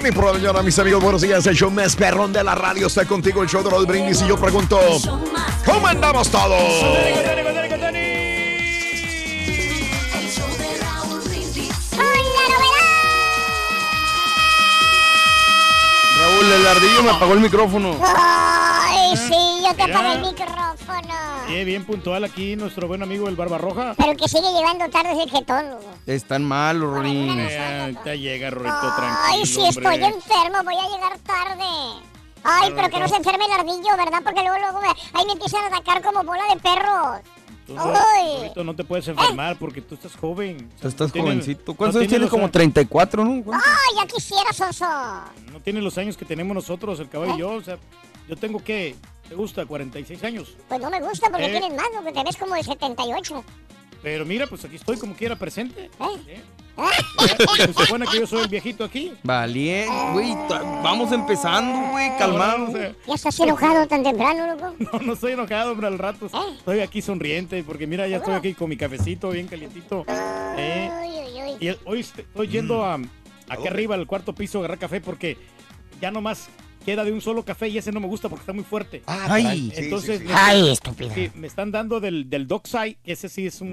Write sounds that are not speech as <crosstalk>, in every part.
Morning por la mañana, mis amigos. Buenos días. El show más perrón de la radio está contigo. El show de Raúl Brindis. Y yo pregunto: ¿Cómo andamos todos? Raúl, el ardillo me apagó el micrófono. Ay, sí, yo te apagué el micrófono. Bien, bien puntual aquí nuestro buen amigo el Barbarroja. Pero que sigue llegando tarde el jetólogo. Están malos, Rorín. Eh, ya llega, Rorito, tranquilo, Ay, si hombre. estoy enfermo, voy a llegar tarde. Ay, pero que no se enferme el ardillo, ¿verdad? Porque luego, luego me, ahí me empiezan a atacar como bola de perros. Rorito, no te puedes enfermar porque tú estás joven. Tú estás jovencito. no ¿Cuántos años tiene tienes? Como años- 34, ¿no? ¿Cuántos? Ay, ya quisiera, Sonso. No tiene los años que tenemos nosotros, el caballo y yo. O sea, yo tengo que, ¿te gusta? 46 años. Pues no me gusta porque Eh. tienes más, porque te ves como de 78. Pero mira, pues aquí estoy como quiera presente. ¿Eh? Se supone que yo soy el viejito aquí. Valiente, güey. Vamos empezando, güey. Calmado. ¿Ya estás enojado tan temprano, loco? No, no estoy enojado, hombre, al rato. Estoy aquí sonriente porque mira, ya estoy aquí con mi cafecito bien calientito. Eh, y el- hoy est- estoy yendo a, acá arriba al cuarto piso a agarrar café porque ya nomás queda de un solo café y ese no me gusta porque está muy fuerte. Ay. caray. Sí, entonces sí, sí. me- Ay, estúpido. sí, me están dando del, del Dockside, que ese sí es un,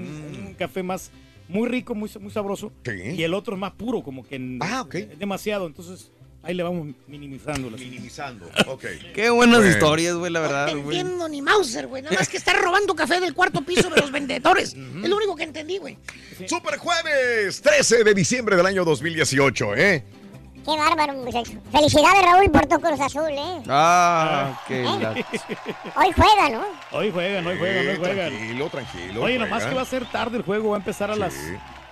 un café más muy rico, muy, muy sabroso. Y el otro es más puro, como que en- es demasiado. Entonces ahí le vamos minimizando. Minimizando, ok. <laughs> Qué buenas Bueno. historias, güey, la verdad, güey. entiendo ni Mauser, güey. Nada más que está robando café del cuarto piso de los <laughs> vendedores. Es lo único que entendí, güey. Super jueves, 13 de diciembre del año 2018, ¿eh? Qué bárbaro, muchacho. Felicidades, Raúl, por tu Cruz Azul, ¿eh? Ah, qué <laughs> la... Hoy juega, ¿no? Hoy juegan, hoy juegan, hoy Sí, juegan. Tranquilo, tranquilo. Oye, nomás que va a ser tarde el juego, va a empezar a las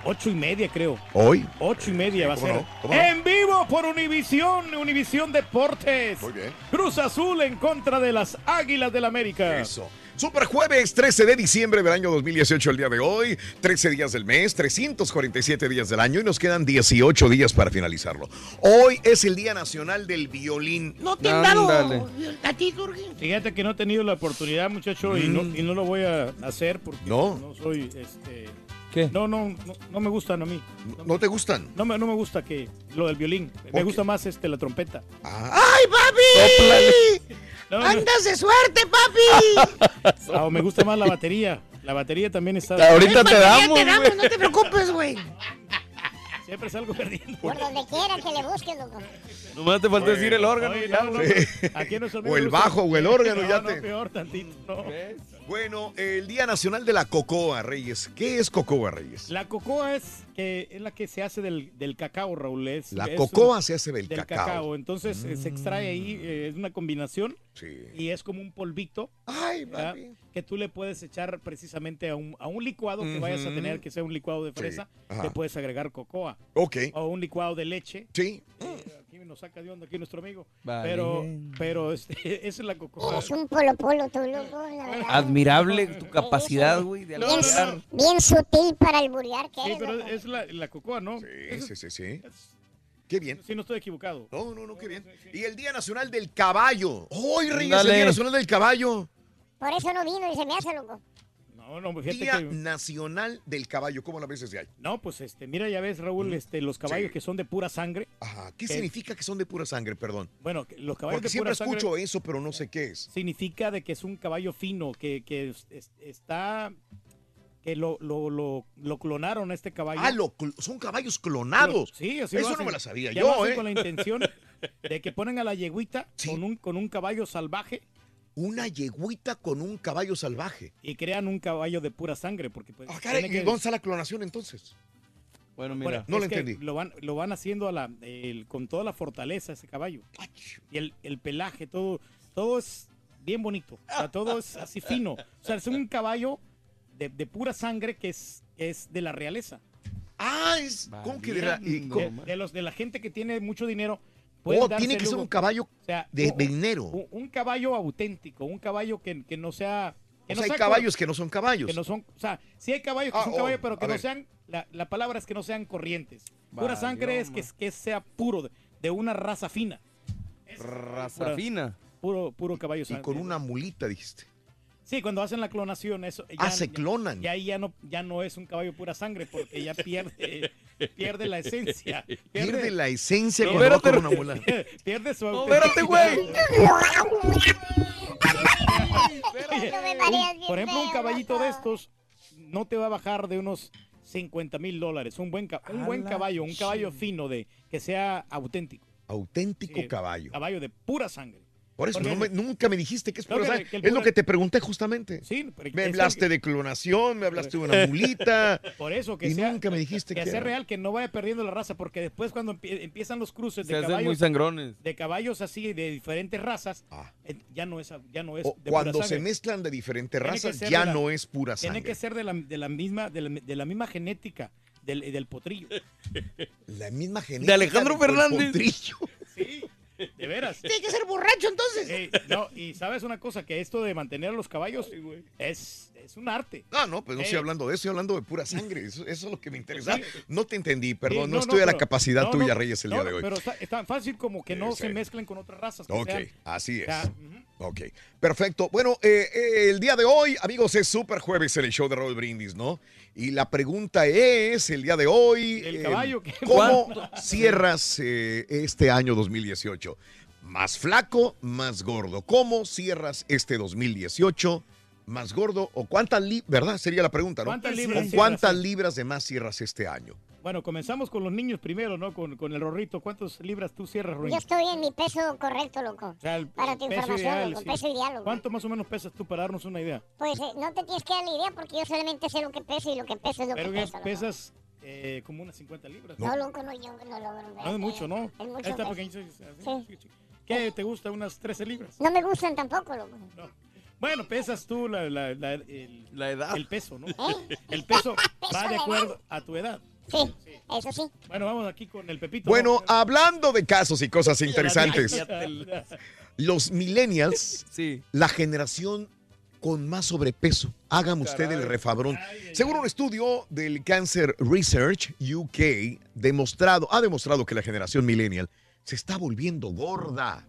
ocho y media, creo. ¿Hoy? Ocho y media va a ¿cómo ser. no? ¿Cómo no? En vivo por Univisión, Univisión Deportes. Muy bien. Cruz Azul en contra de las Águilas del América. Eso. Super jueves, 13 de diciembre del año 2018, el día de hoy. 13 días del mes, 347 días del año y nos quedan 18 días para finalizarlo. Hoy es el Día Nacional del Violín. ¿No te han dado a ti, Jorge? Fíjate que no he tenido la oportunidad, muchacho, y, no, y no lo voy a hacer porque. No. no soy, este... ¿Qué? No, no, no, no me gustan a mí. ¿No te gustan? No me, no me gusta que lo del violín. Me gusta más este la trompeta. ¡Ay, papi! No. ¡Andas de suerte, papi! <laughs> Ah, o me gusta más la batería. La batería también está. Ahorita te damos, te damos, no te preocupes, güey. Siempre salgo perdiendo. Por donde quiera que le busques, loco. Nomás te falta decir el órgano. Oye, ya, no, no, güey. aquí no es O el bajo o el órgano, <laughs> No, ya no, te- peor tantito. no. Bueno, el Día Nacional de la Cocoa, Reyes. ¿Qué es Cocoa, Reyes? La cocoa es, que, es la que se hace del, del cacao, Raúl. Es, La es cocoa se hace del cacao. Entonces eh, se extrae ahí, eh, es una combinación. Sí. Y es como un polvito. Ay. Que tú le puedes echar precisamente a un, a un licuado que vayas a tener, que sea un licuado de Sí, fresa. Le puedes agregar cocoa. Ok. O un licuado de leche. Sí. Aquí nos saca de onda aquí nuestro amigo. Vale. Pero, pero este, <laughs> esa es la cocoa. Es un polo polo, tú, loco, la verdad. Admirable tu capacidad, güey, de Bien, alburear. bien sutil para alburear, que Sí, eres, pero loco. es la, la cocoa, ¿no? Sí, sí, sí, sí. Qué bien. Sí, no estoy equivocado. No, no, no, qué bien. Y el Día Nacional del Caballo. Hoy, Reyes, el. Día Nacional del Caballo. Por eso no vino y se me hace, loco. No, no, fíjate Día que... Nacional del Caballo. ¿Cómo la ves desde ahí? No, pues este, mira, ya ves, Raúl, este, los caballos Sí. que son de pura sangre. Ajá. ¿Qué que- significa que son de pura sangre, perdón? Bueno, que los caballos Porque de siempre pura sangre escucho eso, pero no sé qué es. significa de que es un caballo fino, que, que es- es- está, que lo, lo, lo, lo clonaron a este caballo. Ah, lo son caballos clonados. Sí, así Eso no me la sabía Ya yo, ¿eh? con la intención de que ponen a la yeguita <laughs> con, un, con un caballo salvaje Una yeguita con un caballo salvaje. y crean un caballo de pura sangre. Porque pues, Ah, caray, ¿y dónde está la clonación entonces? Bueno, Bueno, No lo entendí. Lo van, lo van haciendo a la, el- con toda la fortaleza ese caballo. Y el, el pelaje, todo, todo es bien bonito. O sea, todo es así fino. O sea, es un caballo de, de pura sangre que es, es de la realeza. Ah, es. ¿Cómo que de la- y De, cómo? de los, de la gente que tiene mucho dinero. Pueden Oh, tiene que ser un caballo O sea, de, un- de dinero. Un, un caballo auténtico, un caballo que, que no sea... Que O no sea, hay sea caballos que no son caballos. Que no son, o sea, sí hay caballos que Ah, son oh, caballos, pero que no ver. sean, la, la palabra es que no sean corrientes. Pura sangre es que, que sea puro, de, de una raza fina. Raza Pura- fina. Puro, puro caballo Y sangre. con una mulita, dijiste. Sí, cuando hacen la clonación, eso. Ah, se clonan. Ya ahí ya no, ya no es un caballo pura sangre porque ya pierde, <laughs> pierde la esencia. Pierde la esencia No, cuando va con espérate, una mula. <laughs> Pierde su No, espérate, güey. Un- por ejemplo, un caballito de estos no te va a bajar de unos 50 mil dólares. Un buen, un buen caballo, un caballo fino de que sea auténtico. Auténtico Sí, caballo. Caballo de pura sangre. Por eso Porque- no me- nunca me dijiste que es No, pura que- sangre. que el Es lo que te pregunté justamente. Sí, pero Me hablaste que- de clonación, me hablaste de una mulita. <laughs> Por eso que y sea, nunca me dijiste que que sea era. real, que no vaya perdiendo la raza, porque después cuando empie- empiezan los cruces Se de hacen caballos, muy sangrones. de caballos así de diferentes razas, eh, ya no es ya no es Ah. O de cuando pura se mezclan de diferentes Tiene razas, ya de la- no es pura Tiene sangre. que ser de la, de la misma de la, de la misma genética del, del potrillo. La misma genética. Alejandro del Fernández. potrillo. Sí, de veras. Tiene que ser borracho entonces. Eh, no, y sabes una cosa, que esto de mantener a los caballos es, es un arte. No, no, pues no Eh. estoy hablando de eso, estoy hablando de pura sangre. Eso, eso es lo que me interesa. No te entendí, perdón, Sí, no, estoy a la pero- capacidad no, tuya, no, Reyes, el no, día de hoy. Pero está, es tan fácil como que no Sí, se sí. mezclen con otras razas. Ok, sean- así es. o sea, Ok, perfecto. Bueno, eh, eh, el día de hoy, amigos, es Super Jueves en el show de Raúl Brindis, ¿no? Y la pregunta es, el día de hoy, El eh, caballo, ¿qué? ¿cómo cierras eh, este año 2018? ¿Más flaco, más gordo? ¿Cómo cierras este 2018? ¿Más gordo o cuántas libras, verdad? Sería la pregunta, ¿no? ¿Cuántas ¿Con libras cierras, cuántas sí? libras de más cierras este año? Bueno, comenzamos con los niños primero, ¿no? Con, con el rorrito. ¿Cuántas libras tú cierras, Yo Rorrito? estoy en mi peso correcto, loco. O sea, el- Para tu el peso información, ideal, loco, sí. peso ideal, loco. ¿Cuánto más o menos pesas tú para darnos una idea? Pues eh, no te tienes que dar la idea porque yo solamente sé lo que peso y lo que peso es lo Pero que peso. loco. pesas eh, como unas 50 libras. No, loco, no, yo no logro. No es mucho, ¿no? Es mucho Ahí está peso. pequeñito. así, Sí. ¿Qué te gusta? ¿Unas 13 libras? No me gustan tampoco, loco. Bueno, pesas tú la, la- la- el, edad. el peso, ¿no? <laughs> ¿Eh? El peso <laughs> Peso va de acuerdo a tu edad. Sí, eso sí. Bueno, vamos aquí con el Pepito. Bueno, hablando de casos y cosas interesantes, ¿no? los millennials, <laughs> la generación con más sobrepeso. Hágame usted el refabrón. Según un estudio del Cancer Research UK, demostrado, ha demostrado que la generación millennial se está volviendo gorda,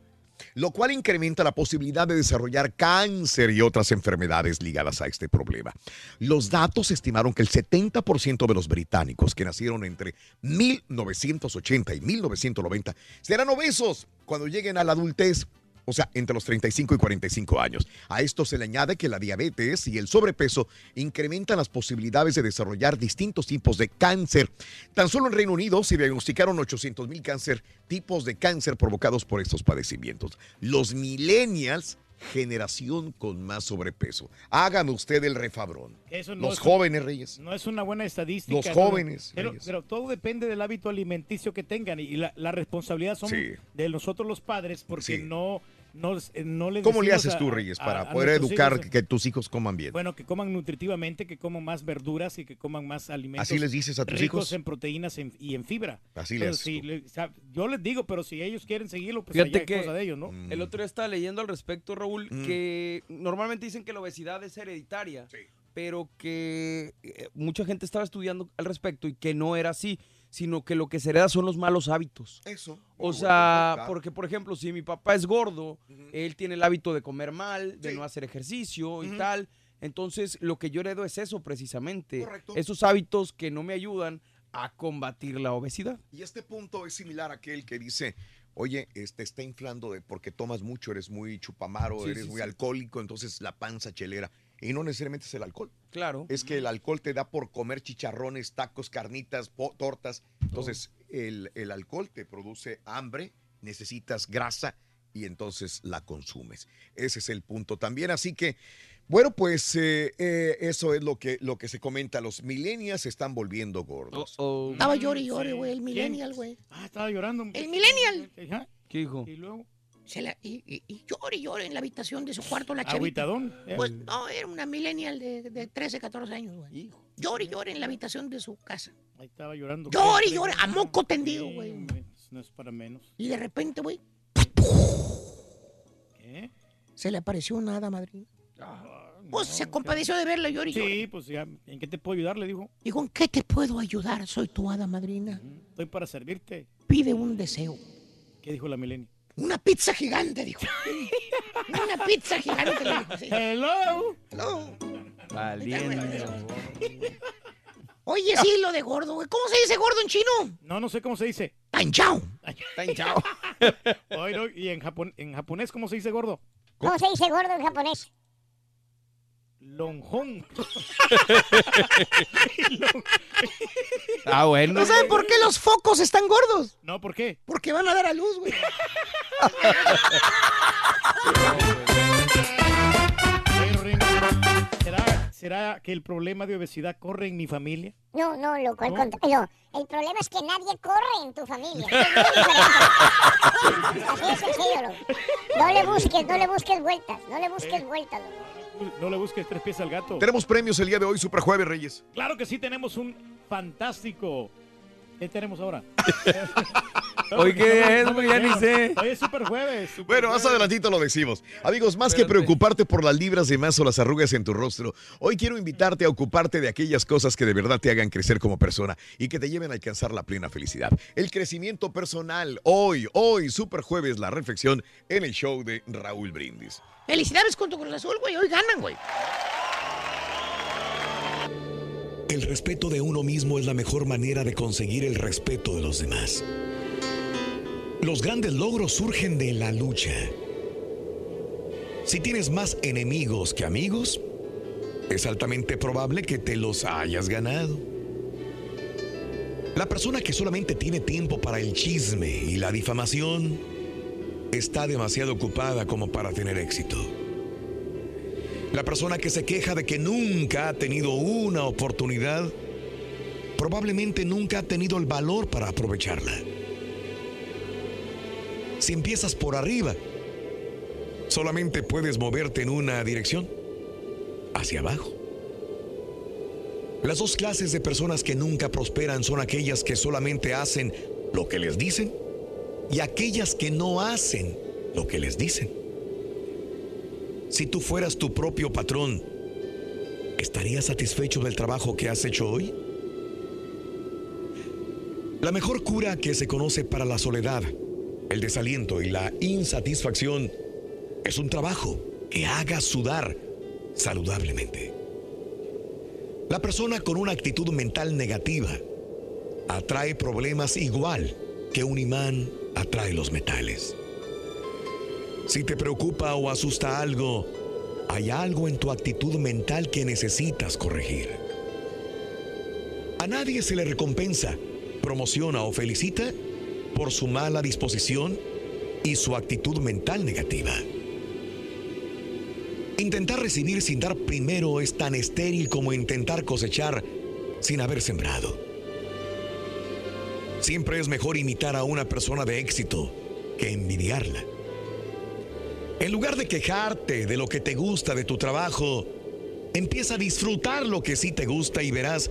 lo cual incrementa la posibilidad de desarrollar cáncer y otras enfermedades ligadas a este problema. Los datos estimaron que el 70% de los británicos que nacieron entre 1980 y 1990 serán obesos cuando lleguen a la adultez. O sea, entre los 35 y 45 años. A esto se le añade que la diabetes y el sobrepeso incrementan las posibilidades de desarrollar distintos tipos de cáncer. Tan solo en Reino Unido se diagnosticaron 800 mil cáncer, tipos de cáncer provocados por estos padecimientos. Los millennials, generación con más sobrepeso. Hágame usted el refabrón. Eso no los es- jóvenes, Reyes. No es una buena estadística. Los ¿no? jóvenes, Pero, pero todo depende del hábito alimenticio que tengan y la, la responsabilidad son Sí. de nosotros los padres porque Sí. no, no, eh, no le ¿Cómo le haces a- tú, Reyes, para a poder educar hijos, que, que tus hijos coman bien? Bueno, que coman nutritivamente, que coman más verduras y que coman más alimentos. ¿Así les dices a tus ricos hijos? en proteínas en- y en fibra. Así le Pero haces si tú. le- o sea, yo les digo, pero si ellos quieren seguirlo, pues Fíjate allá que es cosa de ellos, ¿no? Mm. el otro día estaba leyendo al respecto, Raúl, que normalmente dicen que la obesidad es hereditaria, pero que eh, mucha gente estaba estudiando al respecto y que no era así, sino que lo que se hereda son los malos hábitos. Eso. O sea, porque por ejemplo, si mi papá es gordo, él tiene el hábito de comer mal, de no hacer ejercicio y tal. Entonces, lo que yo heredo es eso precisamente. Esos hábitos que no me ayudan a combatir la obesidad. Y este punto es similar a aquel que dice, oye, este está inflando de porque tomas mucho, eres muy chupamaro, Sí, eres sí, muy alcohólico, entonces la panza chelera. Y no necesariamente es el alcohol. Claro. Es que el alcohol te da por comer chicharrones, tacos, carnitas, tortas. Entonces, el, el alcohol te produce hambre, necesitas grasa y entonces la consumes. Ese es el punto también. Así que, bueno, pues eh, eh, eso es lo que, lo que se comenta. Los millennials se están volviendo gordos. Estaba llore y llore, güey, el millennial, güey. Ah, estaba llorando. El millennial. ¿Qué dijo? Y luego. Se la, y, y, y llore y llore en la habitación de su cuarto la chavita. Agüitadón. ¿eh? Pues no, era una millennial de, de 13, 14 años, güey. Llore y llore en la habitación de su casa. Ahí estaba llorando. Llore y llore, a moco tendido, güey. hombre, No es para menos. Y de repente, güey, ¿Qué? se le apareció una hada madrina. Pues se compadeció de verla llore y llore. Sí, pues ya, ¿en qué te puedo ayudar? Le dijo. Dijo, ¿en qué te puedo ayudar? Soy tu hada madrina. Estoy para servirte. Pide un deseo. ¿Qué dijo la milenio? Una pizza gigante, dijo. Una pizza gigante, le dijo. sí. Hello. Hello. Valiente. Oye, sí, lo de gordo, güey. ¿Cómo se dice gordo en chino? No, no sé cómo se dice. Tanchao. Tanchao. <laughs> Oye, no, ¿Y en japonés cómo se dice gordo? ¿Cómo se dice gordo en japonés? Lonjón. Ah, bueno. ¿No saben por qué los focos están gordos? No, ¿por qué? Porque van a dar a luz, güey. ¿Será, ¿Será que el problema de obesidad corre en mi familia? No, no, loco, al ¿No? contrario. El problema es que nadie corre en tu familia. Es <laughs> muy. Así de sencillo, loco. No le busques, no le busques vueltas, no le busques vueltas, loco. No le busques tres pies al gato. Tenemos premios el día de hoy, Super Jueves, Reyes. Claro que sí, tenemos un fantástico. ¿Qué tenemos ahora? <laughs> <laughs> Hoy qué es, ya ni sé. Hoy es super jueves. super Bueno, más adelantito lo decimos. Amigos, más que preocuparte por las libras de más o las arrugas en tu rostro, hoy quiero invitarte a ocuparte de aquellas cosas que de verdad te hagan crecer como persona y que te lleven a alcanzar la plena felicidad. El crecimiento personal. Hoy, hoy, Super Jueves, la reflexión en el show de Raúl Brindis. Felicidades con tu Cruz Azul, güey. Hoy ganan, güey. El respeto de uno mismo es la mejor manera de conseguir el respeto de los demás. Los grandes logros surgen de la lucha. Si tienes más enemigos que amigos, es altamente probable que te los hayas ganado. La persona que solamente tiene tiempo para el chisme y la difamación está demasiado ocupada como para tener éxito. La persona que se queja de que nunca ha tenido una oportunidad, probablemente nunca ha tenido el valor para aprovecharla. Si empiezas por arriba, solamente puedes moverte en una dirección, hacia abajo. Las dos clases de personas que nunca prosperan son aquellas que solamente hacen lo que les dicen y aquellas que no hacen lo que les dicen. Si tú fueras tu propio patrón, ¿estarías satisfecho del trabajo que has hecho hoy? La mejor cura que se conoce para la soledad, el desaliento y la insatisfacción es un trabajo que haga sudar saludablemente. La persona con una actitud mental negativa atrae problemas igual que un imán atrae los metales. Si te preocupa o asusta algo, hay algo en tu actitud mental que necesitas corregir. A nadie se le recompensa, promociona o felicita por su mala disposición y su actitud mental negativa. Intentar recibir sin dar primero es tan estéril como intentar cosechar sin haber sembrado. Siempre es mejor imitar a una persona de éxito que envidiarla. En lugar de quejarte de lo que te gusta de tu trabajo, empieza a disfrutar lo que sí te gusta y verás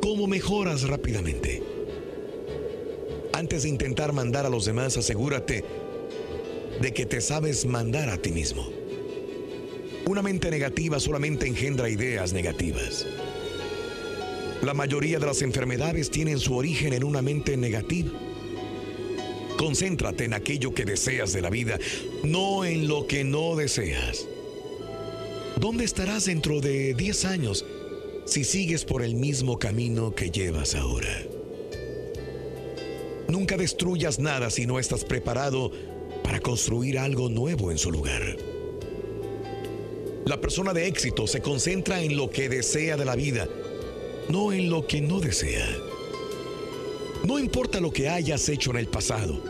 cómo mejoras rápidamente. Antes de intentar mandar a los demás, asegúrate de que te sabes mandar a ti mismo. Una mente negativa solamente engendra ideas negativas. La mayoría de las enfermedades tienen su origen en una mente negativa. Concéntrate en aquello que deseas de la vida, no en lo que no deseas. ¿Dónde estarás dentro de 10 años si sigues por el mismo camino que llevas ahora? Nunca destruyas nada si no estás preparado para construir algo nuevo en su lugar. La persona de éxito se concentra en lo que desea de la vida, no en lo que no desea. No importa lo que hayas hecho en el pasado,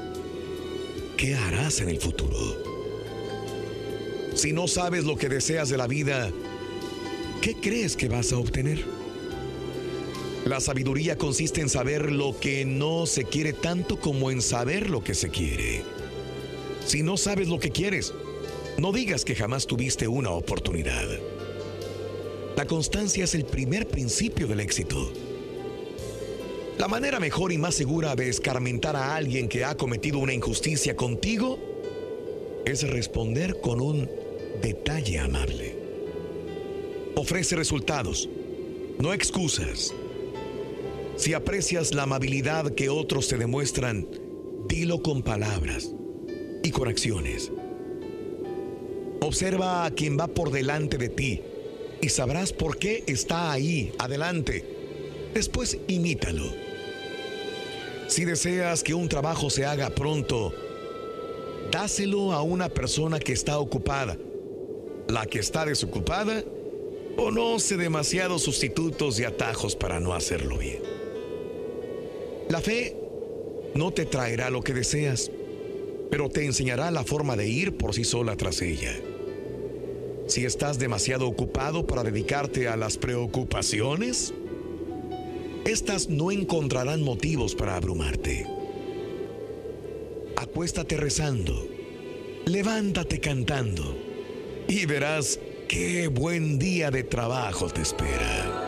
¿qué harás en el futuro? Si no sabes lo que deseas de la vida, ¿qué crees que vas a obtener? La sabiduría consiste en saber lo que no se quiere tanto como en saber lo que se quiere. Si no sabes lo que quieres, no digas que jamás tuviste una oportunidad. La constancia es el primer principio del éxito. La manera mejor y más segura de escarmentar a alguien que ha cometido una injusticia contigo es responder con un detalle amable. Ofrece resultados, no excusas. Si aprecias la amabilidad que otros te demuestran, dilo con palabras y con acciones. Observa a quien va por delante de ti y sabrás por qué está ahí, adelante. Después imítalo. Si deseas que un trabajo se haga pronto, dáselo a una persona que está ocupada. La que está desocupada conoce demasiados sustitutos y atajos para no hacerlo bien. La fe no te traerá lo que deseas, pero te enseñará la forma de ir por sí sola tras ella. Si estás demasiado ocupado para dedicarte a las preocupaciones, estas no encontrarán motivos para abrumarte. Acuéstate rezando, levántate cantando y verás qué buen día de trabajo te espera.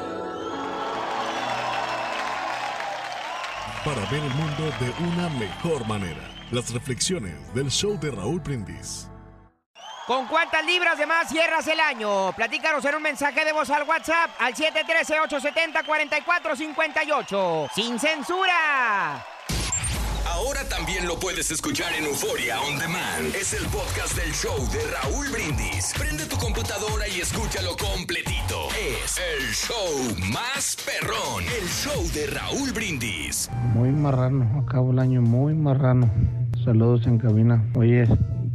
Para ver el mundo de una mejor manera, las reflexiones del show de Raúl Brindis. ¿Con cuántas libras de más cierras el año? Platícanos en un mensaje de voz al WhatsApp al 713-870-4458. ¡Sin censura! Ahora también lo puedes escuchar en Euforia On Demand. Es el podcast del show de Raúl Brindis. Prende tu computadora y escúchalo completito. Es el show más perrón. El show de Raúl Brindis. Muy marrano, acabo el año muy marrano. Saludos en cabina. Oye,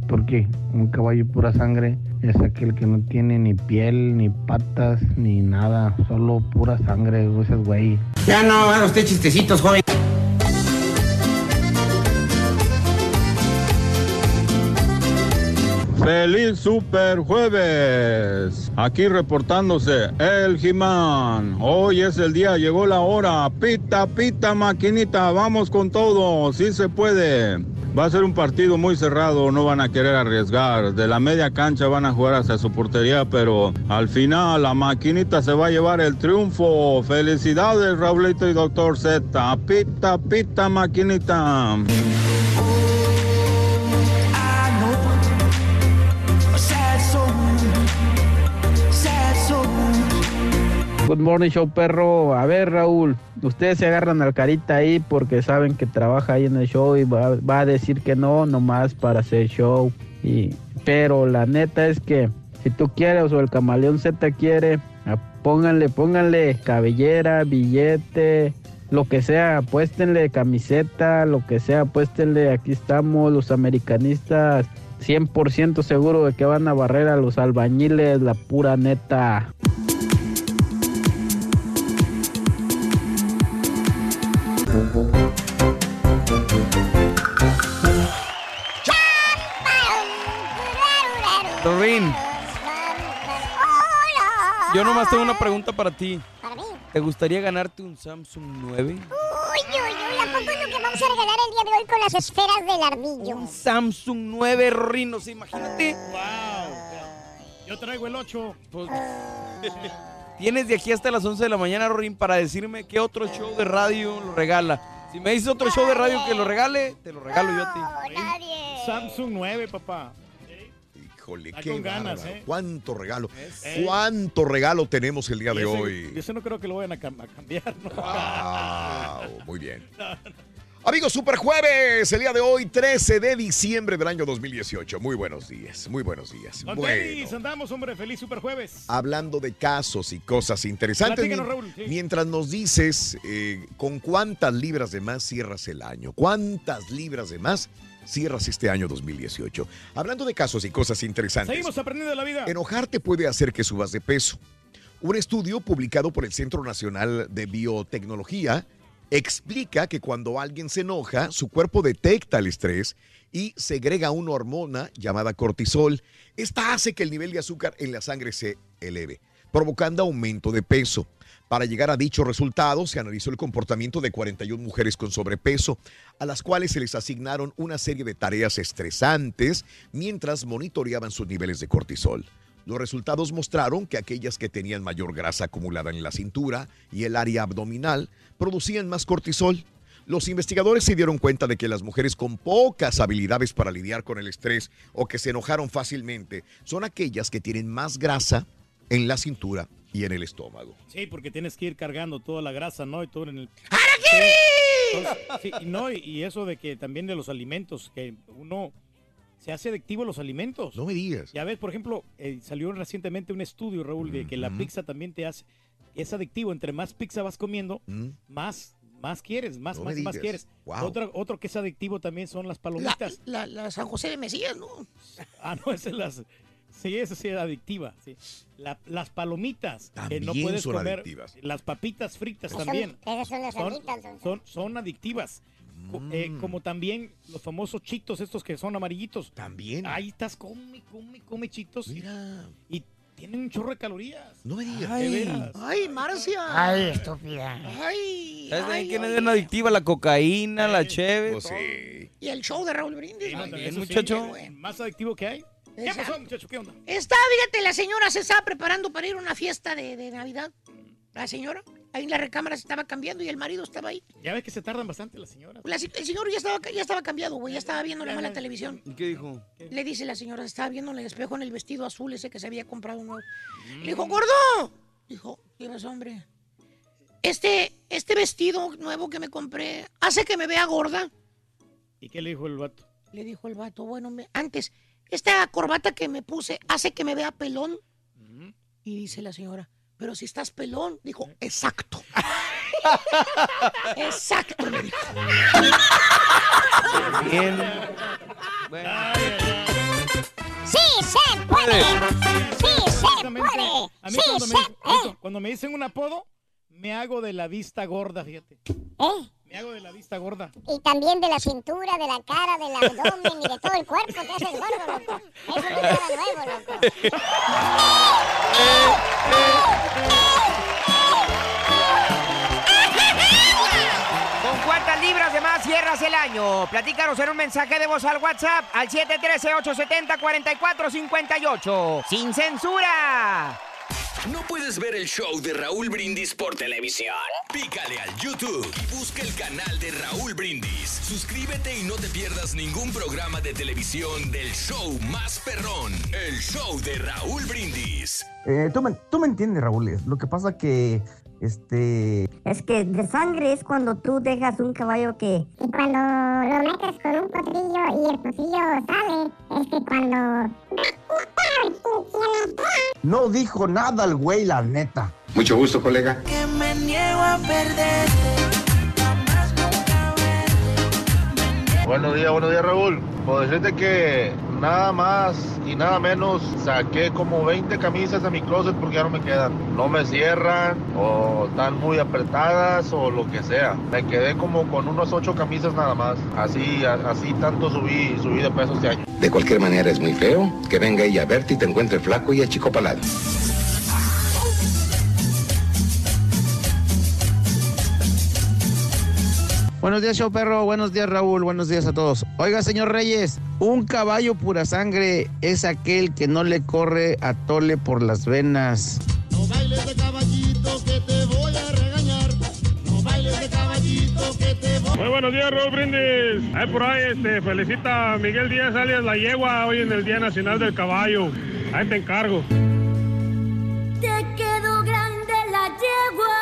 ¿por qué? Un caballo pura sangre es aquel que no tiene ni piel, ni patas, ni nada. Solo pura sangre, ese güey. Ya no, haga usted chistecitos, joven. Feliz Super Jueves. Aquí reportándose el Jimán. Hoy es el día, llegó la hora. Pita, pita, maquinita. Vamos con todo. Si se puede. Va a ser un partido muy cerrado, no van a querer arriesgar. De la media cancha van a jugar hacia su portería, pero al final la maquinita se va a llevar el triunfo. Felicidades, Raulito y Doctor Z. Pita, pita, maquinita. Good morning, show perro. A ver, Raúl, ustedes se agarran al carita ahí porque saben que trabaja ahí en el show y va, a decir que no, nomás para hacer show. Y, pero la neta es que si tú quieres o el camaleón Z quiere, ah, pónganle, pónganle cabellera, billete, lo que sea, apuéstenle camiseta, lo que sea, apuéstenle, aquí estamos los americanistas, 100% seguro de que van a barrer a los albañiles, la pura neta. Doreen, yo nomás tengo una pregunta para ti. Para mí. ¿Te gustaría ganarte un Samsung 9? Uy, uy, uy, ¿a poco es lo que vamos a regalar el día de hoy con las esferas del ardillo? Un Samsung 9 Rhinos, imagínate. Wow. Yo traigo el 8. <laughs> Tienes de aquí hasta las 11 de la mañana, Rorín, para decirme qué otro show de radio lo regala. Si me dices otro show de radio que lo regale, te lo regalo yo a ti. Samsung 9, papá. Híjole, qué con ganas, bárbaro. ¿eh? ¿Cuánto regalo? Eh. ¿Cuánto regalo tenemos el día Y de ese- hoy? y ese no creo que lo vayan a, cam- a cambiar, ¿no? Wow, muy bien. <laughs> Amigos, Super Jueves, el día de hoy, 13 de diciembre del año 2018. Muy buenos días, muy buenos días. Con Bueno, tenis andamos, hombre. Feliz Super Jueves. hablando de casos y cosas interesantes, Raúl, sí. mientras nos dices eh, con cuántas libras de más cierras el año, cuántas libras de más cierras este año 2018. Hablando de casos y cosas interesantes. Seguimos aprendiendo de la vida. Enojarte puede hacer que subas de peso. Un estudio publicado por el Centro Nacional de Biotecnología explica que cuando alguien se enoja, su cuerpo detecta el estrés y segrega una hormona llamada cortisol. Esta hace que el nivel de azúcar en la sangre se eleve, provocando aumento de peso. Para llegar a dicho resultado, se analizó el comportamiento de 41 mujeres con sobrepeso, a las cuales se les asignaron una serie de tareas estresantes mientras monitoreaban sus niveles de cortisol. Los resultados mostraron que aquellas que tenían mayor grasa acumulada en la cintura y el área abdominal producían más cortisol. Los investigadores se dieron cuenta de que las mujeres con pocas habilidades para lidiar con el estrés o que se enojaron fácilmente son aquellas que tienen más grasa en la cintura y en el estómago. Sí, porque tienes que ir cargando toda la grasa, ¿no? Y todo en el... Sí, no, y, eso de que también de los alimentos, que uno se hace adictivo a los alimentos. No me digas. Ya ves, por ejemplo, eh, salió recientemente un estudio, Raúl, de que la pizza también te hace, es adictivo. Entre más pizza vas comiendo, Mm. más, más quieres, más, No más, quieres. Wow. Otro, otro que es adictivo también son las La, palomitas. la, la San José de Mesías, ¿no? <laughs> Ah, no, esa es las... Sí, esa sí es adictiva. sí. La- las palomitas que no También puedes son comer. adictivas. Las papitas fritas Esas también. son- esas son las son, alitas, entonces. son, son adictivas. Co- eh, Mm. como también los famosos chitos, estos que son amarillitos. También. Ahí estás, come, come, come chitos. Mira. Y tienen un chorro de calorías. No me digas. Veras. Ay, Marcia. Ay, estúpida. Ay, ¿Sabes ay, también quién ay, es bien adictiva? La cocaína, la cheve. Pues sí. Y el show de Raúl Brindis. Sí, no, Ay, sí, muchacho. bueno, Más adictivo que hay. ¿Qué Exacto. pasó, muchacho? ¿Qué onda? Está, fíjate, la señora se estaba preparando para ir a una fiesta de, de Navidad. La señora, ahí en la recámara se estaba cambiando y el marido estaba ahí. Ya ves que se tardan bastante las señoras. La- el señor ya estaba, ya estaba cambiado, güey, ya estaba viendo la mala televisión. ¿Y qué dijo? Le dice la señora, estaba viendo en el espejo en el vestido azul ese que se había comprado nuevo. Mm. Le dijo, gordo. Dijo, ¿qué hombre? Este, este vestido nuevo que me compré hace que me vea gorda. ¿Y qué le dijo el vato? Le dijo el vato, bueno, me- antes, esta corbata que me puse hace que me vea pelón. Y dice la señora, pero si estás pelón, dijo, exacto. <laughs> exacto, le dijo. Bien. Bueno, ¡Sí se puede! ¡Sí se Exactamente. puede! A mí ¡Sí cuando, se me, cuando me dicen un apodo, me hago de la vista gorda, fíjate. ¿Eh? Me hago de la vista gorda. Y también de la cintura, de la cara, del abdomen y de todo el cuerpo te haces gordo, loco. Eso no es nada nuevo, loco. ¿Con cuántas libras de más cierras el año? Platícanos en un mensaje de voz al WhatsApp al 713-870-4458. ¡Sin censura! ¿No puedes ver el show de Raúl Brindis por televisión? Pícale al YouTube y busca el canal de Raúl Brindis. Suscríbete y no te pierdas ningún programa de televisión del show más perrón, el show de Raúl Brindis. Eh, tú, me, tú me entiendes, Raúl. Lo que pasa que, este... Es que de sangre es cuando tú dejas un caballo que... Y cuando lo metes con un potrillo y el potrillo sale, es que cuando... No dijo nada el güey, la neta. Mucho gusto, colega. Que me niego a perder. Buenos días, buenos días Raúl. Puedo decirte que nada más y nada menos saqué como 20 camisas de mi closet porque ya no me quedan. No me cierran o están muy apretadas o lo que sea. Me quedé como con unos 8 camisas nada más. Así, así tanto subí, subí de peso este año. De cualquier manera es muy feo que venga ella a verte y te encuentre flaco y achicopalado. Buenos días, show perro. Buenos días, Raúl. Buenos días a todos. Oiga, señor Reyes, un caballo pura sangre es aquel que no le corre a tole por las venas. No bailes de caballito que te voy a regañar. No bailes de caballito que te voy Muy buenos días, Raúl Brindis. Ahí por ahí, este, felicita a Miguel Díaz alias La Yegua hoy en el Día Nacional del Caballo. Ahí te encargo. Te quedó grande la yegua.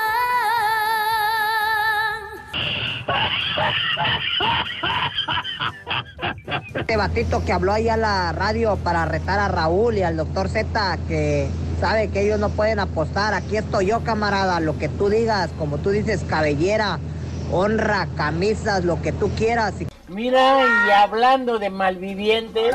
Este batito que habló ahí a la radio para retar a Raúl y al doctor Z que sabe que ellos no pueden apostar. Aquí estoy yo, camarada. Lo que tú digas, como tú dices, cabellera, honra, camisas, lo que tú quieras. Mira, y hablando de malvivientes.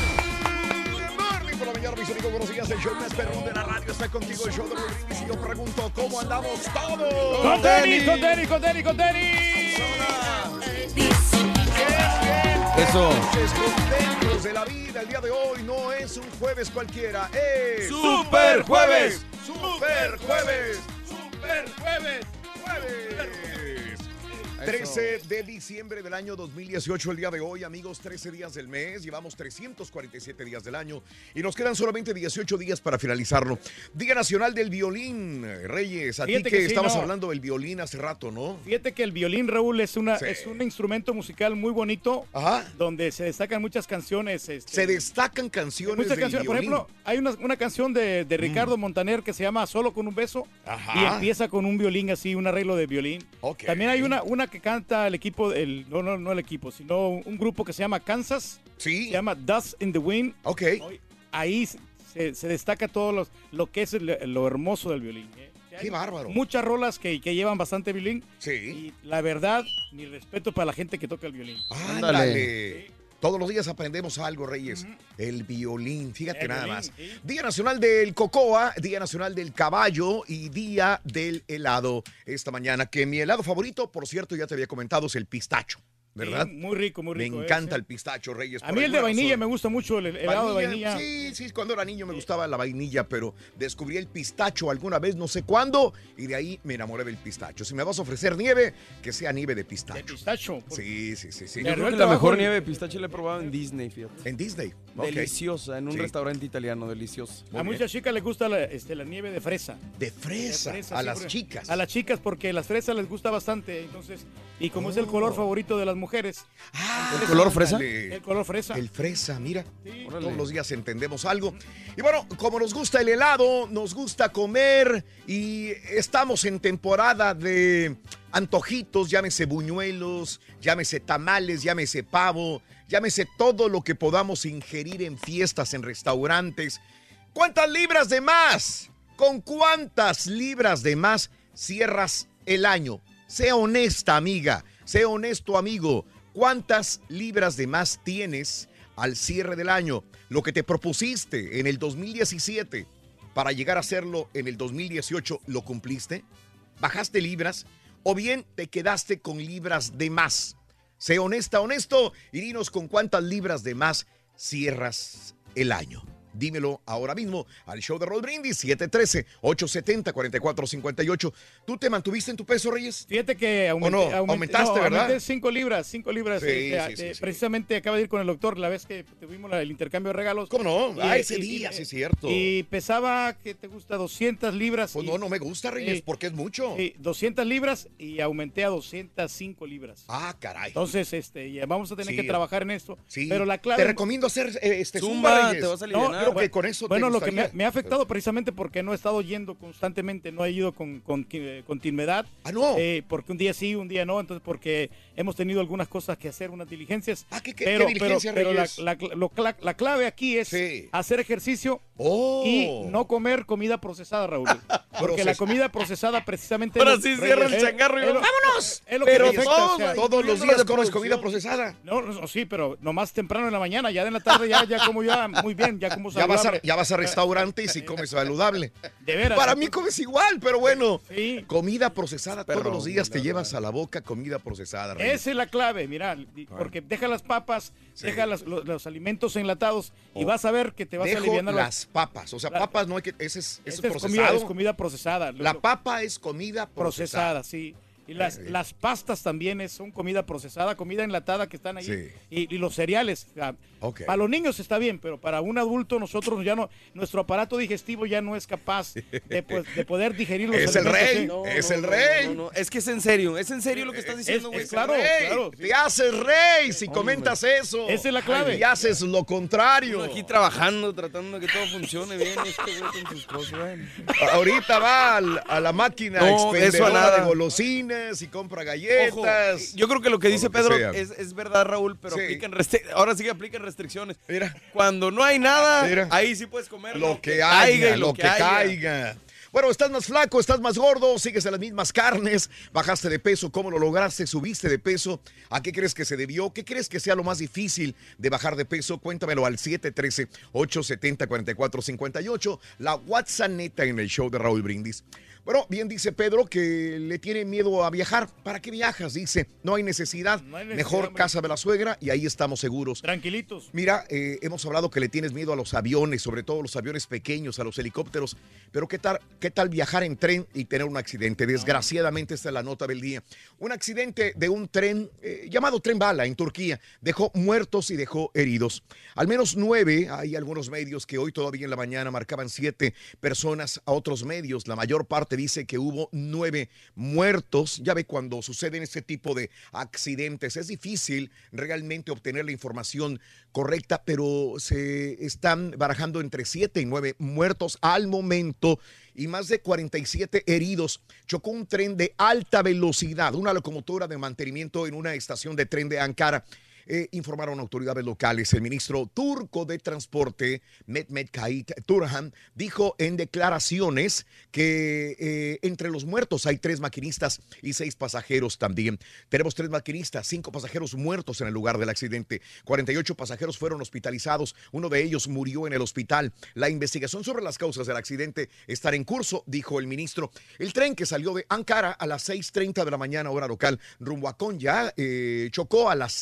Contigo. El show de Brindis. Y yo pregunto, ¿cómo andamos todos? Con tenis, con tenis, con tenis, con tenis. Eso. Contentos de la vida. El día de hoy no es un jueves cualquiera. Es ¡Super Jueves! ¡Super Jueves! ¡Super Jueves! ¡Jueves! 13 de diciembre del año 2018, el día de hoy, amigos, 13 días del mes, llevamos 347 días del año y nos quedan solamente 18 días para finalizarlo. Día Nacional del Violín, Reyes, a ti que que, sí, estabas no. hablando del violín hace rato, ¿no? Fíjate que el violín, Raúl, es, una, Sí. es un instrumento musical muy bonito donde se destacan muchas canciones. este, Se destacan canciones muchas del canciones. Por ejemplo, hay una, una canción de, de Ricardo Montaner que se llama Solo con un beso Ajá. y empieza con un violín así, un arreglo de violín. Ok. También hay una, una que canta el equipo, el, no, no, no el equipo, sino un grupo que se llama Kansas. Sí. Se llama Dust in the Wind. Ok. Ahí se, se destaca todo los- lo que es el- lo hermoso del violín. ¿eh? Qué bárbaro. Muchas rolas que, que llevan bastante violín. Sí. Y la verdad, mi respeto para la gente que toca el violín. Ándale. Todos los días aprendemos algo, Reyes. El violín, fíjate El nada violín, más. Día Nacional del Cocoa, Día Nacional del Caballo y Día del Helado esta mañana. Que mi helado favorito, por cierto, ya te había comentado, es el pistacho, ¿verdad? Sí, muy rico, muy rico. Me ¿eh? encanta el pistacho, Reyes. A mí el de vainilla razón. me gusta mucho, el helado de vainilla. Sí, sí, cuando era niño me gustaba la vainilla, pero descubrí el pistacho alguna vez, no sé cuándo, y de ahí me enamoré del pistacho. Si me vas a ofrecer nieve, que sea nieve de pistacho. De pistacho. Sí, sí, sí, sí. Yo creo que la mejor nieve de pistache la he probado en Disney, fíjate. En Disney. Deliciosa, en un Sí. restaurante italiano, deliciosa. a muchas chicas les gusta la, este, la nieve de fresa. De fresa, a sí, las porque- chicas. A las chicas porque las fresas les gusta bastante, entonces, y como es el color favorito de las mujeres. ¿El color fresa? El color fresa. El fresa, mira. Todos los días entendemos algo. Y bueno, como nos gusta el helado, nos gusta comer y estamos en temporada de antojitos, llámese buñuelos, llámese tamales, llámese pavo, llámese todo lo que podamos ingerir en fiestas, en restaurantes. ¿Cuántas libras de más? ¿Con cuántas libras de más cierras el año? Sea honesta, amiga. Sea honesto, amigo. ¿Cuántas libras de más tienes al cierre del año? Lo que te propusiste en el 2017 para llegar a hacerlo en el 2018, ¿lo cumpliste? ¿Bajaste libras? ¿O bien te quedaste con libras de más? Sé honesta, honesto y dinos con cuántas libras de más cierras el año. Dímelo ahora mismo al show de Roll Brindis 713-870-4458. ¿Tú te mantuviste en tu peso, Reyes? Fíjate que ¿O aumenté, no? aumenté- Aumentaste, no, ¿verdad? aumenté 5 libras, 5 libras. Sí, eh, sí, sí, eh, sí. Precisamente acaba de ir con el doctor la vez que tuvimos el intercambio de regalos. ¿Cómo no? Ah, ese día, sí es cierto. Y pesaba, ¿qué te gusta? 200 libras. Pues no, no me gusta, Reyes, porque es mucho. Sí, 200 libras y aumenté a 205 libras. Ah, caray. Entonces, este, ya vamos a tener Sí. que trabajar en esto. Sí. Pero la clave... Te recomiendo hacer eh, este Zumba, Zumba, Reyes. te vas a No, alivianar. Creo bueno, que con eso te bueno, lo que me, ha afectado precisamente porque no he estado yendo constantemente, no he ido con, con eh, continuidad. Ah, no. Eh, porque un día sí, un día no, entonces porque hemos tenido algunas cosas que hacer, unas diligencias. Ah, ¿qué, qué- pero, qué diligencia, pero, pero la, la- lo la clave aquí es hacer ejercicio Oh. y no comer comida procesada, Raúl. <laughs> Porque la comida procesada precisamente... Ahora sí cierra el changarro y ¡vámonos! Es lo Pero todos, los días comes comida procesada. No, no, sí, pero nomás temprano en la mañana, ya de la tarde ya, ya como ya muy bien, ya como Ya vas, a, ya vas a restaurante y si comes saludable. <laughs> De veras. Para mí comes igual, pero bueno. Sí. Comida procesada todos los días te llevas a la boca comida procesada. Esa es la clave, mira, y- porque deja las papas, deja las- los, los alimentos enlatados y vas a ver que te vas a Dejo aliviar las papas. O sea, papas no hay que. Ese es, ese es es comida, es comida procesada. Lo- La lo- papa es comida procesada. procesada, sí. Y las, Eh, las pastas también es, son comida procesada, comida enlatada que están ahí. Sí. Y, y los cereales. o sea, Ok. Para los niños está bien, pero para un adulto nosotros ya no, nuestro aparato digestivo ya no es capaz de, pues, de poder digerir los <laughs> Es el rey, No, es no, el no, rey. no, no, Es que es en serio, es en serio lo que estás diciendo, güey. es claro, Rey, claro. Te haces rey si comentas eso. Esa es la clave. Y haces lo contrario. Uno aquí trabajando, tratando de que todo funcione bien. este con sus cosas, güey. Ahorita va al- a la máquina No, eso a expendedora nada. de golosinas y compra Ojo, galletas. yo creo que lo que dice lo que Pedro es, es verdad, Raúl, pero Sí. ahora sí que aplican restricciones. Mira. Cuando no hay nada, Mira. ahí sí puedes comer Lo que haya, y lo que caiga. Bueno, estás más flaco, estás más gordo, sigues en las mismas carnes, bajaste de peso, ¿cómo lo lograste? ¿Subiste de peso? ¿A qué crees que se debió? ¿Qué crees que sea lo más difícil de bajar de peso? Cuéntamelo al 713-870-4458, la WhatsApp neta en el show de Raúl Brindis. Bueno, bien dice Pedro que le tiene miedo a viajar. ¿Para qué viajas? Dice, no hay necesidad. No hay necesidad, Mejor hombre. casa de la suegra y ahí estamos seguros. Tranquilitos. Mira, eh, hemos hablado que le tienes miedo a los aviones, sobre todo los aviones pequeños, a los helicópteros, pero ¿qué tal, qué tal viajar en tren y tener un accidente? Desgraciadamente esta es la nota del día. Un accidente de un tren eh, llamado Tren Bala en Turquía dejó muertos y dejó heridos. Al menos nueve, hay algunos medios que hoy todavía en la mañana marcaban siete personas a otros medios. La mayor parte dice que hubo nueve muertos. Ya ve cuando suceden este tipo de accidentes, es difícil realmente obtener la información correcta, pero se están barajando entre siete y nueve muertos al momento y más de 47 heridos. Chocó un tren de alta velocidad, una locomotora de mantenimiento en una estación de tren de Ankara. Eh, informaron autoridades locales. El ministro turco de Transporte, Mehmet Kayit Turhan, dijo en declaraciones que eh, entre los muertos hay tres maquinistas y seis pasajeros también. Tenemos tres maquinistas, cinco pasajeros muertos en el lugar del accidente. 48 pasajeros fueron hospitalizados. Uno de ellos murió en el hospital. La investigación sobre las causas del accidente está en curso, dijo el ministro. El tren que salió de Ankara a las 6.30 de la mañana, hora local, rumbo a Konya, eh, chocó a las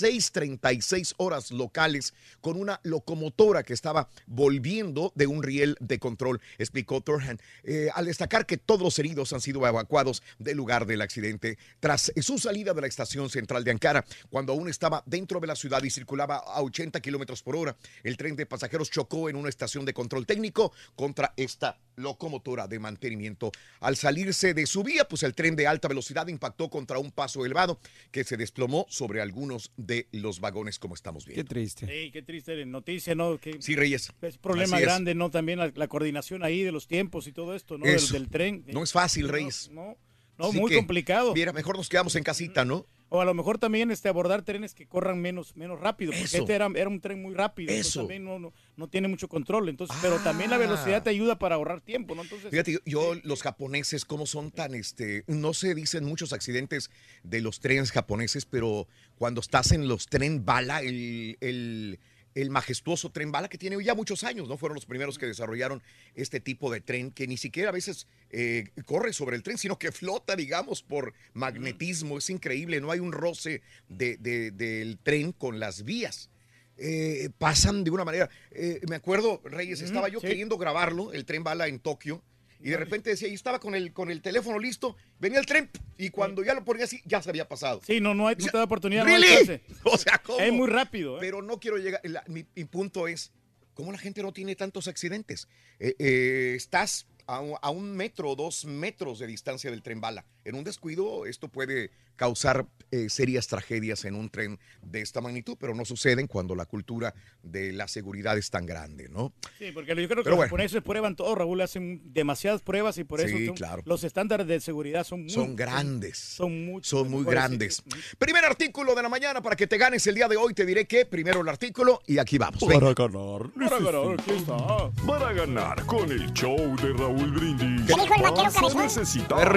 6.36 horas locales con una locomotora que estaba volviendo de un riel de control, explicó Turhan, eh, al destacar que todos los heridos han sido evacuados del lugar del accidente tras su salida de la estación central de Ankara, cuando aún estaba dentro de la ciudad y circulaba a 80 kilómetros por hora. El tren de pasajeros chocó en una estación de control técnico contra esta locomotora de mantenimiento. Al salirse de su vía, pues el tren de alta velocidad impactó contra un paso elevado que se desplomó sobre algunos de los vagones, como estamos viendo. Qué triste. Sí, qué triste noticia, ¿no? Que Sí, Reyes. es problema Así es. grande, ¿no? También la, la coordinación ahí de los tiempos y todo esto, ¿no? Del, del tren. No es fácil, No, Reyes. No, no, Así muy que, complicado. Mira, mejor nos quedamos en casita, ¿no? O a lo mejor también este, abordar trenes que corran menos, menos rápido, porque Eso. este era, era un tren muy rápido, Eso. también no, no, no tiene mucho control, entonces, pero también la velocidad te ayuda para ahorrar tiempo, ¿no? Entonces, Fíjate, yo, yo, los japoneses, ¿cómo son tan, este, no se dicen muchos accidentes de los trenes japoneses, pero cuando estás en los tren bala, el, el, el majestuoso tren bala que tiene ya muchos años, ¿no? Fueron los primeros que desarrollaron este tipo de tren que ni siquiera a veces eh, corre sobre el tren, sino que flota, digamos, por magnetismo. Es increíble, no hay un roce de- de- del tren con las vías. Eh, pasan de una manera. eh, me acuerdo, Reyes, estaba yo sí. queriendo grabarlo, el tren bala en Tokio, y de repente decía, y estaba con el, con el teléfono listo, venía el tren, y cuando ya lo ponía así, ya se había pasado. sí, no, no, hay, no te da oportunidad, no ¿Really? alcance. <laughs> O sea, ¿cómo? Es muy rápido, ¿eh? Pero no quiero llegar. la- mi, mi punto es: ¿cómo la gente no tiene tantos accidentes? Eh, eh, estás a, un- a un metro o dos metros de distancia del tren bala. En un descuido, esto puede causar eh, serias tragedias en un tren de esta magnitud, pero no suceden cuando la cultura de la seguridad es tan grande, ¿no? Sí, porque yo creo que Pero los bueno. japoneses prueban todo, Raúl, hacen demasiadas pruebas y por eso Sí, son- claro. los estándares de seguridad son muy Son grandes. Son, muy grandes. Primer artículo de la mañana para que te ganes el día de hoy. Te diré que primero el artículo y aquí vamos. Venga. ganar, Para ganar, aquí está. Para ganar con el show de Raúl Brindis. ¿Qué dijo el vaquero cabezón? necesitar.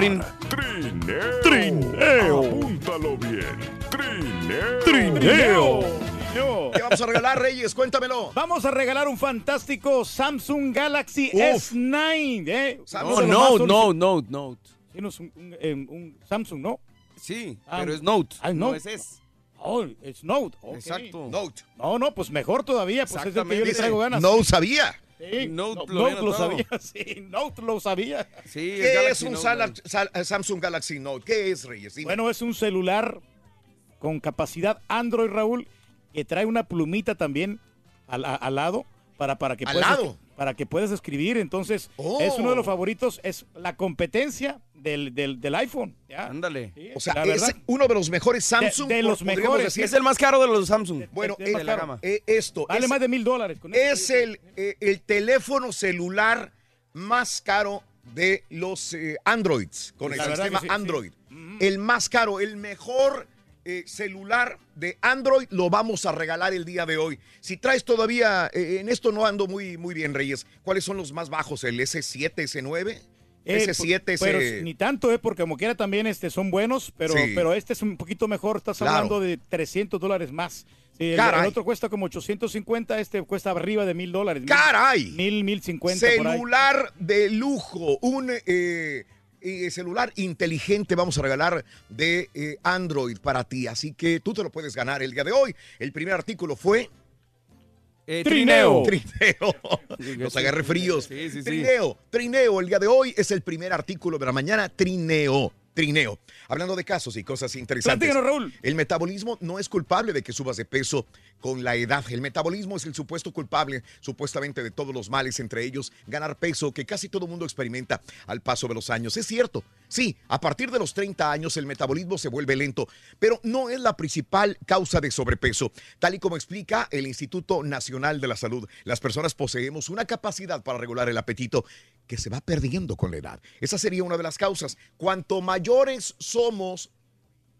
Trineo. Trineo. Apúntalo bien. Trineo. Trineo. ¿Qué vamos a regalar, Reyes? Cuéntamelo. Vamos a regalar un fantástico Samsung Galaxy Uf. S9. ¿eh? Samsung. No, Note. Sí, no es un, un- eh, un Samsung, ¿no? Sí, Ah, pero es Note. ah, no es S. Oh, es Note. ok. Exacto. Note. No, no, pues mejor todavía, pues es el que yo le traigo ganas. No sabía. Sí, Note no- lo Note sabía, <laughs> sí, Note lo sabía. Sí, el ¿Qué es un Note. Sal- eh, Samsung Galaxy Note? ¿Qué es, Reyes? Dime. Bueno, es un celular con capacidad Android, Raúl, que trae una plumita también al, a- al lado para, para que ¿Al puedas lado? para que puedas escribir. Entonces, Oh. es uno de los favoritos, es la competencia del, del, del iPhone. ¿ya? Ándale. Sí, o sea, la es uno de los mejores Samsung. de los mejores. decir. Es el más caro de los Samsung. Bueno, es- es eh, más caro. eh, esto Vale es, más de mil dólares. con es esto. el, eh, el teléfono celular más caro de los eh, Androids, con el La verdad sistema sí. Android. El más caro, el mejor eh, celular de Android lo vamos a regalar el día de hoy. Si traes todavía, eh, en esto no ando muy, muy bien, Reyes, ¿cuáles son los más bajos? ¿El S7, S9? Eh, S7, pu- pero S... ni tanto, eh, porque como quiera también este, son buenos, pero, Sí. pero este es un poquito mejor. Estás Claro. hablando de 300 dólares más. Sí, el, otro cuesta como 850, este cuesta arriba de mil dólares. ¡Caray! Mil, mil cincuenta. Celular de lujo, un eh, eh, celular inteligente vamos a regalar de eh, Android para ti. Así que tú te lo puedes ganar el día de hoy. El primer artículo fue Eh, Trineo. Trineo. <laughs> Sí. agarre fríos. Sí, sí, sí. Trineo. Trineo. El día de hoy es el primer artículo de la mañana. Trineo. Trineo. Hablando de casos y cosas interesantes. Platícanos, Raúl. El metabolismo no es culpable de que subas de peso con la edad. El metabolismo es el supuesto culpable, supuestamente, de todos los males, entre ellos ganar peso, que casi todo mundo experimenta al paso de los años. Es cierto, sí, a partir de los 30 años el metabolismo se vuelve lento, pero no es la principal causa de sobrepeso. Tal y como explica el Instituto Nacional de la Salud, las personas poseemos una capacidad para regular el apetito que se va perdiendo con la edad. Esa sería una de las causas. Cuanto mayores somos,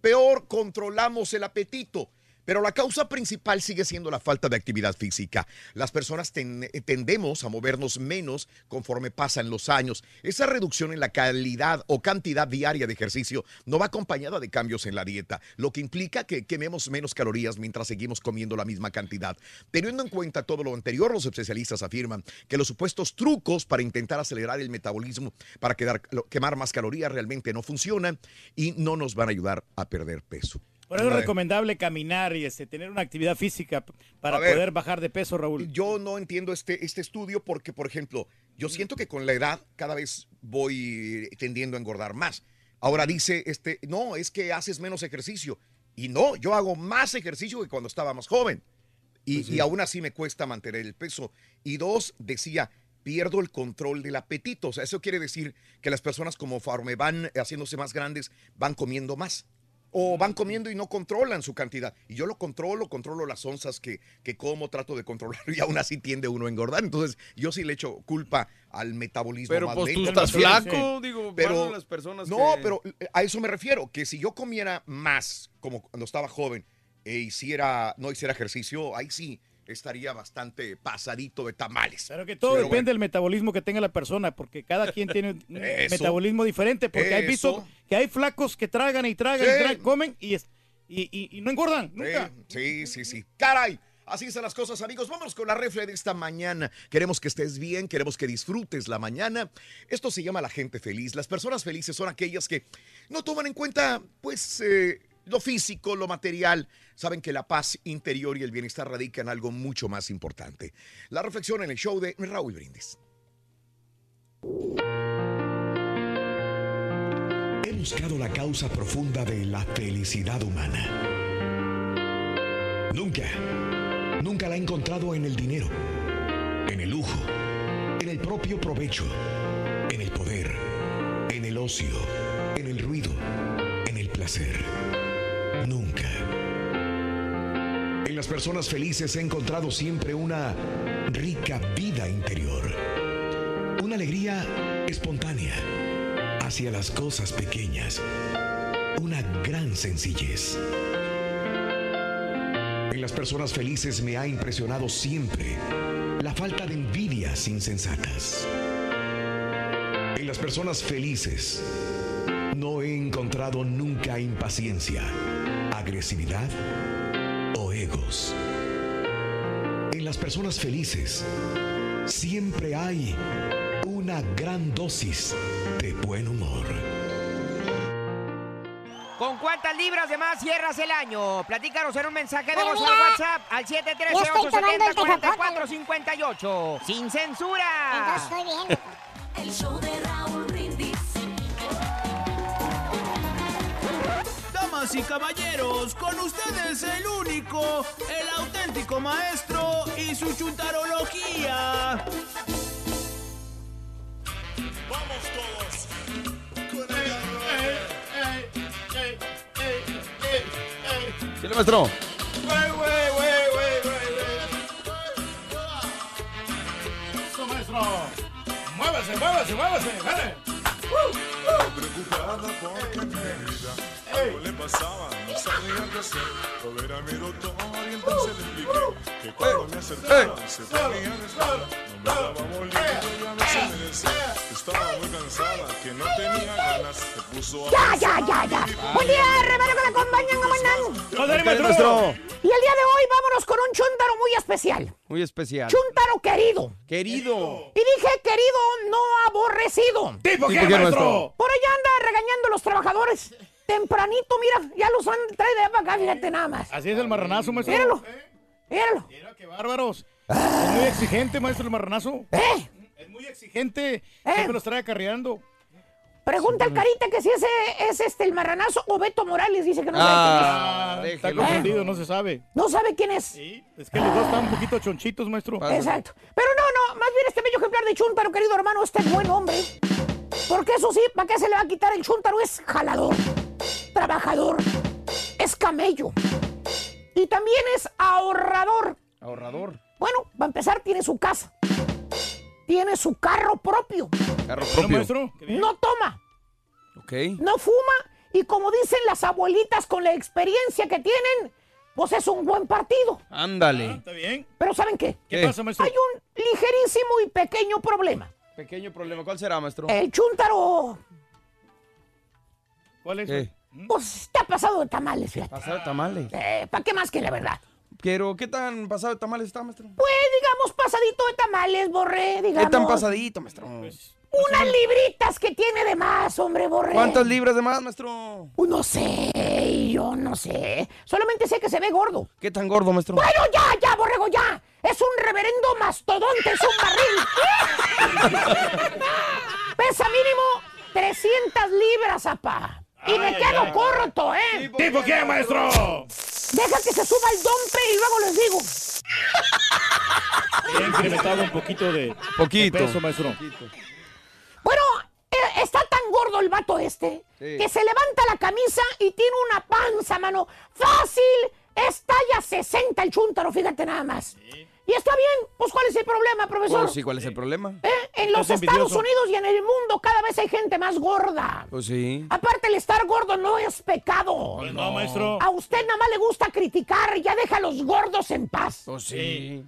peor controlamos el apetito. Pero la causa principal sigue siendo la falta de actividad física. Las personas ten- tendemos a movernos menos conforme pasan los años. Esa reducción en la calidad o cantidad diaria de ejercicio no va acompañada de cambios en la dieta, lo que implica que quememos menos calorías mientras seguimos comiendo la misma cantidad. Teniendo en cuenta todo lo anterior, los especialistas afirman que los supuestos trucos para intentar acelerar el metabolismo, para quemar más calorías, realmente no funcionan y no nos van a ayudar a perder peso. Por eso es recomendable caminar y este, tener una actividad física para ver. poder bajar de peso, Raúl. Yo no entiendo este, este estudio porque, por ejemplo, yo siento que con la edad cada vez voy tendiendo a engordar más. Ahora dice, este, no, es que haces menos ejercicio. Y no, yo hago más ejercicio que cuando estaba más joven. Y, y aún así me cuesta mantener el peso. Y dos, decía, pierdo el control del apetito. O sea, eso quiere decir que las personas como van haciéndose más grandes, van comiendo más. O van comiendo y no controlan su cantidad. Y yo lo controlo, controlo las onzas que, que como, trato de controlarlo <laughs> y aún así tiende uno a engordar. Entonces, yo sí le echo culpa al metabolismo. Pero más pues tú lento. estás flaco, digo, Pero- las personas No, que- pero eh, a eso me refiero, que si yo comiera más, como cuando estaba joven, e hiciera, no hiciera ejercicio, ahí sí estaría bastante pasadito de tamales. Pero que todo Pero depende del metabolismo que tenga la persona, porque cada quien tiene un <laughs> Eso. metabolismo diferente, porque hay visto que hay flacos que tragan y tragan Sí. y tragan, comen y, es- y, y- y no engordan, nunca. Sí, sí, sí. Caray. Así están las cosas, amigos. Vámonos con la refle de esta mañana. Queremos que estés bien, queremos que disfrutes la mañana. Esto se llama la gente feliz. Las personas felices son aquellas que no toman en cuenta, pues, eh, lo físico, lo material. Saben que la paz interior y el bienestar radican en algo mucho más importante. La reflexión en el show de Raúl Brindis. He buscado la causa profunda de la felicidad humana. Nunca, nunca la he encontrado en el dinero, en el lujo, en el propio provecho, en el poder, en el ocio, en el ruido, en el placer. Nunca. En las personas felices he encontrado siempre una rica vida interior. Una alegría espontánea hacia las cosas pequeñas. Una gran sencillez. En las personas felices me ha impresionado siempre la falta de envidias insensatas. En las personas felices no he encontrado nunca impaciencia, agresividad o egos. En las personas felices siempre hay una gran dosis de buen humor. ¿Con cuántas libras de más cierras el año? Platícanos en un mensaje de voz al WhatsApp al yo estoy tomando el 713-870-4458. ¡Sin censura! Entonces estoy bien. Damas y caballeros, con ustedes el único, el auténtico maestro y su chuntarología. Vamos todos. ¿Qué le maestro? Eso, maestro. Muévase, muévase, muévase. Dale. Preocupada porque mi vida algo le pasaba, no sabía qué hacer. Y entonces le expliqué que cuando me acercaba se ponía de espalda. No me daba bolito y a veces me decía que estaba muy cansada, que no tenía ganas. Se puso a Ya, ya, ya, ya. Buen día, hermano, que me acompañan, ¿cómo andan? Maestro. Y el día de hoy vámonos con un chúntaro muy especial. Muy especial. Chúntaro querido. Querido. Y dije querido, no aborrecido. ¿Tipo qué, ¿Tipo qué, maestro? maestro? Por allá anda regañando a los trabajadores. Tempranito, mira, ya los han traído de allá para acá, fíjate nada más. Así es el marranazo, maestro. Míralo, míralo. Mira qué bárbaros. Es muy exigente, maestro, el marranazo. ¿Eh? Es muy exigente. Siempre los trae acarreando. Pregunta al Carita que si ese es este el marranazo o Beto Morales, dice que no Ah, sabe está quién es. confundido, no se sabe. No sabe quién es. Es que los dos están un poquito chonchitos, maestro. Exacto. Pero no, no, más bien este bello ejemplar de Chuntaro, querido hermano, este es buen hombre. Porque eso sí, ¿para qué se le va a quitar el Chuntaro? Es jalador, trabajador, es camello. Y también es ahorrador. Ahorrador. Bueno, para empezar, tiene su casa. Tiene su carro propio. Carro propio. maestro. No toma, Ok. no fuma. Y como dicen las abuelitas con la experiencia que tienen, pues es un buen partido. Ándale. ¿Está bien? Pero ¿saben qué? ¿Qué pasa, maestro? Hay un ligerísimo y pequeño problema. Pequeño problema. ¿Cuál será, maestro? El chúntaro, ¿Cuál es? ¿Qué? pues está pasado de tamales, fíjate. Pasado de tamales. ¿Para qué más que la verdad? Pero, ¿qué tan pasado de tamales está, maestro? Pues digamos pasadito de tamales, borré, digamos. ¿Qué tan pasadito, maestro? Unas libritas que tiene de más, hombre, borré. ¿Cuántas libras de más, maestro? Uh, No sé, yo no sé. Solamente sé que se ve gordo. ¿Qué tan gordo, maestro? Bueno, ya, ya, borrego, ya. Es un reverendo mastodonte, es un barril. <laughs> <laughs> Pesa mínimo 300 libras, apá. Y me quedo corto, ¿eh? ¿Tipo qué, maestro? Deja que se suba el dompe y luego les digo. He incrementado un poquito de, Poquito. de peso, maestro. Bueno, eh, está tan gordo el vato este Sí. que se levanta la camisa y tiene una panza, mano. Fácil, es talla 60 el chúntaro, fíjate nada más. Y está bien, pues ¿cuál es el problema, profesor? Pues sí, ¿cuál es el problema? ¿Eh? En los Estados. Unidos y en el mundo cada vez hay gente más gorda. Pues sí. Aparte, el estar gordo no es pecado. Pues no, maestro. A usted nada más le gusta criticar, ya deja a los gordos en paz. Pues sí.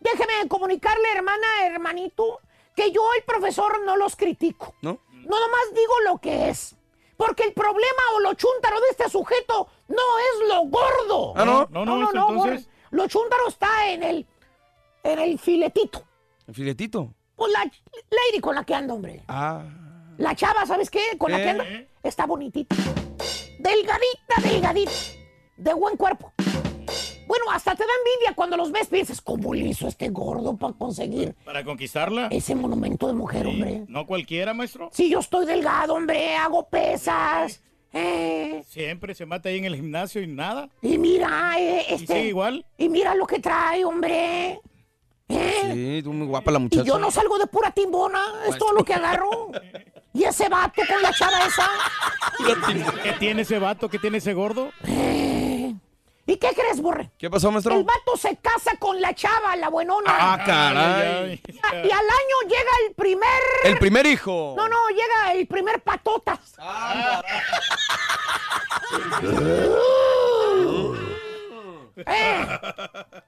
Déjeme comunicarle, hermana, hermanito, que yo, el profesor, no los critico. ¿No? No nomás digo lo que es. Porque el problema o lo chúntaro de este sujeto no es lo gordo. Ah, ¿no? No, no, maestro, entonces. gordo. Lo chúntaro está en el, en el filetito. ¿El filetito? Pues la lady con la que anda, hombre. Ah. La chava, ¿sabes qué? Con la que anda. Está bonitita. Delgadita, delgadita. De buen cuerpo. Bueno, hasta te da envidia cuando los ves. Piensas, ¿cómo le hizo este gordo para conseguir ¿Para conquistarla? ese monumento de mujer, hombre? No cualquiera, maestro. Si yo estoy delgado, hombre, hago pesas. Eh, Siempre se mata ahí en el gimnasio y nada. y mira, eh, Y este. sigue igual. Y mira lo que trae, hombre. Eh, Sí, tú muy guapa la y muchacha. yo no salgo de pura timbona, es todo lo que agarro. Y ese vato con la chava esa. ¿Qué tiene ese vato? ¿Qué tiene ese gordo? Eh, ¿Y qué crees, Borre? ¿Qué pasó, maestro? El vato se casa con la chava, la buenona. Ah, caray. Ay, ay, Y al año llega el primer. El primer hijo. No, no, llega el primer patotas. <laughs> ¿Eh?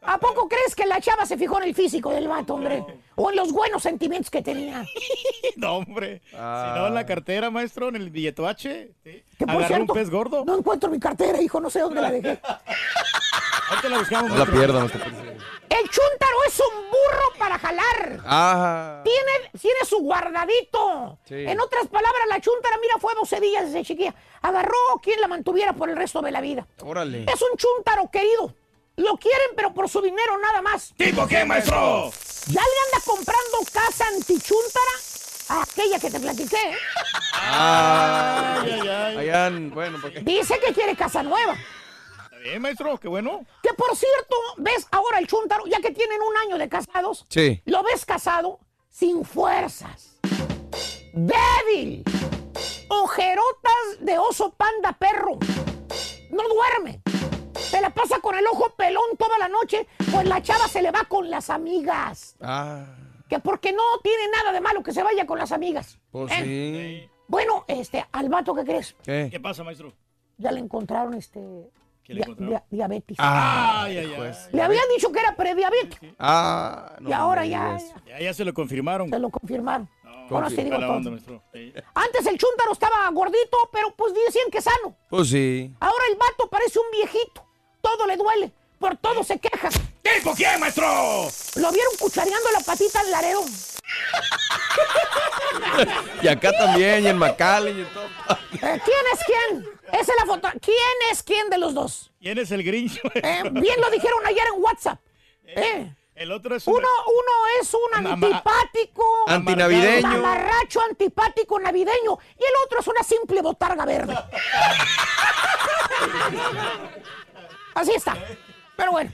¿A poco crees que la chava se fijó en el físico del vato, hombre? O en los buenos sentimientos que tenía. <laughs> No, hombre. Ah. Si no, en la cartera, maestro, en el. Que por Agarró cierto, un pez gordo. No encuentro mi cartera, hijo, no sé dónde la dejé. <laughs> Ahorita la buscamos. No la. El chúntaro es un burro para jalar. Tiene, tiene su guardadito. Sí. En otras palabras, la chuntara, mira, fue docedilla desde chiquilla. Agarró quien la mantuviera por el resto de la vida. Órale. Es un chúntaro querido. Lo quieren, pero por su dinero nada más. ¿Tipo qué, maestro? ¿Ya le anda comprando casa antichúntara? A aquella que te platiqué. ¿eh? Ah. Ay, ay, ay. Bueno, porque. Dice que quiere casa nueva. Bien, maestro, qué bueno. Que por cierto, ves ahora el chúntaro, ya que tienen un año de casados, Sí. lo ves casado sin fuerzas. Débil. Ojerotas de oso panda perro. No duerme. Se la pasa con el ojo pelón toda la noche, pues la chava se le va con las amigas. Ah. Que porque no tiene nada de malo que se vaya con las amigas. Pues ¿Eh? sí. Bueno, este, al vato, ¿qué crees? ¿Qué? ¿Qué pasa, maestro? Ya le encontraron este. ¿Qué le dia- encontraron? dia- diabetes. Ah. Ay, ay, ay. Pues. Le habían dicho que era prediabético. Ah. no y ahora me ya, digas. Ya, ya se lo confirmaron. se lo confirmaron. No, Ahora sí digo mala todo. onda, maestro. Sí. Antes el chúntaro estaba gordito, pero pues decían que sano. Pues sí. Ahora el vato parece un viejito. Todo le duele. Por todo se queja. ¿Tipo quién, maestro? Lo vieron cuchareando la patita al larero. <laughs> Y acá también, y en McAllen y en todo. Eh, ¿Quién es quién? Esa es la foto. ¿Quién es quién de los dos? ¿Quién es el Grinch? Eh, bien lo dijeron ayer en WhatsApp. Eh, El otro es un... Uno, uno es un antipático. Antinavideño. Mamarracho antipático navideño. Y el otro es una simple botarga verde. <laughs> Así está. Pero bueno.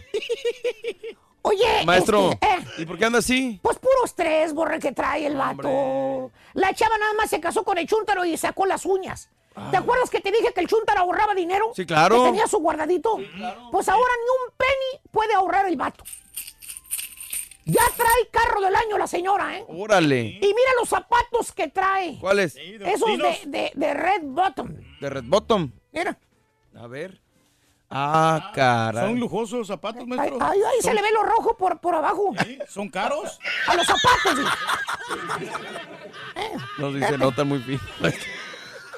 Oye, Maestro, este, eh, ¿y por qué anda así? pues puro estrés, borre, que trae el vato. La chava nada más se casó con el chúntaro y sacó las uñas. ¿Te acuerdas que te dije que el chúntaro ahorraba dinero? Sí, claro. Que tenía su guardadito. Pues ahora ni un penny puede ahorrar el vato. Ya trae carro del año la señora, ¿eh? Órale. Y mira los zapatos que trae. ¿Cuáles? Esos de, de, de Red Bottom. De Red Bottom. Mira. A ver. Ah, caray. Son lujosos los zapatos, Ahí, maestro. ahí- ahí se le ve lo rojo por, por abajo. ¿Son caros? A los zapatos. sí. No, sí se nota muy fino. <laughs>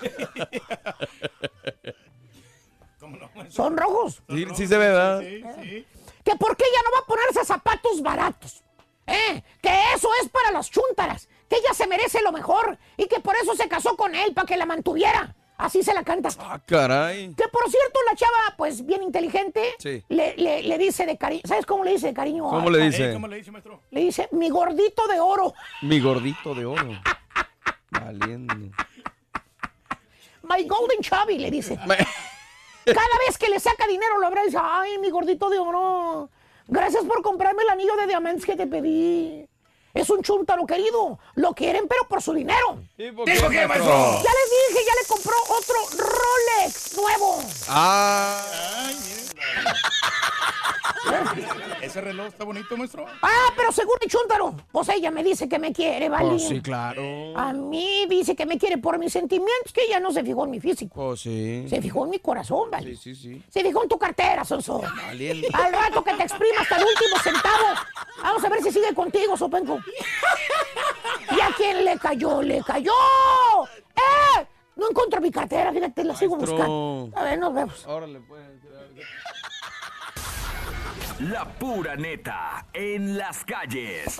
<laughs> Son rojos. Sí, sí se ve, ¿verdad? Que por qué ella no va a ponerse zapatos baratos. ¿Eh? Que eso es para las chúntaras. Que ella se merece lo mejor. Y que por eso se casó con él, para que la mantuviera. Así se la canta. Ah, caray. Que por cierto, la chava, pues bien inteligente, Sí. le, le- le dice de cariño. ¿Sabes cómo le dice de cariño? ¿Cómo le dice? ¿Cómo le dice, maestro? Le dice, mi gordito de oro. Mi gordito de oro. <laughs> Valiendo. My golden chubby, le dice. Cada vez que le saca dinero, lo abre y dice, ay, mi gordito de oro. Gracias por comprarme el anillo de diamantes que te pedí. Es un chúntaro querido. Lo quieren, pero por su dinero. ¿Tipo qué, maestro? Ya les dije, ya le compró otro Rolex nuevo. Ah. Ay. <laughs> ¿Ese reloj está bonito, maestro? Ah, pero según el chúntaro, pues ella me dice que me quiere, ¿vale? Pues sí, claro. A mí dice que me quiere por mis sentimientos, que ella no se fijó en mi físico. Pues sí. Se fijó en mi corazón, ¿vale? Sí, sí, sí. Se fijó en tu cartera, Sonso. Al rato que te exprima hasta el último centavo. Vamos a ver si sigue contigo, Sopenco. <laughs> ¿Y a quién le cayó? ¡Le cayó! ¡Eh! No encuentro mi cartera, fíjate, la sigo buscando. A ver, nos vemos. Órale, pues. La pura neta en las calles.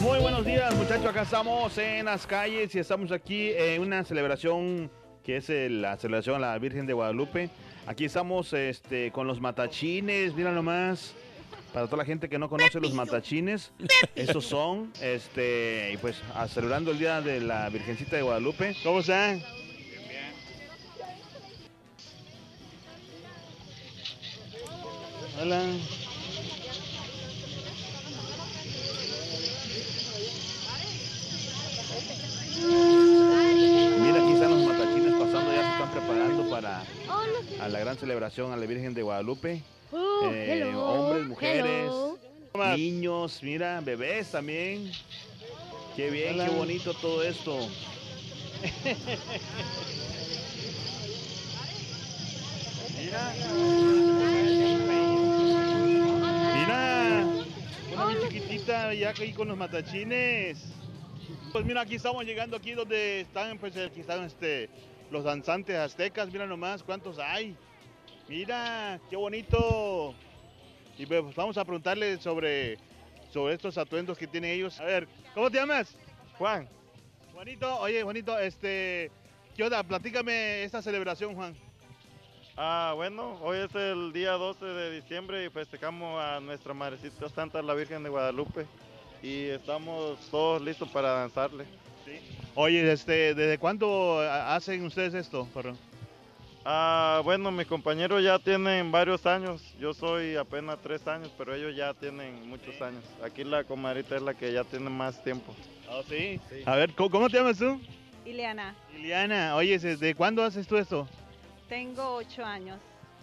Muy buenos días, muchachos. Acá estamos en las calles y estamos aquí en una celebración que es la celebración a la Virgen de Guadalupe. Aquí estamos este, con los matachines, mira nomás. Para toda la gente que no conoce los matachines, estos son, este, y pues celebrando el día de la Virgencita de Guadalupe. ¿Cómo están? Hola. Mira, aquí están los matachines pasando, ya se están preparando para a la gran celebración a la Virgen de Guadalupe. Eh, hombres, mujeres, niños, mira, bebés también. Qué bien, qué bonito todo esto. <laughs> Mira, una chiquitita ya ahí con los matachines. Pues mira, aquí estamos llegando aquí donde están, pues aquí están este, los danzantes aztecas. Mira nomás cuántos hay. Mira, qué bonito. Y pues vamos a preguntarle sobre, sobre estos atuendos que tienen ellos. A ver, ¿cómo te llamas? Juan. Juanito, oye, Juanito, este, ¿qué onda? Platícame esta celebración, Juan. Ah, bueno, hoy es el día 12 de diciembre y festejamos a nuestra Madrecita Santa, la Virgen de Guadalupe. Y estamos todos listos para danzarle. Oye, este, ¿desde cuándo hacen ustedes esto, perro? Ah, bueno, mis compañeros ya tienen varios años. Yo soy apenas tres años, pero ellos ya tienen muchos años. Aquí la comadrita es la que ya tiene más tiempo. ¿Oh, sí? A ver, ¿cómo, cómo te llamas tú? Ileana, Liliana, oye, ¿desde cuándo haces tú esto? Tengo ocho años.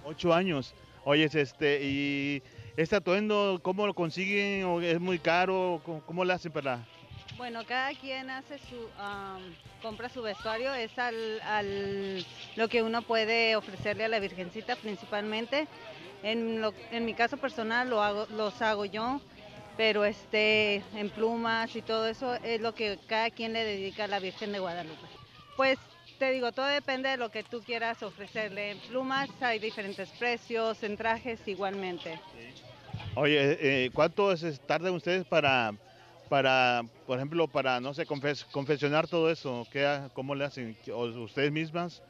Ocho años. Oye, este, y este atuendo, ¿cómo lo consiguen? ¿O ¿Es muy caro? ¿Cómo, cómo le hacen para...? Bueno, cada quien hace su, compra su vestuario, es al, al- lo que uno puede ofrecerle a la Virgencita principalmente. En, lo- en mi caso personal lo hago, los hago yo, pero este, en plumas y todo eso es lo que cada quien le dedica a la Virgen de Guadalupe. Pues te digo, todo depende de lo que tú quieras ofrecerle. En plumas hay diferentes precios, en trajes igualmente. Oye, eh, ¿cuánto es- tardan ustedes para, para, por ejemplo, para, no sé, confes- confeccionar todo eso? ¿Qué, ¿Cómo le hacen? ¿O ¿Ustedes mismas?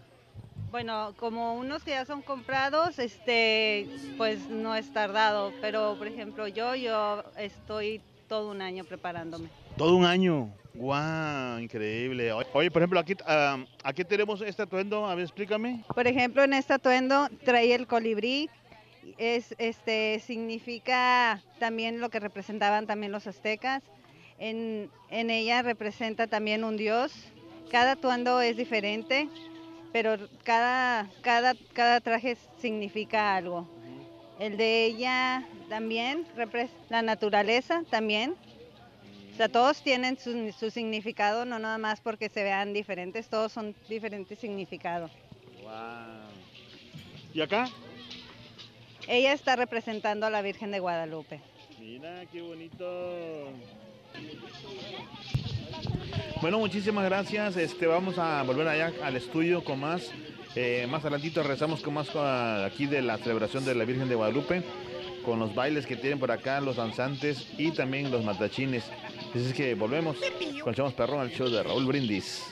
Bueno, como unos que ya son comprados, este, pues no es tardado, pero por ejemplo yo, yo estoy todo un año preparándome. Todo un año. ¡Guau! Increíble. Oye, por ejemplo, aquí, ah, aquí tenemos este atuendo. A ver, explícame. Por ejemplo, en este atuendo trae el colibrí, es, este, significa también lo que representaban también los aztecas. En, en ella representa también un dios. Cada atuendo es diferente, pero cada, cada, cada traje significa algo. El de ella también, la naturaleza también. O sea, todos tienen su, su significado, no nada más porque se vean diferentes, todos son diferentes significados. ¿Y acá? Ella está representando a la Virgen de Guadalupe. Mira, qué bonito. Bueno, muchísimas gracias. Este, vamos a volver allá al estudio con más. Eh, más adelantito regresamos con más ah, aquí de la celebración de la Virgen de Guadalupe, con los bailes que tienen por acá, los danzantes y también los matachines. Así es que volvemos con Chamos Perrón al show de Raúl Brindis.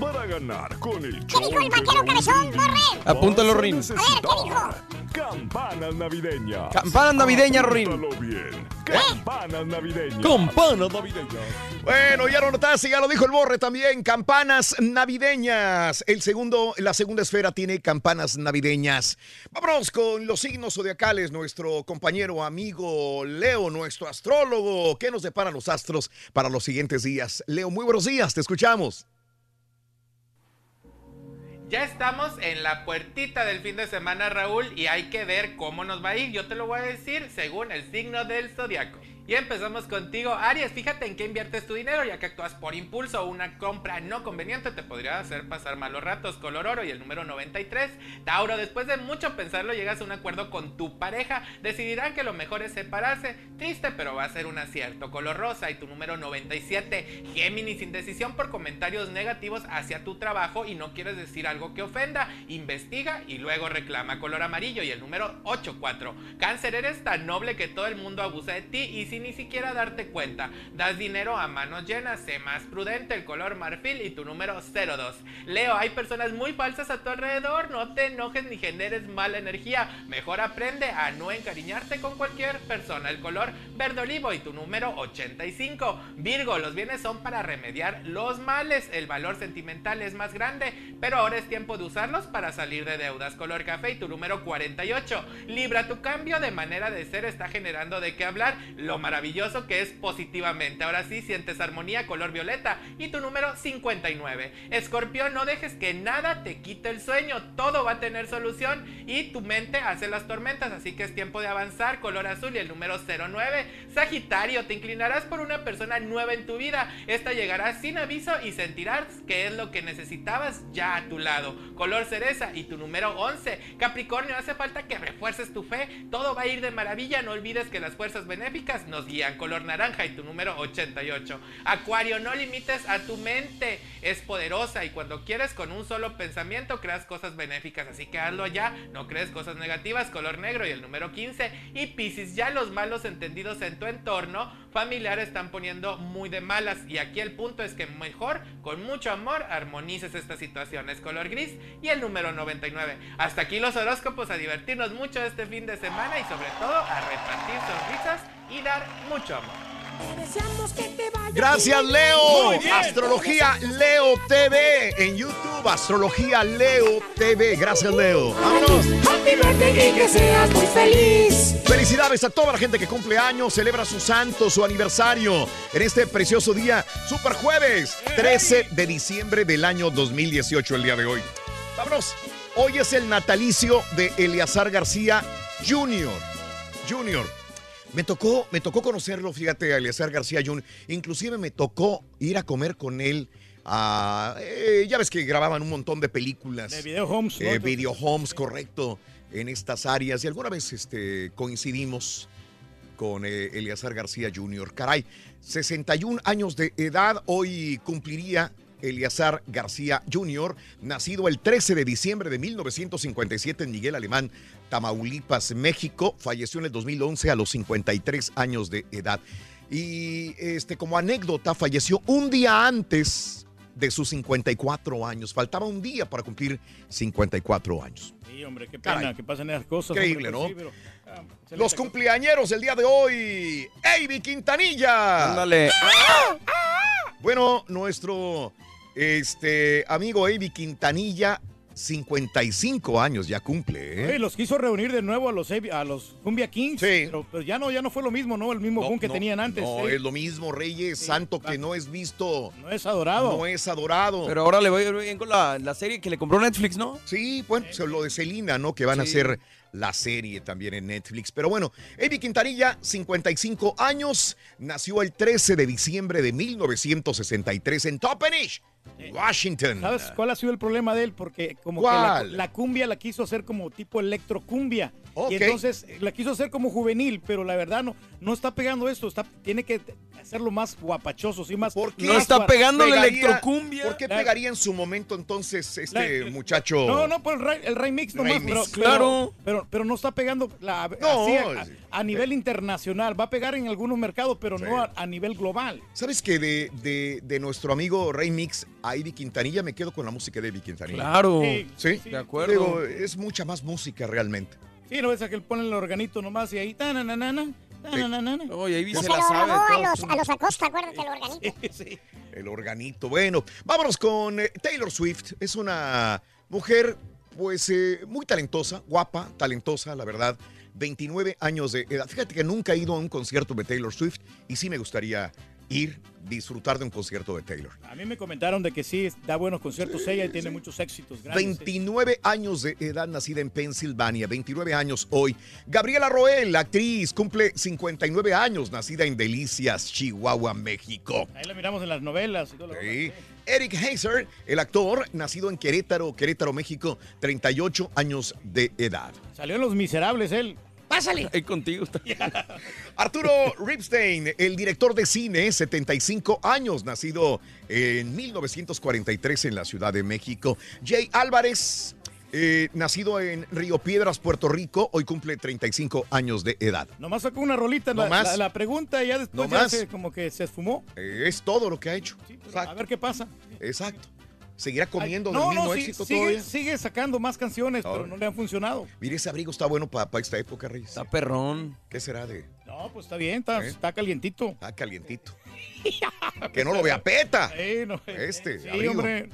Para ganar con el show dijo el vaquero cabezón, Borre? Apúntalo, vas a Rin. necesitar Campanas navideñas. Campanas navideñas, bien. Campanas navideñas. Campanas navideñas. Bueno, ya lo notaste, ya lo dijo el Borre también, campanas navideñas. El segundo, la segunda esfera tiene campanas navideñas. Vámonos con los signos zodiacales, nuestro compañero amigo Leo, nuestro astrólogo. ¿Qué nos deparan los astros para los siguientes días? Leo, muy buenos días, te escuchamos. Ya estamos en la puertita del fin de semana, Raúl, y hay que ver cómo nos va a ir. Yo te lo voy a decir según el signo del zodiaco. Y empezamos contigo, Aries. Fíjate en qué inviertes tu dinero, ya que actúas por impulso. Una compra no conveniente te podría hacer pasar malos ratos. Color oro y el número 93. Tauro, después de mucho pensarlo, llegas a un acuerdo con tu pareja. Decidirán que lo mejor es separarse. Triste, pero va a ser un acierto. Color rosa y tu número 97. Géminis, indecisión por comentarios negativos hacia tu trabajo y no quieres decir algo que ofenda. Investiga y luego reclama. Color amarillo y el número 84. Cáncer, eres tan noble que todo el mundo abusa de ti y ni siquiera darte cuenta. Das dinero a manos llenas, sé más prudente, el color marfil y tu número 02. Leo, hay personas muy falsas a tu alrededor, no te enojes ni generes mala energía. Mejor aprende a no encariñarte con cualquier persona. El color verde olivo y tu número 85. Virgo, los bienes son para remediar los males. El valor sentimental es más grande, pero ahora es tiempo de usarlos para salir de deudas. Color café y tu número 48. Libra, tu cambio de manera de ser está generando de qué hablar. Lo maravilloso que es positivamente. Ahora sí, sientes armonía color violeta y tu número 59. Escorpión, no dejes que nada te quite el sueño, todo va a tener solución y tu mente hace las tormentas, así que es tiempo de avanzar, color azul y el número 09. Sagitario, te inclinarás por una persona nueva en tu vida, esta llegará sin aviso y sentirás que es lo que necesitabas ya a tu lado. Color cereza y tu número 11. Capricornio, hace falta que refuerces tu fe, todo va a ir de maravilla, no olvides que las fuerzas benéficas nos guían. Color naranja y tu número 88. Acuario, no limites a tu mente, es poderosa y cuando quieres con un solo pensamiento creas cosas benéficas, así que hazlo ya, no crees cosas negativas, color negro y el número 15. Y Piscis, ya los malos entendidos en tu entorno familiar están poniendo muy de malas y aquí el punto es que mejor, con mucho amor, armonices estas situaciones, color gris y el número 99. Hasta aquí los horóscopos, a divertirnos mucho este fin de semana y sobre todo a repartir sonrisas y dar mucho amor. Gracias, Leo. Astrología Leo TV en YouTube. Astrología Leo TV. Gracias, Leo. Vámonos. Happy birthday y que seas muy feliz. Felicidades a toda la gente que cumple años, celebra su santo, su aniversario en este precioso día, Super Jueves, 13 de diciembre del año 2018, el día de hoy. Vámonos. Hoy es el natalicio de Eleazar García Jr. Jr. Me tocó, me tocó conocerlo, fíjate, a Eleazar García Jr. Inclusive me tocó ir a comer con él. a- eh, ya ves que grababan un montón de películas. De video homes, ¿no? Eh, video homes, correcto, en estas áreas. Y alguna vez este, coincidimos con eh, Eleazar García Jr. Caray, 61 años de edad, hoy cumpliría Eleazar García Jr., nacido el 13 de diciembre de 1957 en Miguel Alemán, Tamaulipas, México. Falleció en el 2011 a los 53 años de edad. Y este, como anécdota, falleció un día antes de sus 54 años. Faltaba un día para cumplir 54 años. Sí, hombre, qué pena Caray. que pasen esas cosas. Increíble, hombre, ¿no? pues sí, pero, ah, Los cumpleañeros del día de hoy, Avi Quintanilla. Ándale. Bueno, nuestro este, amigo Avi Quintanilla, 55 años ya cumple. ¿eh? Oye, los quiso reunir de nuevo a los, Evi- a los Cumbia Kings, pero pues ya no, ya no fue lo mismo, ¿no? El mismo boom que no, tenían antes. No, ¿eh? es lo mismo, Reyes, santo que no es visto. No es adorado. No es adorado. Pero ahora le voy a ir bien con la, la serie que le compró Netflix, ¿no? Sí, bueno, pues, lo de Celina, ¿no? Que van a Sí. hacer la serie también en Netflix. Pero bueno, Evi Quintanilla, 55 años, nació el 13 de diciembre de 1963 en Toppenish, Washington. ¿Sabes cuál ha sido el problema de él? Porque como ¿Cuál? que la, la cumbia la quiso hacer como tipo electrocumbia. Ok. Y entonces la quiso hacer como juvenil, pero la verdad no, no está pegando esto. Está, tiene que hacerlo más guapachoso, sí, más. ¿Por qué? más guar- Pegaría- ¿Por qué La- pegaría en su momento entonces este La- muchacho? No, no, pues el, Ray- el remix nomás. Remix, pero, claro. Pero, pero, pero no está pegando la, No, así a, a nivel internacional. Va a pegar en algunos mercados, pero no a, a nivel global. ¿Sabes que de, de, de nuestro amigo Rey Mix a Ivy Quintanilla me quedo con la música de Ivy Quintanilla? Claro. Sí, De acuerdo. Digo, es mucha más música realmente. Sí, no ves a que él pone el organito nomás y ahí. tananana, tananana. Oye, ahí Se lo robó a los, a los Acosta, acuérdate, el organito. El organito. Bueno, vámonos con eh, Taylor Swift. Es una mujer, pues, eh, muy talentosa, guapa, talentosa, la verdad. 29 años de edad. Fíjate que nunca he ido a un concierto de Taylor Swift y sí me gustaría ir, disfrutar de un concierto de Taylor. A mí me comentaron de que sí, da buenos conciertos ella y tiene muchos éxitos grandes. 29 años de edad, nacida en Pensilvania, 29 años hoy. Gabriela Roel, actriz, cumple 59 años, nacida en Delicias, Chihuahua, México. Ahí la miramos en las novelas y todo lo Sí. Eric Heiser, el actor, nacido en Querétaro, Querétaro, México, 38 años de edad. Salió en Los Miserables él. Pásale. Ahí contigo. <laughs> Arturo Ripstein, el director de cine, 75 años, nacido en 1943 en la Ciudad de México. Jay Álvarez, eh, nacido en Río Piedras, Puerto Rico, hoy cumple 35 años de edad. Nomás sacó una rolita, la, No más. la- la pregunta y ya después No ya más. se- como que se esfumó. Eh, es todo lo que ha hecho. A ver qué pasa. Exacto. ¿Seguirá comiendo Ay, del no, mismo no, sí, éxito sigue, todavía? sigue sacando más canciones, pero no le han funcionado. Mire, ese abrigo está bueno para esta época, Reyes. Está perrón. ¿Qué será de...? No, pues está bien, está, ¿Eh? está calientito. Ah, calientito. <laughs> Que no lo vea peta. Este, sí, hombre.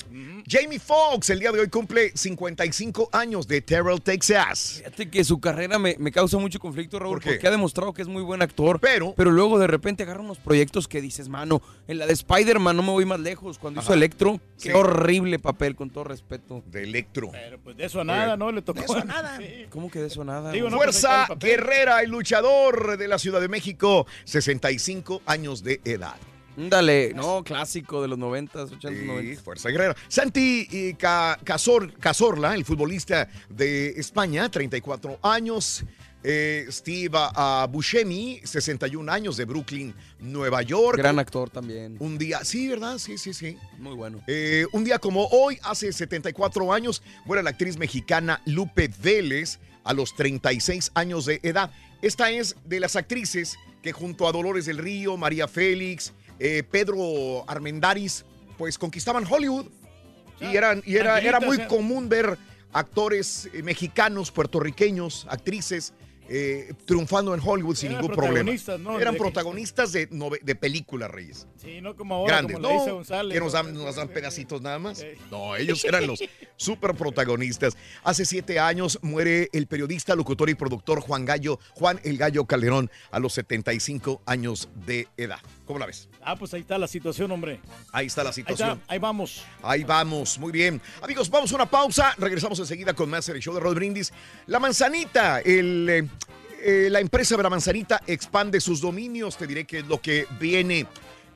Jamie Foxx el día de hoy cumple 55 años de Terrell, Texas. Fíjate que su carrera me, me causa mucho conflicto, Raúl, ¿Por qué? porque ha demostrado que es muy buen actor. Pero. Pero luego de repente agarra unos proyectos que dices, mano, en la de Spider-Man no me voy más lejos. Cuando hizo. Electro, Sí. qué horrible papel, con todo respeto. De Electro. Pero pues de eso a nada, ¿no? Le tocó. De eso a <laughs> nada. ¿Cómo que de eso nada? Digo, güey? no, pues, Fuerza. Guerrera, el luchador de la Ciudad de México, 65 años de edad. Dale, no, clásico de los 90s, 80s, Sí, 90s. Fuerza Guerrera. Santi eh, Ca- Cazor- Cazorla, el futbolista de España, 34 años. Eh, Steve ah, Buscemi, 61 años de Brooklyn, Nueva York. Gran actor también. Un día, sí, ¿verdad? Sí, sí, sí. Muy bueno. Eh, un día como hoy, hace 74 años, muere la actriz mexicana Lupe Vélez a los 36 años de edad. Esta es de las actrices que junto a Dolores del Río, María Félix, eh, Pedro Armendáriz, pues conquistaban Hollywood. Y, eran, y era, era muy común ver actores eh, mexicanos, puertorriqueños, actrices. eh, triunfando en Hollywood sin Eran ningún problema. ¿no? Eran De protagonistas de, de películas, Reyes Sí, no como ahora, grandes. como No, González. que nos ¿no? dan, nos dan pedacitos nada más. No, ellos eran los <laughs> super protagonistas. Hace siete años muere el periodista, locutor y productor Juan Gallo, Juan el Gallo Calderón, a los 75 años de edad. ¿Cómo la ves? Ah, pues ahí está la situación, hombre. Ahí está la Ahí situación. está, ahí vamos. Ahí vamos, muy bien. Amigos, vamos a una pausa. Regresamos enseguida con más el show de Rod Brindis. La manzanita, el, eh, eh, la empresa de la manzanita expande sus dominios. Te diré qué es lo que viene.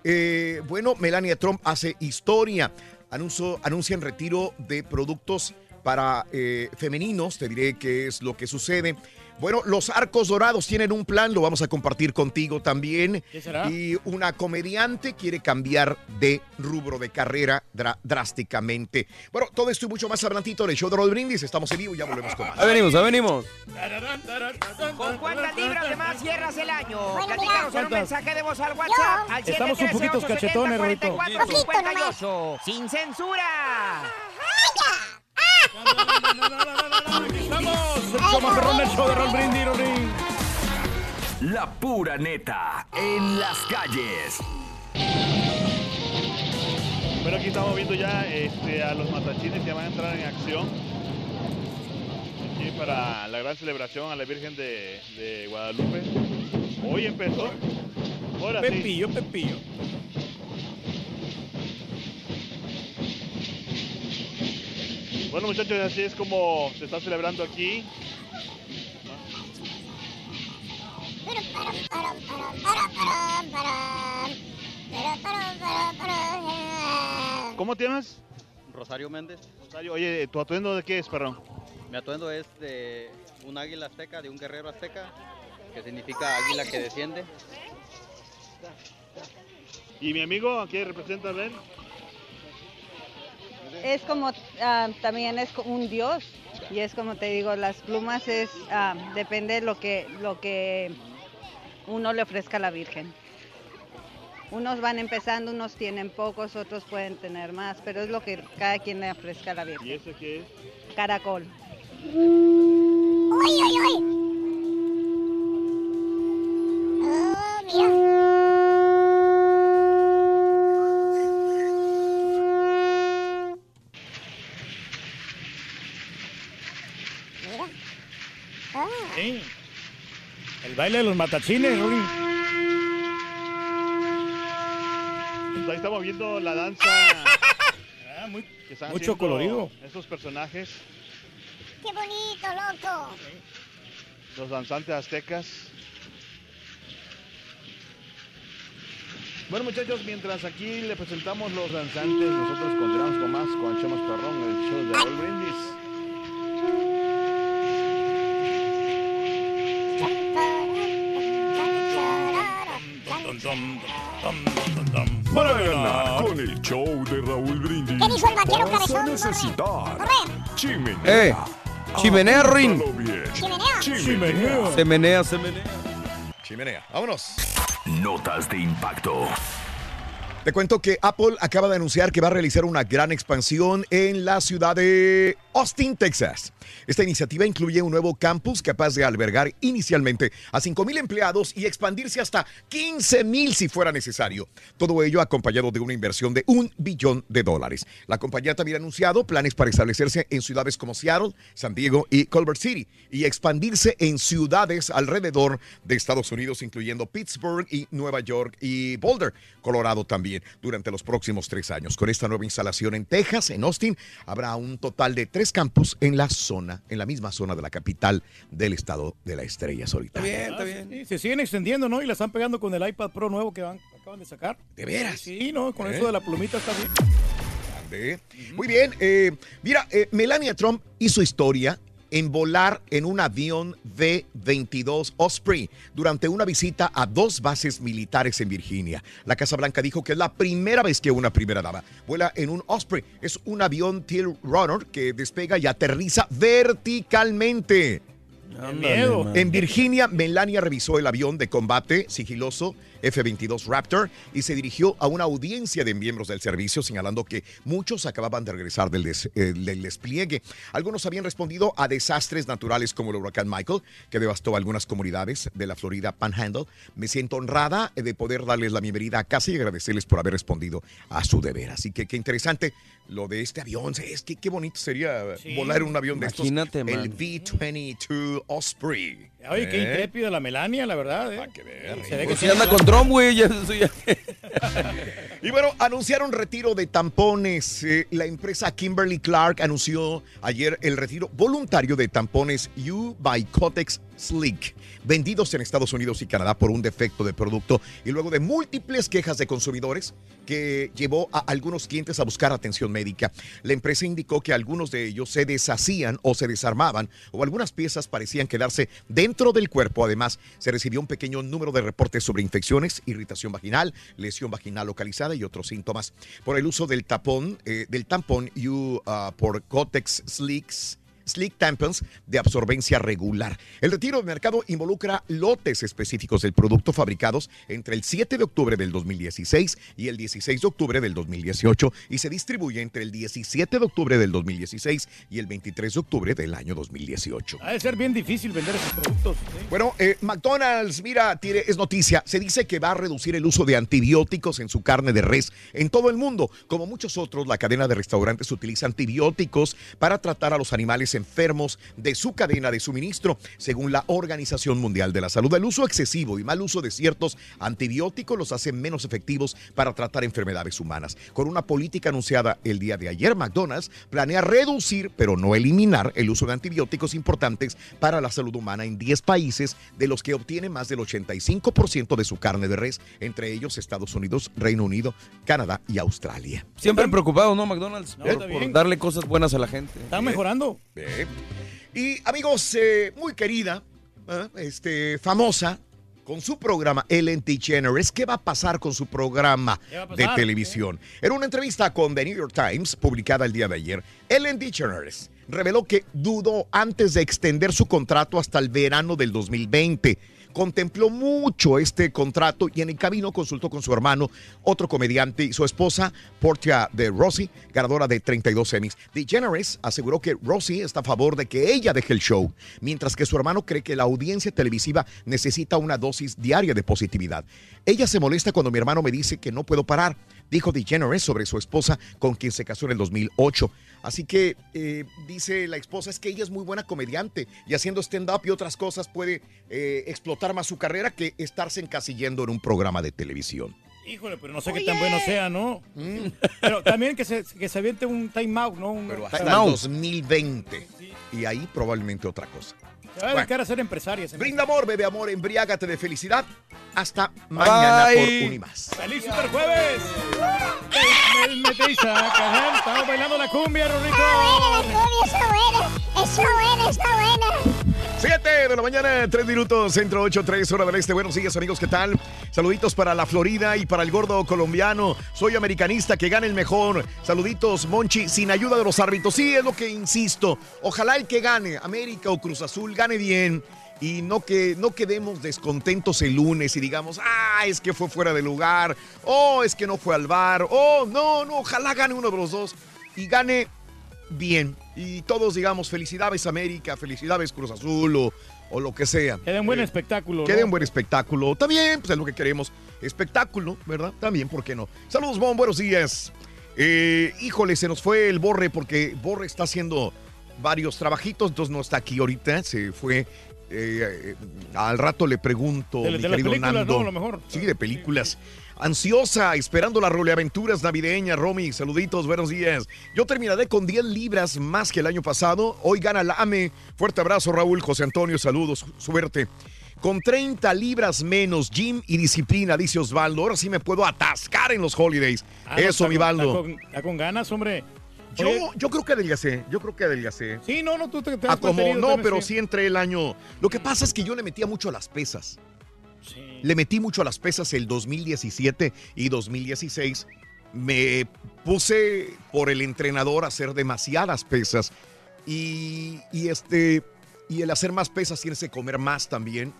Eh, bueno, Melania Trump hace historia. Anuncio, anuncian retiro de productos para eh, femeninos. Te diré qué es lo que sucede. Bueno, los arcos dorados tienen un plan, lo vamos a compartir contigo también. ¿Qué será? Y una comediante quiere cambiar de rubro de carrera dra- drásticamente. Bueno, todo esto y mucho más adelantito en el show de Rod Brindis. Estamos en vivo y ya volvemos con más. Ahí venimos, ahí venimos. ¿Con cuántas libras de más cierras el año? Bueno, Platícanos en un mensaje de voz al WhatsApp al Estamos un poquitos cachetones, Rorito. 44 Sin censura. ¡Vamos! El show de Brindis. La pura neta en las calles. Bueno, aquí estamos viendo ya este, a los matachines que van a entrar en acción. Aquí para la gran celebración a la Virgen de, de Guadalupe. Hoy empezó. Ahora sí. Pepillo, Pepillo. Bueno, muchachos, así es como se está celebrando aquí. ¿Cómo te llamas? Rosario Méndez. Rosario, oye, ¿tu atuendo de qué es, perrón? Mi atuendo es de un águila azteca, de un guerrero azteca, que significa águila que desciende. ¿Y mi amigo a qué representa a ver? Es como, ah, también es un dios. Y es como te digo, las plumas es, ah, depende de lo que, lo que uno le ofrezca a la Virgen. Unos van empezando, unos tienen pocos, otros pueden tener más, pero es lo que cada quien le ofrezca a la Virgen. ¿Y ese qué es? Caracol. ¡Uy, uy, uy! Oh, mira. Mira. Ah. Sí. El baile de los matachines, Rorín. Pues ahí estamos viendo la danza. <laughs> que están Ah, mucho colorido. Estos personajes, ¡Qué bonito, loco! los danzantes aztecas. Bueno muchachos, mientras aquí le presentamos los danzantes, nosotros continuamos con más con más perrón, el show de Raúl Brindis. Para ganar con el show de Raúl Brindis. ¿Qué dijo el vaquero cabezón? necesitar chimenea. ¡Eh! Chimenea, bien. Chimenea. Chimenea. Se menea, se menea. Chimenea, vámonos. Notas de impacto. Te cuento que Apple acaba de anunciar que va a realizar una gran expansión en la ciudad de Austin, Texas. Esta iniciativa incluye un nuevo campus capaz de albergar inicialmente a 5.000 empleados y expandirse hasta 15.000 si fuera necesario. Todo ello acompañado de una inversión de un billón de dólares. La compañía también ha anunciado planes para establecerse en ciudades como Seattle, San Diego y Culver City y expandirse en ciudades alrededor de Estados Unidos, incluyendo Pittsburgh y Nueva York y Boulder, Colorado también, durante los próximos tres años. Con esta nueva instalación en Texas, en Austin, habrá un total de tres campus en la zona, en la misma zona de la capital del estado de la estrella solitaria. Está bien, Sí, se siguen extendiendo, ¿no? Y la están pegando con el iPad Pro nuevo que van- acaban de sacar. ¿De veras? Sí, ¿no? Con ¿Eh? eso de la plumita está bien. Grande. Muy bien. eh, mira, eh, Melania Trump hizo historia en volar en un avión B-22 Osprey durante una visita a dos bases militares en Virginia. La Casa Blanca dijo que es la primera vez que una primera dama vuela en un Osprey. Es un avión Teal Runner que despega y aterriza verticalmente. miedo. En Virginia, Melania revisó el avión de combate sigiloso F-22 Raptor y se dirigió a una audiencia de miembros del servicio señalando que muchos acababan de regresar del, des- eh, del despliegue. Algunos habían respondido a desastres naturales como el huracán Michael, que devastó algunas comunidades de la Florida Panhandle. Me siento honrada de poder darles la bienvenida a casa y agradecerles por haber respondido a su deber. Así que qué interesante lo de este avión. Es que qué bonito sería Sí. volar en un avión de Imagínate, estos. El man. V-22 Osprey. Oye, qué ¿Eh? intrépida la Melania, la verdad, ¿eh? Se ve que Pues si tiene anda plan. con Trump, güey. ya- <laughs> Y bueno, anunciaron retiro de tampones. Eh, la empresa Kimberly Clark anunció ayer el retiro voluntario de tampones U by Cotex Slick, vendidos en Estados Unidos y Canadá por un defecto de producto y luego de múltiples quejas de consumidores que llevó a algunos clientes a buscar atención médica. La empresa indicó que algunos de ellos se deshacían o se desarmaban o algunas piezas parecían quedarse dentro del cuerpo. Además, se recibió un pequeño número de reportes sobre infecciones, irritación vaginal, lesión vaginal localizada y otros síntomas. Por el uso del tapón, eh, del tampón U ah, por Cotex Slicks. Slick Tampons de absorbencia regular. El retiro del mercado involucra lotes específicos del producto fabricados entre el 7 de octubre del 2016 y el 16 de octubre del 2018 y se distribuye entre el 17 de octubre del 2016 y el 23 de octubre del año 2018. Ha de ser bien difícil vender esos productos. ¿sí? Bueno, eh, McDonald's, mira, tiene, es noticia. Se dice que va a reducir el uso de antibióticos en su carne de res en todo el mundo. Como muchos otros, la cadena de restaurantes utiliza antibióticos para tratar a los animales enfermos de su cadena de suministro, según la Organización Mundial de la Salud. El uso excesivo y mal uso de ciertos antibióticos los hace menos efectivos para tratar enfermedades humanas. Con una política anunciada el día de ayer, McDonald's planea reducir, pero no eliminar, el uso de antibióticos importantes para la salud humana en 10 países, de los que obtiene más del 85% de su carne de res, entre ellos Estados Unidos, Reino Unido, Canadá y Australia. Siempre preocupado, ¿no, McDonald's? No, por, está darle cosas buenas a la gente. Están mejorando. Bien. Y amigos, eh, muy querida, ¿eh? este, famosa, con su programa Ellen DeGeneres, ¿qué va a pasar con su programa ¿Qué va a de televisión? En una entrevista con The New York Times, publicada el día de ayer, Ellen DeGeneres reveló que dudó antes de extender su contrato hasta el verano del 2020. Contempló mucho este contrato y en el camino consultó con su hermano, otro comediante y su esposa, Portia de Rossi, ganadora de 32 Emmys. DeGeneres aseguró que Rossi está a favor de que ella deje el show, mientras que su hermano cree que la audiencia televisiva necesita una dosis diaria de positividad. Ella se molesta cuando mi hermano me dice que no puedo parar, dijo DeGeneres sobre su esposa con quien se casó en el 2008. Así que eh, dice la esposa es que ella es muy buena comediante y haciendo stand-up y otras cosas puede eh, explotar más su carrera que estarse encasillando en un programa de televisión. Híjole, pero no sé qué tan bueno sea, ¿no? <laughs> Pero también que se, que se aviente un time out, ¿no? Un, Pero hasta time el out. 2020. Y ahí probablemente otra cosa. Va a dedicar a ser empresaria. se me Brinda amor, bebe amor, embriágate de felicidad. Hasta mañana Bye. por Unimas. ¡Feliz Super Jueves! Estamos bailando la cumbia, cumbia está buena, está buena, está buena. 7 de la mañana, 3 minutos, centro 8, 3, hora del este. Buenos días, amigos, ¿qué tal? Saluditos para la Florida y para el gordo colombiano. Soy americanista, que gane el mejor. Saluditos, Monchi, sin ayuda de los árbitros. Sí, es lo que insisto. Ojalá el que gane, América o Cruz Azul, gane bien. y no que no quedemos descontentos el lunes y digamos, ah, es que fue fuera de lugar, oh, es que no fue al bar, oh, no, no, ojalá gane uno de los dos y gane bien. Y todos digamos, felicidades América, felicidades Cruz Azul o, o lo que sea. Queda un buen Eh, espectáculo. Quede ¿no? un buen espectáculo. También, pues es lo que queremos. Espectáculo, ¿verdad? También, ¿por qué no? Saludos, Bon, buenos días. Eh, híjole, se nos fue el Borre porque Borre está haciendo varios trabajitos, entonces no está aquí ahorita, se fue. eh, eh, al rato le pregunto, De- mi de querido Nando. ¿no? A lo mejor. Sí, de películas. Ansiosa, esperando las roleaventuras navideñas, Romy. Saluditos, buenos días. Yo terminaré con 10 libras más que el año pasado. Hoy gana la AME. Fuerte abrazo, Raúl, José Antonio, saludos, suerte. Con 30 libras menos, gym y disciplina, dice Osvaldo. Ahora sí me puedo atascar en los holidays. Ah, Eso, mi Baldo. Está con, está con ganas, hombre. Yo, yo creo que adelgacé, yo creo que adelgacé. Sí, no, no, tú te, te Ah, has como no, pero sí entré el año. Lo que pasa es que yo le metía mucho a las pesas. Le metí mucho a las pesas el 2017 y 2016. Me puse por el entrenador a hacer demasiadas pesas. Y, este, y el hacer más pesas tienes que comer más también.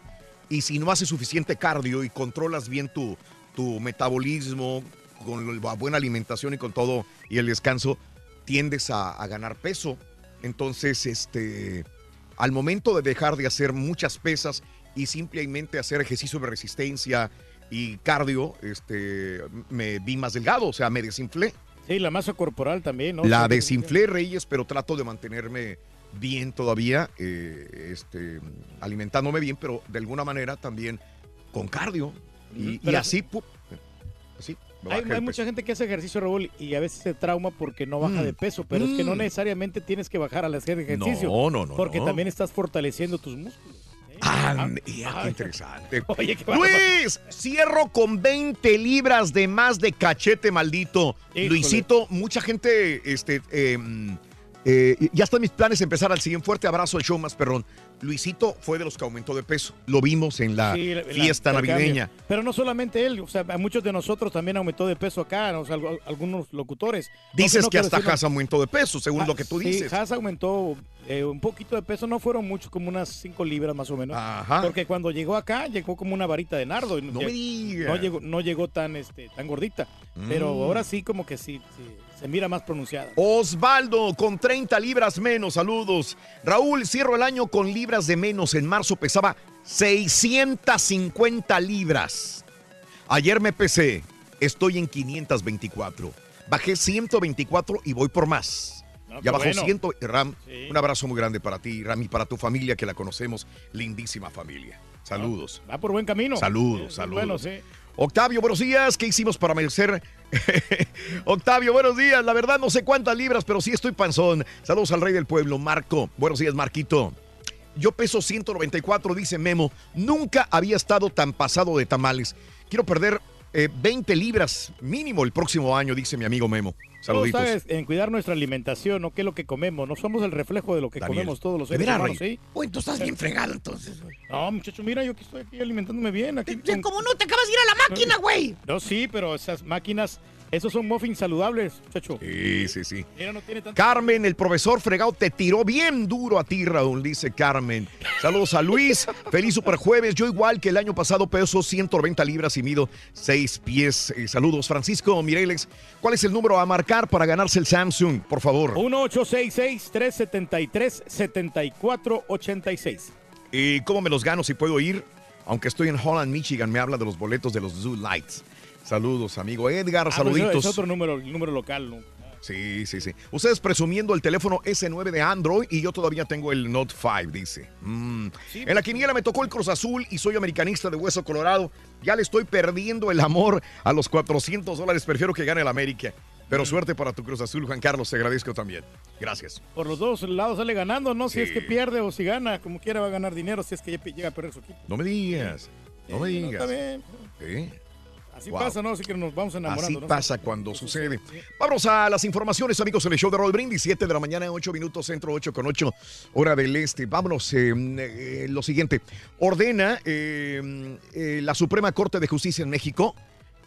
Y si no haces suficiente cardio y controlas bien tu, tu metabolismo, con la buena alimentación y con todo, y el descanso, tiendes a, a ganar peso. Entonces, este, al momento de dejar de hacer muchas pesas y simplemente hacer ejercicio de resistencia y cardio, este, me vi más delgado, o sea, me desinflé. Sí, la masa corporal también, ¿no? La desinflé, Reyes, pero trato de mantenerme bien todavía, eh, este, alimentándome bien, pero de alguna manera también con cardio. Y, así, pu- así, Hay, mucha gente que hace ejercicio, Raúl, y a veces se trauma porque no baja Mm. de peso, pero es que no Mm. necesariamente tienes que bajar al hacer ejercicio. No, no, no, Porque no. también estás fortaleciendo tus músculos. Ah, mira, qué interesante. <laughs> Oye, qué bárbaro. Luis, cierro con 20 libras de más de cachete maldito. Híjole. Luisito, mucha gente, este, eh, eh, ya están mis planes de empezar al siguiente fuerte abrazo al show más perrón. Luisito fue de los que aumentó de peso. Lo vimos en la Sí, fiesta navideña. Pero no solamente él, o sea, a muchos de nosotros también aumentó de peso acá, o sea, algu- algunos locutores. Dices No, no que hasta Haas aumentó de peso, según lo que tú Sí, dices. Haas aumentó eh, un poquito de peso, no fueron muchos, como unas 5 libras más o menos. Ajá. Porque cuando llegó acá, llegó como una varita de nardo. No me digas. No llegó, no llegó tan, este, tan gordita. Pero Mm. ahora sí, como que sí, sí, se mira más pronunciada. Osvaldo con 30 libras menos, saludos. Raúl, cierro el año con libras de menos. En marzo pesaba 650 libras. Ayer me pesé, estoy en 524. Bajé 124 y voy por más. No, ya bajó bueno. 100. Ram, Sí. un abrazo muy grande para ti, Ram, y para tu familia que la conocemos. Lindísima familia. Saludos. Va por buen camino. Saludos, Sí, saludos. Bueno, sí. Octavio, buenos días. ¿Qué hicimos para merecer? <laughs> Octavio, buenos días. La verdad no sé cuántas libras, pero sí estoy panzón. Saludos al rey del pueblo, Marco. Buenos días, Marquito. Yo peso 194, dice Memo. Nunca había estado tan pasado de tamales. Quiero perder eh, 20 libras mínimo el próximo año, dice mi amigo Memo. Saluditos. está en cuidar nuestra alimentación, ¿no? ¿Qué es lo que comemos? No somos el reflejo de lo que Daniel, comemos todos los ¿de seres veras, humanos? ¿sí? Uy, tú estás bien fregado entonces. No, muchacho, mira, yo aquí estoy aquí alimentándome bien. Aquí con- ¿Cómo no te acabas de ir a la máquina, güey? No, sí, pero esas máquinas, esos son muffins saludables, muchacho. Sí, sí, sí. Mira, no tiene tanto... Carmen, el profesor fregado te tiró bien duro a ti, Raúl, dice Carmen. Saludos a Luis. <laughs> Feliz super jueves. Yo igual que el año pasado peso 190 libras y mido 6 pies. Eh, saludos, Francisco Mireles. ¿Cuál es el número a marcar para ganarse el Samsung? Por favor. 1-866-373-7486. ¿Y cómo me los gano si puedo ir? Aunque estoy en Holland, Michigan, me habla de los boletos de los Zoo Lights. Saludos, amigo Edgar. Ah, pues, saluditos. Es otro número, el número local, ¿no? Sí, sí, sí. Ustedes presumiendo el teléfono S9 de Android y yo todavía tengo el Note 5, dice. Mm. En la quiniela me tocó el Cruz Azul y soy americanista de Hueso Colorado. Ya le estoy perdiendo el amor a los 400 dólares. Prefiero que gane el América. Pero suerte para tu Cruz Azul, Juan Carlos. Te agradezco también. Gracias. Por los dos lados sale ganando, ¿no? Si es que pierde o si gana, como quiera va a ganar dinero si es que llega a perder su equipo. No me digas. No me no, digas. está bien. Sí. Así Wow. pasa, ¿no? Así que nos vamos enamorando. Así ¿no? pasa cuando sucede. Vamos a las informaciones, amigos, en el show de Roll Brindis, 7 de la mañana, 8 minutos, centro 8 con 8, hora del este. Vámonos, eh, eh, lo siguiente. Ordena eh, la Suprema Corte de Justicia en México,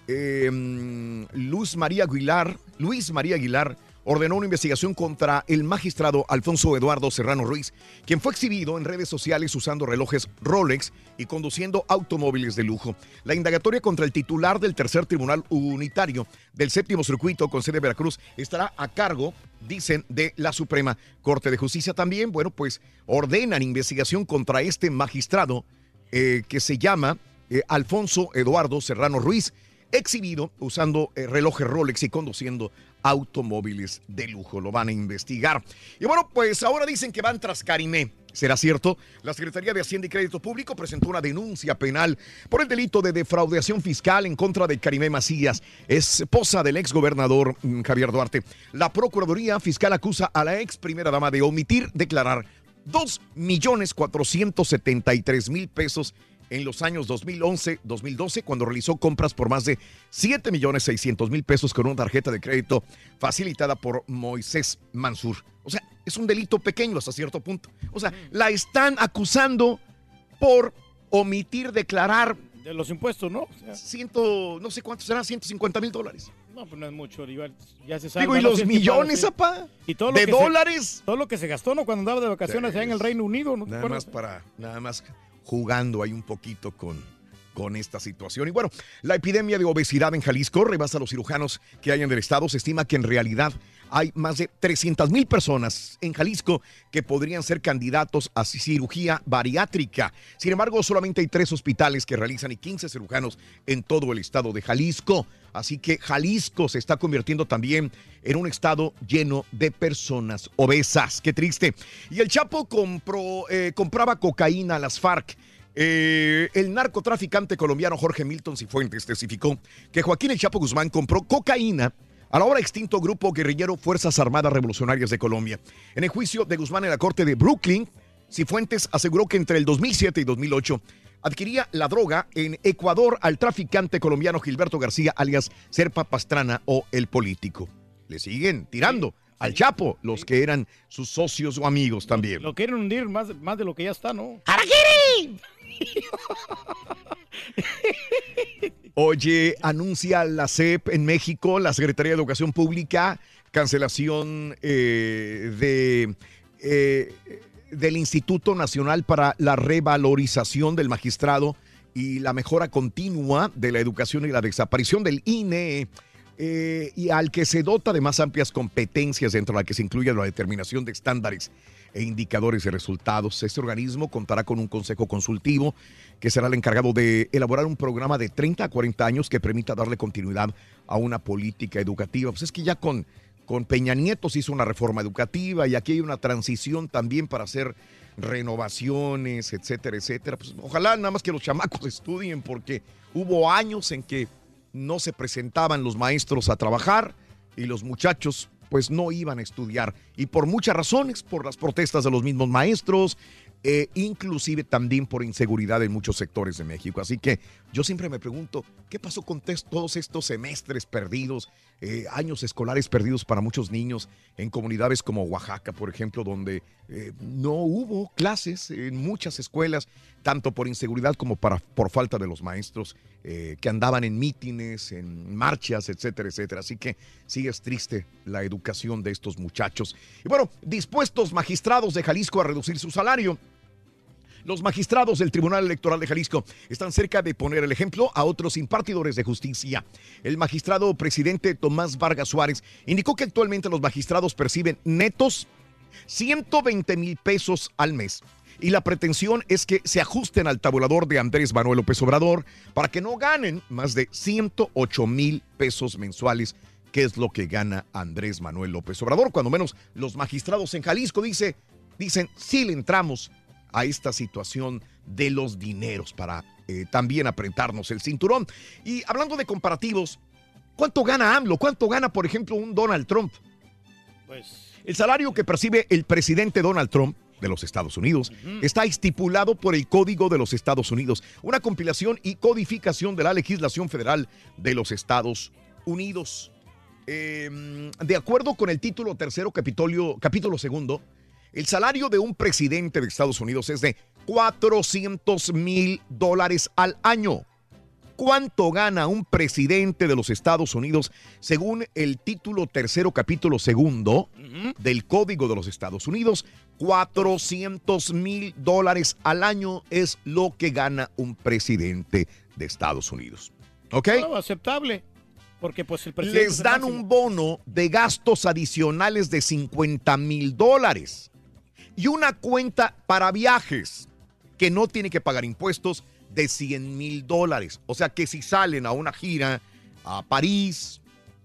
Luz María Aguilar, Luis María Aguilar, ordenó una investigación contra el magistrado Alfonso Eduardo Serrano Ruiz, quien fue exhibido en redes sociales usando relojes Rolex y conduciendo automóviles de lujo. La indagatoria contra el titular del tercer tribunal unitario del séptimo circuito con sede en Veracruz estará a cargo, dicen, de la Suprema Corte de Justicia. También, bueno, pues ordenan investigación contra este magistrado eh, que se llama eh, Alfonso Eduardo Serrano Ruiz, exhibido usando eh, relojes Rolex y conduciendo automóviles de lujo. Lo van a investigar. Y bueno, pues ahora dicen que van tras Karimé. ¿Será cierto? La Secretaría de Hacienda y Crédito Público presentó una denuncia penal por el delito de defraudación fiscal en contra de Karimé Macías, esposa del exgobernador mm, Javier Duarte. La Procuraduría Fiscal acusa a la ex primera dama de omitir declarar 2.473.000 pesos en los años 2011-2012 cuando realizó compras por más de 7.600.000 pesos con una tarjeta de crédito facilitada por Moisés Mansur. O sea, es un delito pequeño hasta cierto punto. O sea, la están acusando por omitir declarar De los impuestos, ¿no? O sea, ciento, no sé cuántos serán, 150 mil dólares. no, pues no es mucho, igual ya se sabe. Digo, ¿y los millones, para- apá? Y todo lo ¿De que se- dólares? todo lo que se gastó, ¿no? Cuando andaba de vacaciones allá en el Reino Unido, ¿no? Nada más para, nada más jugando ahí un poquito con, con esta situación. Y bueno, la epidemia de obesidad en Jalisco rebasa a los cirujanos que hay en el estado. Se estima que en realidad hay más de 300 mil personas en Jalisco que podrían ser candidatos a cirugía bariátrica. Sin embargo, solamente hay tres hospitales que realizan y 15 cirujanos en todo el estado de Jalisco. Así que Jalisco se está convirtiendo también en un estado lleno de personas obesas. Qué triste. Y el Chapo compró, eh, compraba cocaína a las FARC. Eh, el narcotraficante colombiano Jorge Milton Cifuentes testificó que Joaquín El Chapo Guzmán compró cocaína al ahora extinto grupo guerrillero Fuerzas Armadas Revolucionarias de Colombia. En el juicio de Guzmán en la corte de Brooklyn, Cifuentes aseguró que entre el 2007 y 2008 adquiría la droga en Ecuador al traficante colombiano Gilberto García, alias Serpa Pastrana o El Político. Le siguen tirando al Chapo los que eran sus socios o amigos también. Lo quieren hundir más, más de lo que ya está, ¿no? <laughs> Oye, anuncia la CEP en México, la Secretaría de Educación Pública, cancelación eh, de, eh, del Instituto Nacional para la Revalorización del Magistrado y la mejora continua de la educación y la desaparición del INE. eh, y al que se dota de más amplias competencias dentro de la que se incluye la determinación de estándares e indicadores de resultados. Este organismo contará con un consejo consultivo que será el encargado de elaborar un programa de 30 a 40 años que permita darle continuidad a una política educativa. Pues es que ya con, con Peña Nieto se hizo una reforma educativa y aquí hay una transición también para hacer renovaciones, etcétera, etcétera. Pues ojalá nada más que los chamacos <laughs> estudien porque hubo años en que no se presentaban los maestros a trabajar y los muchachos pues no iban a estudiar. Y por muchas razones, por las protestas de los mismos maestros, eh, inclusive también por inseguridad en muchos sectores de México. Así que yo siempre me pregunto, ¿qué pasó con todos estos semestres perdidos, eh, años escolares perdidos para muchos niños en comunidades como Oaxaca, por ejemplo, donde eh, no hubo clases en muchas escuelas, tanto por inseguridad como para, por falta de los maestros eh, que andaban en mítines, en marchas, etcétera, etcétera. Así que sí es triste la educación de estos muchachos. Y bueno, dispuestos magistrados de Jalisco a reducir su salario. Los magistrados del Tribunal Electoral de Jalisco están cerca de poner el ejemplo a otros impartidores de justicia. El magistrado presidente Tomás Vargas Suárez indicó que actualmente los magistrados perciben netos 120 mil pesos al mes. Y la pretensión es que se ajusten al tabulador de Andrés Manuel López Obrador para que no ganen más de 108 mil pesos mensuales, que es lo que gana Andrés Manuel López Obrador. Cuando menos los magistrados en Jalisco dice, dicen, sí le entramos a esta situación de los dineros para eh, también apretarnos el cinturón. Y hablando de comparativos, ¿cuánto gana AMLO? ¿Cuánto gana, por ejemplo, un Donald Trump? Pues El salario que percibe el presidente Donald Trump de los Estados Unidos está estipulado por el Código de los Estados Unidos, una compilación y codificación de la legislación federal de los Estados Unidos. Eh, de acuerdo con el título tercero, capítulo, capítulo segundo, el salario de un presidente de Estados Unidos es de 400 mil dólares al año. cuánto gana un presidente de los Estados Unidos según el título tercero, capítulo segundo del Código de los Estados Unidos. 400 mil dólares al año es lo que gana un presidente de Estados Unidos. ¿Ok? Aceptable. Porque pues el presidente Les dan un bono de gastos adicionales de 50 mil dólares y una cuenta para viajes que no tiene que pagar impuestos de 100 mil dólares. O sea que si salen a una gira a París,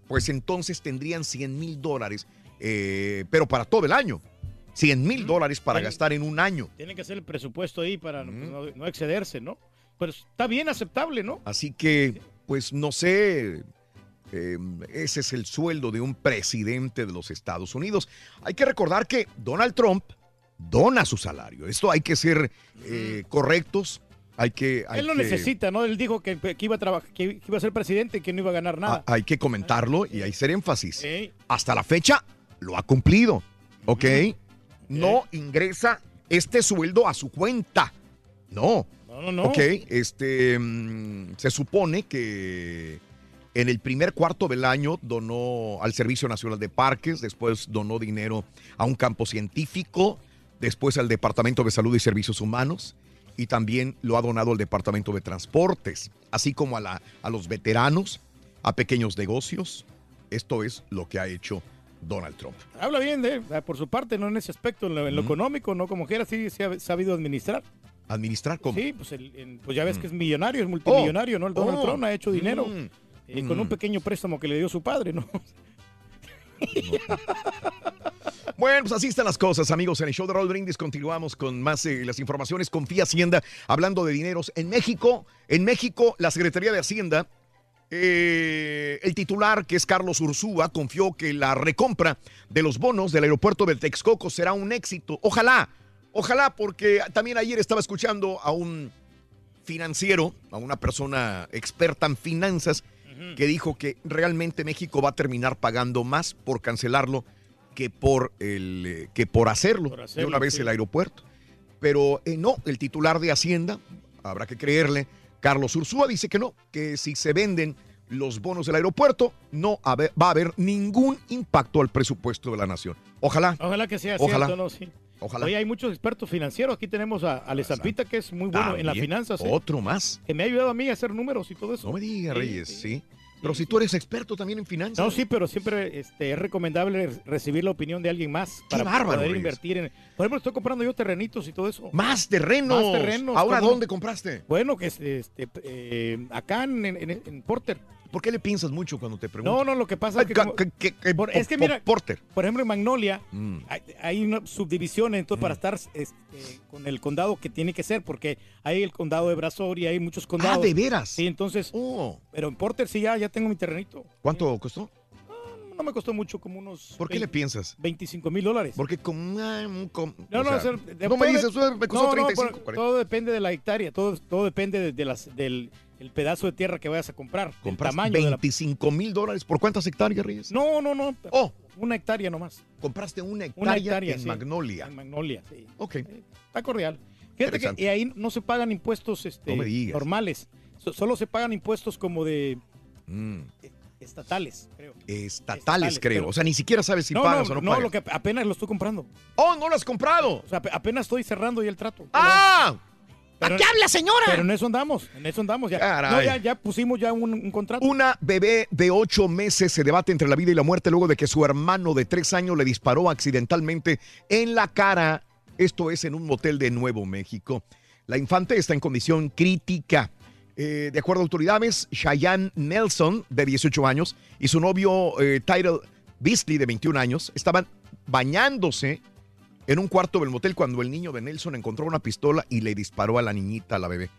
pues entonces tendrían 100 mil dólares, eh, pero para todo el año. 100 mil dólares para gastar en un año. Tiene que hacer el presupuesto ahí para no- no, no excederse, ¿no? Pero está bien aceptable, ¿no? Así que, pues no sé, eh, ese es el sueldo de un presidente de los Estados Unidos. Hay que recordar que Donald Trump dona su salario. Esto hay que ser eh, correctos. Hay que, hay Él que- necesita, ¿no? Él dijo que, que iba a trabajar, que iba a ser presidente y que no iba a ganar nada. hay que comentarlo y hay que hacer énfasis. Ey. Hasta la fecha lo ha cumplido, ¿ok? No ingresa este sueldo a su cuenta. No. No, no, no. Ok, este, mm, se supone que en el primer cuarto del año donó al Servicio Nacional de Parques, después donó dinero a un campo científico, después al Departamento de Salud y Servicios Humanos y también lo ha donado al Departamento de Transportes, así como a, la, a los veteranos, a pequeños negocios. Esto es lo que ha hecho Donald Trump. Habla bien de ah, por su parte, no en ese aspecto, en lo, en lo económico, no como quiera, sí se ha sabido administrar. ¿Administrar cómo? Sí, pues, el- pues ya ves Mm. que es millonario, es multimillonario, ¿no? El Donald Oh. Trump ha hecho dinero Mm. eh, con un Mm. pequeño préstamo que le dio su padre, ¿no? <laughs> <laughs> Bueno, pues así están las cosas, amigos. En el show de Raúl Brindis continuamos con más eh, las informaciones. Confía Hacienda, hablando de dineros. En México, en México, la Secretaría de Hacienda, eh, el titular, que es Carlos Ursúa, confió que la recompra de los bonos del aeropuerto de Texcoco será un éxito. Ojalá, ojalá, porque también ayer estaba escuchando a un financiero, a una persona experta en finanzas, que dijo que realmente México va a terminar pagando más por cancelarlo que por, el, eh, que por hacerlo, Por de una vez sí. el aeropuerto. Pero eh, no, el titular de Hacienda, habrá que creerle, Carlos Ursúa dice que no, que si se venden los bonos del aeropuerto, no va a haber ningún impacto al presupuesto de la nación. Ojalá. Ojalá que sea Ojalá. cierto, ¿no? Sí. Ojalá. Oye, hay muchos expertos financieros. Aquí tenemos a, a que es muy bueno en las finanzas. ¿eh? Otro más. Que me ha ayudado a mí a hacer números y todo eso. No me digas, Sí, Reyes, sí. sí. Pero si tú eres experto también en finanzas. No, sí, pero siempre este, es recomendable recibir la opinión de alguien más para bárbaro, poder Reyes. invertir en. Por ejemplo, estoy comprando yo terrenitos y todo eso. Más terrenos. Más terrenos. ¿Ahora dónde compraste? Bueno, que es, este, eh, acá en, en- en Porter. ¿Por qué le piensas mucho cuando te pregunto? No, no, lo que pasa es que. Ay, como- que- que- que- por- es que mira, Porter. por ejemplo, en Magnolia Mm. hay, hay una subdivisión, entonces para estar este, con el condado que tiene que ser, porque hay el condado de Brazoria, hay muchos condados. Ah, ¿de veras? Sí, entonces. Pero en Porter sí ya, ya tengo mi terrenito. ¿Cuánto costó? No me costó mucho, como unos. ¿Por qué le piensas? 25 mil dólares. Porque como... ah, com- No, o no, sea, no me dices, de- "Eh, me costó no, no, 35, pero 40". todo depende de la hectárea, todo, todo depende de, de las, del el pedazo de tierra que vayas a comprar, el tamaño la... 25 mil dólares. ¿Por cuántas hectáreas, Reyes? No, no, no. Oh. Una hectárea nomás. Compraste una hectárea, Una hectárea en sí. Magnolia. En Magnolia, sí. Ok. Está cordial. Fíjate que y ahí no se pagan impuestos este, No normales. So- solo se pagan impuestos como de Mm. estatales, creo. Estatales, creo. pero- O sea, ni siquiera sabes si no, pagas no, o no, no, pagas. lo que apenas lo estoy comprando. ¡Oh, no lo has comprado! O sea, ap- apenas estoy cerrando ya el trato. ¡Ah! Pero- ¿A qué habla, señora? Pero en eso andamos, en eso andamos. Ya, no, ya, ya pusimos ya un, un contrato. Una bebé de ocho meses se debate entre la vida y la muerte luego de que su hermano de tres años le disparó accidentalmente en la cara. Esto es en un motel de Nuevo México. La infante está en condición crítica. Eh, de acuerdo a autoridades, Cheyenne Nelson, de 18 años, y su novio eh, Tyrell Beasley, de 21 años, estaban bañándose en un cuarto del motel cuando el niño de Nelson encontró una pistola y le disparó a la niñita, a la bebé.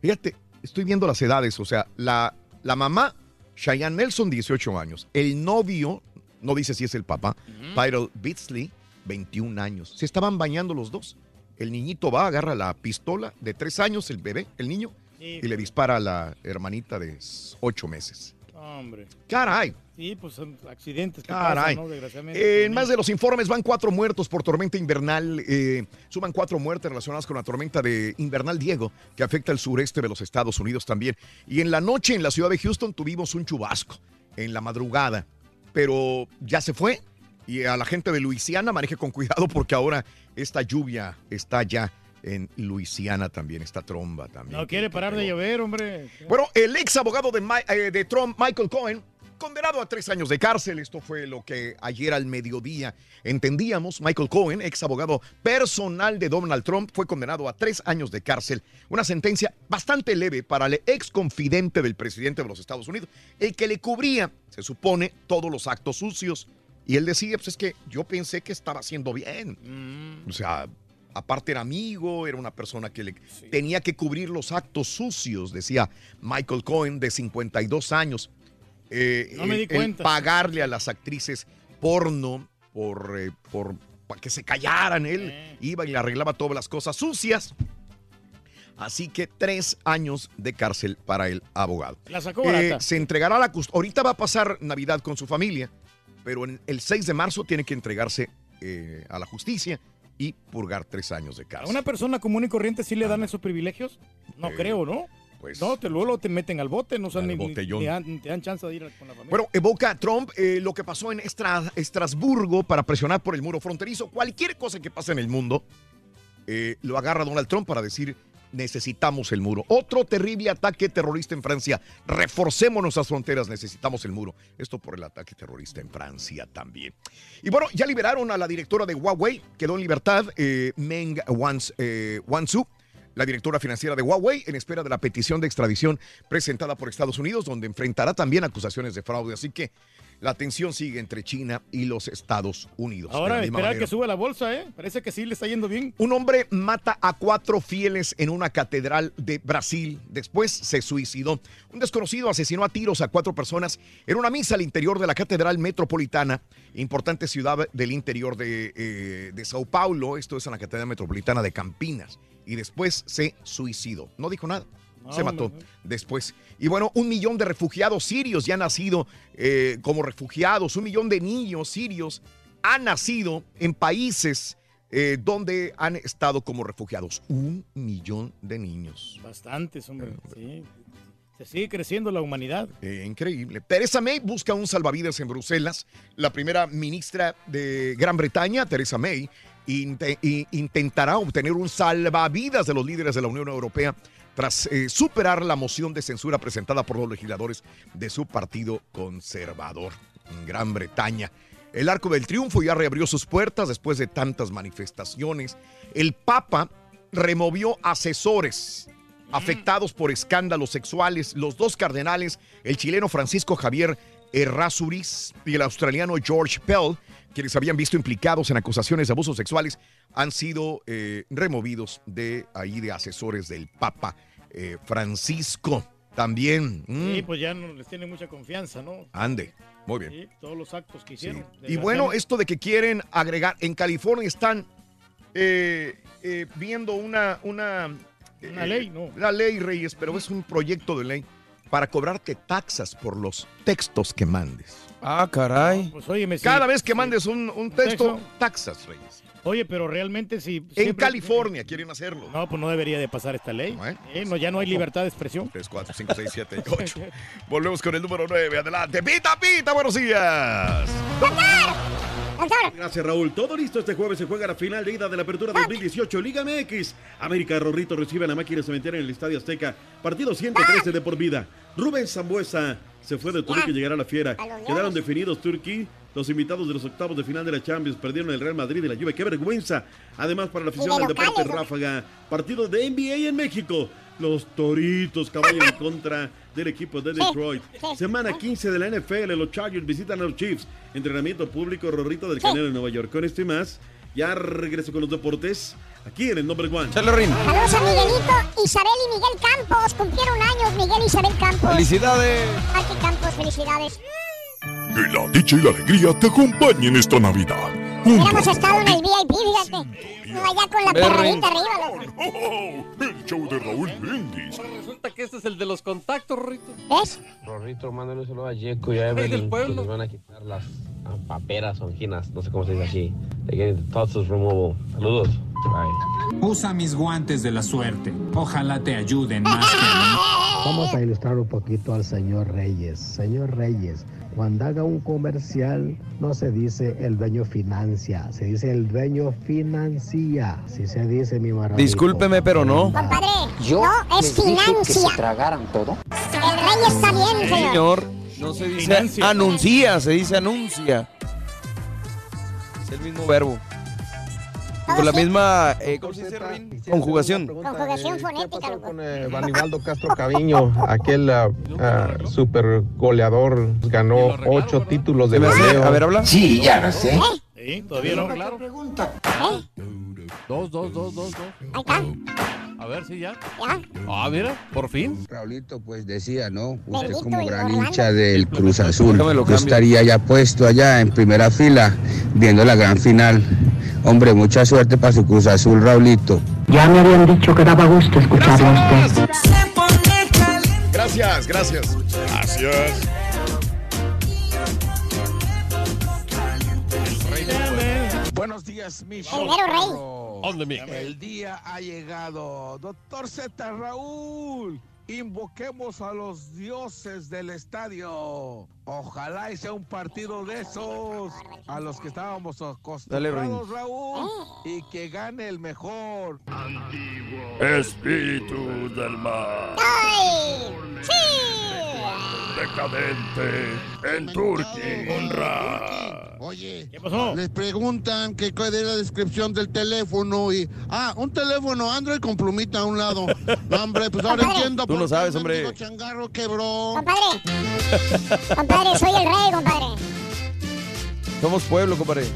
Fíjate, estoy viendo las edades, o sea, la, la mamá, Cheyenne Nelson, 18 años. El novio, no dice si es el papá, Tyrell Beasley, 21 años. Se estaban bañando los dos. El niñito va, agarra la pistola de 3 años, el bebé, el niño, y le dispara a la hermanita de 8 meses. Hombre. Caray. Sí, pues son accidentes que Caray. pasan, ¿no? Desgraciadamente. En más de los informes van cuatro muertos por tormenta invernal. eh, suman cuatro muertes relacionadas con la tormenta de invernal Diego, que afecta el sureste de los Estados Unidos también. Y en la noche en la ciudad de Houston tuvimos un chubasco en la madrugada, pero ya se fue. Y a la gente de Luisiana maneje con cuidado porque ahora esta lluvia está ya en Luisiana también, esta tromba también. No quiere parar de llover, hombre. Bueno, el ex abogado de, eh, de Trump, Michael Cohen, condenado a tres años de cárcel. Esto fue lo que ayer al mediodía entendíamos. Michael Cohen, ex abogado personal de Donald Trump, fue condenado a tres años de cárcel. Una sentencia bastante leve para el ex confidente del presidente de los Estados Unidos, el que le cubría, se supone, todos los actos sucios. Y él decía, pues es que yo pensé que estaba haciendo bien. O sea, aparte era amigo, era una persona que le tenía que cubrir los actos sucios, decía Michael Cohen, de 52 años. Eh, No me di el cuenta. pagarle a las actrices porno por, eh, por para que se callaran. Él Eh. iba y le arreglaba todas las cosas sucias. Así que tres años de cárcel para el abogado. La sacó Eh, barata. se entregará la custodia. Ahorita va a pasar Navidad con su familia, pero en el 6 de marzo tiene que entregarse a la justicia y purgar tres años de ¿A cárcel. una persona común y corriente sí le dan esos privilegios? No Eh, creo, ¿no? Pues, no, te, luego te meten al bote, no son ni, ni- dan, te dan chance de ir con la familia. Bueno, evoca a Trump eh, lo que pasó en Estra- Estrasburgo para presionar por el muro fronterizo. Cualquier cosa que pase en el mundo eh, lo agarra Donald Trump para decir necesitamos el muro. Otro terrible ataque terrorista en Francia. Reforcemos nuestras fronteras, necesitamos el muro. Esto por el ataque terrorista en Francia también. Y bueno, ya liberaron a la directora de Huawei, quedó en libertad, eh, Meng eh, Wanzhou la directora financiera de Huawei, en espera de la petición de extradición presentada por Estados Unidos, donde enfrentará también acusaciones de fraude. Así que la tensión sigue entre China y los Estados Unidos. Ahora, esperar que suba la bolsa, ¿eh? Parece que sí le está yendo bien. Un hombre mata a cuatro fieles en una catedral de Brasil. Después se suicidó. Un desconocido asesinó a tiros a cuatro personas en una misa al interior de la Catedral Metropolitana, importante ciudad del interior de, eh, de Sao Paulo. Esto es en la Catedral Metropolitana de Campinas. Y después se suicidó. No dijo nada. Se mató hombre. después. Y bueno, un millón de refugiados sirios ya han nacido eh, como refugiados. Un millón de niños sirios han nacido en países eh, donde han estado como refugiados. Un millón de niños. Bastantes, hombre. Sí. Se sigue creciendo la humanidad. Eh, increíble. Teresa May busca un salvavidas en Bruselas. La primera ministra de Gran Bretaña, Teresa May, intentará obtener un salvavidas de los líderes de la Unión Europea tras eh, superar la moción de censura presentada por los legisladores de su partido conservador en Gran Bretaña. El Arco del Triunfo ya reabrió sus puertas después de tantas manifestaciones. El Papa removió asesores afectados por escándalos sexuales. Los dos cardenales, el chileno Francisco Javier Errázuriz y el australiano George Pell, quienes habían visto implicados en acusaciones de abusos sexuales, han sido eh, removidos de ahí de asesores del Papa eh, Francisco. También. mm, Sí, pues ya no les tiene mucha confianza, ¿no? ande. Muy bien. Sí, todos los actos que Sí. hicieron. Y bueno, esto de que quieren agregar, en California están eh, eh, viendo una, una, Una eh, ley, ¿no? La ley, Reyes, pero es un proyecto de ley para cobrarte taxas por los textos que mandes. Ah, caray. Pues óyeme, sí, Cada vez que sí. mandes un, un texto, texto. taxas, Reyes. Oye, pero realmente sí. En siempre- California quieren hacerlo. No, pues no debería de pasar esta ley. Eh, no, ya no hay libertad de expresión. 3, 4, 5, 6, 7, 8. Volvemos con el número 9. Adelante. Pita, pita, buenos días. Gracias, Raúl. Todo listo. Este jueves se juega la final de ida de la apertura 2018 Liga MX. América Rorrito recibe a la máquina cementera en el Estadio Azteca. Partido 113 de por vida. Rubén Zambuesa se fue de Turquía y llegará a la fiera. Quedaron definidos Turquía. Los invitados de los octavos de final de la Champions perdieron el Real Madrid y la Juve. ¡Qué vergüenza! Además, para la afición del deporte Ráfaga, partido de NBA en México. Los Toritos caballan en <laughs> contra del equipo de Detroit. Semana 15 de la NFL, los Chargers visitan a los Chiefs. Entrenamiento público, Rorrito del Canelo en Nueva York. Con esto y más, ya regreso con los deportes aquí en el Number One. Saludos a Miguelito, Isabel y Miguel Campos. Cumplieron años Miguel y Isabel Campos. ¡Felicidades! Marque Campos, felicidades. Que la dicha y la alegría te acompañen esta Navidad. Hubiéramos estado en el VIP, fíjate. No allá con la perradita arriba, loco. El show de Raúl Brindis. Resulta que este es el de los contactos, Rorrito. ¿Ves? Rorrito, mándale un saludo a Yeco y a Evelyn, que les van a quitar las paperas o anginas, no sé cómo se dice así. They get the removal. Saludos. Bye. Usa mis guantes de la suerte. Ojalá te ayuden más que a mí. Vamos a ilustrar un poquito al señor Reyes. Señor Reyes, cuando haga un comercial, no se dice el dueño financia, se dice el dueño financia. Si se dice mi maravilla. Discúlpeme, pero no. Compadre, Yo no, es financia. tragaran todo. El rey está bien, señor. Señor, no se dice anuncia, se dice anuncia. Es el mismo verbo. Con la misma, eh, ¿cómo se dice, Rin? Conjugación. Conjugación fonética, loco. Vanibaldo Castro Caviño, aquel ah, ah, super goleador, ganó ocho títulos de goleo. A ver, habla. Sí, ya lo sé. Sí, todavía no, claro. Dos, dos, dos, dos, dos. Ahí está. A ver si ya. Ya. Ah, mira, por fin. Raulito, pues decía, ¿no? Usted Bendito como gran hincha del Cruz Azul, yo estaría ya puesto allá en primera fila viendo la gran final. Hombre, mucha suerte para su Cruz Azul, Raulito. Ya me habían dicho que daba gusto escucharlo a usted. Gracias, gracias. Gracias. Buenos días, mi El mero rey. ¿Dónde, mi? El día ha llegado. Doctor Z Raúl, invoquemos a los dioses del estadio. Ojalá y sea un partido de esos a los que estábamos acostumbrados. Raúl, y que gane el mejor. Espíritu del. ¡Ay! ¡Sí! Decadente. En Turquía. Honra. Oye, ¿Qué pasó? les preguntan que cuál es la descripción del teléfono y... Ah, un teléfono Android con plumita a un lado. <laughs> No, hombre, pues ahora entiendo Tú por lo sabes, el hombre. changarro quebró. Compadre. <laughs> Compadre, soy el rey, compadre. Somos pueblo, compadre.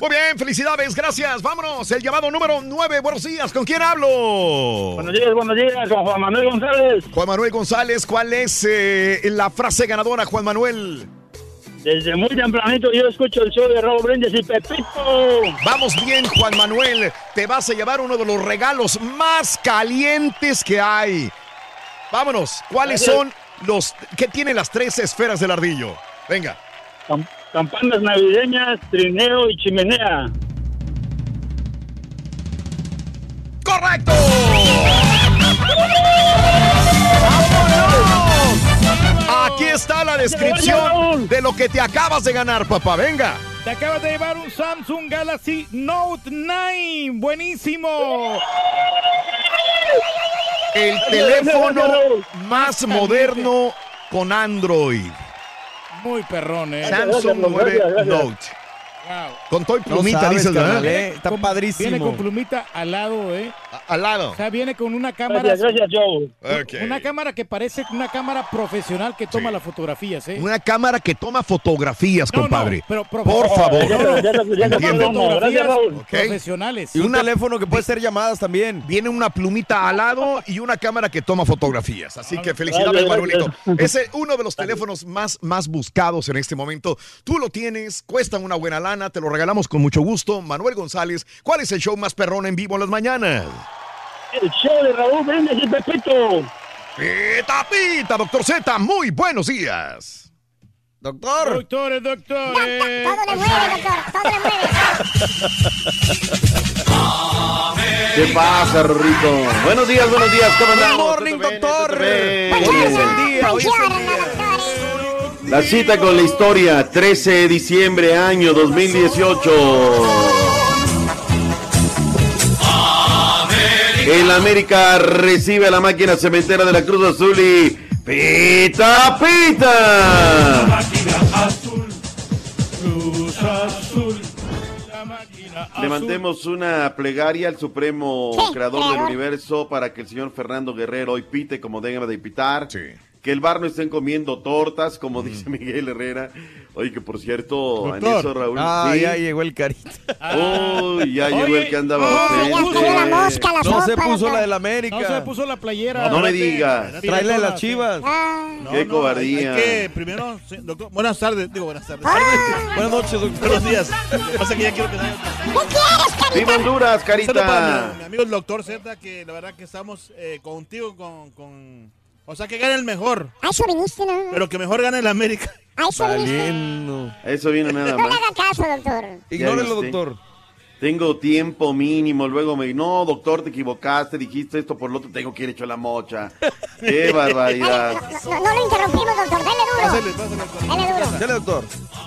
Muy bien, felicidades, gracias. Vámonos, el llamado número 9. Buenos días, ¿con quién hablo? Buenos días, buenos días, con Juan Manuel González. Juan Manuel González, ¿cuál es eh, la frase ganadora, Juan Manuel? Desde muy tempranito yo escucho el show de Raúl Brindis y Pepito. Vamos bien, Juan Manuel. Te vas a llevar uno de los regalos más calientes que hay. Vámonos, ¿cuáles Gracias. son los que tienen las tres esferas del ardillo? Venga. Cam- Campanas navideñas, trineo y chimenea. ¡Correcto! Aquí está la descripción de lo que te acabas de ganar, papá. Venga. Te acabas de llevar un Samsung Galaxy Note 9. Buenísimo. El teléfono más moderno con Android. Muy perrón, eh. Samsung 9 Note. Wow. Con todo y No plumita, sabes, dices, ¿verdad? eh. Está Con- padrísimo. Viene con plumita al lado, ¿eh? Al lado. O sea, viene con una cámara. Gracias, gracias, Joe. Una cámara que parece una cámara profesional que toma las fotografías, ¿eh? Una cámara que toma fotografías, No, no, compadre. pero profe- Por favor. Gracias, Raúl. Profesionales. Y un teléfono que puede ser llamadas también. Viene una plumita al lado y una cámara que toma fotografías. Así que felicidades, Manuelito. Es uno de los teléfonos más, más buscados en este momento. Tú lo tienes, cuestan una buena lana, te lo regalamos con mucho gusto. Manuel González, ¿cuál es el show más perrón en vivo en las mañanas? El show de Raúl Brindis y Pepito. Pita, pita, doctor Z, muy buenos días. Doctor. Doctores, doctores. Todo le mueve, doctor. Todo le mueve. ¿Qué pasa, Rorrito? Buenos días, buenos días, ¿cómo andamos? Good morning, doctor. Hoy es el día, hoy es el Buongiorno, día. La cita con la historia, 13 de diciembre, año 2018. El América recibe a la máquina cementera de la Cruz Azul y pita, pita. Cruz Azul. La máquina azul. Levantemos una plegaria al supremo Sí, creador del universo para que el señor Fernando Guerrero hoy pite como debe de pitar. Que el bar no estén comiendo tortas, como dice Miguel Herrera. Oye, que por cierto, en Doctor. eso, Raúl. Ah, sí. ya llegó el carita. Uy, ya llegó el que andaba Ah, ya salió la mosca, la No se puso la del América. No se puso la playera. No me digas. Tráele las chivas. Ah. Qué cobardía. Hay que primero, sí, doctor, buenas tardes, digo buenas tardes. Ah. <laughs> Buenas noches, doctor. Buenos días. Lo que pasa es que ya quiero que ¿Qué quieres, Carita? ¡Viva Honduras, para Carita! mi, mi amigo el doctor Z, que la verdad que estamos eh, contigo con, con... O sea, que gane el mejor, A eso viniste, ¿no? pero que mejor gane el América. A eso viniste. Valiendo. Eso viene nada No le haga caso, doctor. Ignórelo, doctor. Tengo tiempo mínimo, luego me no, doctor, te equivocaste, dijiste esto por lo otro, tengo que ir hecho la mocha. <laughs> Qué barbaridad. No, no lo interrumpimos, doctor. Dele duro. Pásale, pásale. Dele duro. Dale, doctor.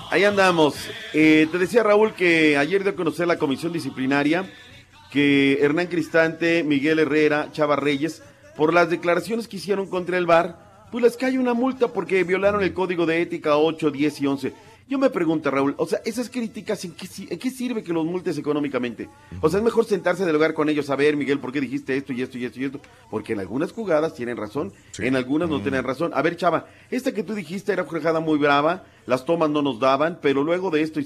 Ahí andamos. Eh, te decía Raúl que ayer dio a conocer la comisión disciplinaria que Hernán Cristante, Miguel Herrera, Chava Reyes, por las declaraciones que hicieron contra el VAR, pues les cae una multa porque violaron el código de ética 8, 10 y 11. Yo me pregunto, Raúl, o sea, esas críticas, ¿en qué, si- en qué sirve que los multes económicamente? O sea, es mejor sentarse del lugar con ellos a ver, Miguel, ¿por qué dijiste esto y esto y esto y esto? Porque en algunas jugadas tienen razón, en algunas no tienen razón. A ver, Chava, esta que tú dijiste era jugada muy brava, las tomas no nos daban, pero luego de esto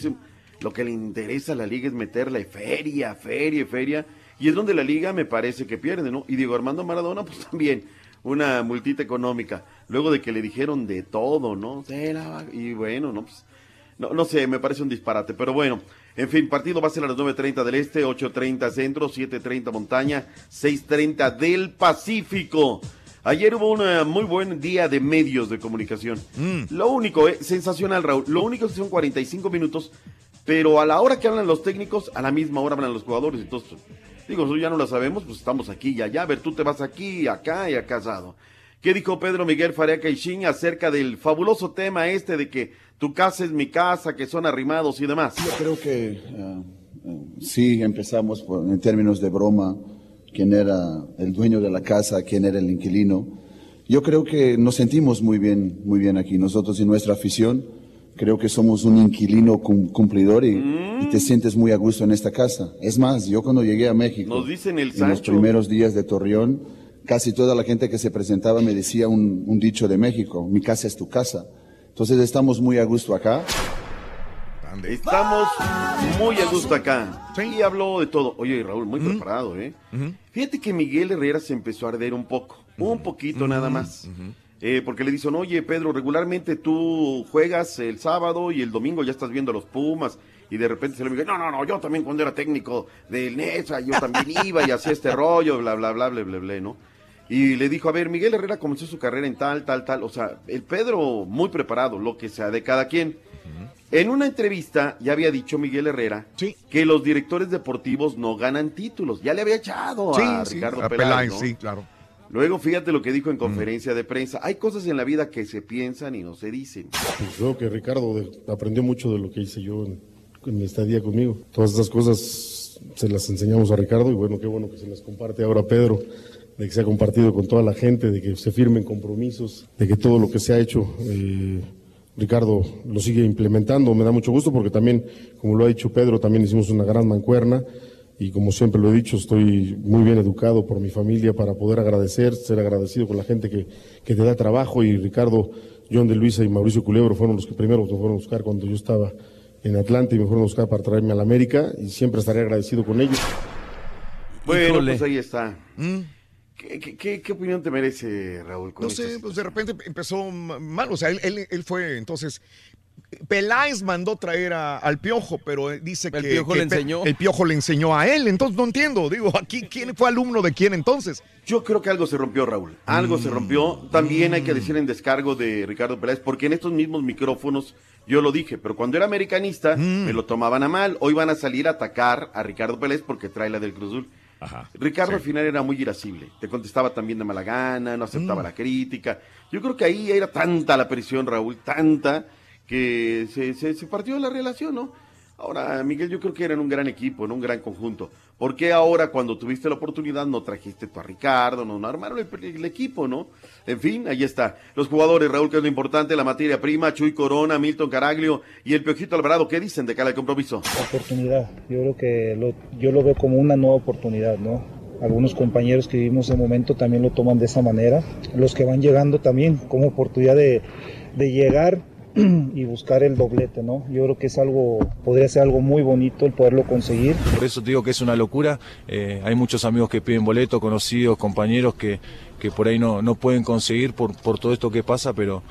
lo que le interesa a la liga es meterle feria, feria, feria, y es donde la liga me parece que pierde, ¿no? Y Diego Armando Maradona, <laughs> pues también, una multita económica, luego de que le dijeron de todo, ¿no? Y bueno, no, pues, no, no sé, me parece un disparate, pero bueno, en fin, partido va a ser a las 9.30 del Este, 8.30 Centro, 7.30 Montaña, 6.30 del Pacífico. Ayer hubo un muy buen día de medios de comunicación. Lo único, eh, sensacional, Raúl, lo único es que son 45 minutos, pero a la hora que hablan los técnicos, a la misma hora hablan los jugadores. Entonces, digo, eso ya no lo sabemos, pues estamos aquí y allá. A ver, tú te vas aquí, acá y acá asado. ¿Qué dijo Pedro Miguel Faria Caixín acerca del fabuloso tema este de que tu casa es mi casa, que son arrimados y demás? Yo creo que eh, eh, sí empezamos por- en términos de broma, quién era el dueño de la casa, quién era el inquilino. Yo creo que nos sentimos muy bien, muy bien aquí, nosotros y nuestra afición. Creo que somos un inquilino cum- cumplidor y, y te sientes muy a gusto en esta casa. Es más, yo cuando llegué a México, Nos dicen el en los primeros días de Torreón, casi toda la gente que se presentaba me decía un, un dicho de México, mi casa es tu casa. Entonces estamos muy a gusto acá. Estamos muy a gusto acá. Y habló de todo. Oye, Raúl, muy preparado, ¿eh? Fíjate que Miguel Herrera se empezó a arder un poco, un poquito nada más. Eh, porque le dicen, oye, Pedro, regularmente tú juegas el sábado y el domingo ya estás viendo a los Pumas. Y de repente se le dice, no, no, no, yo también cuando era técnico del NESA, yo también iba y hacía este rollo, bla, bla, bla, bla, bla, bla, ¿no? Y le dijo, a ver, Miguel Herrera comenzó su carrera en tal, tal, tal. O sea, el Pedro muy preparado, lo que sea de cada quien. En una entrevista ya había dicho Miguel Herrera que los directores deportivos no ganan títulos. Ya le había echado a Sí, sí, Ricardo a Peláez, Peláez, ¿no? sí, claro. Luego fíjate lo que dijo en conferencia de prensa. Hay cosas en la vida que se piensan y no se dicen. Pues creo que Ricardo aprendió mucho de lo que hice yo en, en mi estadía conmigo. Todas esas cosas se las enseñamos a Ricardo y bueno, qué bueno que se las comparte ahora Pedro, de que se ha compartido con toda la gente, de que se firmen compromisos, de que todo lo que se ha hecho, eh, Ricardo lo sigue implementando. Me da mucho gusto porque también, como lo ha dicho Pedro, también hicimos una gran mancuerna. Y como siempre lo he dicho, estoy muy bien educado por mi familia para poder agradecer, ser agradecido con la gente que, que te da trabajo. Y Ricardo, John de Luisa y Mauricio Culebro fueron los que primero me fueron a buscar cuando yo estaba en Atlanta y me fueron a buscar para traerme a la América. Y siempre estaré agradecido con ellos. Bueno, Híjole. pues ahí está. Mm. ¿Qué, qué, qué- qué opinión te merece, Raúl? con No sé, pues de repente empezó ma- mal, o sea, él, él- él fue entonces... Peláez mandó traer a- al Piojo, pero dice que... Piojo que le enseñó. El Piojo le enseñó a él, entonces no entiendo, digo, aquí, ¿quién fue alumno de quién entonces? Yo creo que algo se rompió, Raúl. Algo se rompió. También hay que decir en descargo de Ricardo Peláez, porque en estos mismos micrófonos yo lo dije, pero cuando era americanista me lo tomaban a mal. Hoy van a salir a atacar a Ricardo Peláez porque trae la del Cruz Azul. Ricardo al final era muy irascible. Te contestaba también de mala gana, no aceptaba la crítica. Yo creo que ahí era tanta la presión, Raúl, tanta, que se, se, partió la relación, ¿no? Ahora, Miguel, yo creo que eran un gran equipo, en un gran conjunto. ¿Por qué ahora, cuando tuviste la oportunidad, no trajiste tú a Ricardo, no, no armaron el, el equipo, no? En fin, ahí está. Los jugadores, Raúl, que es lo importante, la materia prima, Chuy Corona, Milton Caraglio y el Piojito Alvarado, ¿qué dicen de cara al compromiso? oportunidad. Yo creo que lo, yo lo veo como una nueva oportunidad, ¿no? Algunos compañeros que vivimos el momento también lo toman de esa manera. Los que van llegando también como oportunidad de, de llegar y buscar el doblete, ¿no? Yo creo que es algo, podría ser algo muy bonito el poderlo conseguir. Por eso te digo que es una locura. Eh, hay muchos amigos que piden boleto, conocidos, compañeros que, que por ahí no, no pueden conseguir por, por todo esto que pasa, pero,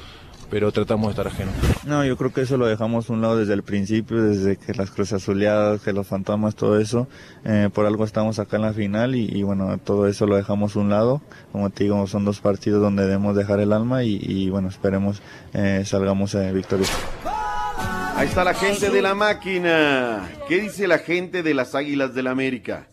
pero tratamos de estar ajenos. No, yo creo que eso lo dejamos a un lado desde el principio, desde que las cruces azuleadas, que los fantasmas, todo eso. Eh, por algo estamos acá en la final y, y bueno, todo eso lo dejamos a un lado. Como te digo, son dos partidos donde debemos dejar el alma y, y bueno, esperemos eh, salgamos eh, victoriosos. Ahí está la gente de la máquina. ¿Qué dice la gente de las Águilas del la América?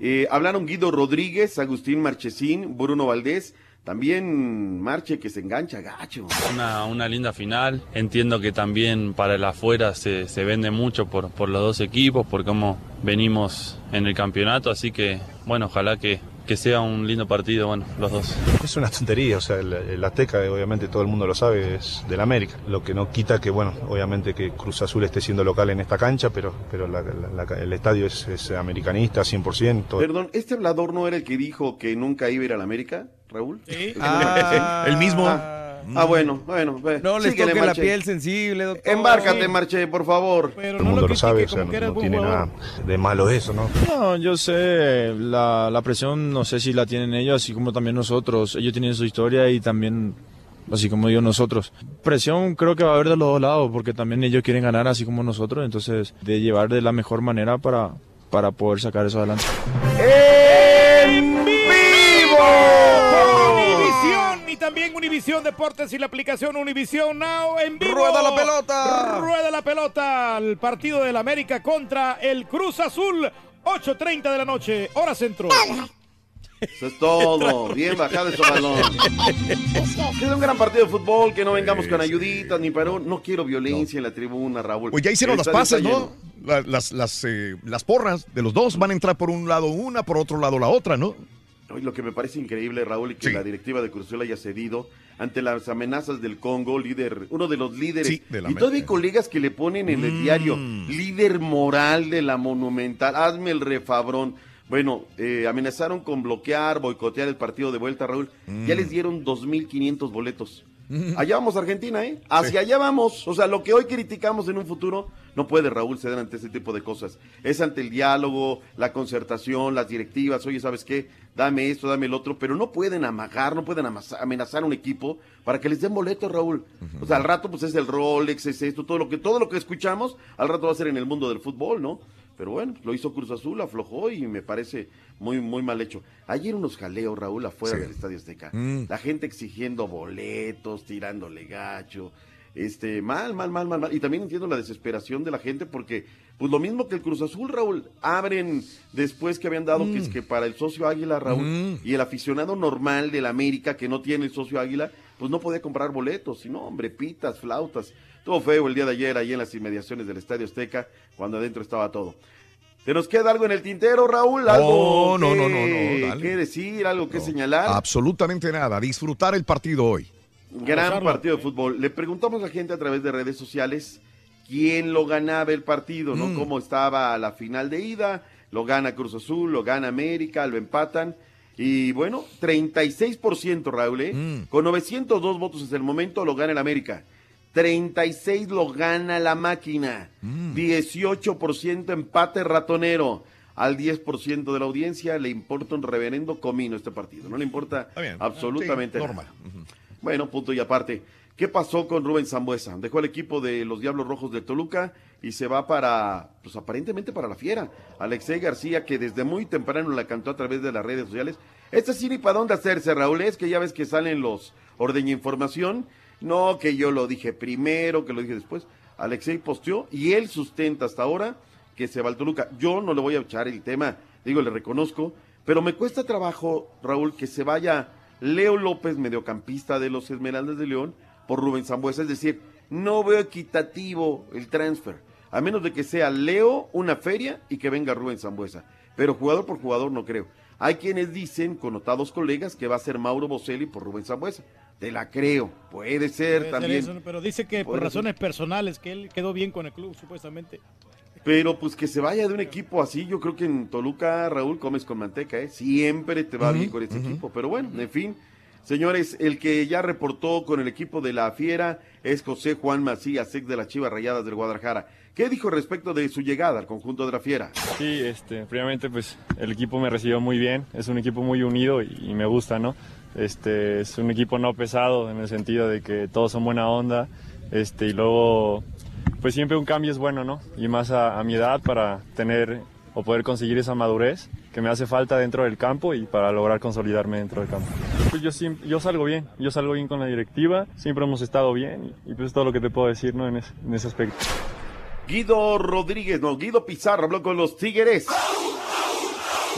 Eh, hablaron Guido Rodríguez, Agustín Marchesín, Bruno Valdés. También Marche que se engancha, gacho. Una, una linda final. Entiendo que también para el afuera se, se vende mucho por, por los dos equipos, por cómo venimos en el campeonato. Así que, bueno, ojalá que, que sea un lindo partido, bueno, los dos. Es una tontería, o sea, el, el Azteca, obviamente todo el mundo lo sabe, es del América. Lo que no quita que, bueno, obviamente que Cruz Azul esté siendo local en esta cancha, pero, pero la- la- la- el estadio es, es americanista 100%. todo. Perdón, ¿este hablador no era el que dijo que nunca iba a ir a la América, Raúl? Sí. <laughs> Ah. el mismo. Ah, bueno, bueno. ve. No les Síguele, toque la Marche. piel sensible, doctor. Embárcate, Marche, por favor. todo el mundo lo, sabe, o sea, no, no tiene nada de malo eso, ¿no? No, yo sé, la, la presión no sé si la tienen ellos, así como también nosotros. Ellos tienen su historia y también, así como yo, nosotros. Presión creo que va a haber de los dos lados, porque también ellos quieren ganar así como nosotros, entonces de llevar de la mejor manera para, para poder sacar eso adelante. ¡En también Univisión Deportes y la aplicación Univisión Now en vivo. ¡Rueda la pelota! Rueda la pelota. El partido del América contra el Cruz Azul. 8.30 de la noche, hora centro. Eso es todo. Bien bajado ese balón. Es un gran partido de fútbol, que no vengamos con ayuditas ni pero no quiero violencia en la tribuna, Raúl. Pues ya hicieron las está ¿no? Las, las, eh, las porras de los dos van a entrar por un lado una, por otro lado la otra, ¿no? Hoy lo que me parece increíble, Raúl, y que la directiva de Cruz Azul haya cedido ante las amenazas del Congo, líder, uno de los líderes. Sí, de la y todavía hay colegas que le ponen en el Mm. diario, líder moral de la Monumental, hazme el refabrón. Bueno, eh, amenazaron con bloquear, boicotear el partido de vuelta, Raúl. Ya Mm. les dieron 2.500 boletos. Allá vamos, Argentina, ¿eh? Hacia allá vamos. O sea, lo que hoy criticamos en un futuro no puede, Raúl, ceder ante ese tipo de cosas. Es ante el diálogo, la concertación, las directivas. Oye, ¿sabes qué? Dame esto, dame el otro. Pero no pueden amagar, no pueden amenazar a un equipo para que les den boletos, Raúl. O sea, al rato, pues es el Rolex, es esto, todo lo que, todo lo que escuchamos, al rato va a ser en el mundo del fútbol, ¿no? Pero bueno, lo hizo Cruz Azul, aflojó y me parece muy, muy mal hecho. Ayer unos jaleos, Raúl, afuera Sí. del Estadio Azteca. Mm. La gente exigiendo boletos, tirándole gacho. Este, mal, mal, mal, mal, mal. Y también entiendo la desesperación de la gente porque, pues lo mismo que el Cruz Azul, Raúl, abren después que habían dado que es que para el socio Águila, Raúl, Mm. y el aficionado normal del América que no tiene el socio Águila, pues no podía comprar boletos, sino, hombre, pitas, flautas. Todo feo el día de ayer ahí en las inmediaciones del Estadio Azteca, cuando adentro estaba todo. ¿Te nos queda algo en el tintero, Raúl? ¿Algo No, no, que- no, no, no, dale. que decir? ¿Algo que señalar? Absolutamente nada. Disfrutar el partido hoy. Gran partido de fútbol. Le preguntamos a la gente a través de redes sociales quién lo ganaba el partido, ¿no? Mm. Cómo estaba la final de ida. Lo gana Cruz Azul, lo gana América, lo empatan. Y bueno, 36% Raúl, ¿eh? Mm. Con 902 votos hasta el momento lo gana el América. 36 lo gana la máquina. Mm. 18% empate ratonero. Al 10% de la audiencia le importa un reverendo comino este partido. No le importa bien. absolutamente Sí, nada. normal. Bueno, punto y aparte. ¿Qué pasó con Rubén Zambuesa? Dejó el equipo de los Diablos Rojos de Toluca y se va para, pues aparentemente para la fiera. Alexei García, que desde muy temprano la cantó a través de las redes sociales. Este sí ni para dónde hacerse, Raúl. Es que ya ves que salen los ordeña información. No, que yo lo dije primero, que lo dije después. Alexei posteó y él sustenta hasta ahora que se va al Toluca. Yo no le voy a echar el tema, digo, le reconozco, pero me cuesta trabajo, Raúl, que se vaya Leo López, mediocampista de los Esmeraldas de León, por Rubén Zambuesa. Es decir, no veo equitativo el transfer, a menos de que sea Leo una feria y que venga Rubén Zambuesa. Pero jugador por jugador no creo. Hay quienes dicen, connotados colegas, que va a ser Mauro Boselli por Rubén Zambuesa. Te la creo, puede ser Puede ser también. eso, pero dice que por ser. razones personales, que él quedó bien con el club, supuestamente. Pero pues que se vaya de un equipo así, yo creo que en Toluca, Raúl, comes con manteca, ¿eh? Siempre te va bien con este equipo. Pero bueno, en fin. Señores, el que ya reportó con el equipo de la Fiera es José Juan Macías, ex de las Chivas Rayadas del Guadalajara. ¿Qué dijo respecto de su llegada al conjunto de la Fiera? Sí, este, primeramente pues el equipo me recibió muy bien, es un equipo muy unido y, y me gusta, ¿no? Este, es un equipo no pesado en el sentido de que todos son buena onda, este, y luego pues siempre un cambio es bueno, ¿no? Y más a, a mi edad para tener o poder conseguir esa madurez que me hace falta dentro del campo y para lograr consolidarme dentro del campo. Pues yo, yo salgo bien, yo salgo bien con la directiva, siempre hemos estado bien y, y pues es todo lo que te puedo decir ¿no? en, ese, en ese aspecto. Guido Rodríguez, no, Guido Pizarro habló con los Tigres.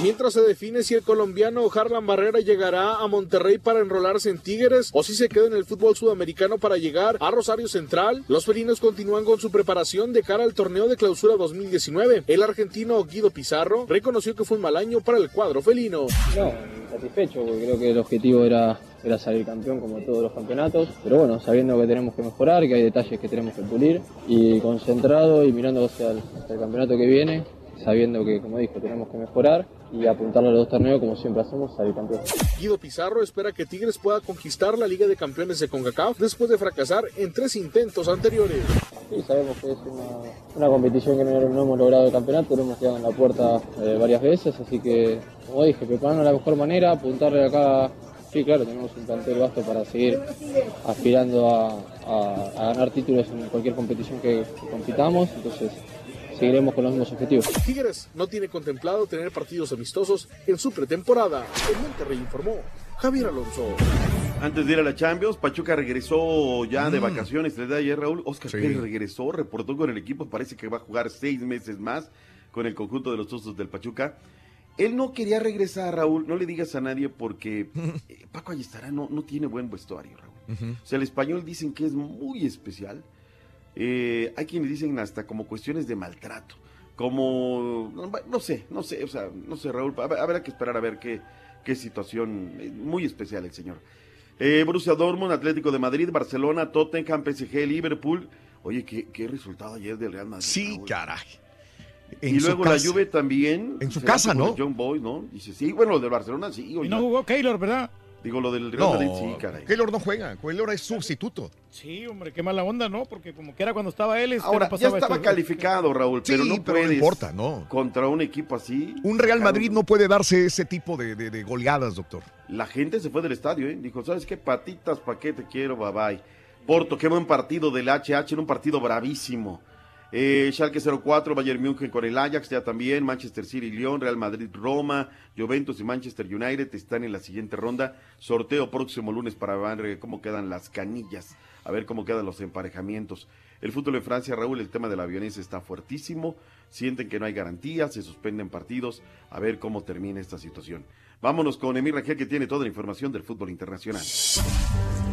Mientras se define si el colombiano Harlan Barrera llegará a Monterrey para enrolarse en Tigres o si se queda en el fútbol sudamericano para llegar a Rosario Central, los felinos continúan con su preparación de cara al torneo de clausura 2019. El argentino Guido Pizarro reconoció que fue un mal año para el cuadro felino. No, satisfecho, porque creo que el objetivo era, era salir campeón como todos los campeonatos, pero bueno, sabiendo que tenemos que mejorar, que hay detalles que tenemos que pulir, y concentrado y mirando hacia el, hacia el campeonato que viene, sabiendo que, como dijo, tenemos que mejorar y apuntarle a los dos torneos como siempre hacemos, salir campeón. Guido Pizarro espera que Tigres pueda conquistar la Liga de Campeones de CONCACAF después de fracasar en tres intentos anteriores. Sí, sabemos que es una, una competición que no, no hemos logrado el campeonato, lo hemos quedado en la puerta eh, varias veces, así que, como dije, prepararnos de la mejor manera, apuntarle acá. Sí, claro, tenemos un plantel vasto para seguir aspirando a, a- a ganar títulos en cualquier competición que, que compitamos, entonces seguiremos con los mismos objetivos. Tigres no tiene contemplado tener partidos amistosos en su pretemporada. En Monterrey informó Javier Alonso. Antes de ir a la Champions, Pachuca regresó ya de Mm. vacaciones. Le da ayer Raúl. Oscar Sí. Pérez regresó, reportó con el equipo. Parece que va a jugar seis meses más con el conjunto de los Tuzos del Pachuca. Él no quería regresar, Raúl. No le digas a nadie porque eh, Paco Ayestará no, no tiene buen vestuario, Raúl. O sea, el español dicen que es muy especial. Eh, hay quienes dicen hasta como cuestiones de maltrato. Como, no, no sé, no sé, o sea, no sé, Raúl. hab- Habrá que esperar a ver qué, qué situación. eh, Muy especial el señor. Eh, Borussia Dortmund, Atlético de Madrid, Barcelona, Tottenham, PSG, Liverpool. Oye, qué, qué resultado ayer del Real Madrid. Sí, caray. En y su luego la. Juve también. En su casa, ¿no? John Boy, ¿no? Dice, sí, bueno, lo del Barcelona sí. Y no jugó Keylor, ¿verdad? Digo, lo del Real No, Madrid sí, caray. Keylor no juega, Keylor es sustituto. Sí, hombre, qué mala onda, ¿no? Porque como que era cuando estaba él. este, Ahora, no ya estaba esto. calificado, Raúl, pero no pero no importa, no. Contra un equipo así. Un Real Madrid no puede darse ese tipo de, de- de goleadas, doctor. La gente se fue del estadio, ¿eh? Dijo, ¿sabes qué? Patitas, ¿pa' qué te quiero? Bye bye. Porto, qué buen partido del HH, en un partido bravísimo. Eh, Schalke 04, Bayern München con el Ajax, ya también, Manchester City, Lyon, Real Madrid, Roma, Juventus y Manchester United están en la siguiente ronda. Sorteo próximo lunes para ver cómo quedan las canillas, a ver cómo quedan los emparejamientos. El fútbol en Francia, Raúl, el tema de la violencia está fuertísimo, sienten que no hay garantías, se suspenden partidos, a ver cómo termina esta situación. Vámonos con Emir Rangel que tiene toda la información del fútbol internacional.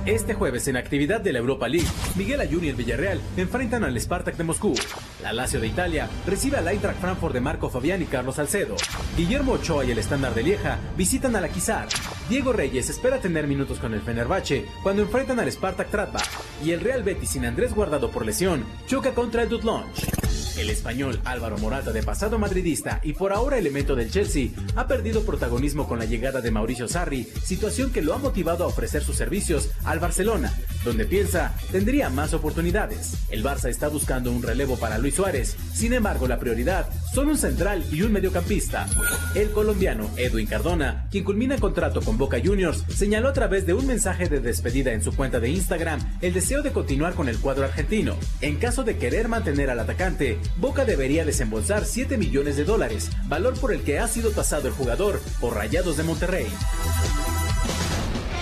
Este jueves en actividad de la Europa League, Miguel Ayun y el Villarreal enfrentan al Spartak de Moscú. La Lazio de Italia recibe al Eintracht Frankfurt de Marco Fabián y Carlos Salcedo. Guillermo Ochoa y el Estándar de Lieja visitan al Akizar. Diego Reyes espera tener minutos con el Fenerbahce cuando enfrentan al Spartak Tratba. Y el Real Betis sin Andrés Guardado por lesión choca contra el Dudlonge. El español Álvaro Morata, de pasado madridista y por ahora elemento del Chelsea, ha perdido protagonismo con la llegada de Mauricio Sarri, situación que lo ha motivado a ofrecer sus servicios al Barcelona, donde piensa tendría más oportunidades. El Barça está buscando un relevo para Luis Suárez, sin embargo la prioridad son un central y un mediocampista. El colombiano Edwin Cardona, quien culmina contrato con Boca Juniors, señaló a través de un mensaje de despedida en su cuenta de Instagram el deseo de continuar con el cuadro argentino. En caso de querer mantener al atacante, Boca debería desembolsar 7 millones de dólares, valor por el que ha sido tasado el jugador por Rayados de Monterrey.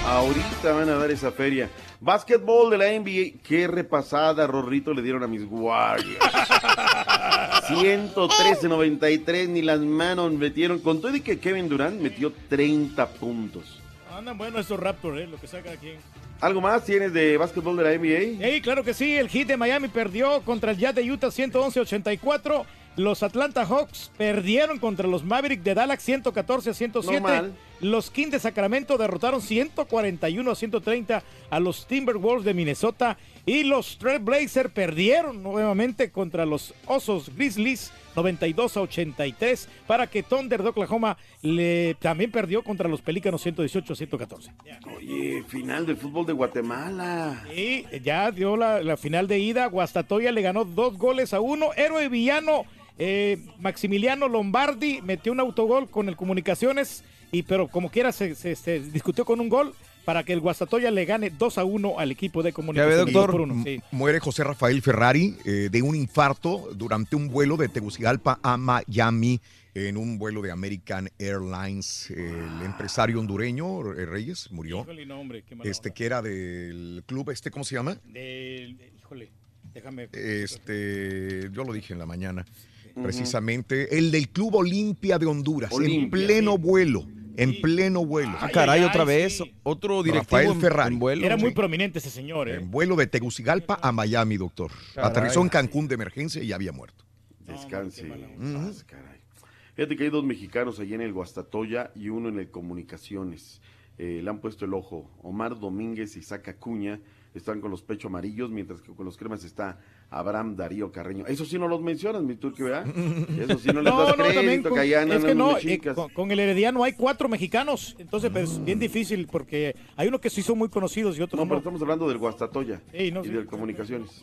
Ahorita van a dar esa feria. Básquetbol de la NBA. Qué repasada, Rorrito, le dieron a mis Warriors. <laughs> 113-93, ni las manos metieron. Con todo y que Kevin Durant metió 30 puntos. Andan buenos estos Raptors, ¿eh? Lo que saca aquí. ¿Algo más tienes de básquetbol de la NBA? Hey, claro que sí, el Heat de Miami perdió contra el Jazz de Utah 111-84. Los Atlanta Hawks perdieron contra los Mavericks de Dallas 114-107. Normal. Los Kings de Sacramento derrotaron 141 a 130 a los Timberwolves de Minnesota y los Trailblazers perdieron nuevamente contra los Osos Grizzlies 92 a 83 para que Thunder de Oklahoma le, también perdió contra los Pelícanos 118 a 114. Oye, final del fútbol de Guatemala. Y ya dio la, la final de ida. Guastatoya le ganó dos goles a uno. Héroe villano eh, Maximiliano Lombardi metió un autogol con el Comunicaciones, y pero como quiera se, se- se discutió con un gol para que el Guastatoya le gane 2 a 1 al equipo de Comunicaciones. Dos por uno, sí. Muere José Rafael Ferrari eh, de un infarto durante un vuelo de Tegucigalpa a Miami en un vuelo de American Airlines. El empresario hondureño eh, Reyes murió. Híjole, no, hombre, qué mala Este que era del club, este, ¿cómo se llama? De- de- híjole, déjame. Este, yo lo dije en la mañana, Precisamente, el del Club Olimpia de Honduras, en pleno vuelo, en pleno vuelo. Ah, caray, otra vez, otro directivo Rafael Ferrari. en vuelo. Era muy Sí. prominente ese señor, ¿eh? En vuelo de Tegucigalpa a Miami, doctor. Caray. Aterrizó en Cancún de emergencia y ya había muerto. Descanse. Paz, caray. Fíjate que hay dos mexicanos allí en el Guastatoya y uno en el Comunicaciones. Eh, le han puesto el ojo. Omar Domínguez y Saca Cuña están con los pechos amarillos, mientras que con los cremas está Abraham Darío Carreño. Eso sí no los mencionas, mi turque, ¿verdad? <laughs> Eso sí no les das crédito, con- que allá es que no, eh, chicas. con, con el Herediano hay cuatro mexicanos, entonces pues, es bien difícil porque hay unos que sí son muy conocidos y otros No, no. pero estamos hablando del Guastatoya Sí, no, y sí. del Comunicaciones.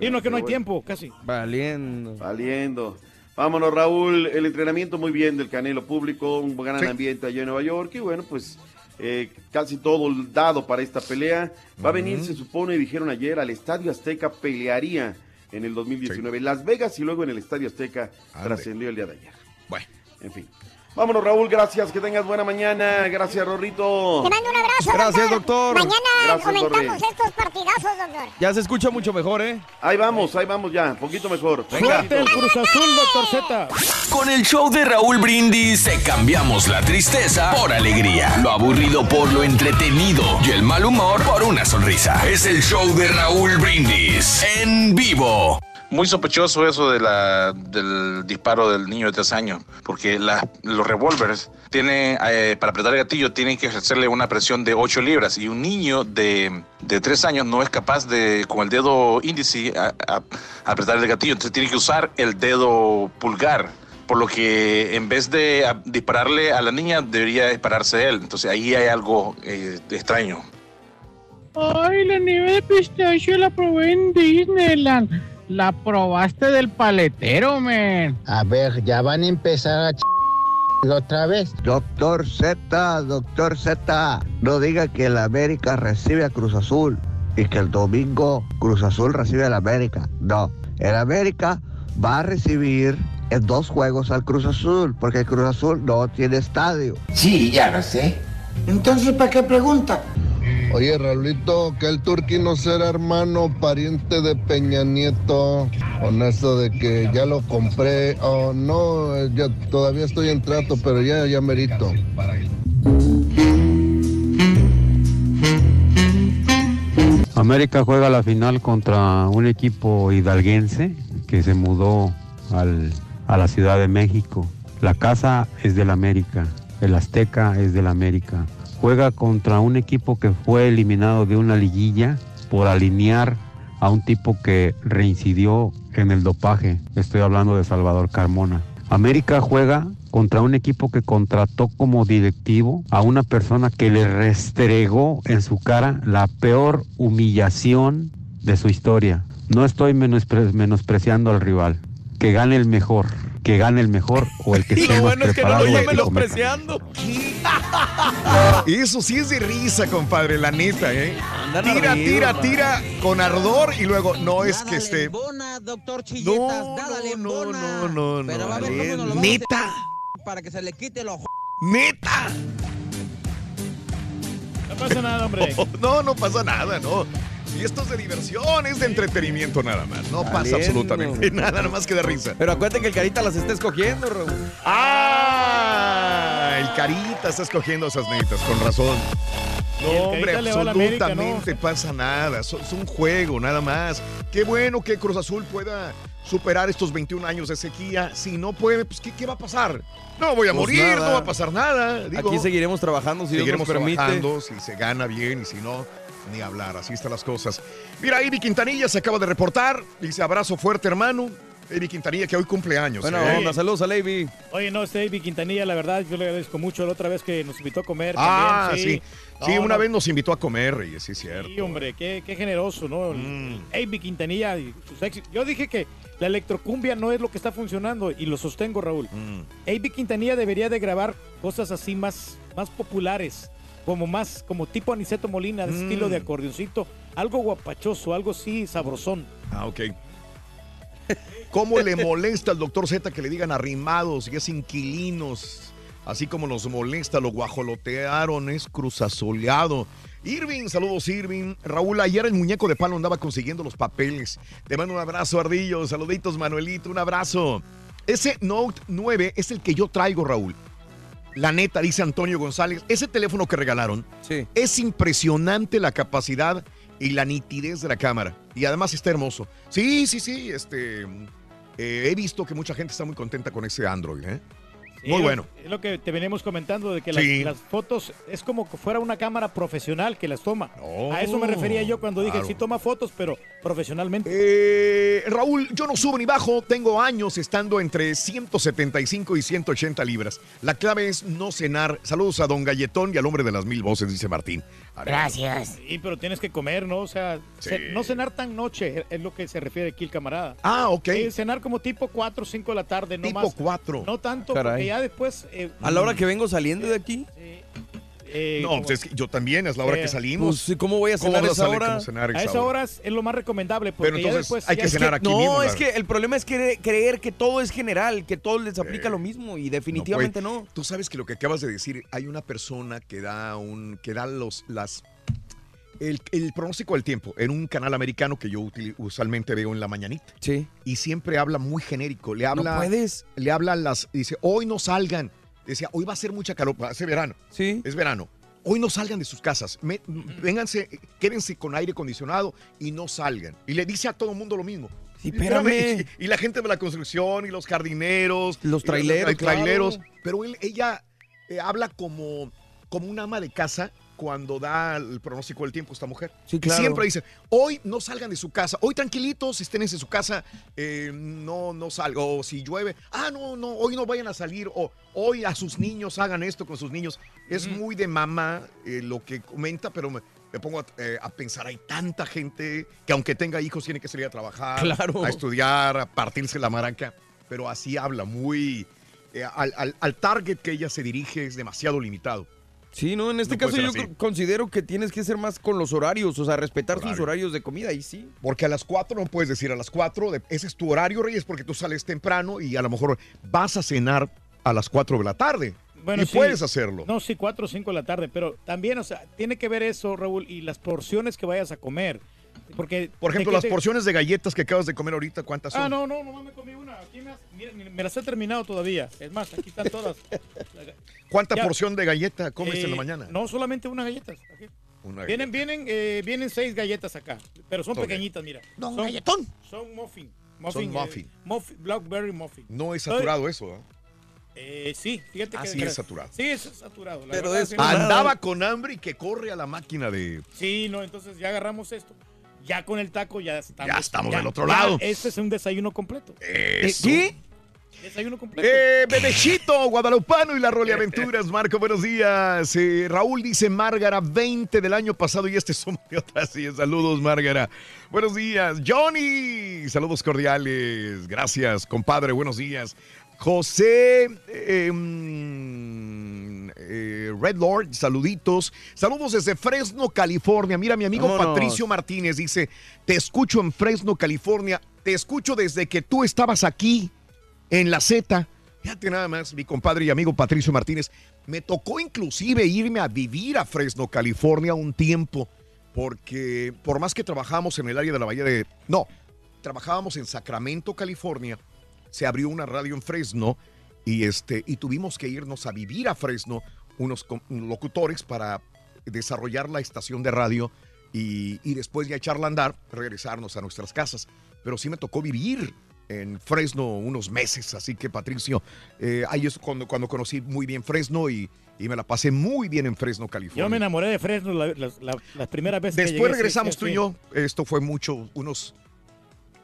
Y no, que no hay bueno. tiempo, casi. Valiendo. Valiendo. Vámonos, Raúl. El entrenamiento muy bien del Canelo Público, un gran Sí. ambiente allá en Nueva York. Y bueno, pues eh, casi todo dado para esta pelea. Va a venir, se supone, dijeron ayer, al Estadio Azteca pelearía en el 2019. Las Vegas y luego en el Estadio Azteca Ande. trascendió el día de ayer. Bueno. En fin. Vámonos, Raúl. Gracias. Que tengas buena mañana. Gracias, Rorrito. Te mando un abrazo, Gracias, doctor. Mañana Gracias, comentamos Torre. estos partidazos, doctor. Ya se escucha mucho mejor, ¿eh? Ahí vamos, ahí vamos ya. Poquito mejor. Suerte el Cruz Azul, doctor Z. Con el show de Raúl Brindis te cambiamos la tristeza por alegría, lo aburrido por lo entretenido y el mal humor por una sonrisa. Es el show de Raúl Brindis en vivo. Muy sospechoso eso de la, del disparo del niño de tres años, porque los revólveres eh, para apretar el gatillo tienen que ejercerle una presión de 8 libras y un niño de, de tres años no es capaz de con el dedo índice a- apretar el gatillo, entonces tiene que usar el dedo pulgar. Por lo que en vez de a- dispararle a la niña, debería dispararse él. Entonces ahí hay algo eh, extraño. Ay, la nieve de pistacho la probé en Disneyland. La probaste del paletero, men. A ver, ya van a empezar a ch... otra vez. Doctor Z, doctor Z, no diga que el América recibe a Cruz Azul y que el domingo Cruz Azul recibe al América. No, el América va a recibir en dos juegos al Cruz Azul, porque el Cruz Azul no tiene estadio. Sí, ya lo sé. Entonces, ¿para qué pregunta? Oye, Raulito, que el Turqui no será hermano pariente de Peña Nieto. Con eso de que ya lo compré. Oh, no, ya todavía estoy en trato, pero ya, ya merito. América juega la final contra un equipo hidalguense que se mudó al- a la Ciudad de México. La casa es del América, el Azteca es del América. Juega contra un equipo que fue eliminado de una liguilla por alinear a un tipo que reincidió en el dopaje. Estoy hablando de Salvador Carmona. América juega contra un equipo que contrató como directivo a una persona que le restregó en su cara la peor humillación de su historia. No estoy menospre- menospreciando al rival. Que gane el mejor. Que gane el mejor o el que <laughs> esté Lo más bueno es que no lo que cometa. menospreciando. Eso sí es de risa, compadre, la neta, ¿eh? Andan Tira, ardidos, tira, man. tira con ardor y luego no es que esté. doctor Chilletas, nada le embona. No, no, no. Pero va a ver cómo nos lo vamos a Neta, hacer para que se le quite los neta. No pasa nada, hombre. <laughs> No, no pasa nada, no. Y esto es de diversión, es de entretenimiento nada más. No pasa absolutamente nada, nada más que de risa. Pero acuérdate que el Carita las está escogiendo, Raúl. ¡Ah! El Carita está escogiendo esas netas, con razón. No, hombre, América, absolutamente pasa nada. Es un juego, nada más. Qué bueno que Cruz Azul pueda superar estos 21 años de sequía. Si no puede, pues ¿qué, qué va a pasar? No voy a Pues morir, nada. no va a pasar nada. Digo, Aquí seguiremos trabajando si Dios seguiremos nos permite. trabajando, si se gana bien y si no, ni hablar. Así están las cosas. Mira, Ivy Quintanilla se acaba de reportar. Dice abrazo fuerte, hermano. Ivy Quintanilla, que hoy cumple años. Buena ¿eh? onda, saludos a Levy. Oye, no, este David Quintanilla, la verdad, yo le agradezco mucho la otra vez que nos invitó a comer. Ah, también, sí. Sí, No, una no, vez nos invitó a comer, Reyes, sí, es cierto. Sí, hombre, qué, qué generoso, ¿no? Mm. Quintanilla y sus éxitos. Yo dije que la electrocumbia no es lo que está funcionando y lo sostengo, Raúl. Mm. Quintanilla debería de grabar cosas así más, más populares, como más, como tipo Aniceto Molina, de Mm. estilo de acordeoncito, algo guapachoso, algo así sabrosón. Ah, ok. <laughs> ¿Cómo le molesta al doctor Z que le digan arrimados y es inquilinos? Así como nos molesta, lo guajolotearon, es cruzazoleado. Irving, saludos Irving. Raúl, ayer el muñeco de palo andaba consiguiendo los papeles. Te mando un abrazo, Ardillo. Saluditos, Manuelito, un abrazo. Ese Note 9 es el que yo traigo, Raúl. La neta, dice Antonio González. Ese teléfono que regalaron es impresionante la capacidad y la nitidez de la cámara. Y además está hermoso. Sí, sí, sí. Este, eh, he visto que mucha gente está muy contenta con ese Android. ¿eh? Sí, Muy bueno. Es lo que te venimos comentando, de que las, Sí. las fotos es como que fuera una cámara profesional que las toma. a eso me refería yo cuando dije, claro. sí toma fotos, pero profesionalmente. Eh, Raúl, yo no subo ni bajo, tengo años estando entre 175 y 180 libras. La clave es no cenar. Saludos a don Galletón y al hombre de las mil voces, dice Martín. Ver. Sí, pero tienes que comer, ¿no? O sea, Sí. ce- no cenar tan noche es lo que se refiere aquí el camarada. Ah, ok. Sí, cenar como tipo 4 o 5 de la tarde, no Tipo más. 4. No tanto, Caray. porque ya después... eh, A la hora que vengo saliendo de aquí. Eh, No, pues es que yo también, es la hora Eh, que salimos. pues, ¿cómo voy a cenar esa hora? ¿Cómo cenar a esa hora es es lo más recomendable, porque Pero ya entonces después... hay ya que es cenar aquí no, mismo. es que el problema es que creer que todo es general, que todos les aplica lo mismo y definitivamente no. Tú sabes que lo que acabas de decir, hay una persona que da un, que da los, las, el, el pronóstico del tiempo en un canal americano que yo util- usualmente veo en la mañanita. Sí. Y siempre habla muy genérico. Le habla, puedes. Le habla a las, dice, hoy no salgan. Decía, hoy va a ser mucha calor, ser verano. Sí. Es verano. Hoy no salgan de sus casas. Me- vénganse, quédense con aire acondicionado y no salgan. Y le dice a todo el mundo lo mismo. Sí, espérame. Y, <laughs> y la gente de la construcción y los jardineros. Los traileros, traileros. claro. Pero él- ella eh, habla como, como un ama de casa cuando da el pronóstico del tiempo esta mujer. Sí, Y claro. siempre dice, hoy no salgan de su casa, hoy tranquilitos, estén en su casa, eh, no, no salgan, o si llueve, ah, no, no, hoy no vayan a salir, o hoy a sus niños hagan esto con sus niños. Es muy de mamá eh, lo que comenta, pero me, me pongo a, eh, a pensar, hay tanta gente que aunque tenga hijos tiene que salir a trabajar, Claro. a estudiar, a partirse la maraca, pero así habla, muy... al, al- al target que ella se dirige es demasiado limitado. Sí, no, en este No caso yo así. considero que tienes que ser más con los horarios, o sea, respetar sus horarios de comida, y sí. Porque a las 4 no puedes decir a las 4, de- ese es tu horario, Reyes, porque tú sales temprano y a lo mejor vas a cenar a las 4 de la tarde. Bueno, y sí. puedes hacerlo. No, sí, 4 o 5 de la tarde, pero también, o sea, tiene que ver eso, Raúl, y las porciones que vayas a comer. Porque, Por ejemplo, ¿de qué las te- porciones de galletas que acabas de comer ahorita, ¿cuántas son? Ah, no, no, no me comí una. Aquí me, has- mira, me las he terminado todavía. Es más, aquí están todas. ¿Cuánta Ya. porción de galleta comes en Eh, la mañana? No, solamente unas galletas. aquí. Una Vienen, vienen, eh, vienen seis galletas acá, pero son pequeñitas, mira. Don son, galletón. Son muffin. Son eh, muffin. muffin, Blackberry muffin. No es Estoy- saturado eso, ¿eh? Eh, sí, fíjate Ah, que. sí es saturado. Sí, es saturado. la Pero verdad, es- sí. Andaba con hambre y que corre a la máquina de... Sí, no, entonces ya agarramos esto. Ya con el taco ya estamos. Ya estamos del otro lado. Este es un desayuno completo. Eso. ¿Qué? Desayuno completo. Eh, Bebechito, Guadalupano y la Role Aventuras. Marco, buenos días. Eh, Raúl dice Márgara, 20 del año pasado y este suma de otras. Sí, saludos, Márgara. Buenos días. Johnny, saludos cordiales. Gracias, compadre. Buenos días. José eh, mm, eh, Red Lord, saluditos. Saludos desde Fresno, California. Mira, mi amigo Vámonos. Patricio Martínez dice, te escucho en Fresno, California. Te escucho desde que tú estabas aquí en la Z. Fíjate nada más, mi compadre y amigo Patricio Martínez. Me tocó inclusive irme a vivir a Fresno, California un tiempo, porque por más que trabajamos en el área de la Bahía de... No, trabajábamos en Sacramento, California. Se abrió una radio en Fresno y, este, y tuvimos que irnos a vivir a Fresno unos locutores para desarrollar la estación de radio y, y después ya echarla a andar, regresarnos a nuestras casas. Pero sí me tocó vivir en Fresno unos meses, así que Patricio, eh, ahí es cuando, cuando conocí muy bien Fresno y, y me la pasé muy bien en Fresno, California. Yo me enamoré de Fresno la- la- la- las primeras veces que Después regresamos tú y yo, esto fue mucho, unos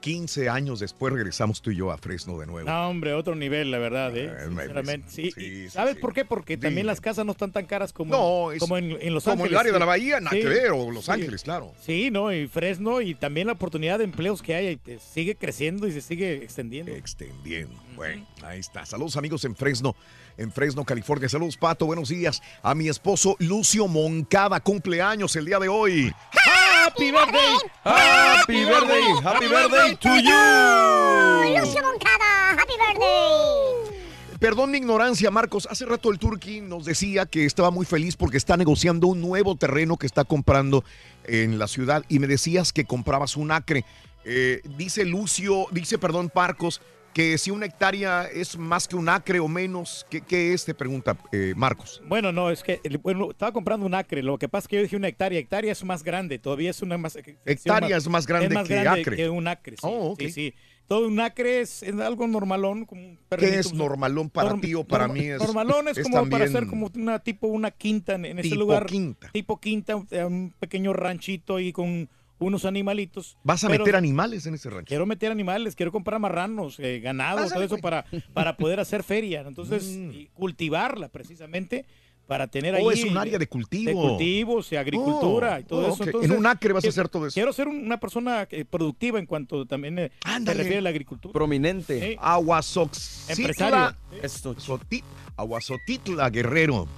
15 años después regresamos tú y yo a Fresno de nuevo. No, hombre, otro nivel, la verdad, ¿eh? Sinceramente, sí. ¿Sabes sí. por qué? Porque también Dime. las casas no están tan caras como, No, es como en, en Los como Ángeles. el área de la bahía, nada Sí, que ver, o Los. Ángeles, claro. Sí, no, y Fresno y también la oportunidad de empleos que hay sigue creciendo y se sigue extendiendo. Extendiendo. Bueno, ahí está. Saludos amigos en Fresno, en Fresno, California. Saludos, Pato. Buenos días. A mi esposo Lucio Moncada, cumpleaños el día de hoy. Happy birthday. Happy birthday. Happy birthday to you. Lucio Moncada, happy birthday. Perdón mi ignorancia, Marcos. Hace rato el Turqui nos decía que estaba muy feliz porque está negociando un nuevo terreno que está comprando en la ciudad y me decías que comprabas un acre. Eh, dice Lucio, dice, perdón, Marcos, que si una hectárea es más que un acre o menos, ¿qué, qué es? Te pregunta eh, Marcos. Bueno, no, es que bueno, estaba comprando un acre. Lo que pasa es que yo dije una hectárea. Hectárea es más grande, todavía es una más. Hectárea es más grande que acre. que un acre. Sí, Oh, sí, sí. Todo un acre es, es algo normalón. Como un ¿Qué es normalón para norm- ti o para mí? Es, Normalón es, es como para hacer como una tipo una quinta en, en ese tipo lugar. quinta. Tipo quinta, un, un pequeño ranchito ahí con unos animalitos. ¿Vas a Pero meter animales en ese rancho? Quiero meter animales, quiero comprar marranos, eh, ganado, Pásale, todo eso güey. para, para <laughs> poder hacer feria. Entonces, Mm. y cultivarla precisamente para tener Oh, ahí. es un área de cultivo. De cultivos, y agricultura Oh, y todo oh, eso. Entonces, En un acre vas a quiero- hacer todo eso. Quiero ser un- una persona eh, productiva en cuanto también eh, se refiere a la agricultura. Prominente. Sí. Aguasoxitla. Aguazotitla Guerrero.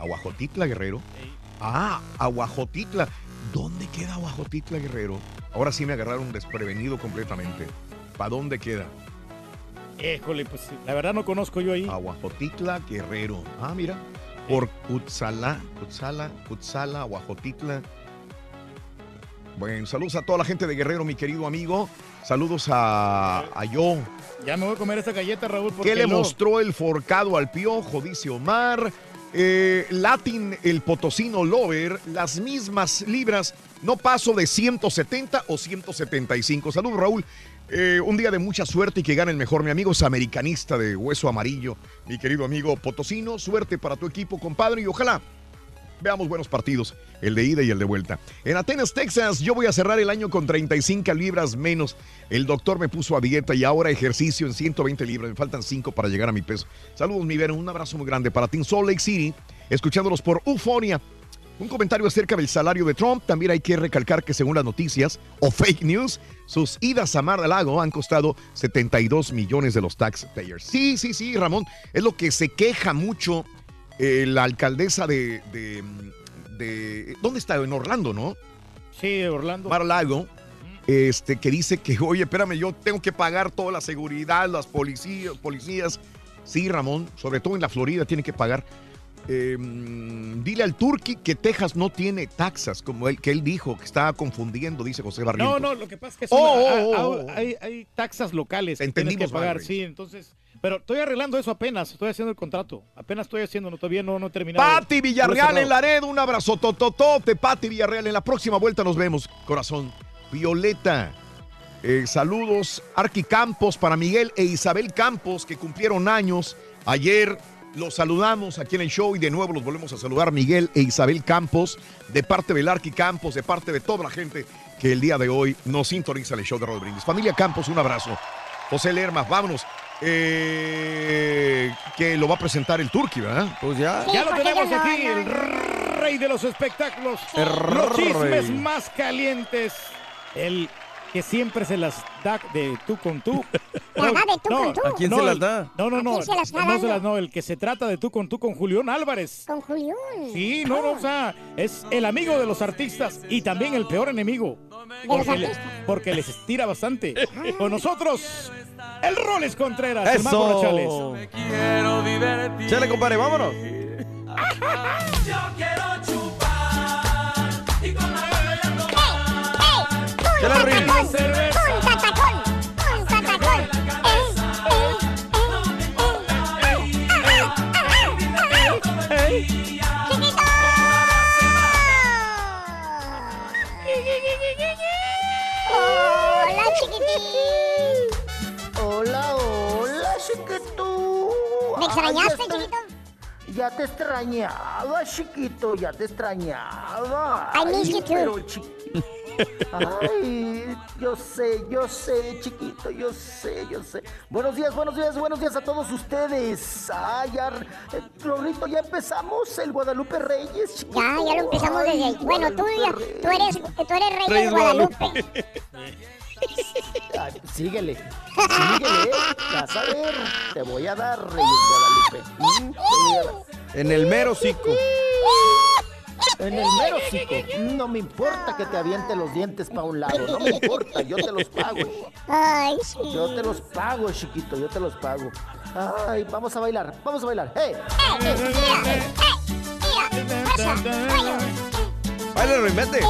Aguajotitla Guerrero. Ah, Aguajotitla. ¿Dónde queda Aguajotitla Guerrero? Ahora sí me agarraron desprevenido completamente. ¿Para dónde queda? Híjole, pues la verdad no conozco yo ahí. Aguajotitla Guerrero. Ah, mira. Por Utzala, Utzala, Utzala, Aguajotitla. Bueno, saludos a toda la gente de Guerrero, mi querido amigo. Saludos a, a yo. Ya me voy a comer esa galleta, Raúl. ¿Qué le mostró el forcado al piojo? Dice Omar. Eh, Latin, el potosino Lover, las mismas libras. No paso de 170 o 175. Saludos, Raúl. Eh, un día de mucha suerte y que gane el mejor. Mi amigo es americanista de hueso amarillo. Mi querido amigo potosino. Suerte para tu equipo, compadre. Y ojalá Veamos buenos partidos, el de ida y el de vuelta. En Atenas, Texas, yo voy a cerrar el año con 35 libras menos. El doctor me puso a dieta y ahora ejercicio en 120 libras. Me faltan 5 para llegar a mi peso. Saludos, mi Vero. Un abrazo muy grande para en Salt Lake City, escuchándolos por Euforia. Un comentario acerca del salario de Trump. También hay que recalcar que según las noticias o fake news, sus idas a Mar a Lago han costado 72 millones de los taxpayers. Sí, sí, sí, Ramón. Es lo que se queja mucho eh, la alcaldesa de, de, de- ¿Dónde está? En Orlando, ¿no? Sí, Orlando. Mar Lago. Este, que dice que, oye, espérame, yo tengo que pagar toda la seguridad, las policías, policías. Sí, Ramón, sobre todo en la Florida tiene que pagar. Eh, dile al Turqui que Texas no tiene taxas, como él, que él dijo, que estaba confundiendo, dice José Barrientos. No, no, lo que pasa es que Oh, son- oh, a- oh, a- oh. hay, hay taxas locales que Entendimos que pagar, sí, entonces, pero estoy arreglando eso apenas, estoy haciendo el contrato, apenas estoy haciendo, no, todavía no, no he terminado. Pati Villarreal en Laredo, un abrazo tototote, Pati Villarreal. En la próxima vuelta nos vemos, corazón. Violeta, eh, saludos. Arqui Campos para Miguel e Isabel Campos, que cumplieron años ayer. Los saludamos aquí en el show y de nuevo los volvemos a saludar Miguel e Isabel Campos, de parte del Arqui Campos, de parte de toda la gente que el día de hoy nos sintoniza en el show de Rod Brindis. Familia Campos, un abrazo. José Lermas, vámonos. Eh, que lo va a presentar el Turqui, ¿verdad? Pues ya. Ya lo tenemos aquí, no, el rey de los espectáculos, los chismes más calientes, el que siempre se las da de tú con tú. <laughs> La da de tú con tú. ¿A quién no, se las el- da? No, no, ¿A no, quién se las está no se las no, el que se trata de tú con tú con Julián Álvarez. Con Julián. Sí, no, no, o sea, es el amigo de los artistas y también el peor enemigo. De los Porque, le- artistas. porque porque les estira bastante. Con nosotros, el Roles Contreras, el. Eso. Chale, compadre, vámonos. Rin. Un patacón, un patacón. ¡Chiquito! Hola, chiquitín. chiquito. ¿Me extrañaste, chiquito? Ya te extrañaba, chiquito, ya te extrañaba. I miss you too. Ay, yo sé, yo sé, chiquito, yo sé, yo sé. Buenos días, buenos días, buenos días a todos ustedes. Ay, ya, eh, ya empezamos el Guadalupe Reyes, chiquito. Ya, ya lo empezamos desde ahí. Bueno, tú, ya- Guadalupe tú eres, tú eres rey Reyes de Guadalupe. <laughs> Ay, síguele, síguele, vas a ver, te voy a dar, Reyes Guadalupe. Mm. <laughs> En el mero cico. En el mero cico. No me importa que te aviente los dientes para un lado. No me importa, yo te los pago. Ay, sí. Yo te los pago, chiquito, yo te los pago. Ay, vamos a bailar, vamos a bailar. ¡Eh! Baila, reinvente.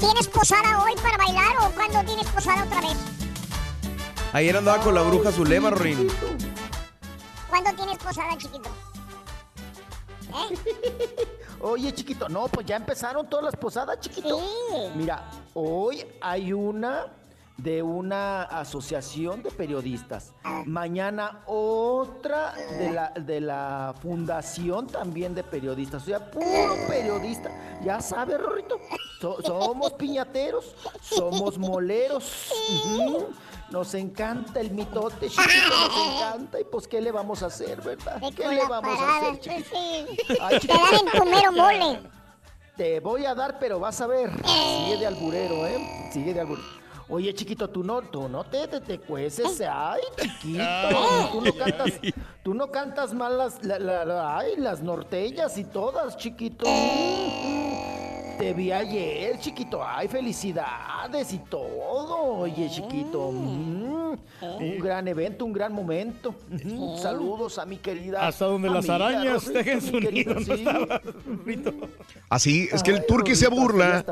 ¿Tienes posada hoy para bailar o cuándo tienes posada otra vez? Ayer andaba con la bruja Zulema, Rin. ¿Cuándo tienes posada, chiquito? ¿Eh? <laughs> Oye, chiquito, no, pues ya empezaron todas las posadas, chiquito. Mira, hoy hay una de una asociación de periodistas. Mañana otra de la, de la fundación también de periodistas. O sea, puro periodista. Ya sabes, Rorrito, so- somos piñateros, somos moleros. Ujú. Nos encanta el mitote, <laughs> chiquito, nos encanta. Y pues, ¿qué le vamos a hacer, verdad? ¿Qué le vamos a hacer, chiquito? Ay, Te dan en tu mero mole. Te voy a dar, pero vas a ver. Sigue de alburero, ¿eh? Sigue de alburero. Oye, chiquito, tú no, tú no te, te, te cueces. Ay, chiquito. Tú no <laughs> cantas, tú no cantas mal las, la- la- la- ay, las norteñas y todas, chiquito. Te vi ayer, chiquito. Ay, felicidades y todo. Oye, chiquito. mm, Un gran evento, un gran momento. Ujú, Saludos a mi querida. Hasta donde las arañas dejen mi su querido, nido, no sí. estaba, Así, es que el turqui se burla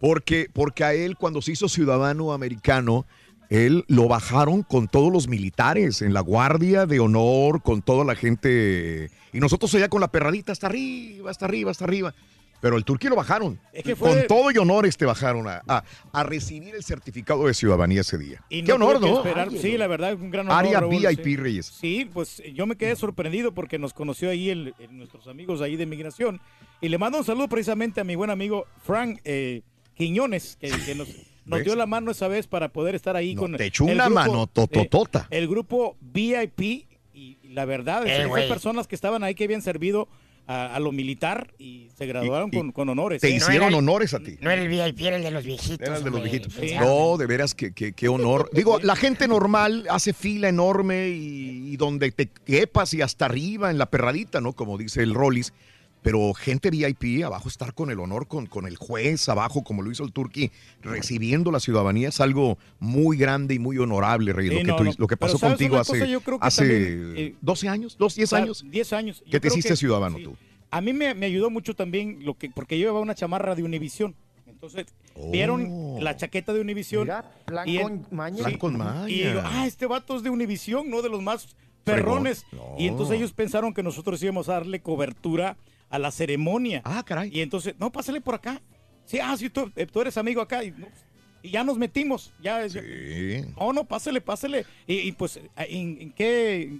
porque, porque a él cuando se hizo ciudadano americano, él lo bajaron con todos los militares, en la guardia de honor, con toda la gente. Y nosotros allá con la perradita hasta arriba, hasta arriba, hasta arriba. Pero el turqui lo bajaron. Es que con todo y honores te bajaron a, a- a recibir el certificado de ciudadanía ese día. Y Qué honor, ¿no? esperar. Sí, la verdad, un gran honor. Área Raúl, VIP, sí. Reyes. Sí, pues yo me quedé sorprendido porque nos conoció ahí el- el- nuestros amigos ahí de migración. Y le mando un saludo precisamente a mi buen amigo Frank eh, Quiñones, que, que nos, nos ¿Ves? dio la mano esa vez para poder estar ahí No, con te echó el una grupo, mano tototota. eh, el grupo VIP y la verdad es Eh, que fue güey. personas que estaban ahí que habían servido a, a lo militar y se graduaron Y- y con, con honores. Te ¿eh? hicieron honores a ti. No era el VIP, era el de los viejitos. Era el de los viejitos. No, de veras, que, que- qué honor. Digo, la gente normal hace fila enorme y, y donde te quepas y hasta arriba en la perradita, ¿no? Como dice el Rollis. Pero gente VIP, abajo estar con el honor, con, con el juez, abajo, como lo hizo el Turqui, recibiendo la ciudadanía, es algo muy grande y muy honorable, Rey. Sí, lo, que no, tú- no. lo que pasó ¿sabes contigo hace? Yo creo que hace también, eh, 12 años, dos, 10 O sea, años. 10 años. Yo que te hiciste que- ciudadano sí. tú. A mí me, me ayudó mucho también lo que porque yo llevaba una chamarra de Univisión. Entonces, vieron la chaqueta de Univisión. Y con maña. Y digo, ah, este vato es de Univisión, no de los más perrones. Y entonces ellos pensaron que nosotros íbamos a darle cobertura a la ceremonia. Ah, caray. Y entonces, no, pásale por acá. Sí, ah, sí, tú, eh, tú eres amigo acá. Y, no, y ya nos metimos. Ya, ya- Sí. no, no, pásale, pásale. Y, y, pues, ¿en, en qué,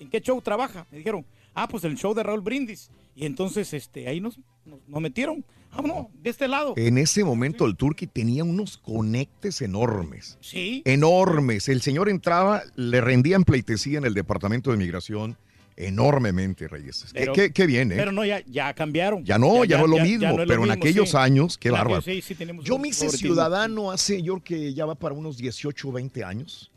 ¿en qué show trabaja? Me dijeron, ah, pues el show de Raúl Brindis. Y entonces, este, ahí nos, nos, nos metieron. Ah, no, de este lado. En ese momento el Turqui tenía unos conectes enormes. Sí. Enormes. El señor entraba, le rendían pleitesía en el Departamento de Migración enormemente, Reyes. Qué- Pero- qué, qué bien, ¿eh? Pero no, ya, ya cambiaron. ya no, ya, no es lo ya- mismo, ya no es lo pero en mismo, aquellos sí. años, qué bárbaro. sí, sí, tenemos Yo me hice ciudadano hace, yo creo que ya va para unos 18 o 20 años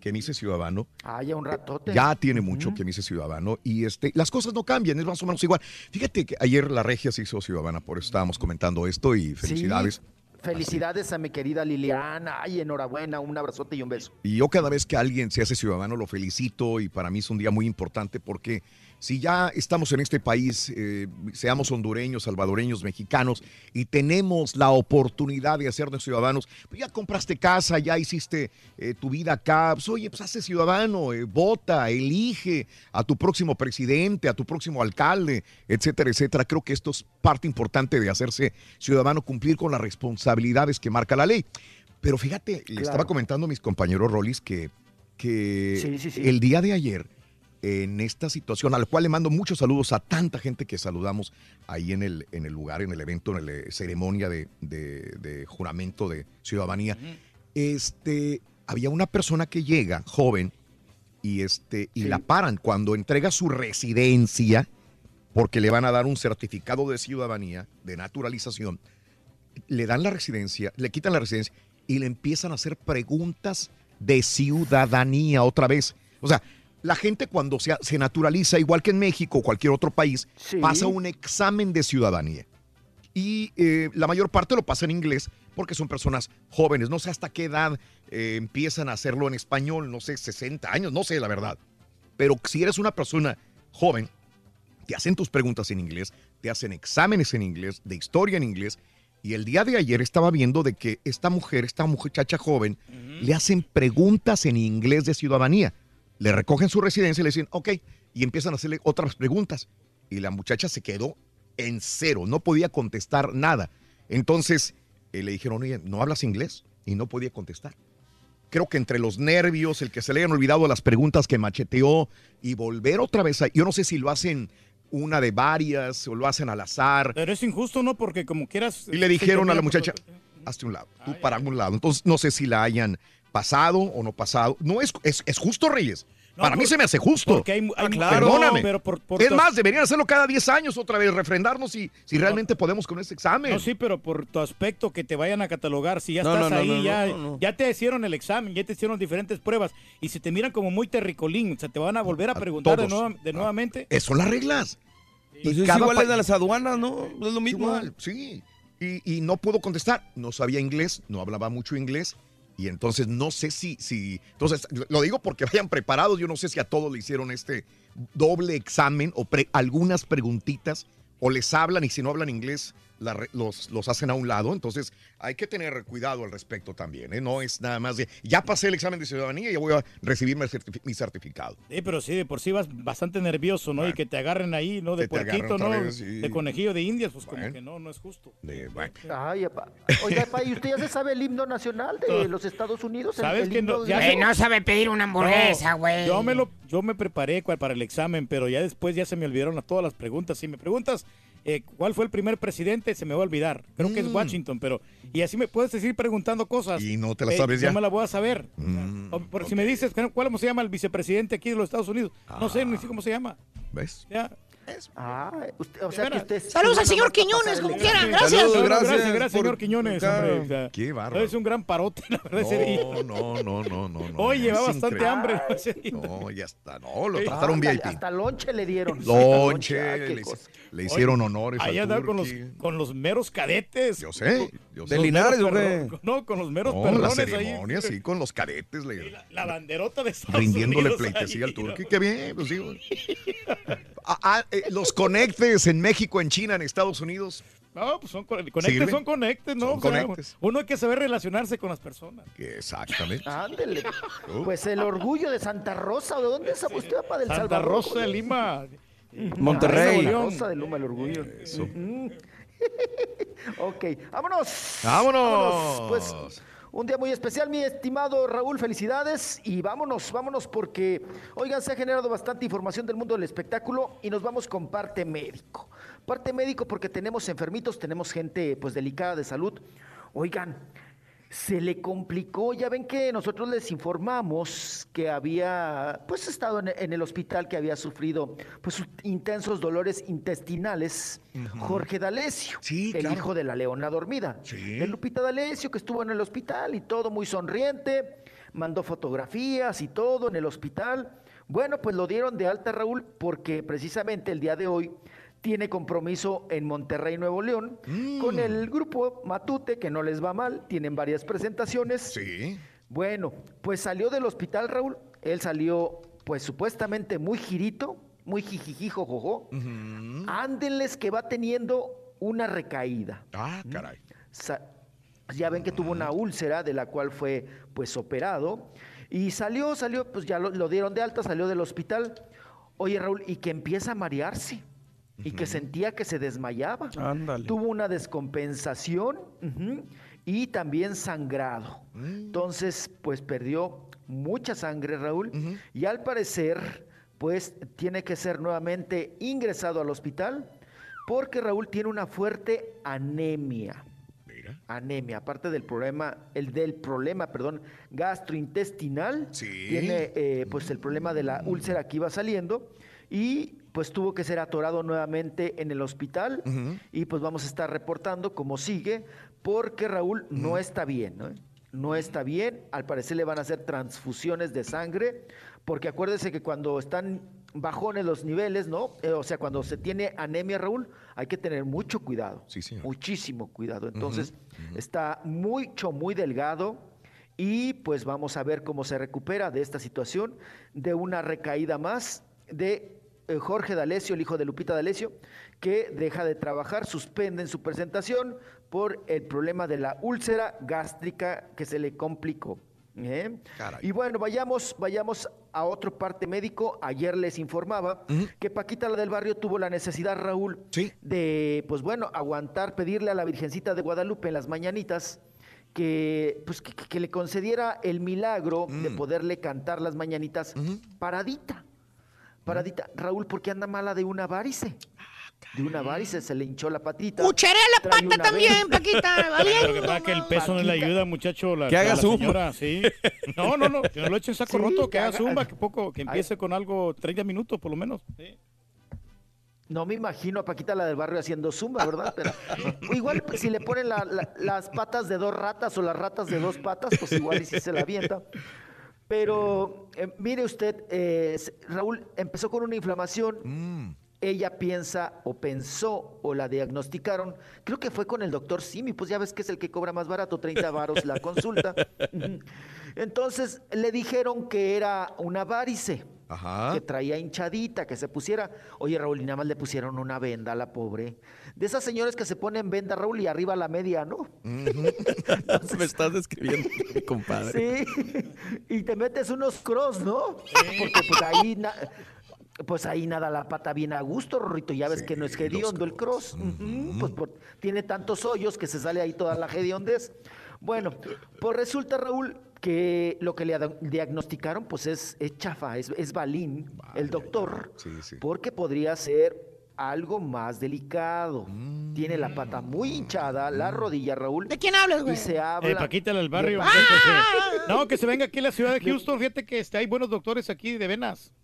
que me hice ciudadano. Ah, ya un ratote. Ya tiene mucho que me hice ciudadano y este, las cosas no cambian, es más o menos igual. Fíjate que ayer la regia se hizo ciudadana, por eso estábamos comentando esto y felicidades. Felicidades a mi querida Liliana. Ay, enhorabuena, un abrazote y un beso. Y yo cada vez que alguien se hace ciudadano lo felicito y para mí es un día muy importante porque si ya estamos en este país, eh, seamos hondureños, salvadoreños, mexicanos y tenemos la oportunidad de hacernos ciudadanos, pues ya compraste casa, ya hiciste eh, tu vida acá, pues oye, pues hazte ciudadano, eh, vota, elige a tu próximo presidente, a tu próximo alcalde, etcétera, etcétera. Creo que esto es parte importante de hacerse ciudadano, cumplir con las responsabilidades que marca la ley. Pero fíjate, le estaba comentando a mis compañeros Rollis que que Sí, sí, sí. el día de ayer, en esta situación, al cual le mando muchos saludos a tanta gente que saludamos ahí en el, en el lugar, en el evento, en la ceremonia de, de- de juramento de ciudadanía, este, había una persona que llega, joven, y, este, y la paran cuando entrega su residencia, porque le van a dar un certificado de ciudadanía, de naturalización, le dan la residencia, le quitan la residencia y le empiezan a hacer preguntas de ciudadanía otra vez. O sea, la gente cuando se, se naturaliza, igual que en México o cualquier otro país, pasa un examen de ciudadanía. Y eh, la mayor parte lo pasa en inglés porque son personas jóvenes. No sé hasta qué edad eh, empiezan a hacerlo en español, no sé, 60 años, no sé la verdad. Pero si eres una persona joven, te hacen tus preguntas en inglés, te hacen exámenes en inglés, de historia en inglés. Y el día de ayer estaba viendo de que esta mujer, esta muchacha joven, le hacen preguntas en inglés de ciudadanía. Le recogen su residencia y le dicen, ok, y empiezan a hacerle otras preguntas. Y la muchacha se quedó en cero, no podía contestar nada. Entonces eh, le dijeron, oye, ¿no hablas inglés? Y no podía contestar. Creo que entre los nervios, el que se le hayan olvidado las preguntas que macheteó y volver otra vez a... Yo no sé si lo hacen una de varias o lo hacen al azar. Pero es injusto, ¿no? Porque como quieras... Y le dijeron a la muchacha, hazte un lado, tú para un lado. Entonces no sé si la hayan pasado o no pasado. No es, es, es justo, Reyes. No, para mí se me hace justo. porque hay- hay- Perdóname. pero por- por es más, deberían hacerlo cada 10 años otra vez, refrendarnos si, si realmente podemos con este examen. No, sí, pero por tu aspecto que te vayan a catalogar, si ya No, estás ahí, no, ya, no, no. ya te hicieron el examen, ya te hicieron diferentes pruebas, y si te miran como muy terricolín, o sea, te van a volver a preguntar de, nueva- de nuevamente. Esas son las reglas. Pues es cada igual el de las aduanas, ¿no? Es lo mismo. Igual, sí. Y, y no pudo contestar. No sabía inglés, no hablaba mucho inglés. Y entonces no sé si, si. Entonces, lo digo porque vayan preparados. Yo no sé si a todos le hicieron este doble examen o pre- algunas preguntitas. O les hablan y si no hablan inglés, la los, los hacen a un lado. Entonces, hay que tener cuidado al respecto también. ¿eh? No es nada más de. Ya pasé el examen de ciudadanía y ya voy a recibir mi, certifi- mi certificado. Sí, pero sí, de por sí vas bastante nervioso, ¿no? Y que te agarren ahí, ¿no? De puerquito, ¿no? otra vez, sí. De conejillo de indias, pues como que no, no es justo. Ay, apa. Oiga, apa, ¿y usted ya se sabe el himno nacional de <laughs> los Estados Unidos? El- ¿Sabes el que himno no? de- Ya Ay, no sabe pedir una No, Yo me lo, yo me preparé para el examen, pero ya después ya se me olvidaron a todas las preguntas. Si me preguntas eh, cuál fue el primer presidente, se me va a olvidar. Creo que es Washington, pero y así me puedes seguir preguntando cosas. Mm. Y no te las Eh, sabes ya. No me la voy a saber. Mm, O por si me dices cuál se llama el vicepresidente aquí de los Estados Unidos, no sé ni sé cómo se llama. ¿Ves? Ya. Ah, usted- o sea que usted... Saludos al señor Quiñones, como quiera, Gracias, gracias. gracias, gracias, por- señor Quiñones. Claro. hombre, o sea, Qué bárbaro. Es un gran parote, la verdad. ese día. No, no, no, no, no. no. Oye, lleva bastante increíble. hambre. No, ya está. No, lo trataron Ándale, VIP. Hasta lonche le dieron. Lonche, Ah, qué le, hicieron Oye, honores Ahí andaba con los, con los meros cadetes. Yo sé, yo sé. meros perro- <laughs> No, con los meros No, la perrones ahí. ceremonia, sí, con los cadetes, le- La banderota de Estados rindiéndole Unidos pleitesía ahí, al Turqui. Qué bien, pues digo. Ah, ah, eh, los conectes en México, en China, en Estados Unidos. No, pues son con- conectes, ¿Sirven? son conectes, ¿no? Son O sea, conectes. uno hay que saber relacionarse con las personas. Exactamente. Ándele. Uh. Pues el orgullo de Santa Rosa, ¿de dónde es usted, papá? Del Santa Salvador. Rosa de Lima. Monterrey. De el orgullo. Mm. <laughs> ok, vámonos. Vámonos. Pues un día muy especial, mi estimado Raúl, felicidades y vámonos, vámonos porque, oigan, se ha generado bastante información del mundo del espectáculo y nos vamos con parte médico. Parte médico porque tenemos enfermitos, tenemos gente pues delicada de salud. Oigan, se le complicó, ya ven que nosotros les informamos que había pues estado en, en el hospital, que había sufrido pues intensos dolores intestinales. Jorge D'Alessio, el claro. hijo de la leona dormida. De Lupita D'Alessio, que estuvo en el hospital y todo muy sonriente, mandó fotografías y todo en el hospital. Bueno, pues lo dieron de alta, Raúl, porque precisamente el día de hoy tiene compromiso en Monterrey, Nuevo León, con el grupo Matute, que no les va mal, tienen varias presentaciones. Sí. Bueno, pues salió del hospital, Raúl. Él salió, pues supuestamente muy girito, muy jijijijo, jojo. Ándenles que va teniendo una recaída. Ah, caray. Sa- ya ven que tuvo una úlcera de la cual fue pues operado y salió, salió, pues ya lo, lo dieron de alta, salió del hospital. Oye Raúl, y que empieza a marearse y que sentía que se desmayaba. Ándale. Tuvo una descompensación y también sangrado. Entonces, pues perdió mucha sangre Raúl y al parecer, pues tiene que ser nuevamente ingresado al hospital porque Raúl tiene una fuerte anemia. Anemia, aparte del problema, el del problema, perdón, gastrointestinal, tiene eh, pues el problema de la úlcera que iba saliendo y pues tuvo que ser atorado nuevamente en el hospital y pues vamos a estar reportando cómo sigue porque Raúl no está bien, ¿no? No está bien, al parecer le van a hacer transfusiones de sangre, porque acuérdese que cuando están bajones los niveles, ¿no? Eh, o sea, cuando se tiene anemia, Raúl, hay que tener mucho cuidado. Sí, señor. Muchísimo cuidado. Entonces, está mucho, muy delgado y pues vamos a ver cómo se recupera de esta situación, de una recaída más de Jorge D'Alessio, el hijo de Lupita D'Alessio, que deja de trabajar, suspende en su presentación por el problema de la úlcera gástrica que se le complicó. ¿eh? Y bueno, vayamos, vayamos a otro parte médico. Ayer les informaba que Paquita la del barrio tuvo la necesidad, Raúl, de, pues bueno, aguantar, pedirle a la Virgencita de Guadalupe en las mañanitas que, pues, que, que le concediera el milagro de poderle cantar las mañanitas paradita. Paradita. Raúl, ¿por qué anda mala de una varice? De una varice se le hinchó la patita. Cucharé la Trae pata también. Paquita, <laughs> Lo que pasa es que el peso no le ayuda, muchacho. La, Que haga la zumba. señora, sí. No, no, no. Que no lo eche en saco Sí, roto, que que haga zumba, que poco, que empiece con algo 30 minutos por lo menos. No me imagino a Paquita la del barrio haciendo zumba, ¿verdad? Pero, igual pues, si le ponen la- la- las patas de dos ratas o las ratas de dos patas, pues igual y si se la avienta. Pero eh, mire usted, eh, Raúl empezó con una inflamación. Ella piensa o pensó o la diagnosticaron, creo que fue con el doctor Simi, pues ya ves que es el que cobra más barato, 30 varos la consulta. <laughs> Entonces le dijeron que era una varice Ajá. que traía hinchadita, que se pusiera. Oye, Raúl, y nada más le pusieron una venda a la pobre. De esas señoras que se ponen venda, Raúl, y arriba la media, ¿no? <laughs> Me estás describiendo, compadre. Sí. Y te metes unos cross, ¿no? Porque pues ahí. na- Pues ahí nada la pata bien a gusto, Rorrito. Ya ves que no es hediondo el cross. Pues por- tiene tantos hoyos que se sale ahí toda la hediondez. Bueno, pues resulta, Raúl, que lo que le diagnosticaron, pues es, es chafa, es, es balín, el doctor, porque podría ser algo más delicado. Tiene la pata muy hinchada, la rodilla, Raúl. ¿De quién hablas, Y se habla. Eh, del barrio. de-. <laughs> No, que se venga aquí a la ciudad de Houston. Fíjate que este, hay buenos doctores aquí de venas.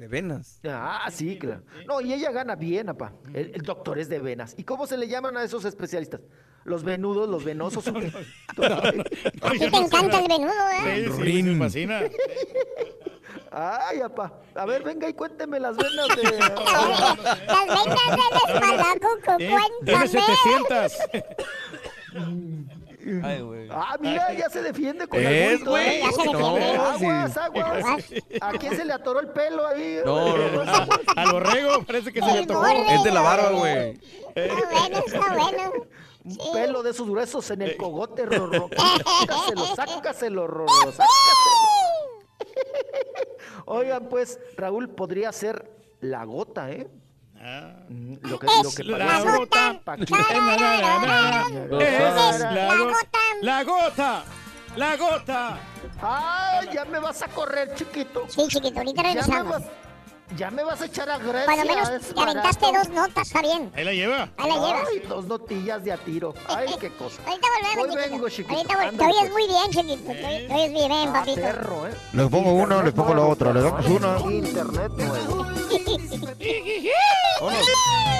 De venas. Ah, sí, claro. No, y ella gana bien, apa. El, el doctor es de venas. ¿Y cómo se le llaman a esos especialistas? ¿Los venudos, los venosos? o qué? <laughs> <laughs> A ti te encanta el venudo, ¿eh? Sí, sí, me fascina. Ay, apa. A ver, venga y cuénteme las venas de... <laughs> Las venas espalacuco, Eh, Deme cuéntame. 700. Ay, güey. Ah, mira, ya se defiende con ¿Ves, el güey? Aguas, aguas. ¿A quién se le atoró el pelo ahí? No, no, no. Al borrego parece que se le tocó. Es de la barba, güey. Está bueno, está bueno. <laughs> Un pelo de esos gruesos en el cogote, Rorro. <laughs> Sácaselo, sácaselo, Rorro, sácaselo. <laughs> Oigan, pues, Raúl podría ser la gota, ¿eh? Mm, Lo que, lo que La gota. Es la gota. La gota. La gota. ¡Ay, ya me vas a correr, chiquito! Sí, chiquito, ahorita regresamos. Ya me vas a echar a Grecia. Cuando menos te aventaste dos notas, está bien. Ahí la lleva. Ahí la llevas. Ay, dos notillas de a tiro. Ay, qué <laughs> cosa. Ahorita volvemos, Hoy vengo, chiquito. Ahorita vol- te oyes pues. muy bien, chiquito. Te oyes- te oyes bien, Ah, papito. perro, ¿eh? Les pongo una, les pongo la otra, le damos una. Internet nuevo. <laughs>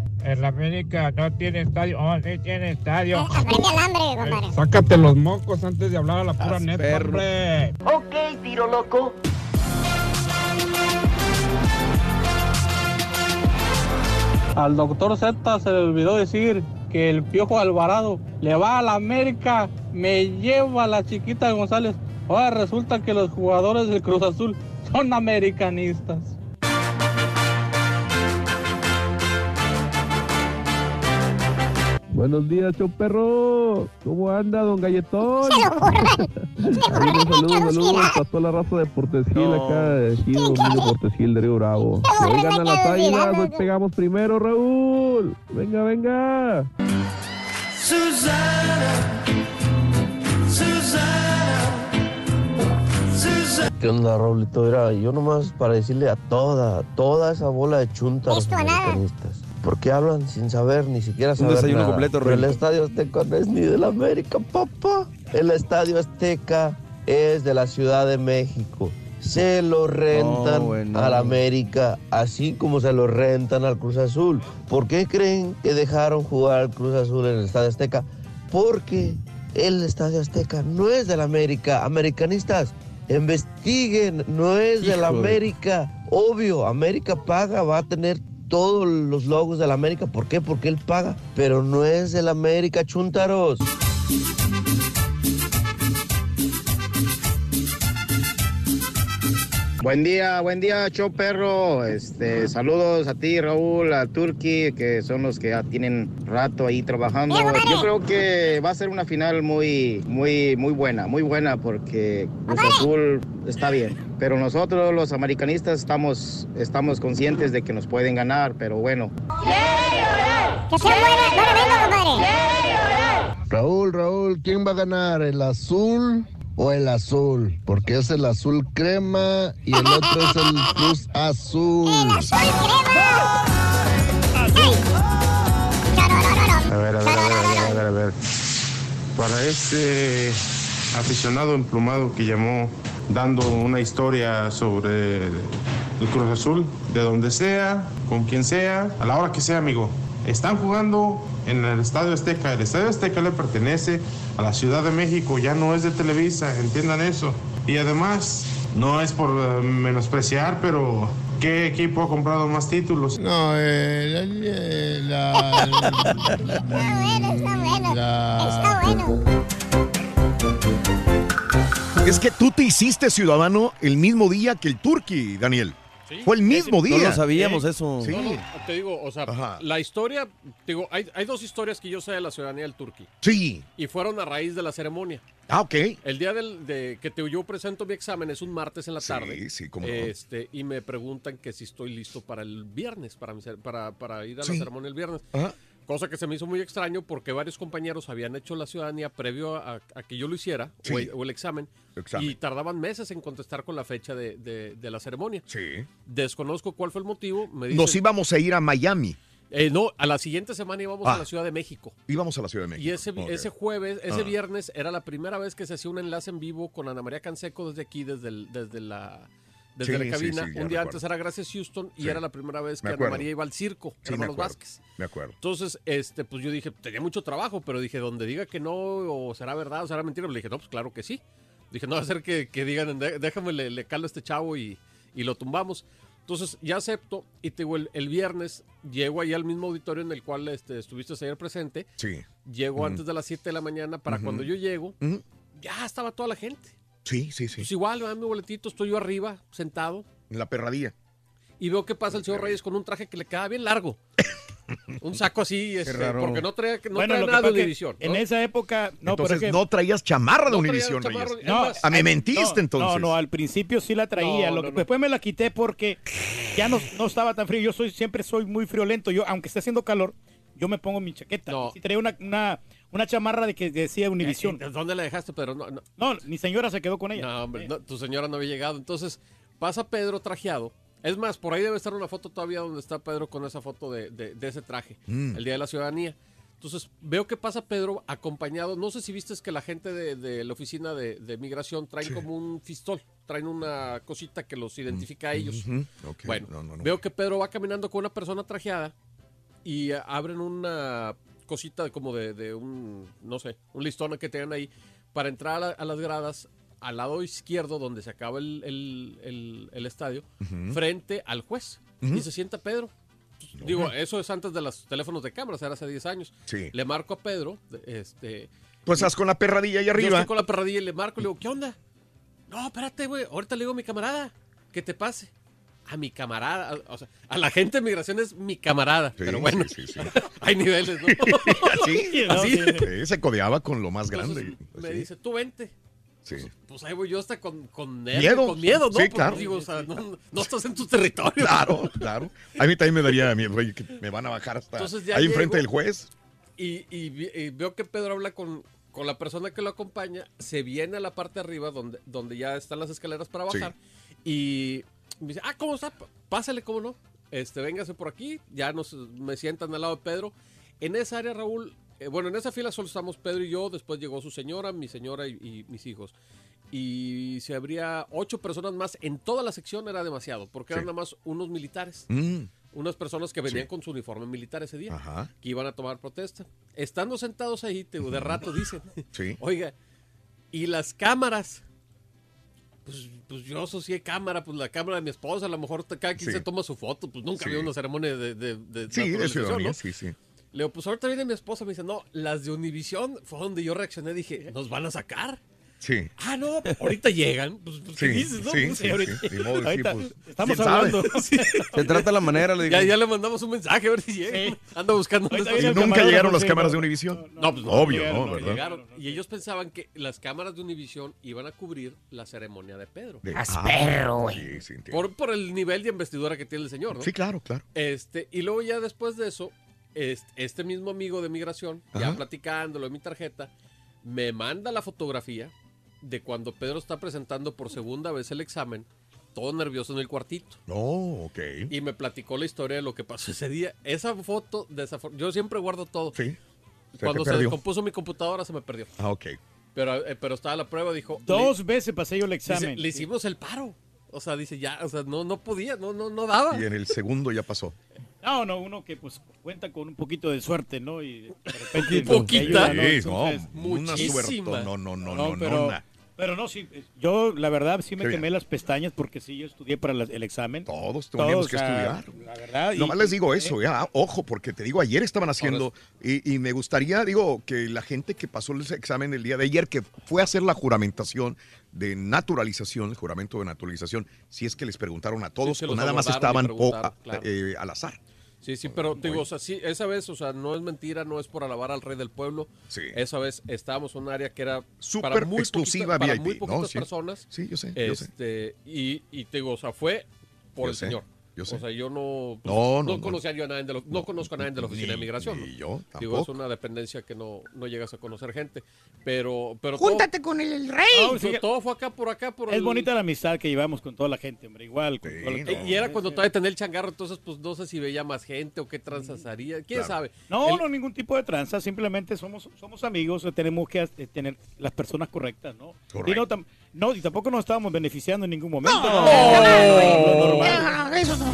El América no tiene estadio. Oh, sí tiene estadio. Aprende hambre, compadre. Sácate los mocos antes de hablar a la pura neta, perro. hombre. Ok, tiro loco. Al doctor Z se le olvidó decir que el Piojo Alvarado le va a la América, me lleva a la chiquita González. Ahora resulta que los jugadores del Cruz Azul son americanistas. Buenos días, show perro. ¿Cómo anda, don Galletón? <laughs> Ahí un saludo, saludos a toda la raza de Portesil acá, de aquí, dominio Portesil de Río Bravo. Hoy ganan las águilas, hoy pegamos primero, Raúl. Venga, venga. Susana, Susana, ¿Qué onda, Raulito? Era yo nomás para decirle a toda, toda esa bola de chuntas Esto nada. Porque hablan sin saber, ni siquiera Un saber desayuno nada. completo, Pero el. Estadio Azteca no es ni de la América, papá. El Estadio Azteca es de la Ciudad de México. Se lo rentan No, bueno. a la América, así como se lo rentan al Cruz Azul. ¿Por qué creen que dejaron jugar al Cruz Azul en el Estadio Azteca? Porque el Estadio Azteca no es de la América. Americanistas, investiguen, no es de la Híjole. América. Obvio, América paga, va a tener todos los logos de la América. ¿Por qué? Porque él paga. Pero no es de la América, chuntaros. Buen día, buen día, show perro. Este, saludos a ti, Raúl, a Turki, que son los que ya tienen rato ahí trabajando. Yo creo que va a ser una final muy, muy, muy buena, muy buena, porque Cruz Azul está bien. Pero nosotros, los americanistas, estamos, estamos conscientes de que nos pueden ganar, pero bueno. Que no compadre. Raúl, Raúl, ¿quién va a ganar? ¿El azul o el azul? Porque es el azul crema y el otro es el cruz azul. A ver, a ver, a ver, a ver, a ver. Para este aficionado emplumado que llamó dando una historia sobre el Cruz Azul, de donde sea, con quien sea, a la hora que sea, amigo. Están jugando en el Estadio Azteca. El Estadio Azteca le pertenece a la Ciudad de México, ya no es de Televisa, entiendan eso. Y además, no es por eh, menospreciar, pero ¿qué equipo ha comprado más títulos? No, eh, la, <laughs> Está bueno. Es que tú te hiciste ciudadano el mismo día que el Turqui, Daniel. Fue el mismo día. No lo sabíamos eso. Sí. No, no, te digo, o sea, la historia, te digo, hay, hay dos historias que yo sé de la ciudadanía del Turqui. Sí. Y fueron a raíz de la ceremonia. Ah, ok. El día del, de que te, yo presento mi examen es un martes en la Sí, tarde. sí, cómo no. este, Y me preguntan que si estoy listo para el viernes, para, mi para, para ir a Sí. la ceremonia el viernes. Ajá. Cosa que se me hizo muy extraño porque varios compañeros habían hecho la ciudadanía previo a, a que yo lo hiciera, Sí. o, el, o el examen, Examen. y tardaban meses en contestar con la fecha de, de- de la ceremonia. Sí. Desconozco cuál fue el motivo. Me Nos dicen- íbamos a ir a Miami. Eh, no, a la siguiente semana íbamos Ah. a la Ciudad de México. Íbamos a la Ciudad de México. Y ese, ese jueves, ese Ah. viernes, era la primera vez que se hacía un enlace en vivo con Ana María Canseco desde aquí, desde, el- desde la desde Sí, la cabina. sí, un día recuerdo. antes era Gracias Houston y era la primera vez que Ana. María iba al circo, me Hermanos. Vázquez. Me acuerdo. Entonces, este, pues yo dije, tenía mucho trabajo, pero dije, donde diga que no, o será verdad, o será mentira, le dije, no, pues claro que sí. Dije, no va a ser que, que digan, "De- déjame, le, le calo a este chavo y, y lo tumbamos. Entonces, ya acepto, y te digo, el, el viernes llego ahí al mismo auditorio en el cual este, estuviste ayer presente. Sí. Llego antes de las 7 de la mañana para cuando yo llego, ya estaba toda la gente. Sí, sí, sí. Pues igual, me dan mi boletito, estoy yo arriba, sentado, En la perradilla. y veo que pasa el señor Reyes con un traje que le queda bien largo. <laughs> un saco así, este, raro. porque no trae, no Bueno, trae lo que nada de Univisión. En ¿no? esa época, no, pero entonces es que- no traías chamarra de No traía Univisión, Reyes. es No, Ah, me mentiste no, entonces. No, no, al principio sí la traía. No, lo no, que, no. Después me la quité porque ya no, no estaba tan frío. Yo soy siempre soy muy friolento. Yo, aunque esté haciendo calor, yo me pongo mi chaqueta. No. Y traía una, una, una chamarra de que decía Univisión. Eh, ¿Dónde la dejaste, Pedro? No, no, No, mi señora se quedó con ella. no, hombre, no, tu señora no había llegado. Entonces, pasa Pedro trajeado. Es más, por ahí debe estar una foto todavía donde está Pedro con esa foto de, de- de ese traje, Mm. el Día de la Ciudadanía. Entonces, veo que pasa Pedro acompañado. No sé si viste que la gente de, de la oficina de, de migración traen como un fistol, traen una cosita que los identifica a ellos. Ujú. Ok, Bueno, no, no, no. veo que Pedro va caminando con una persona trajeada y eh, abren una cosita como de, de un, no sé, un listón que tengan ahí para entrar a, la- a las gradas al lado izquierdo donde se acaba el, el- el- el estadio, frente al juez. Y se sienta Pedro. Digo, eso es antes de los teléfonos de cámaras, era hace 10 años. Sí. Le marco a Pedro, este... Tú estás con la perradilla ahí Yo arriba. estoy con la perradilla y le marco y le digo, ¿qué onda? No, espérate, güey, ahorita le digo a mi camarada que te pase. A mi camarada. O sea, a la gente de migración es mi camarada. pero bueno, sí, sí, sí. <laughs> hay niveles, ¿no? <laughs> Así, <laughs> Así. Sí, se codeaba con lo más Entonces, grande. me Sí. dice, tú vente. Sí. Pues ahí voy yo hasta con, con nervio, Miedo. con miedo, ¿no? Sí, Porque claro. digo, o sea, no, no estás en tu territorio. Claro, claro. A mí también me daría miedo, que me van a bajar hasta Entonces ya ahí enfrente del juez. Y, y vi- y veo que Pedro habla con, con la persona que lo acompaña, se viene a la parte de arriba donde, donde ya están las escaleras para Sí. bajar y me dice, ah, ¿cómo está? Pásale, ¿cómo no? Este, véngase por aquí, ya nos, me sientan al lado de Pedro. En esa área, Raúl, eh, bueno, en esa fila solo estamos Pedro y yo, después llegó su señora, mi señora y, y mis hijos. Y si habría ocho personas más en toda la sección era demasiado, porque eran Sí. nada más unos militares. Mm. Unas personas que venían con su uniforme militar ese día, Ajá. que iban a tomar protesta. Estando sentados ahí, te de rato dicen, Sí. oiga, y las cámaras, pues, pues yo asocié cámara, pues la cámara de mi esposa, a lo mejor cada quien Sí. se toma su foto, pues nunca Sí. había una ceremonia de, de, de Sí, de ciudadanía, ¿no? sí, sí. Le digo, pues ahorita viene mi esposa, me dice, no, las de Univisión fue donde yo reaccioné, dije, ¿nos van a sacar? Sí. Ah, no, ahorita llegan. Pues, pues, ¿qué Sí, dices, no? sí, Pues, sí, ahorita- modo ahorita pues, estamos hablando. <laughs> Se trata la manera, le digo. Ya, ya le mandamos un mensaje a ver si llega. Anda buscando. El nunca llegaron las cámaras de Univisión. No, pues no. Obvio, llegaron, ¿no? ¿Verdad? llegaron. Y ellos pensaban que las cámaras de Univisión iban a cubrir la ceremonia de Pedro. De- Haz Ah, perro, güey. sí, sí, entiendo. por, por el nivel de investidura que tiene el señor, ¿no? Sí, claro, claro. Este, y luego ya después de eso, este, este mismo amigo de migración, ya platicándolo en mi tarjeta, me manda la fotografía de cuando Pedro está presentando por segunda vez el examen, todo nervioso en el cuartito. No, ok. Y me platicó la historia de lo que pasó ese día. Esa foto, desafor- yo siempre guardo todo. Sí. Se Cuando se descompuso mi computadora se me perdió. Ah, ok. Pero, eh, pero estaba la prueba, dijo. Dos le- veces pasé yo el dice, examen. le hicimos el paro. O sea, dice, ya, o sea, no, no podía, no, no, no daba. Y en el segundo ya pasó. No, no, uno que pues cuenta con un poquito de suerte, ¿no? Y de repente Poquito. Poquita. ayuda, ¿no? Sí, no, Entonces, una suerte. No, no, no, no, pero, no. Pero no, sí, yo la verdad sí me quemé las pestañas porque sí, yo estudié para la- el examen. Todos teníamos que o sea, estudiar. La verdad. Nomás les digo eh, eso, ya, ojo, porque te digo, ayer estaban haciendo, y, y me gustaría, digo, que la gente que pasó el examen el día de ayer, que fue a hacer la juramentación de naturalización, el juramento de naturalización, si es que les preguntaron a todos o nada más estaban po- preguntaron, claro. eh, al azar. Sí, sí, pero te digo, o sea, sí, esa vez, o sea, no es mentira, no es por alabar al rey del pueblo. Sí. Esa vez estábamos en un área que era Súper para muy exclusiva poquita- para muy ¿no? poquitas Sí. personas. Sí, yo sé, yo sé. Este, Y, y te digo, o sea, fue por Yo el sé, señor. Yo sé. O sea, yo no, pues, No, no, no. conocía yo a nadie de no, conozco a nadie de la oficina de migración. ¿no? yo Digo, es tampoco. una dependencia que no, no llegas a conocer gente. Pero, pero Júntate con el, el rey. todo, todo- todo fue acá por acá por Es el- bonita la amistad que llevamos con toda la gente, hombre. Igual. Con toda la- Y era cuando todavía tenía el changarro, entonces pues no sé si veía más gente o qué tranzas haría. ¿Quién Claro. sabe? No, El- no, ningún tipo de tranza, simplemente somos, somos amigos, tenemos que eh, tener las personas correctas, ¿no? Y no, tam- no, y tampoco nos estábamos beneficiando en ningún momento. No, ¿no? Lo normal. Ah, Eso no.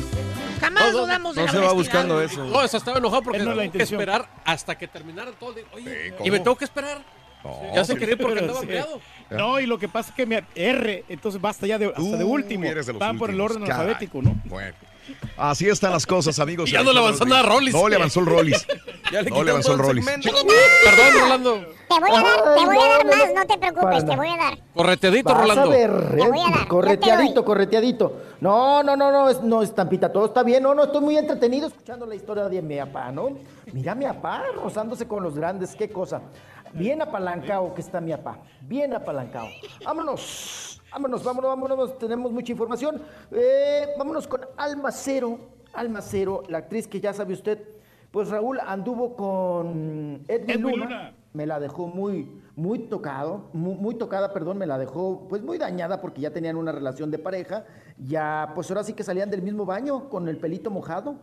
Jamás No, no, dudamos de no la se va buscando eso. No, eso estaba enojado porque no es la tengo que intención. esperar hasta que terminara todo. Oye, y me tengo que esperar. ya se quería ir porque andaba Sí. No, y lo que pasa es que me R, entonces basta ya de, hasta de último. Van por el orden alfabético, ¿no? Bueno. Así están las cosas, amigos. <laughs> Y ya no le avanzó nada a Rollis. No le avanzó el Rollis. <laughs> Ya le no le avanzó el Rollis. Perdón, Rolando. Te voy a dar, te voy a dar más, no te preocupes, te voy a dar. Correteadito, Vas Rolando. a ver, Te voy a dar, correteadito, correteadito. No, no, no, no, es, no, estampita, todo está bien. No, no, estoy muy entretenido escuchando la historia de mi papá, ¿no? Mira mi papá rozándose con los grandes, qué cosa. Bien apalancado que está mi papá, bien apalancado. Vámonos, vámonos, vámonos, vámonos, tenemos mucha información. Eh, vámonos con Almacero, Almacero, la actriz que ya sabe usted, pues Raúl anduvo con Edwin, Edwin Luna. Luna. Me la dejó muy, muy tocado, muy, muy tocada, perdón, me la dejó pues muy dañada porque ya tenían una relación de pareja. Ya, pues ahora sí que salían del mismo baño con el pelito mojado.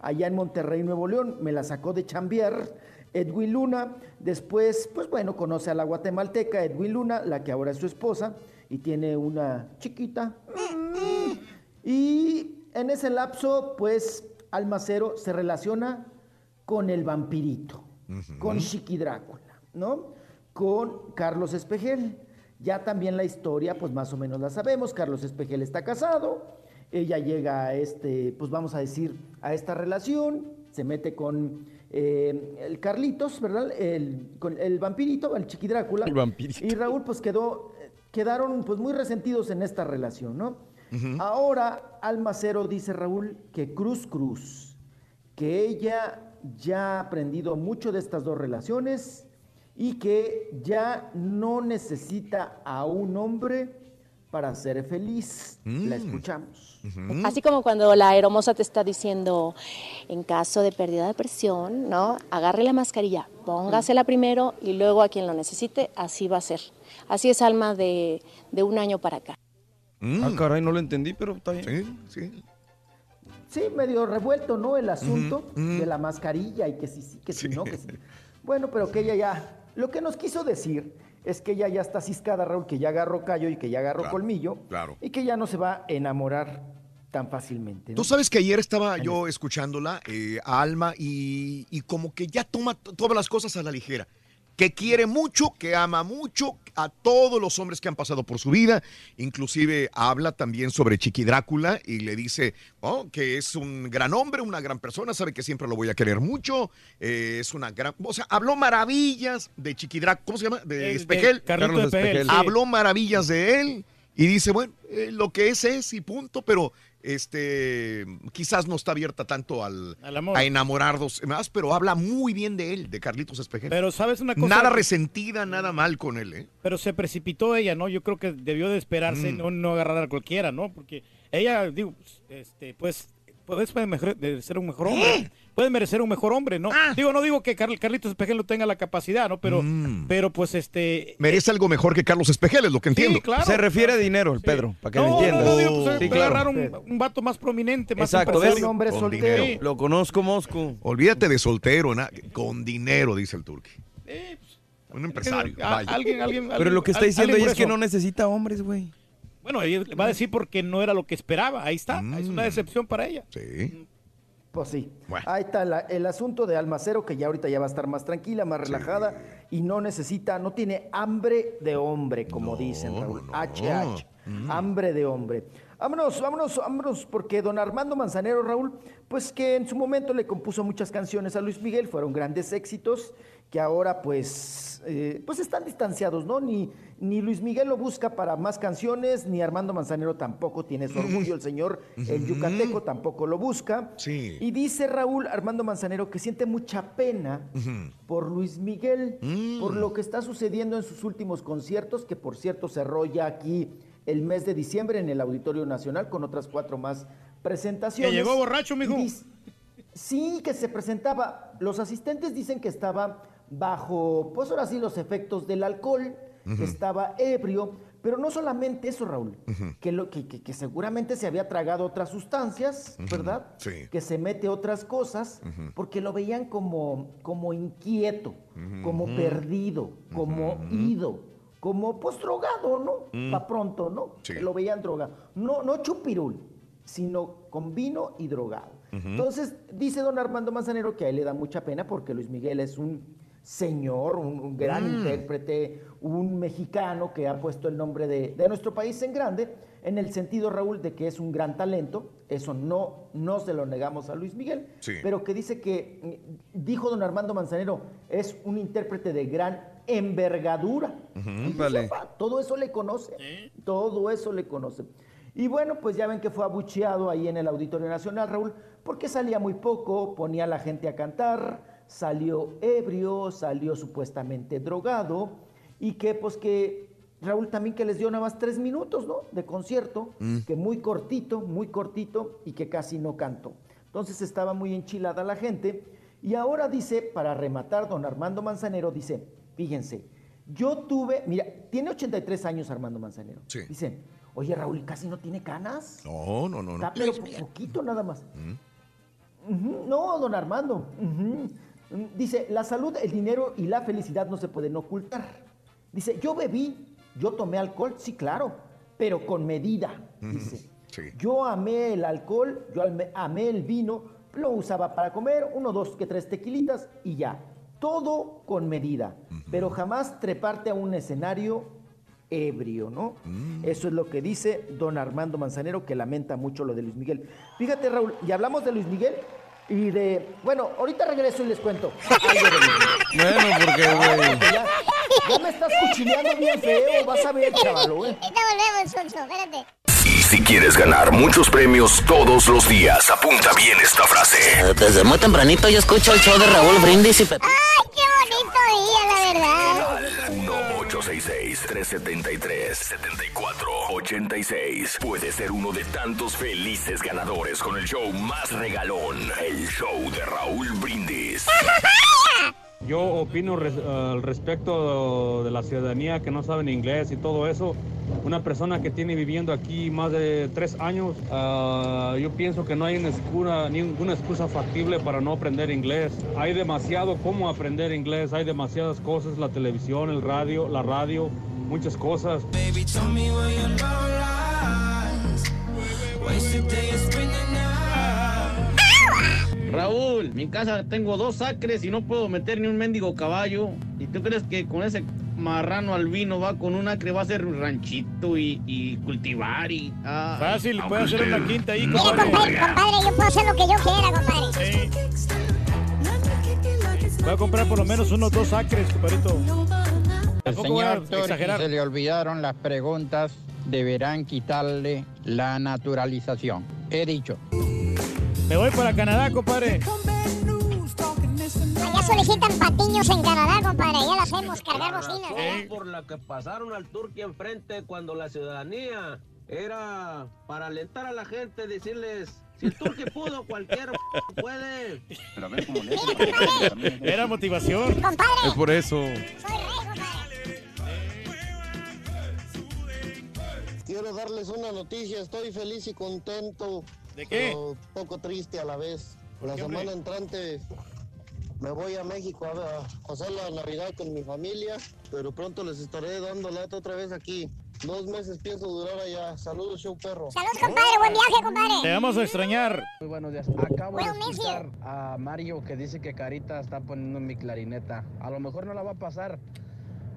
Allá en Monterrey, Nuevo León, me la sacó de chambier. Edwin Luna, después, pues bueno, conoce a la guatemalteca Edwin Luna, la que ahora es su esposa, y tiene una chiquita. Y en ese lapso, pues, Almacero se relaciona con el vampirito, con Chiqui Drácula, ¿no? Con Carlos Espejel. Ya también la historia, pues más o menos la sabemos. Carlos Espejel está casado, ella llega a este, pues vamos a decir, a esta relación, se mete con eh, el Carlitos, ¿verdad? El, con el vampirito, el Chiqui Drácula. El vampirito. Y Raúl, pues quedó, quedaron pues muy resentidos en esta relación, ¿no? Ahora Almacero dice Raúl que Cruz Cruz, que ella ya ha aprendido mucho de estas dos relaciones y que ya no necesita a un hombre para ser feliz. La escuchamos. Así como cuando la hermosa te está diciendo, en caso de pérdida de presión, ¿no? Agarre la mascarilla, póngasela primero y luego a quien lo necesite, así va a ser. Así es Alma de, de un año para acá. Ah, caray, no lo entendí, pero está bien. Sí, sí. Sí, medio revuelto, ¿no? El asunto de la mascarilla y que sí, sí, que sí, no, que sí. Bueno, pero que ella ya, lo que nos quiso decir es que ella ya está ciscada, Raúl, que ya agarró callo y que ya agarró Claro, colmillo claro. y que ya no se va a enamorar tan fácilmente. ¿no? Tú sabes que ayer estaba yo escuchándola eh, a Alma y, y como que ya toma todas las cosas a la ligera. Que quiere mucho, que ama mucho a todos los hombres que han pasado por su vida. Inclusive habla también sobre Chiqui Drácula y le dice oh, que es un gran hombre, una gran persona, sabe que siempre lo voy a querer mucho. eh, es una gran... O sea, habló maravillas de Chiqui Drácula. ¿Cómo se llama? De El- de Espejel. Carlos sí. Habló maravillas de él y dice, bueno, eh, lo que es es y punto, pero este quizás no está abierta tanto al, Al amor. a enamorarnos más, pero habla muy bien de él, de Carlitos Espejel. Pero sabes una cosa. Nada resentida, nada mal con él, ¿eh? Pero se precipitó ella, ¿no? Yo creo que debió de esperarse, Mm. no, no agarrar a cualquiera, ¿no? Porque ella, digo, este, pues, puedes mejor- de ser un mejor hombre. Puede merecer un mejor hombre, ¿no? Digo, no digo que Carl- Carlitos Espejel no tenga la capacidad, ¿no? Pero, pero pues, este... Merece algo mejor que Carlos Espejel, es lo que entiendo. claro. Se refiere a dinero, el Pedro, para que No, me no, entiendas. no, digo, pues, Sí, puede agarrar claro. un, un vato más prominente, más Exacto, empresario. Con dinero. Lo conozco, Mosco. Olvídate de soltero, con dinero, dice el turqui. Un empresario. a- vaya. alguien, alguien, Pero lo que está diciendo alguien ella es que no necesita hombres, güey. Bueno, ella va a decir porque no era lo que esperaba. Ahí está. Mm. Es una decepción para ella. Sí. Pues sí. Ahí está la- el asunto de Almacero, que ya ahorita ya va a estar más tranquila, más relajada y no necesita, no tiene hambre de hombre, como dicen, Raúl. HH. Mm. Hambre de hombre. Vámonos, vámonos, vámonos, porque don Armando Manzanero, Raúl, pues que en su momento le compuso muchas canciones a Luis Miguel, fueron grandes éxitos, que ahora pues, eh, pues están distanciados, ¿no? Ni, ni Luis Miguel lo busca para más canciones, ni Armando Manzanero tampoco tiene su orgullo, el señor, el yucateco tampoco lo busca. Sí. Y dice Raúl Armando Manzanero que siente mucha pena por Luis Miguel, por lo que está sucediendo en sus últimos conciertos, que por cierto cerró ya aquí el mes de diciembre en el Auditorio Nacional con otras cuatro más presentaciones. Que llegó borracho, mijo. Sí, que se presentaba. Los asistentes dicen que estaba bajo, pues ahora sí, los efectos del alcohol, estaba ebrio, pero no solamente eso, Raúl, que, lo, que, que- que seguramente se había tragado otras sustancias, ¿verdad? sí. Que se mete otras cosas, porque lo veían como, como inquieto, como perdido, como ido, como pues drogado, ¿no? Pa' pronto, ¿no? Sí. Lo veían drogado. No, no chupirul, sino con vino y drogado. Entonces, dice don Armando Manzanero que a él le da mucha pena porque Luis Miguel es un señor, un, un gran Mm. intérprete, un mexicano que ha puesto el nombre de, de nuestro país en grande, en el sentido, Raúl, de que es un gran talento. Eso no, no se lo negamos a Luis Miguel, Sí. pero que dice que, mm, dijo don Armando Manzanero, es un intérprete de gran envergadura. Vale. sepa, todo eso le conoce, todo eso le conoce. Y bueno, pues ya ven que fue abucheado ahí en el Auditorio Nacional, Raúl, porque salía muy poco, ponía a la gente a cantar, salió ebrio, salió supuestamente drogado, y que pues que Raúl también que les dio nada más tres minutos, ¿no? De concierto, Mm. que muy cortito, muy cortito, y que casi no cantó. Entonces estaba muy enchilada la gente, y ahora dice, para rematar, don Armando Manzanero dice, fíjense, yo tuve, mira, tiene 83 años Armando Manzanero. Sí. Dice, oye Raúl, casi no tiene canas. No, no, no. no. Está pero po- poquito nada más. Ujú, No, don Armando. Mm, Dice, la salud, el dinero y la felicidad no se pueden ocultar. Dice, yo bebí, yo tomé alcohol, sí, claro, pero con medida. Dice, yo amé el alcohol, yo amé el vino, lo usaba para comer, uno, dos, que tres tequilitas y ya. Todo con medida, pero jamás treparte a un escenario ebrio, ¿no? Eso es lo que dice don Armando Manzanero, que lamenta mucho lo de Luis Miguel. Fíjate, Raúl, y hablamos de Luis Miguel y de... Bueno, ahorita regreso y les cuento. Bueno, porque, güey. Ya, ya me estás cuchineando bien feo, vas a ver, chavalo, ¿eh? Ahorita volvemos, Sonso, espérate. Si quieres ganar muchos premios todos los días, apunta bien esta frase. Desde muy tempranito yo escucho el show de Raúl Brindis y ¡Ay, qué bonito día, la verdad! 1-866-373-7486. Puede ser uno de tantos felices ganadores con el show más regalón, el show de Raúl Brindis. <laughs> Yo opino res- al respecto de la ciudadanía que no saben inglés y todo eso. Una persona que tiene viviendo aquí más de tres años, ah, yo pienso que no hay una excusa, ninguna excusa factible para no aprender inglés. Hay demasiado cómo aprender inglés, hay demasiadas cosas, la televisión, el radio, la radio, muchas cosas. Raúl, mi casa tengo dos acres y no puedo meter ni un mendigo caballo. ¿Y tú crees que con ese marrano albino va con un acre, va a ser un ranchito y, y cultivar y... ah, Fácil, puede hacer una quinta ahí, compadre. compadre, compadre, yo puedo hacer lo que yo quiera, compadre. Voy a comprar por lo menos unos dos acres, compadrito. El señor se le olvidaron las preguntas, deberán quitarle la naturalización. He dicho. Me voy para Canadá, compadre. Allá solicitan patiños en Canadá, compadre. Ya lo hacemos, cargar bocinas. por la que pasaron al Turquía enfrente cuando la ciudadanía era para alentar a la gente, decirles, si el Turquía pudo, cualquier <laughs> puede. Pero a ver cómo le Era motivación. Es por eso. Quiero darles una noticia, estoy feliz y contento. ¿De qué? Pero poco triste a la vez. La semana hombre? entrante me voy a México a, pasar la Navidad con mi familia, pero pronto les estaré dando lata otra vez aquí. Dos meses pienso durar allá. Saludos, show perro. Saludos, compadre. Buen viaje, compadre. Te vamos a extrañar. Muy buenos días. Acabo de escuchar a Mario que dice que Carita está poniendo mi clarineta. A lo mejor no la va a pasar.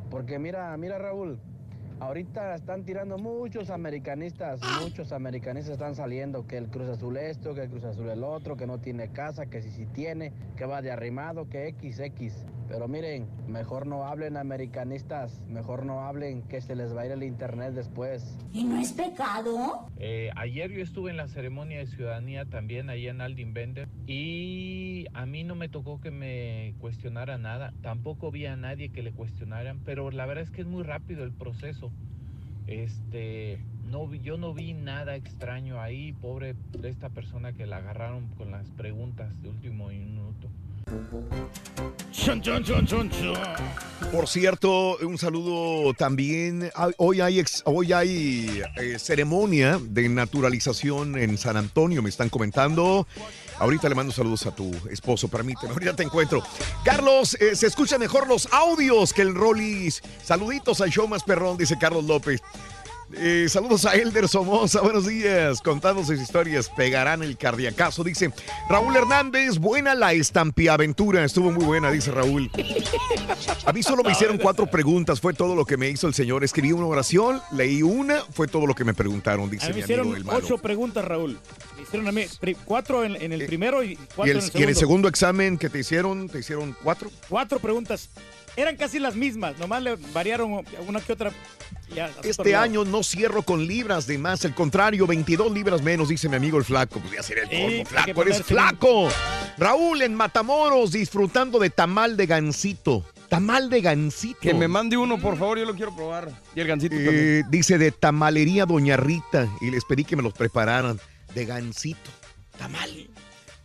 Porque mira, mira Raúl, ahorita están tirando muchos americanistas, muchos americanistas están saliendo, que el Cruz Azul esto, que el Cruz Azul el otro, que no tiene casa, que si sí tiene, que va de arrimado, que XX. Pero miren, mejor no hablen americanistas, mejor no hablen que se les va a ir el internet después. ¿Y no es pecado? Eh, ayer yo estuve en la ceremonia de ciudadanía también ahí en Aldin Bender y a mí no me tocó que me cuestionara nada, tampoco vi a nadie que le cuestionaran, pero la verdad es que es muy rápido el proceso. Este, no vi- yo no vi nada extraño ahí, pobre de esta persona que la agarraron con las preguntas de último minuto. Chon, chon, chon, chon, chon. Por cierto, un saludo también. Hoy hay, ex- hoy hay eh, ceremonia de naturalización en San Antonio, me están comentando. Ahorita le mando saludos a tu esposo, permíteme, ahorita te encuentro. Carlos, eh, se escuchan mejor los audios que el Rollis. Saluditos al show perrón, dice Carlos López. Eh, saludos a Elder Somoza, buenos días. Contando sus historias, pegarán el cardiacazo, dice Raúl Hernández. Buena la estampiaventura, estuvo muy buena, dice Raúl. A mí solo me hicieron cuatro preguntas, fue todo lo que me hizo el señor. Escribí una oración, leí una, fue todo lo que me preguntaron, A dice mí mi amigo hicieron el malo. ocho preguntas, Raúl. Me hicieron a mí cuatro en, en el primero y ¿Y cuatro el, en el y en segundo. el segundo examen que te hicieron, te hicieron cuatro? Cuatro preguntas. Eran casi las mismas, nomás le variaron una que otra. Ya, Este año no cierro con libras de más, al contrario, 22 libras menos, dice mi amigo el flaco. Pues ya sería el colmo, flaco, eres flaco. Raúl en Matamoros disfrutando de tamal de gansito. Tamal de gansito. Que me mande uno, por favor, yo lo quiero probar. Y el gancito también. Eh, dice de tamalería Doña Rita y les pedí que me los prepararan de gansito. Tamal.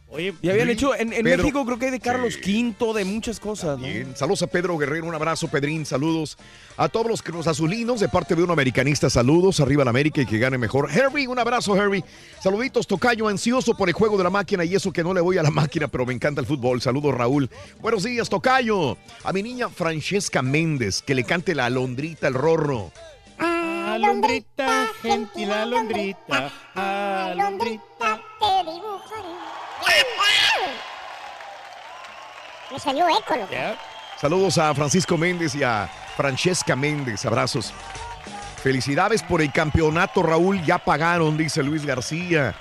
Oye, Y habían hecho, en, en Pedro- México creo que hay de Carlos V, de muchas cosas. ¿no? Bien, saludos a Pedro Guerrero, un abrazo, Pedrín, saludos a todos los Cruz Azulinos de parte de un americanista, saludos, arriba la América y que gane mejor. Herbie, un abrazo, Herbie. Saluditos, Tocayo, ansioso por el juego de la máquina y eso que no le voy a la <laughs> máquina, pero me encanta el fútbol. Saludos, Raúl. Buenos días, Tocayo. A mi niña Francesca Méndez, que le cante la alondrita, el rorro. Alondrita, gentil alondrita, alondrita. Te dibujaré. Me salió eco, loco. Saludos a Francisco Méndez y a Francesca Méndez, abrazos. Felicidades por el campeonato, Raúl. Ya pagaron, dice Luis García.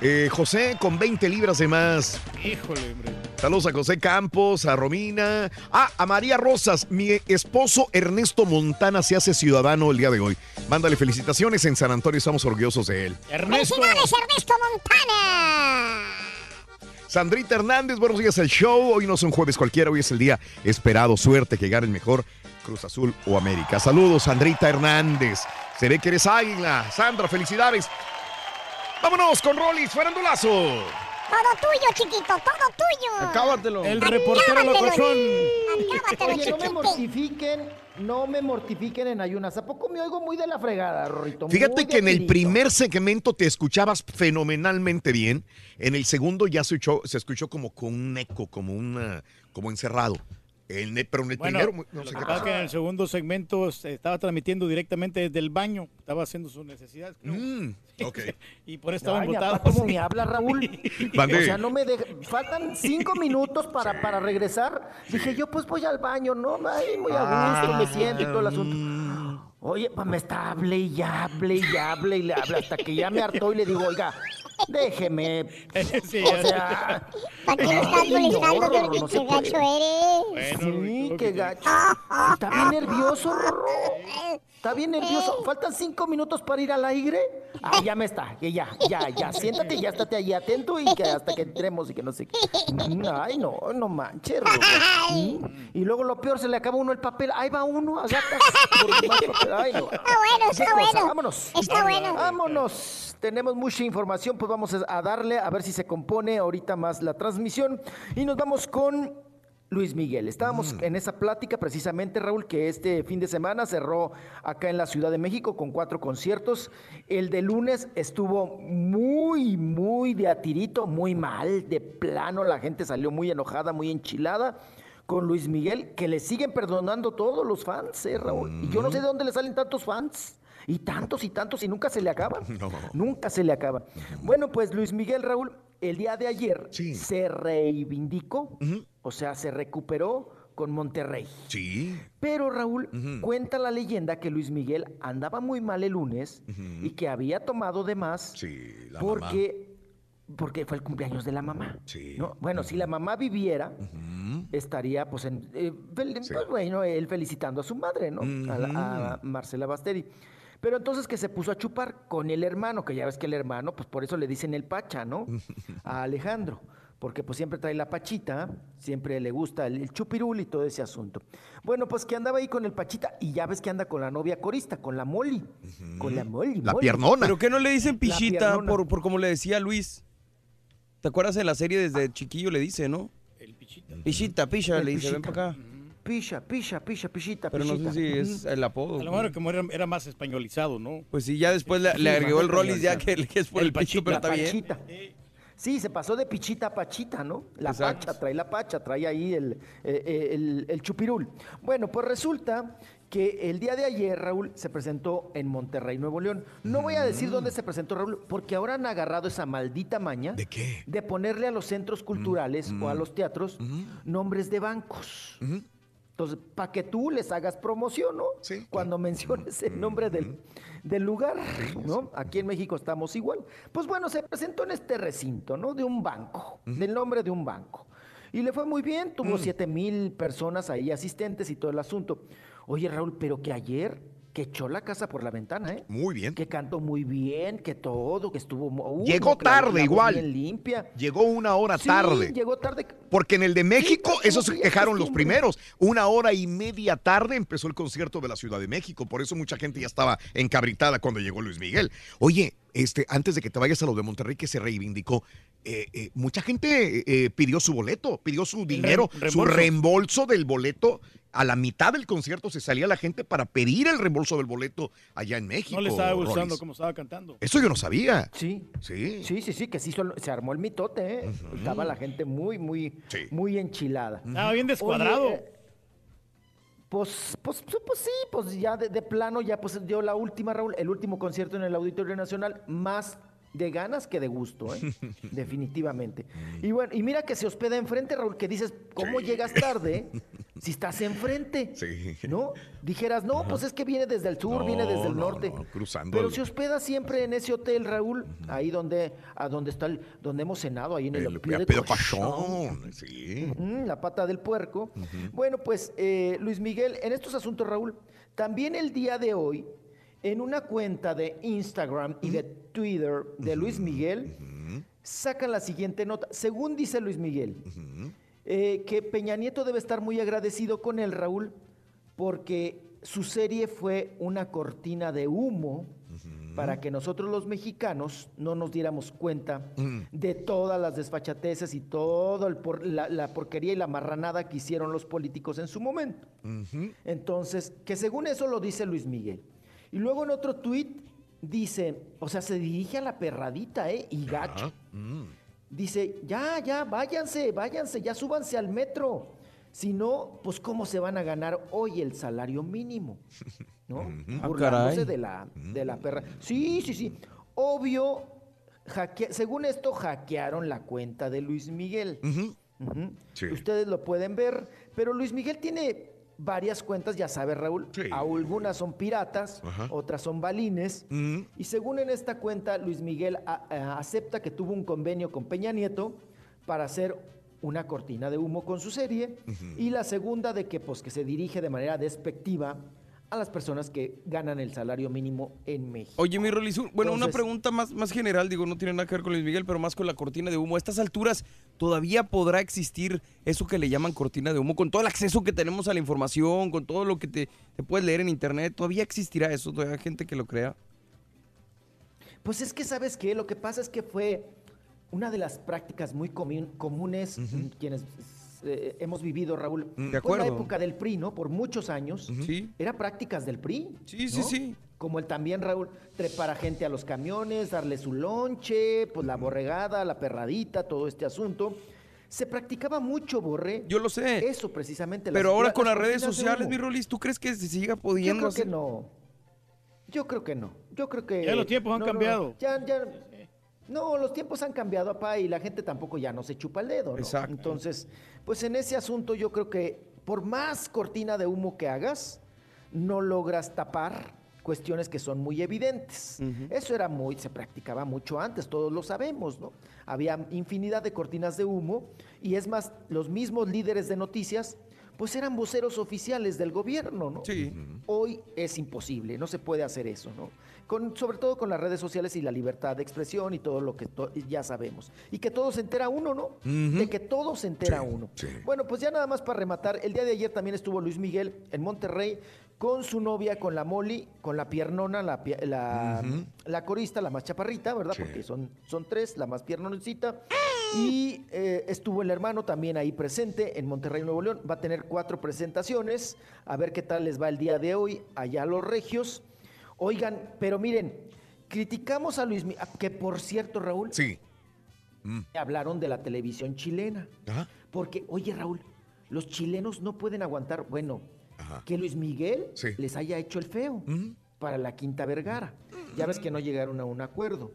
Eh, José con 20 libras de más. Híjole, hombre. Saludos a José Campos, a Romina. Ah, a María Rosas. Mi esposo Ernesto Montana se hace ciudadano el día de hoy. Mándale felicitaciones en San Antonio, estamos orgullosos de él. Ernesto. ¡Felicidades, Ernesto Montana! Sandrita Hernández, buenos días al show. Hoy no es un jueves cualquiera, hoy es el día esperado. Suerte que gane el mejor Cruz Azul o América. Saludos, Sandrita Hernández. Se ve que eres águila. Sandra, felicidades. Vámonos con Rolis, farandulazo. Todo tuyo, chiquito, todo tuyo. Acábatelo. El reportero locochón. Acábatelo, Oye, no me mortifiquen, no me mortifiquen en ayunas. ¿A poco me oigo muy de la fregada, Rorrito? Fíjate Muy que en el primer segmento te escuchabas fenomenalmente bien. En el segundo ya se escuchó, se escuchó como con un eco, como una, como encerrado. El ne- pero en el Bueno, no sé que qué pasa que en el segundo segmento se estaba transmitiendo directamente desde el baño. Estaba haciendo sus necesidades. creo. Mm, <laughs> ok. y por eso estaba embotado. ¿Cómo me habla, Raúl? <laughs> O sea, no me deja. Faltan cinco <laughs> minutos para, para regresar. Dije yo, pues voy al baño, ¿no? Ay, muy a gusto, Ah, me siento y todo el asunto. mm. Oye, pues me está hable y hable y hable y le habla hasta que ya me hartó y le digo, oiga, déjeme. <laughs> Sí, o sea. ¿Para qué le estás no, molestando? No qué gacho eres. Sí, qué gacho. Está bien nervioso, Rorro. Está bien nervioso. Faltan cinco minutos para ir al aire. Ah, ya me está. Ya, ya, ya. Siéntate, ya estate ahí atento y que hasta que entremos y que no sé qué. Ay, no, no manches, Rorro. Y luego lo peor, se le acaba uno el papel. Ahí va uno a gatas. por más <laughs> papel. Ay, no. Está bueno, está bueno. Vámonos. Está bueno. Vámonos. Tenemos mucha información, pues vamos a darle a ver si se compone ahorita más la transmisión. Y nos vamos con Luis Miguel. Estábamos en esa plática precisamente, Raúl, que este fin de semana cerró acá en la Ciudad de México con cuatro conciertos. El de lunes estuvo muy, muy de atirito, muy mal, de plano. La gente salió muy enojada, muy enchilada con Luis Miguel, que le siguen perdonando todos los fans, ¿eh, Raúl? Y yo no sé de dónde le salen tantos fans. Y tantos y tantos y nunca se le acaban. <laughs> No. Nunca se le acaba. Bueno, pues Luis Miguel Raúl, el día de ayer se reivindicó, o sea, se recuperó con Monterrey. Sí. Pero Raúl, cuenta la leyenda que Luis Miguel andaba muy mal el lunes y que había tomado de más la porque, porque fue el cumpleaños de la mamá. ¿no? Bueno, si la mamá viviera, estaría pues en eh, fel- pues, bueno, él felicitando a su madre, ¿no? A, la- a Marcela Basteri. Pero entonces que se puso a chupar con el hermano, que ya ves que el hermano, pues por eso le dicen el pacha, ¿no? <laughs> A Alejandro. Porque pues siempre trae la pachita, siempre le gusta el, el chupirul y todo ese asunto. Bueno, pues que andaba ahí con el pachita y ya ves que anda con la novia corista, con la Molly. Con la Molly. La Molly. piernona. ¿Pero qué no le dicen pichita por, por como le decía Luis? ¿Te acuerdas en la serie desde chiquillo le dice, no? El pichita. Pichita, picha, El le dice, ven para acá. Pisha, pisha, pisha, pichita, Pero no sé pichita. si es el apodo. A lo mejor como era, era más españolizado, ¿no? Pues sí, ya después le, agregó el Rollis ya que, es por el, El picho, pero bien. pachita. Sí, se pasó de pichita a pachita, ¿no? La Exacto. pacha, trae la pacha, trae ahí el, eh, eh, el, el chupirul. Bueno, pues resulta que el día de ayer, Raúl, se presentó en Monterrey, Nuevo León. No voy a decir dónde se presentó, Raúl, porque ahora han agarrado esa maldita maña. ¿De qué? De ponerle a los centros culturales o a los teatros nombres de bancos. Entonces, para que tú les hagas promoción, ¿no? Cuando menciones el nombre del, del lugar, ¿no? Aquí en México estamos igual. Pues bueno, se presentó en este recinto, ¿no? De un banco, del nombre de un banco. Y le fue muy bien, tuvo siete mil personas ahí asistentes y todo el asunto. Oye, Raúl, pero que ayer que echó la casa por la ventana, ¿eh? Muy bien. Que cantó muy bien, que todo, que estuvo... uh, Llegó tarde igual. Bien limpia. Llegó una hora Sí, tarde. llegó tarde. Porque en el de México, esos como se quejaron los primeros. Una hora y media tarde empezó el concierto de la Ciudad de México. Por eso mucha gente ya estaba encabritada cuando llegó Luis Miguel. Oye, este, antes de que te vayas a lo de Monterrey, que se reivindicó, eh, eh, mucha gente eh, pidió su boleto, pidió su dinero, su reembolso. reembolso del boleto. A la mitad del concierto se salía la gente para pedir el reembolso del boleto allá en México. No le estaba gustando cómo estaba cantando. Eso yo no sabía. Sí. Sí. Sí, sí, sí, que sí se armó el mitote, ¿eh? Estaba la gente muy, muy, muy enchilada. Estaba bien descuadrado. Oye, eh, pues, pues, pues, pues sí, pues ya de, de plano, ya pues dio la última, Raúl, el último concierto en el Auditorio Nacional, más de ganas que de gusto, ¿eh? <laughs> definitivamente. Y bueno, y mira que se hospeda enfrente, Raúl, que dices, ¿cómo llegas tarde si estás enfrente? Sí. ¿No? Dijeras, no, pues es que viene desde el sur, viene desde el No, norte. no, cruzando. Pero el- se hospeda siempre en ese hotel, Raúl, ahí donde, a donde está el, donde hemos cenado, ahí en el, el de. Pachón. Sí. La pata del puerco. Bueno, pues eh, Luis Miguel, en estos asuntos, Raúl, también el día de hoy, en una cuenta de Instagram y de Twitter de Luis Miguel, sacan la siguiente nota. Según dice Luis Miguel, eh, que Peña Nieto debe estar muy agradecido con él, Raúl, porque su serie fue una cortina de humo para que nosotros los mexicanos no nos diéramos cuenta de todas las desfachateces y toda la, la porquería y la marranada que hicieron los políticos en su momento. Entonces, que según eso lo dice Luis Miguel. Y luego en otro tuit dice, o sea, se dirige a la perradita, ¿eh? Y gacho. Dice, ya, ya, váyanse, váyanse, ya súbanse al metro. Si no, pues cómo se van a ganar hoy el salario mínimo, <laughs> ¿no? Ah, Burlándose caray. de la, de la perra. Sí, sí, sí. Obvio, hackea- según esto, hackearon la cuenta de Luis Miguel. Sí. Ustedes lo pueden ver, pero Luis Miguel tiene varias cuentas, ya sabes, Raúl. Algunas son piratas, Ajá. otras son balines. Y según en esta cuenta, Luis Miguel a- a- acepta que tuvo un convenio con Peña Nieto para hacer una cortina de humo con su serie. Y la segunda de que, pues, que se dirige de manera despectiva a las personas que ganan el salario mínimo en México. Oye, mi Rolis, bueno, una pregunta más, más general, digo, no tiene nada que ver con Luis Miguel, pero más con la cortina de humo. A estas alturas, ¿todavía podrá existir eso que le llaman cortina de humo? Con todo el acceso que tenemos a la información, con todo lo que te, te puedes leer en internet, ¿todavía existirá eso? ¿Todavía hay gente que lo crea? Pues es que, ¿sabes qué? Lo que pasa es que fue una de las prácticas muy comunes en quienes eh, hemos vivido, Raúl. Mm, de Fue en la acuerdo. época del PRI, ¿no? Por muchos años. Sí. Era prácticas del PRI. Sí, sí, ¿no? sí. Como el también, Raúl, trepar a gente a los camiones, darle su lonche, pues la borregada, la perradita, todo este asunto. Se practicaba mucho, Borre. Yo lo sé. Eso precisamente. Pero ahora con las redes sociales, mi Rolis, ¿tú crees que se siga Yo pudiendo creo que no. Yo creo que no. Yo creo que. Ya los tiempos han no, no, no. cambiado. Ya, ya. No, los tiempos han cambiado, papá, y la gente tampoco ya no se chupa el dedo. ¿no? Exacto. Entonces, pues en ese asunto yo creo que por más cortina de humo que hagas, no logras tapar cuestiones que son muy evidentes. Eso era muy, se practicaba mucho antes, todos lo sabemos, ¿no? Había infinidad de cortinas de humo y es más, los mismos líderes de noticias, pues eran voceros oficiales del gobierno, ¿no? Sí. Hoy es imposible, no se puede hacer eso, ¿no? Con, sobre todo con las redes sociales y la libertad de expresión y todo lo que to- ya sabemos. Y que todo se entera uno, ¿no? De que todo se entera uno. Bueno, pues ya nada más para rematar, el día de ayer también estuvo Luis Miguel en Monterrey con su novia, con la Molly, con la piernona, la, la, la corista, la más chaparrita, ¿verdad? Porque son, son tres, la más piernoncita. Y eh, estuvo el hermano también ahí presente en Monterrey, Nuevo León. Va a tener cuatro presentaciones. A ver qué tal les va el día de hoy allá a los regios. Oigan, pero miren, criticamos a Luis Miguel, que por cierto, Raúl, Sí. hablaron de la televisión chilena. Porque, oye, Raúl, los chilenos no pueden aguantar, bueno, que Luis Miguel Sí. les haya hecho el feo para la Quinta Vergara. Ya ves que no llegaron a un acuerdo.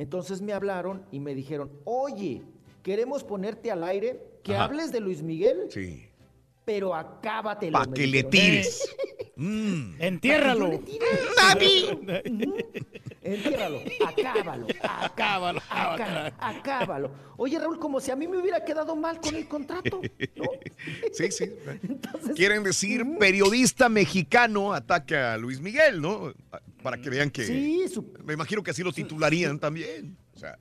Entonces me hablaron y me dijeron, oye, queremos ponerte al aire, que Ajá. hables de Luis Miguel, Sí. pero acábatelo. Pa' me que le tires. <laughs> Mm. Entiérralo. Pa' Entiérralo, acábalo, acábalo, acá- acábalo. Oye, Raúl, como si a mí me hubiera quedado mal con el contrato. <laughs> Sí, sí. Quieren decir periodista mexicano ataca a Luis Miguel, ¿no? Para que vean que. Sí, su- Me imagino que así lo titularían también. O sea,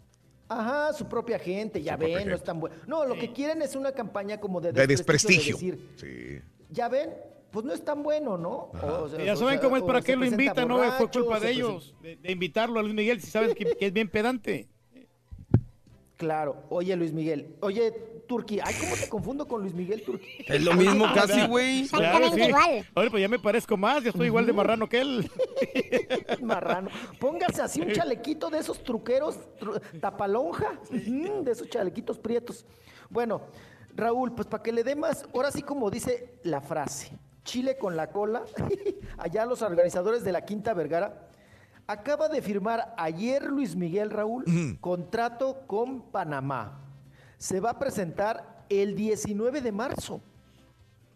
Ajá, su propia gente, ya ven, no es tan bueno. No, lo que quieren es una campaña como de de desprestigio. desprestigio. de decir, Sí. ya ven, pues no es tan bueno, ¿no? O sea, Ya o saben sea, cómo es, para qué lo invitan, ¿no? Fue culpa de presenta- ellos, de, de invitarlo a Luis Miguel, si sabes que, que es bien pedante. Claro, oye Luis Miguel, oye Turki, ay, ¿cómo te confundo con Luis Miguel Turki? Es lo mismo <laughs> casi, güey. Claro, sí. Oye, pues ya me parezco más, ya estoy igual de marrano que él. <laughs> Marrano. Póngase así un chalequito de esos truqueros, tru- tapalonja, de esos chalequitos prietos. Bueno, Raúl, pues para que le dé más, ahora sí como dice la frase, Chile con la cola, <laughs> allá los organizadores de la Quinta Vergara Acaba de firmar ayer Luis Miguel Raúl contrato con Panamá. Se va a presentar el 19 de marzo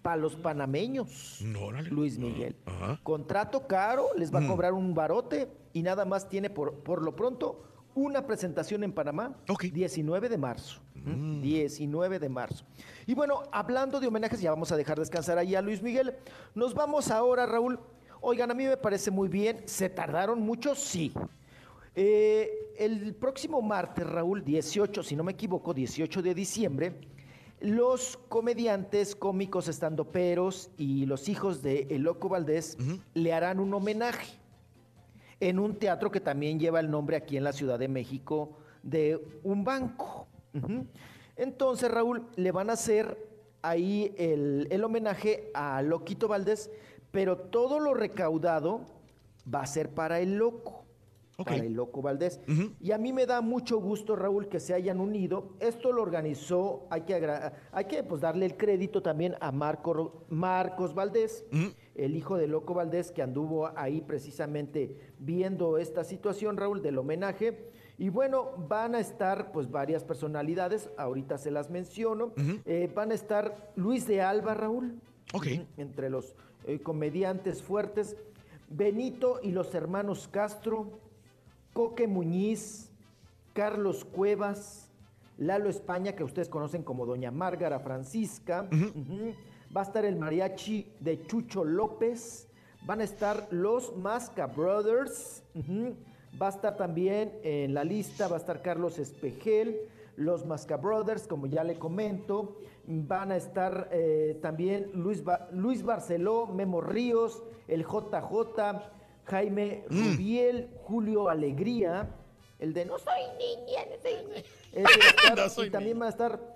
para los panameños. Luis Miguel. Ajá. Contrato caro, les va a cobrar un barote y nada más tiene por, por lo pronto una presentación en Panamá. 19 de marzo. Mm. 19 de marzo. Y bueno, hablando de homenajes, ya vamos a dejar descansar ahí a Luis Miguel. Nos vamos ahora, Raúl. Oigan, a mí me parece muy bien. ¿Se tardaron mucho? Sí. Eh, el próximo martes, Raúl, 18, si no me equivoco, 18 de diciembre, los comediantes, cómicos, estandoperos y los hijos de El Loco Valdés le harán un homenaje en un teatro que también lleva el nombre aquí en la Ciudad de México de un banco. Entonces, Raúl, le van a hacer ahí el, el homenaje a Loquito Valdés, pero todo lo recaudado va a ser para el loco. Para el loco Valdés. Y a mí me da mucho gusto, Raúl, que se hayan unido. Esto lo organizó, hay que, hay que pues, darle el crédito también a Marco, Marcos Valdés, el hijo de Loco Valdés, que anduvo ahí precisamente viendo esta situación, Raúl, del homenaje. Y bueno, van a estar pues varias personalidades, ahorita se las menciono. Eh, van a estar Luis de Alba, Raúl, entre los eh, comediantes fuertes. Benito y los hermanos Castro, Coque Muñiz, Carlos Cuevas, Lalo España, que ustedes conocen como Doña Márgara Francisca. Va a estar el mariachi de Chucho López. Van a estar los Masca Brothers. Va a estar también en la lista, va a estar Carlos Espejel, los Masca Brothers, como ya le comento. Van a estar eh, también Luis, Ba- Luis Barceló, Memo Ríos, el JJ, Jaime Rubiel, Julio Alegría, el de No soy niña, no soy niña. Y también van a estar,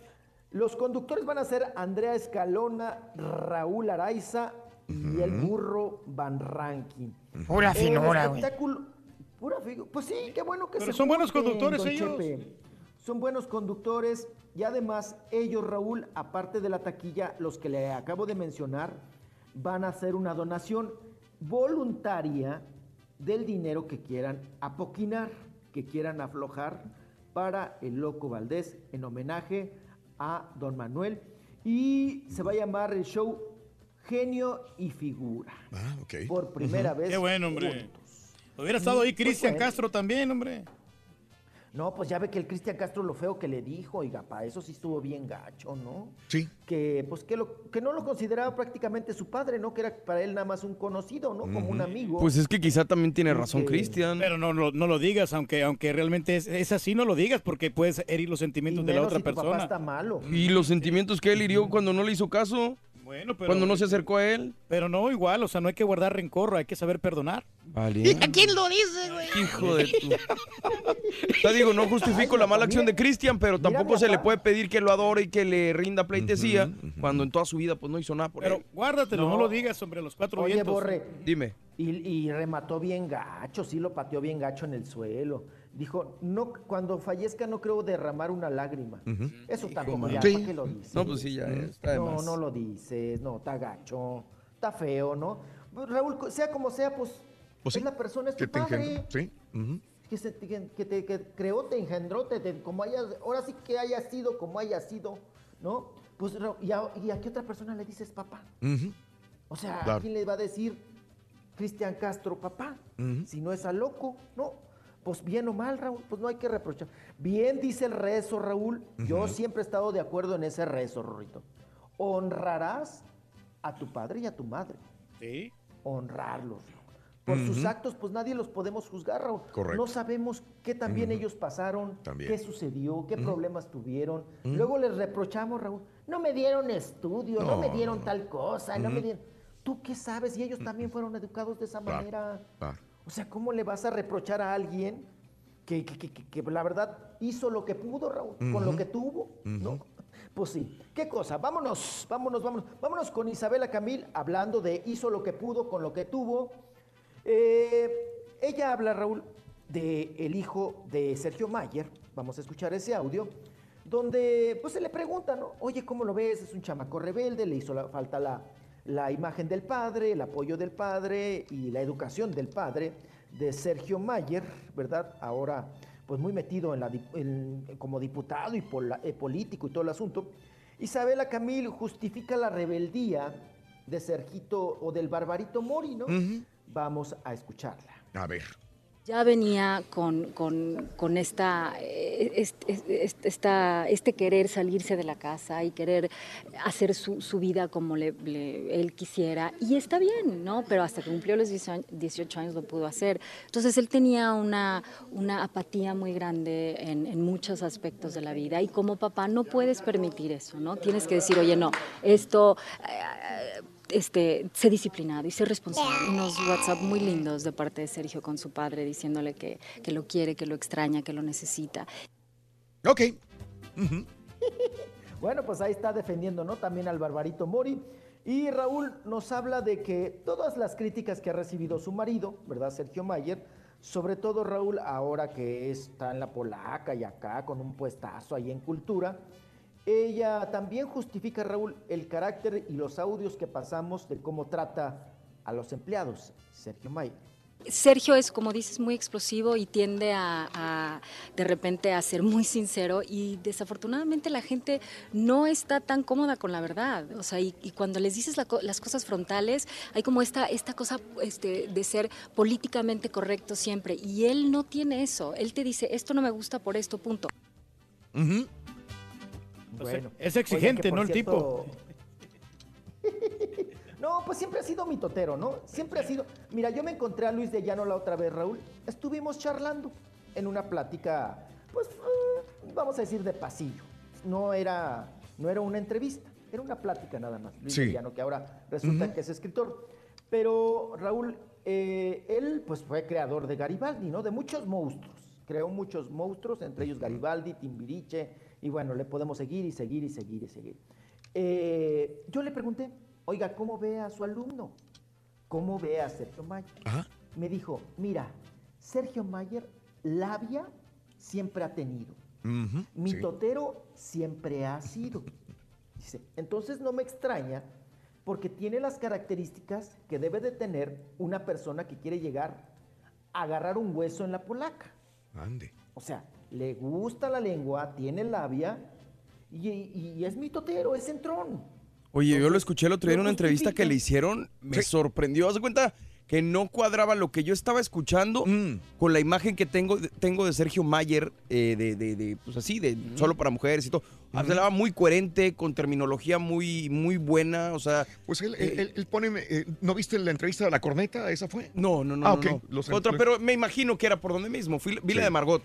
los conductores van a ser Andrea Escalona, Raúl Araiza y el burro Van Rankin. Pura finura, güey. espectáculo- Pura figura. Pues sí, qué bueno que Pero se son buenos conductores ellos. Chepe. Son buenos conductores y además ellos, Raúl, aparte de la taquilla, los que le acabo de mencionar, van a hacer una donación voluntaria del dinero que quieran apoquinar, que quieran aflojar para el Loco Valdés en homenaje a Don Manuel. Y se va a llamar el show Genio y Figura. Ah, ok. Por primera vez. Qué bueno, hombre. juntos. Hubiera estado ahí Cristian. Castro también, hombre. No, pues ya ve que el Cristian Castro lo feo que le dijo, oiga, pa, eso sí estuvo bien gacho, ¿no? Sí. Que pues que, lo, que no lo consideraba prácticamente su padre, ¿no? Que era para él nada más un conocido, ¿no? Como un amigo. Pues es que quizá también tiene razón Cristian. Pero no, no, no lo digas, aunque, aunque realmente es, es así, no lo digas, porque puedes herir los sentimientos de la otra si tu papá persona. está malo. Y los sentimientos que él hirió cuando no le hizo caso. Bueno, pero- Cuando no se acercó a él. Pero no, igual, o sea, no hay que guardar rencor, hay que saber perdonar. Vale. ¿Quién lo dice, güey? Hijo de tu. O sea, digo, no justifico la mala acción de Cristian, pero tampoco se le puede pedir que lo adore y que le rinda pleitesía cuando en toda su vida pues no hizo nada por Pero él. guárdatelo, no, No. lo digas, hombre, los cuatro Oye, vientos. Borre, Dime. y, y remató bien gacho, sí lo pateó bien gacho en el suelo. Dijo, no, cuando fallezca no creo derramar una lágrima. Eso tampoco, ya, Sí. ¿para qué lo dices? No, pues sí, ya, está No, no lo dices, no, está gacho, está feo, ¿no? Raúl, sea como sea, pues, Pues sí, es la persona, es que tu te padre. engendró, Sí. que, se- que- que te que creó, te engendró, te, te- como haya, ahora sí que haya sido como haya sido, ¿no? Pues, ¿y a, y a qué otra persona le dices papá? O sea, Claro. ¿a quién le va a decir Cristian Castro papá? Si no es a loco, ¿no? Pues bien o mal, Raúl, pues no hay que reprochar. Bien dice el rezo, Raúl. Yo siempre he estado de acuerdo en ese rezo, Rorrito. Honrarás a tu padre y a tu madre. Sí. Honrarlos. Raúl. Por sus actos, pues nadie los podemos juzgar, Raúl. Correcto. No sabemos qué también ellos pasaron, También. qué sucedió, qué problemas tuvieron. Luego les reprochamos, Raúl, no me dieron estudio, no, No, me dieron no. tal cosa, no me dieron... ¿Tú qué sabes? Y ellos también fueron educados de esa Claro. manera. Claro. O sea, ¿cómo le vas a reprochar a alguien que, que- que- que- la verdad hizo lo que pudo, Raúl, con lo que tuvo? ¿No? Pues sí. ¿Qué cosa? Vámonos, vámonos, vámonos. Vámonos con Isabela Camil hablando de hizo lo que pudo con lo que tuvo. Eh, ella habla, Raúl, de el hijo de Sergio Mayer. Vamos a escuchar ese audio. Donde pues se le pregunta, ¿no? Oye, ¿cómo lo ves? Es un chamaco rebelde, le hizo la- falta la, la imagen del padre, el apoyo del padre y la educación del padre. de Sergio Mayer, ¿verdad? Ahora, pues muy metido en la, en- como diputado y pola- eh, político y todo el asunto. Isabela Camil justifica la rebeldía de Sergito o del Barbarito Mori, ¿no? Vamos a escucharla. A ver. Ya venía con, con- con esta, este, esta- este querer salirse de la casa y querer hacer su, su vida como le- le- él quisiera. Y está bien, ¿no? Pero hasta que cumplió los 18 años- 18 años lo pudo hacer. Entonces él tenía una, una apatía muy grande en, en muchos aspectos de la vida. Y como papá no puedes permitir eso, ¿no? Tienes que decir, oye, no, esto... eh, este, sé disciplinado y sé responsable. Unos WhatsApp muy lindos de parte de Sergio con su padre diciéndole que, que lo quiere, que lo extraña, que lo necesita. Ok. <laughs> Bueno, pues ahí está defendiendo, ¿no? También al Barbarito Mori. Y Raúl nos habla de que todas las críticas que ha recibido su marido, ¿verdad? Sergio Mayer, sobre todo Raúl, ahora que está en la polaca y acá con un puestazo ahí en cultura, ella también justifica, Raúl, el carácter y los audios que pasamos de cómo trata a los empleados, Sergio Mayer. Sergio es, como dices, muy explosivo y tiende a, a, de repente a ser muy sincero y desafortunadamente la gente no está tan cómoda con la verdad. O sea, y, y cuando les dices la las cosas frontales, hay como esta, esta cosa este, de ser políticamente correcto siempre. Y él no tiene eso. Él te dice, esto no me gusta por esto, punto. Bueno, es exigente, ¿no? El tipo. <laughs> No, pues siempre ha sido mitotero, ¿no? Siempre ha sido. Mira, yo me encontré a Luis de Llano la otra vez, Raúl. Estuvimos charlando en una plática, pues, eh, vamos a decir, de pasillo. No era, no era una entrevista, era una plática nada más. Luis Sí. de Llano, que ahora resulta que es escritor. Pero, Raúl, eh, él, pues, fue creador de Garibaldi, ¿no? De muchos monstruos. Creó muchos monstruos, entre ellos Garibaldi, Timbiriche, y bueno, le podemos seguir y seguir y seguir y seguir. Eh, yo le pregunté, oiga, ¿cómo ve a su alumno? ¿Cómo ve a Sergio Mayer? Me dijo, mira, Sergio Mayer, labia siempre ha tenido. Ujú, sí. Mitotero siempre ha sido. Dice, entonces no me extraña porque tiene las características que debe de tener una persona que quiere llegar a agarrar un hueso en la polaca. Ande. O sea, le gusta la lengua, tiene labia y, y es mitotero, es entrón. Oye, yo lo escuché el otro día en una entrevista que le hicieron, me sorprendió. Haz de cuenta que no cuadraba lo que yo estaba escuchando Mm. con la imagen que tengo, tengo de Sergio Mayer, eh, de, de- de, pues así, de solo para mujeres y todo. Hablaba muy coherente, con terminología muy, muy buena, o sea... Pues él, él- él- él pone, eh, ¿no viste la entrevista de la corneta? ¿Esa fue? No, no, no. Ah, no, ok. no. Los- Otra, los- pero me imagino que era por donde mismo. Fui, vi la Sí. de Margot.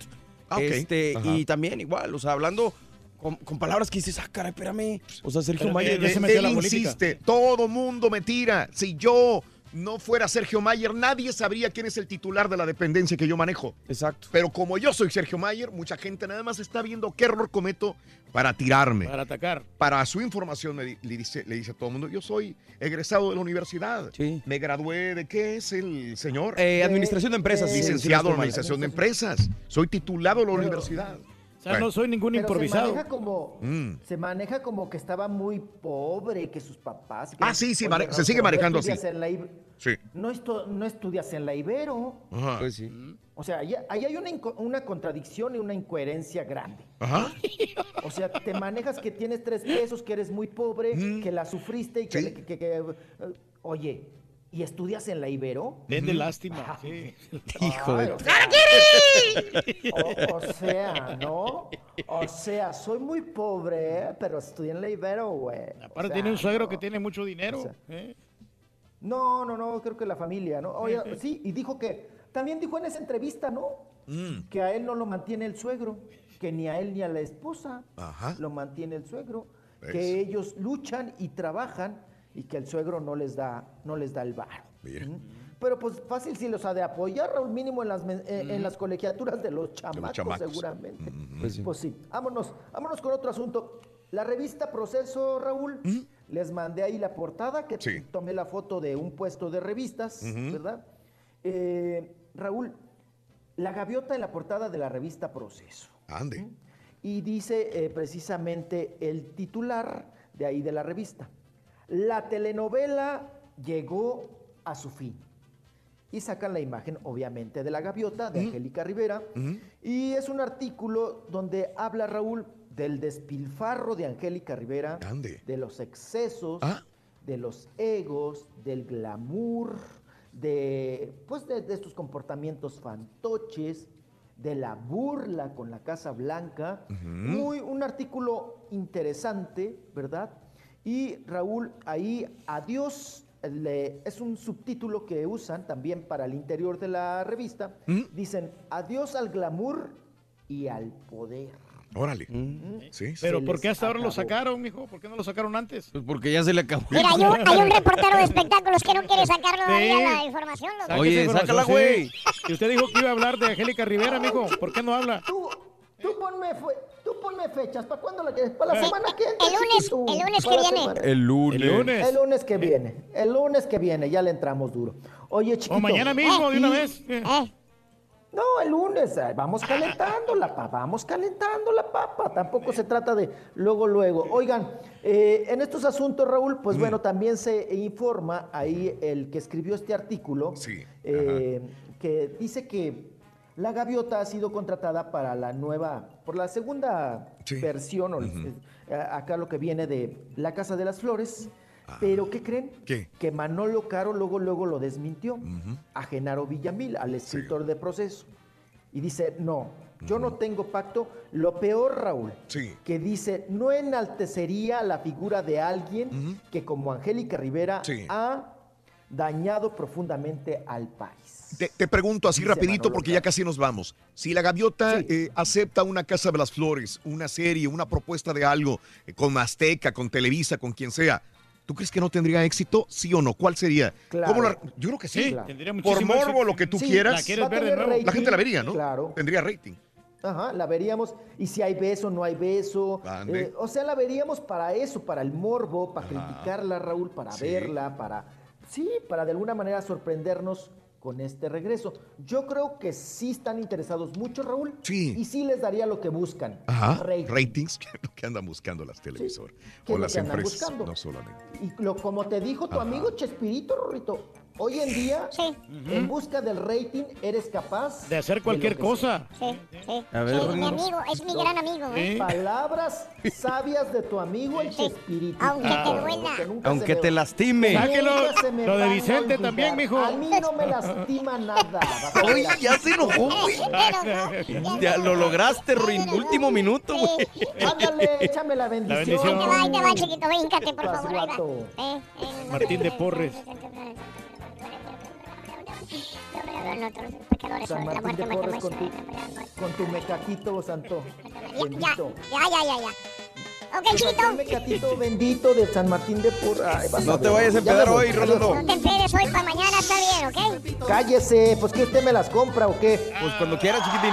Este, Ajá. y también igual, o sea, hablando con, con palabras que dices, ah, caray, espérame. O sea, Sergio Pero Mayer. él, él insiste, todo mundo me tira. Si yo no fuera Sergio Mayer, nadie sabría quién es el titular de la dependencia que yo manejo. Exacto. Pero como yo soy Sergio Mayer, mucha gente nada más está viendo qué error cometo para tirarme. Para atacar. Para su información me di- le dice, le dice a todo el mundo, yo soy egresado de la universidad. Me gradué de qué es el señor? Eh, administración de empresas, sí, sí, Licenciado sí, en administración de empresas. Soy titulado de la universidad. O sea, no soy ningún Pero improvisado. Se maneja como, Mm. se maneja como que estaba muy pobre, que sus papás. que- Ah, sí, sí, Oye, se sigue no manejando así. estudias en la Ib- Sí. No, estu- no estudias en la Ibero. Ajá. Pues sí. O sea, ahí, ahí hay una, una contradicción y una incoherencia grande. Ajá. O sea, te manejas que tienes tres pesos, que eres muy pobre, que la sufriste y que, Sí. que- que- que- eh, oye, ¿y estudias en la Ibero? Den de lástima. sí. <laughs> Hijo de... O, o sea, ¿no? O sea, soy muy pobre, pero estudié en la Ibero, güey. O Aparte sea, tiene un suegro no. que tiene mucho dinero. ¿eh? No, no, no, creo que la familia, ¿no? Oye, <laughs> sí, y dijo que, también dijo en esa entrevista, ¿no? Mm. Que a él no lo mantiene el suegro, que ni a él ni a la esposa Ajá. lo mantiene el suegro, ¿Ves? que ellos luchan y trabajan y que el suegro no les da, no les da el varo. Mira. ¿Mm? Pero pues fácil si los ha de apoyar, Raúl, mínimo en las, eh, en las colegiaturas de los chamacos, chamacos. seguramente. Pues sí. Pues sí, vámonos, vámonos con otro asunto. La revista Proceso, Raúl, les mandé ahí la portada, que Sí. tomé la foto de un puesto de revistas. ¿verdad? Eh, Raúl, la gaviota en la portada de la revista Proceso. Ande. Y dice eh, precisamente el titular de ahí de la revista. La telenovela llegó a su fin. y sacan la imagen, obviamente, de la gaviota de Angélica Rivera. Y es un artículo donde habla Raúl del despilfarro de Angélica Rivera, de los excesos, de los egos, del glamour, de, pues de, de estos comportamientos fantoches, de la burla con la Casa Blanca. Muy, un artículo interesante, ¿verdad? Y Raúl, ahí adiós, le- es un subtítulo que usan también para el interior de la revista. Dicen, adiós al glamour y al poder. Órale. Sí, Pero ¿por qué hasta ahora lo sacaron, mijo? ¿Por qué no lo sacaron antes? Pues porque ya se le acabó. Mira, hay un, hay un reportero de espectáculos que no quiere sacarlo a la información. esa información, sí. Y usted dijo que iba a hablar de Angélica Rivera, mijo. ¿Por qué no habla? Tú ponme, fue- tú ponme fechas, ¿para cuándo la quieres? ¿Para la semana que entra, el lunes- chiquito? el lunes que viene. El lunes. El lunes. El lunes que viene. El lunes que viene, ya le entramos duro. Oye, chiquito. O mañana mismo, de una y- vez. No, el lunes. eh, Vamos calentando la papa. Vamos calentando la papa. Tampoco se trata de luego, luego. Oigan, eh, en estos asuntos, Raúl, pues bueno, también se informa ahí el que escribió este artículo. eh, que dice que la gaviota ha sido contratada para la nueva, por la segunda versión, o, eh, acá lo que viene de La Casa de las Flores. Pero, ¿qué creen? ¿Qué? Que Manolo Caro luego, luego lo desmintió a Genaro Villamil, al escritor de proceso. Y dice, no, yo no tengo pacto. Lo peor, Raúl, que dice, no enaltecería la figura de alguien que como Angélica Rivera ha dañado profundamente al país. Te, te pregunto así Dice rapidito Manolo porque ya casi nos vamos. Si la gaviota eh, acepta una Casa de las Flores, una serie, una propuesta de algo eh, con Azteca, con Televisa, con quien sea, ¿tú crees que no tendría éxito? ¿Sí o no? ¿Cuál sería? Claro. ¿Cómo la- Yo creo que sí. Sí, claro. Tendría Por morbo, éxito. lo que tú Sí, quieras. ¿la quieres ver de nuevo? rating. La gente la vería, ¿no? Claro. Tendría rating. Ajá, la veríamos. Y si hay beso, no hay beso. Eh, o sea, la veríamos para eso, para el morbo, para Ajá. criticarla, Raúl, para Sí. verla, para. Sí, para de alguna manera sorprendernos con este regreso. Yo creo que sí están interesados mucho, Raúl. Sí. Y sí les daría lo que buscan. Ajá. Rating. Ratings, <laughs> que es lo que andan buscando las televisoras. ¿qué o las empresas. No solamente. Y lo, como te dijo tu Ajá. amigo Chespirito, Rorrito, hoy en día, en busca del rating, eres capaz De hacer cualquier cosa. Sí, sí. A ver, Sí, mi amigo, es mi gran amigo. ¿eh? Palabras sabias de tu amigo el Chespirito. Aunque te duela. Aunque te lastime. Sáquelo. Lo de Vicente también, mijo. A mí no me lastima nada. Oye, ya se enojó, güey. Ya <laughs> lo lograste, Ruin. Último minuto, güey. Ándale, échame la bendición. bendición. Ahí te va, ahí te va, chiquito, bríncate, por favor. ahí va. guato. Eh, eh, Martín de Porres. San Martín de Porres con tu, con tu mecaquito santo. Bendito. Ya, ya, ya, ya. Ok, Tu chiquito. mecatito bendito de San Martín de Porres. No te vayas a empedar hoy, Rolando. No te empedes hoy para mañana, está bien, ¿ok? Cállese, pues que usted me las compra o qué. Pues cuando quieras, chiquitín.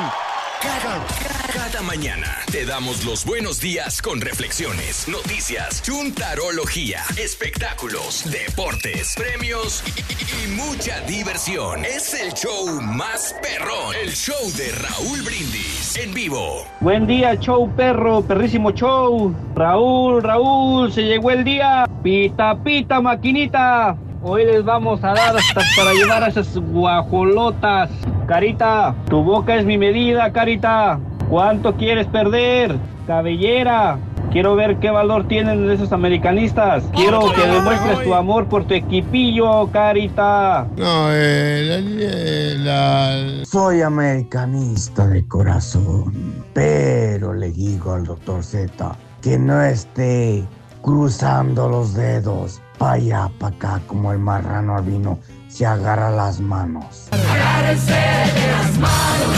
Cada, mañana te damos los buenos días con reflexiones, noticias, chuntarología, espectáculos, deportes, premios y- y mucha diversión. Es el show más perrón, el show de Raúl Brindis en vivo. Buen día, show perro, perrísimo show. Raúl, Raúl, se llegó el día. Pita, pita, maquinita. Hoy les vamos a dar hasta para llevar a esas guajolotas. Carita, tu boca es mi medida, Carita. ¿Cuánto quieres perder? Cabellera. Quiero ver qué valor tienen esos americanistas. Quiero que demuestres tu amor por tu equipillo, Carita. No, eh, la, la- Soy americanista de corazón, pero le digo al doctor Z que no esté cruzando los dedos pa' allá, pa' acá, como el marrano albino se agarra las manos. Agárrense de las manos.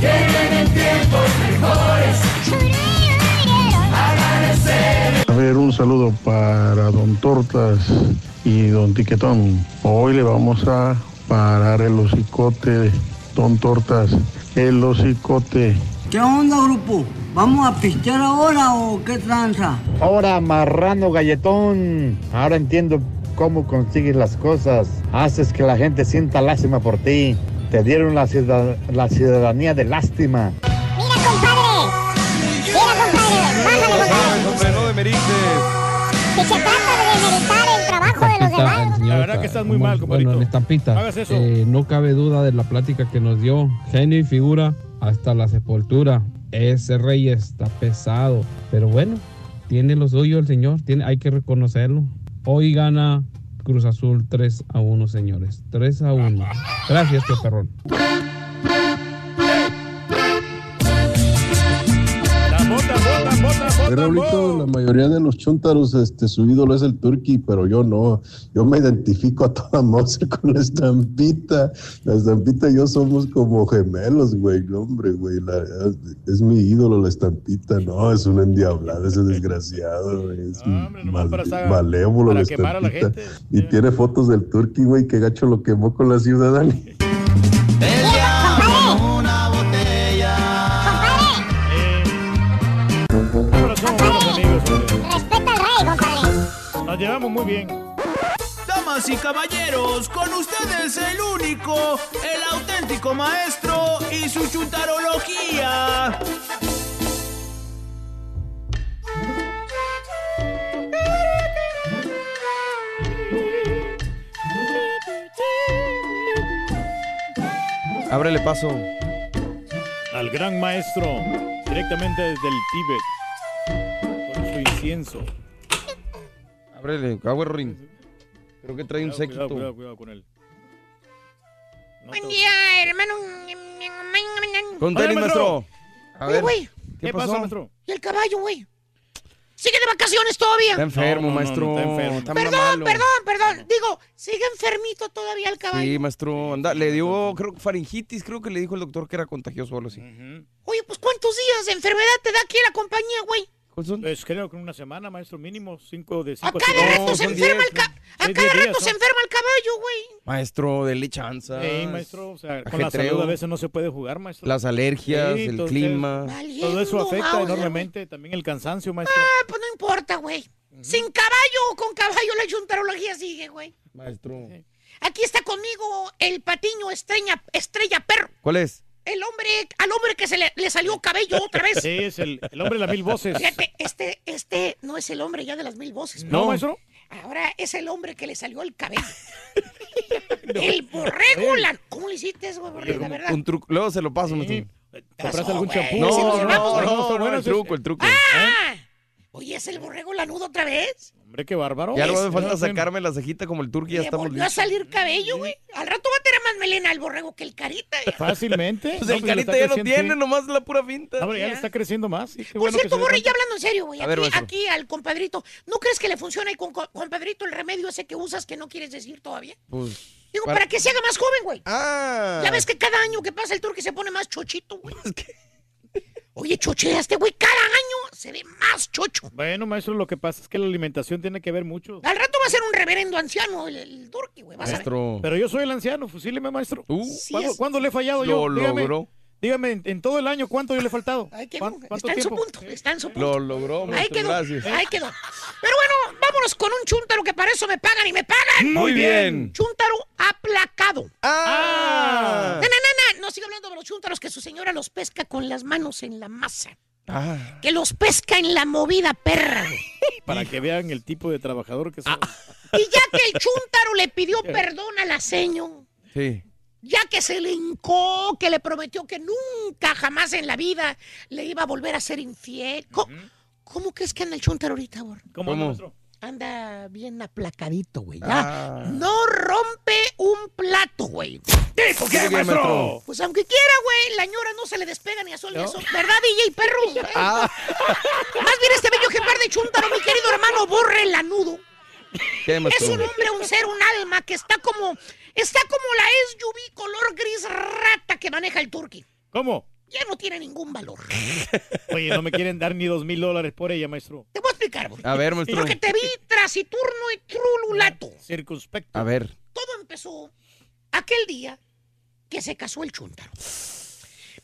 Que vienen tiempos mejores. A ver, un saludo para Don Tortas y Don Tiquetón. Hoy le vamos a parar el hocicote, Don Tortas, el hocicote. ¿Qué onda, grupo? ¿Vamos a pistear ahora o qué tranza? Ahora, marrano galletón. Ahora entiendo cómo consigues las cosas. Haces que la gente sienta lástima por ti. Te dieron la, ciudad- la ciudadanía de lástima. Mira, compadre. Mira, compadre. Bájale, compadre. Hombre, no demerites. Si se de trabajo estampita, el señor La verdad que estás muy mal, Bueno, compadrito. en estampita. Hagas eso. eh, no cabe duda de la plática que nos dio. Genio y figura hasta la sepultura. Ese rey está pesado. Pero bueno, tiene lo suyo el señor. Tiene, hay que reconocerlo. Hoy gana Cruz Azul 3 a 1, señores. 3 a 1. <laughs> Gracias, tío Raulito, la mayoría de los chuntaros, este, su ídolo es el turqui, pero yo no. Yo me identifico a toda moza <laughs> con la estampita. La estampita y yo somos como gemelos, güey. No, hombre, güey. la- es mi ídolo la estampita. No, es un endiablado ese desgraciado, güey. Es mal- para malévolo para la quemar a la estampita. Y tiene fotos del turqui, güey, que gacho lo quemó con la ciudadanía. <laughs> Nos llevamos muy bien. Damas y caballeros, con ustedes el único, el auténtico maestro y su chutarología. Ábrele paso. Al gran maestro, directamente desde el Tíbet, con su incienso. Ábrele, agua Rin. Creo que trae un Cuidado, séquito. Cuidado, cuidado con él. Buen día, hermano. Con tenis, maestro. A Oye, ver, güey. ¿qué pasó? ¿Y el caballo, güey? ¿Sigue de vacaciones todavía? Está enfermo, No, no, no, maestro. no, está enfermo. Está muy Perdón, malo. perdón, perdón. Digo, ¿sigue enfermito todavía el caballo? Sí, maestro. Anda, le dio, creo que faringitis, creo que le dijo el doctor que era contagioso o algo así. Oye, pues ¿cuántos días de enfermedad te da aquí la compañía, güey? Pues creo que una semana, maestro, mínimo, cinco de cinco A cada rato se enferma el ca- A Seis, cada diez días, rato se ¿no? enferma el caballo, güey. Maestro, dele chanza. Sí, maestro, o sea, con la salud a veces no se puede jugar, maestro. Las alergias, Sí, el entonces, clima. Todo eso afecta Mauser, enormemente, también el cansancio, maestro. Ah, pues no importa, güey. Sin caballo o con caballo la chuntarología sigue, güey. Maestro. Aquí está conmigo el patiño estrella, estrella perro. ¿Cuál es? El hombre, al hombre que se le, le salió cabello otra vez. <laughs> Sí, es el, el hombre de las mil voces. Fíjate, este, este no es el hombre ya de las mil voces. ¿No, maestro? Ahora es el hombre que le salió el cabello. <laughs> el borrego, la... ¿Cómo le hiciste eso, borrego? La verdad. Un truco. Luego se lo paso, maestro. ¿Compraste algún champú? No, no, no, el truco, el truco. ¡Ah! Oye, ¿es el borrego lanudo otra vez? Hombre, qué bárbaro. Ya no me falta No, sacarme la cejita como el turqui, ya estamos volvió a listos. salir cabello, güey. Al rato va a tener más melena el borrego que el carita. Fácilmente. Pues No, el pues, le carita ya lo tiene, nomás la pura finta. Hombre, ya le está creciendo más. sí, qué Por bueno cierto, Borre, ya hablando en serio, güey. Ver, Aquí, aquí al compadrito. ¿No crees que le funciona con co- compadrito el remedio ese que usas que no quieres decir todavía? Pues. Digo, para, que se haga más joven, güey. Ah. Ya ves que cada año que pasa el turqui se pone más chochito, güey. <laughs> Oye, chochea este güey, cada año se ve más chocho. Bueno, maestro, lo que pasa es que la alimentación tiene que ver mucho. Al rato va a ser un reverendo anciano el, el turqui, güey. Vas a ver. Maestro. Pero yo soy el anciano, fusíleme, maestro. Sí ¿Cuándo, es. cuándo le he fallado Lo yo? Dígame, logró. Dígame, en, en todo el año, ¿cuánto yo le he faltado? Ahí quedó. ¿Cuán- ¿Cuánto Está en su punto, está en su punto. Lo logró, Ahí quedó, Gracias. ahí quedó. Pero bueno, vámonos con un chúntaro que para eso me pagan y me pagan. Muy bien. Chúntaro aplacado. Ah. No, no, no, no, no siga hablando de los chúntaros que su señora los pesca con las manos en la masa. Ah. Que los pesca en la movida perra. <laughs> Para que vean el tipo de trabajador que soy. Y ya que el <laughs> chúntaro le pidió perdón a la seño, Sí. Ya que se le hincó, que le prometió que nunca jamás en la vida le iba a volver a ser infiel. ¿Cómo, cómo crees que anda el chúntaro ahorita, Bor? ¿Cómo, ¿Cómo? maestro? Anda bien aplacadito, güey. Ya. Ah. No rompe un plato, güey. ¿Por qué, maestro? Pues aunque quiera, güey, la ñora no se le despega ni a sol ni a sol. ¿Verdad, DJ perro? Ah. Más bien este bello ejemplar de chúntaro, mi querido hermano, borre lanudo. ¿Qué, Es un hombre, un ser, un alma que está como. Está como la SUV color gris rata que maneja el turqui. ¿Cómo? Ya no tiene ningún valor. <laughs> Oye, no me quieren dar ni dos mil dólares por ella, maestro. Te voy a explicar, güey. A ver, maestro. Porque te vi trasiturno y trululato. <laughs> Circunspecto. A ver. Todo empezó aquel día que se casó el chúntaro.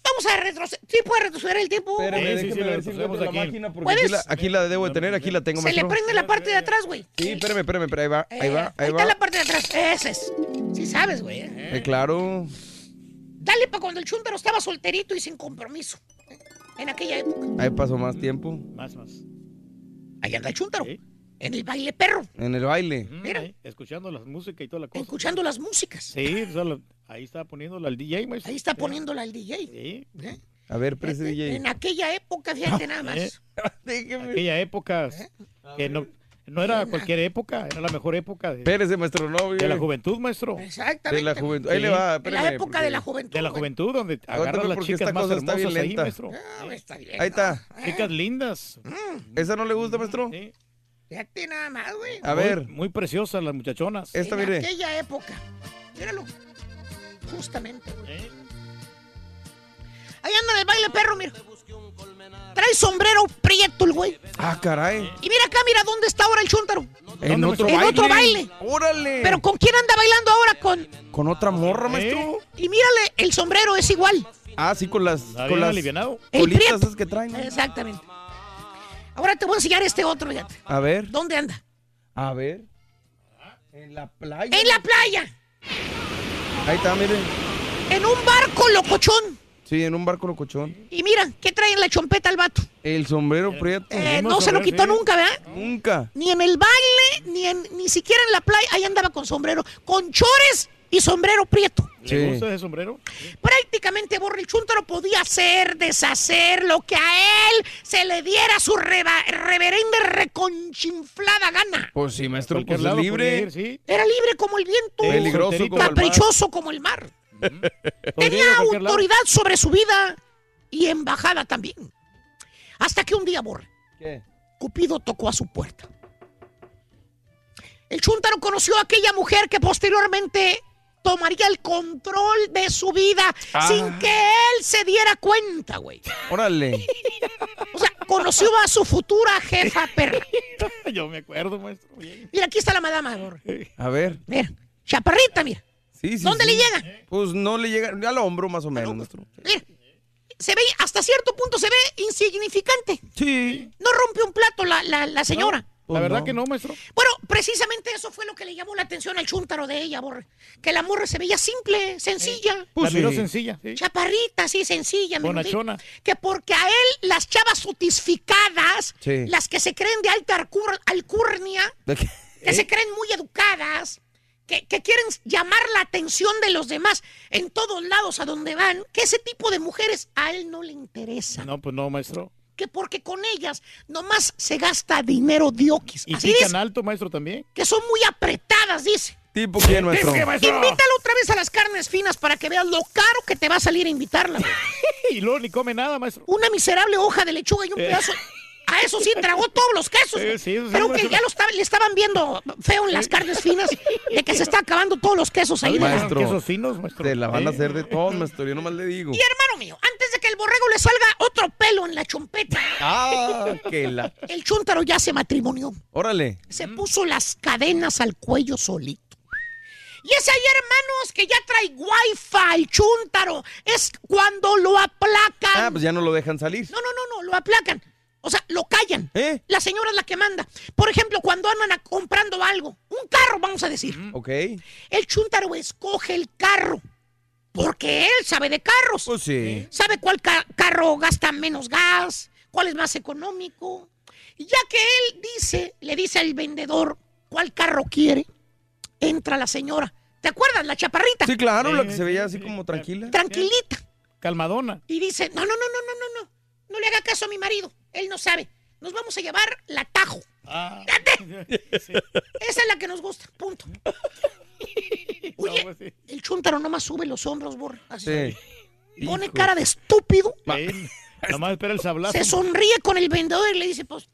Vamos a retroceder. ¿Sí puede retroceder el tiempo? Sí, Espérame, sí, déjeme sí, lo ver si retrocedemos encuentro la aquí. máquina, porque ¿Puedes? aquí la, aquí la debo de tener, aquí la tengo, Se le prende la parte de atrás, güey. Sí, espérame, espérame, espérame, ahí va, ahí Eh, va, ahí está va. la parte de atrás. Ese es. Sí sabes, güey. ¿eh? Eh, claro. Dale para cuando el chúntaro estaba solterito y sin compromiso. En aquella época. Ahí pasó más tiempo. Más, más. Ahí anda el chúntaro. Sí. En el baile perro. En el baile. Mira. Ahí, escuchando la música y toda la cosa. Escuchando las músicas. Sí, ahí está poniéndola al DJ, maestro. Ahí está poniéndola el DJ. Sí. ¿Eh? A ver, prese DJ. En aquella época, fíjate <laughs> nada más. Eh, <laughs> Aquella época que no, no era cualquier época, era la mejor época de, Espérese, maestro, no. de la juventud, maestro. Exactamente. De la juventud. Ahí le va, En la espérame, época porque- de la juventud. De la güey. juventud, donde Aguántame las chicas esta más cosa está hermosas bien ahí, maestro. No, está bien. Ahí está. Chicas lindas. ¿Esa no le gusta, maestro? Fíjate nada más, güey. A ver. Muy, muy preciosas las muchachonas. Esta, en mire. aquella época. Míralo. Justamente, güey. Ahí anda en el baile perro, mira. Trae sombrero prieto el güey. Ah, caray. Y mira acá, mira dónde está ahora el chúntaro. En otro en baile. otro baile. Órale. Pero ¿con quién anda bailando ahora? Con... Con otra morra, maestro. Y mírale, el sombrero es igual. Ah, sí, con las, Está con las alivianado. El colitas prieto. esas que traen. ¿no? Exactamente. Ahora te voy a enseñar este otro, fíjate. A ver. ¿Dónde anda? A ver. En la playa. En la playa. Ahí está, miren. En un barco locochón. Sí, en un barco locochón. Y mira, ¿qué trae en la chompeta el vato? El sombrero prieto. Eh, no se lo quitó nunca, ¿verdad? Nunca. Ni en el baile, ni, en, ni siquiera en la playa. Ahí andaba con sombrero. Con chores y sombrero prieto. ¿Le gusta ese sombrero? Prácticamente Borre el Chúntaro podía hacer, deshacer lo que a él se le diera su reba- reverenda reconchinflada gana. Pues sí, maestro, pues libre. ir, sí. Era libre como el viento. Peligroso como el mar. Caprichoso como el mar. Tenía lado. autoridad sobre su vida y embajada también. Hasta que un día, Borre, ¿Qué? Cupido tocó a su puerta. El Chuntaro conoció a aquella mujer que posteriormente tomaría el control de su vida Ah. sin que él se diera cuenta, güey. Órale. O sea, conoció a su futura jefa perra. <laughs> Yo me acuerdo, maestro. Bien. Mira, aquí está la madama, Borre. A ver. Mira, chaparrita, mira. Sí, sí. ¿Dónde sí. le llega? Pues no le llega al hombro más o menos, maestro. Mira, se ve, hasta cierto punto se ve insignificante. Sí. No rompe un plato la, la- la señora. La verdad que no, maestro. Bueno, precisamente eso fue lo que le llamó la atención al chúntaro de ella, Borre. Que la morra se veía simple, sencilla. la miró sencilla. sí. Chaparrita, sí, sencilla. Bonachona. Que porque a él las chavas sotificadas, Sí. las que se creen de alta alcur- alcurnia, ¿De qué? que se creen muy educadas, que, que quieren llamar la atención de los demás en todos lados a donde van, que ese tipo de mujeres a él no le interesa. No, pues no, maestro. Que porque con ellas nomás se gasta dinero dioquis. Y Así pican dice, alto, maestro, también. que son muy apretadas, dice. ¿Tipo quién, maestro? ¿Qué, maestro? Invítalo otra vez a las carnes finas para que veas lo caro que te va a salir a invitarla. <laughs> y luego ni come nada, maestro. Una miserable hoja de lechuga y un Eh. pedazo. A eso sí tragó todos los quesos. Sí, Creo que maestro. ya lo estaba- le estaban viendo feo en las carnes finas <laughs> de que se está acabando todos los quesos ahí. de la- Maestro. Quesos finos, maestro. Te la van a hacer de todo, maestro. Yo nomás le digo. Y hermano mío, antes de que el borrego le salga otro pelo en la chompeta, Ah, que la. el chúntaro ya se matrimonió. Órale. Se puso las cadenas al cuello solito. Y es ahí, hermanos, que ya trae wifi el chúntaro. Es cuando lo aplacan. Ah, pues ya no lo dejan salir. No, no, no, no, lo aplacan. O sea, lo callan. ¿Eh? La señora es la que manda. Por ejemplo, cuando andan a- comprando algo, un carro, vamos a decir. Ok. El chúntaro escoge el carro. Porque él sabe de carros. Pues sí. Sabe cuál ca- carro gasta menos gas, cuál es más económico. Y ya que él dice, le dice al vendedor cuál carro quiere, entra la señora. ¿Te acuerdas? La chaparrita. Sí, claro, la que se veía así como tranquila. Tranquilita. Calmadona. Y dice, no, no, no, no, no, no, no. No le haga caso a mi marido. Él no sabe. Nos vamos a llevar la Tajo. Ah. <laughs> Esa es la que nos gusta. Punto. <laughs> Oye, el chúntaro nomás sube los hombros, borra. Así. Sí. Pone Hijo. cara de estúpido. Sí. Nomás espera el sablazo. Se sonríe con el vendedor y le dice, pues,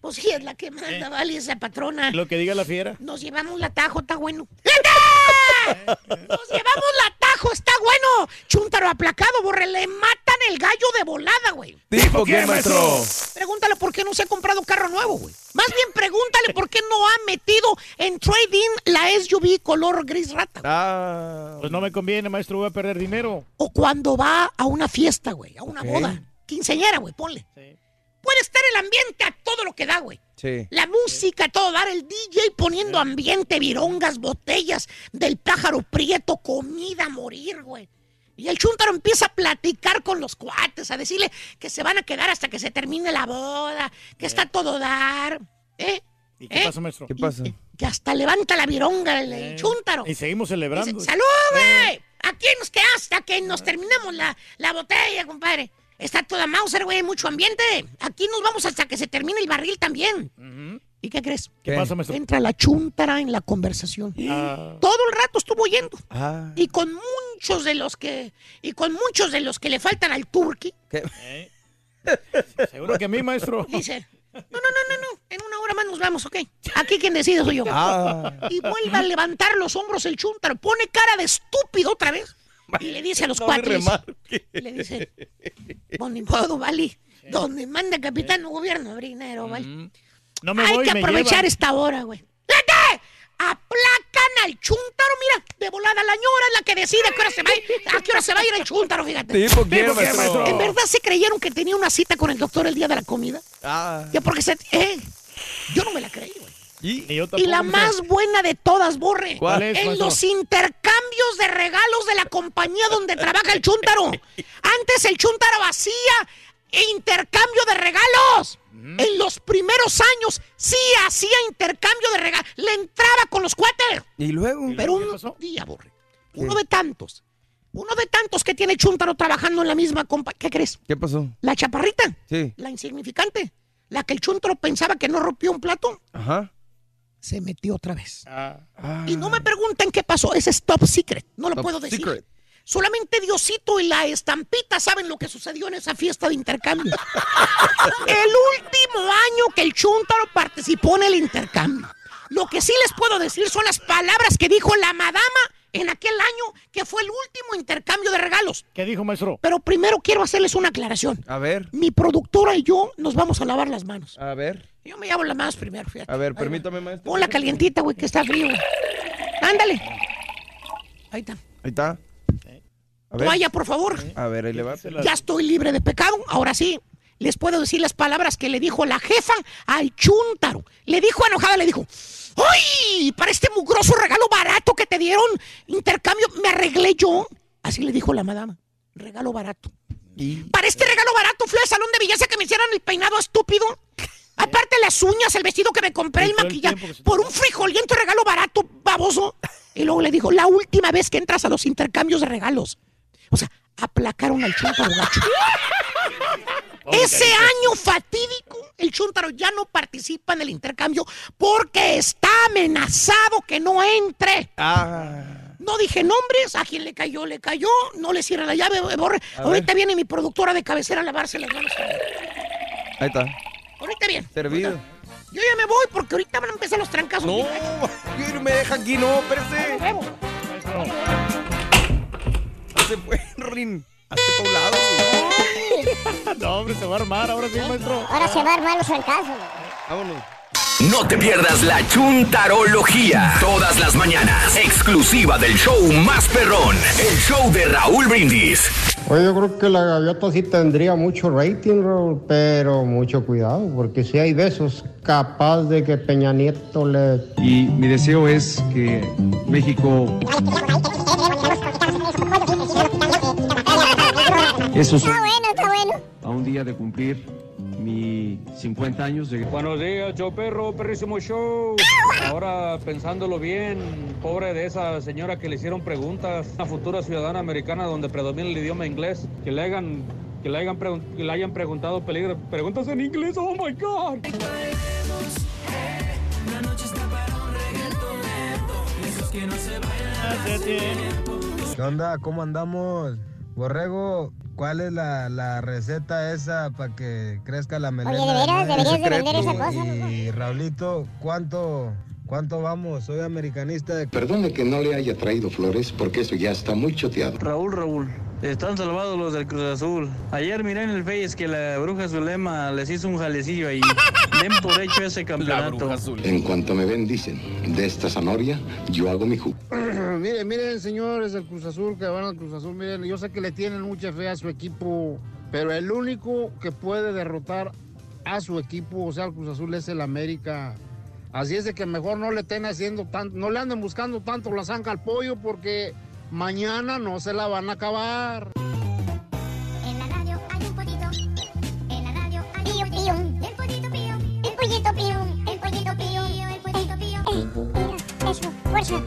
pues sí, es la que manda, vale, esa patrona. Lo que diga la fiera. Nos llevamos la tajo, está bueno. ¡Neta! <laughs> Nos llevamos la está bueno. Chúntaro aplacado, borre, le matan el gallo de volada, güey. ¿Tipo quién, maestro? Pregúntale por qué no se ha comprado carro nuevo, güey. Más bien pregúntale por qué no ha metido en trading la SUV color gris rata. Ah. Pues no me conviene, maestro, voy a perder dinero. O cuando va a una fiesta, güey, a una Ok. boda. Quinceñera, güey, ponle. Puede estar el ambiente a todo lo que da, güey. Sí. La música, todo, dar el DJ poniendo ambiente, virongas, botellas del pájaro prieto, comida a morir, güey. Y el chúntaro empieza a platicar con los cuates, a decirle que se van a quedar hasta que se termine la boda, que está todo dar. ¿Eh? ¿Y qué ¿Eh? pasa, maestro? ¿Qué pasa? Que hasta levanta la vironga el, el chúntaro. Y seguimos celebrando. Dice, ¡Salud, güey! Aquí nos quedamos hasta que nos terminemos la, la botella, compadre. Está toda Mauser, güey, mucho ambiente. Aquí nos vamos hasta que se termine el barril también. ¿Y qué crees? ¿Qué pasa, maestro? Entra la chúntara en la conversación. Ah. Todo el rato estuvo oyendo. Ah. Y con muchos de los que y con muchos de los que le faltan al turqui, <laughs> Seguro que a mí, maestro. dice, no, no, no, no, no, en una hora más nos vamos, ¿ok? Aquí quien decide soy yo. Ah. Y vuelve a levantar los hombros el chúntaro, pone cara de estúpido otra vez <laughs> y le dice a los No remarque. le dice, pues ni modo, vale, donde manda capitán o gobierno, brinero, vale. No me Hay voy, que aprovechar esta hora, güey. ¡Fíjate! Aplacan al chúntaro, mira, de volada la ñora es la que decide a qué hora se va a ir, a qué hora se va a ir el chúntaro, fíjate. En verdad se creyeron que tenía una cita con el doctor el día de la comida. Ah. Ya porque se... Eh, yo no me la creí, güey. ¿Y? Y la más buena de todas, Borre. ¿Cuál es, en maestro? los intercambios de regalos de la compañía donde trabaja el chúntaro. Antes el chúntaro hacía intercambio de regalos. En los primeros años sí hacía intercambio de regalos. Le entraba con los cuates. ¿Y luego? Pero un día, Borre. Uno de tantos. Uno de tantos que tiene Chuntaro trabajando en la misma compañía. ¿Qué crees? ¿Qué pasó? La chaparrita. Sí. La insignificante. La que el Chuntaro pensaba que no rompió un plato. Ajá. Se metió otra vez. Ah. Y no me pregunten qué pasó. Ese es top secret. No lo Top puedo decir. secret. Solamente Diosito y la estampita saben lo que sucedió en esa fiesta de intercambio. <laughs> el último año que el Chuntaro participó en el intercambio. Lo que sí les puedo decir son las palabras que dijo la madama en aquel año que fue el último intercambio de regalos. ¿Qué dijo, maestro? Pero primero quiero hacerles una aclaración. A ver, Mi productora y yo nos vamos a lavar las manos. a ver, Yo me lavo las manos primero, fíjate. a ver, permítame, maestro. Ponla calientita, güey, que está frío. Ándale. Ahí está. Ahí está. A ver. Toalla, por favor. A ver, ahí le va. Ya estoy libre de pecado. Ahora sí, les puedo decir las palabras que le dijo la jefa al chúntaro. Le dijo enojada, le dijo, ¡ay! Para este mugroso regalo barato que te dieron, intercambio, me arreglé yo. Así le dijo la madama. Regalo barato. Para este regalo barato fui al salón de belleza que me hicieran el peinado estúpido. Aparte las uñas, el vestido que me compré, el maquillaje, por un frijoliento regalo barato, baboso. Y luego le dijo, la última vez que entras a los intercambios de regalos. O sea, aplacaron al chúntaro gacho. <laughs> Ese año fatídico, el chúntaro ya no participa en el intercambio porque está amenazado que no entre. Ah. No dije nombres, a quien le cayó, le cayó, no le cierra la llave, borre. Ahorita viene mi productora de cabecera a lavarse las manos. Ahí está. Ahorita bien. Servido. Yo ya me voy porque ahorita van a empezar los trancazos. No, yo no me deja aquí, no, espérese. Se puede, Rin. Hazte pa' un lado. <laughs> no, hombre, se va a armar ahora sí, maestro. Ahora se va a armar los trancazos. Vámonos. No te pierdas la chuntarología. Todas las mañanas. Exclusiva del show más perrón. El show de Raúl Brindis. Oye, yo creo que la gaviota sí tendría mucho rating, Raúl, pero mucho cuidado, porque si hay besos capaz de que Peña Nieto le... Y mi deseo es que México... Eso es Está bueno, está bueno. a un día de cumplir mi 50 años de... Buenos días, show perro, perrísimo show. Ahora pensándolo bien, pobre de esa señora que le hicieron preguntas, una futura ciudadana americana donde predomina el idioma inglés, que le hagan, que le hayan, pregun- que le hayan preguntado peligro, preguntas en inglés, oh my god. ¿Qué onda? ¿Cómo andamos? Borrego, ¿cuál es la, la receta esa para que crezca la melena? de veras, deberías de vender esa cosa, Y Raulito, ¿cuánto, cuánto vamos? Soy americanista de... Perdone que no le haya traído flores porque eso ya está muy choteado. Raúl, Raúl, están salvados los del Cruz Azul. Ayer miré en el Face que la bruja Zulema les hizo un jalecillo ahí. Den por hecho ese campeonato. En cuanto me ven, dicen, de esta zanahoria yo hago mi jugo. <clears throat> miren, miren, señores del Cruz Azul, que van al Cruz Azul, miren, yo sé que le tienen mucha fe a su equipo, pero el único que puede derrotar a su equipo, o sea, al Cruz Azul, es el América. Así es de que mejor no le estén haciendo tanto, no le anden buscando tanto la zanca al pollo, porque mañana no se la van a acabar. En la radio hay un pollito. En la radio hay un pollito. El pollito pío. El pollito pío. El pollito pío. Eso, fuerza.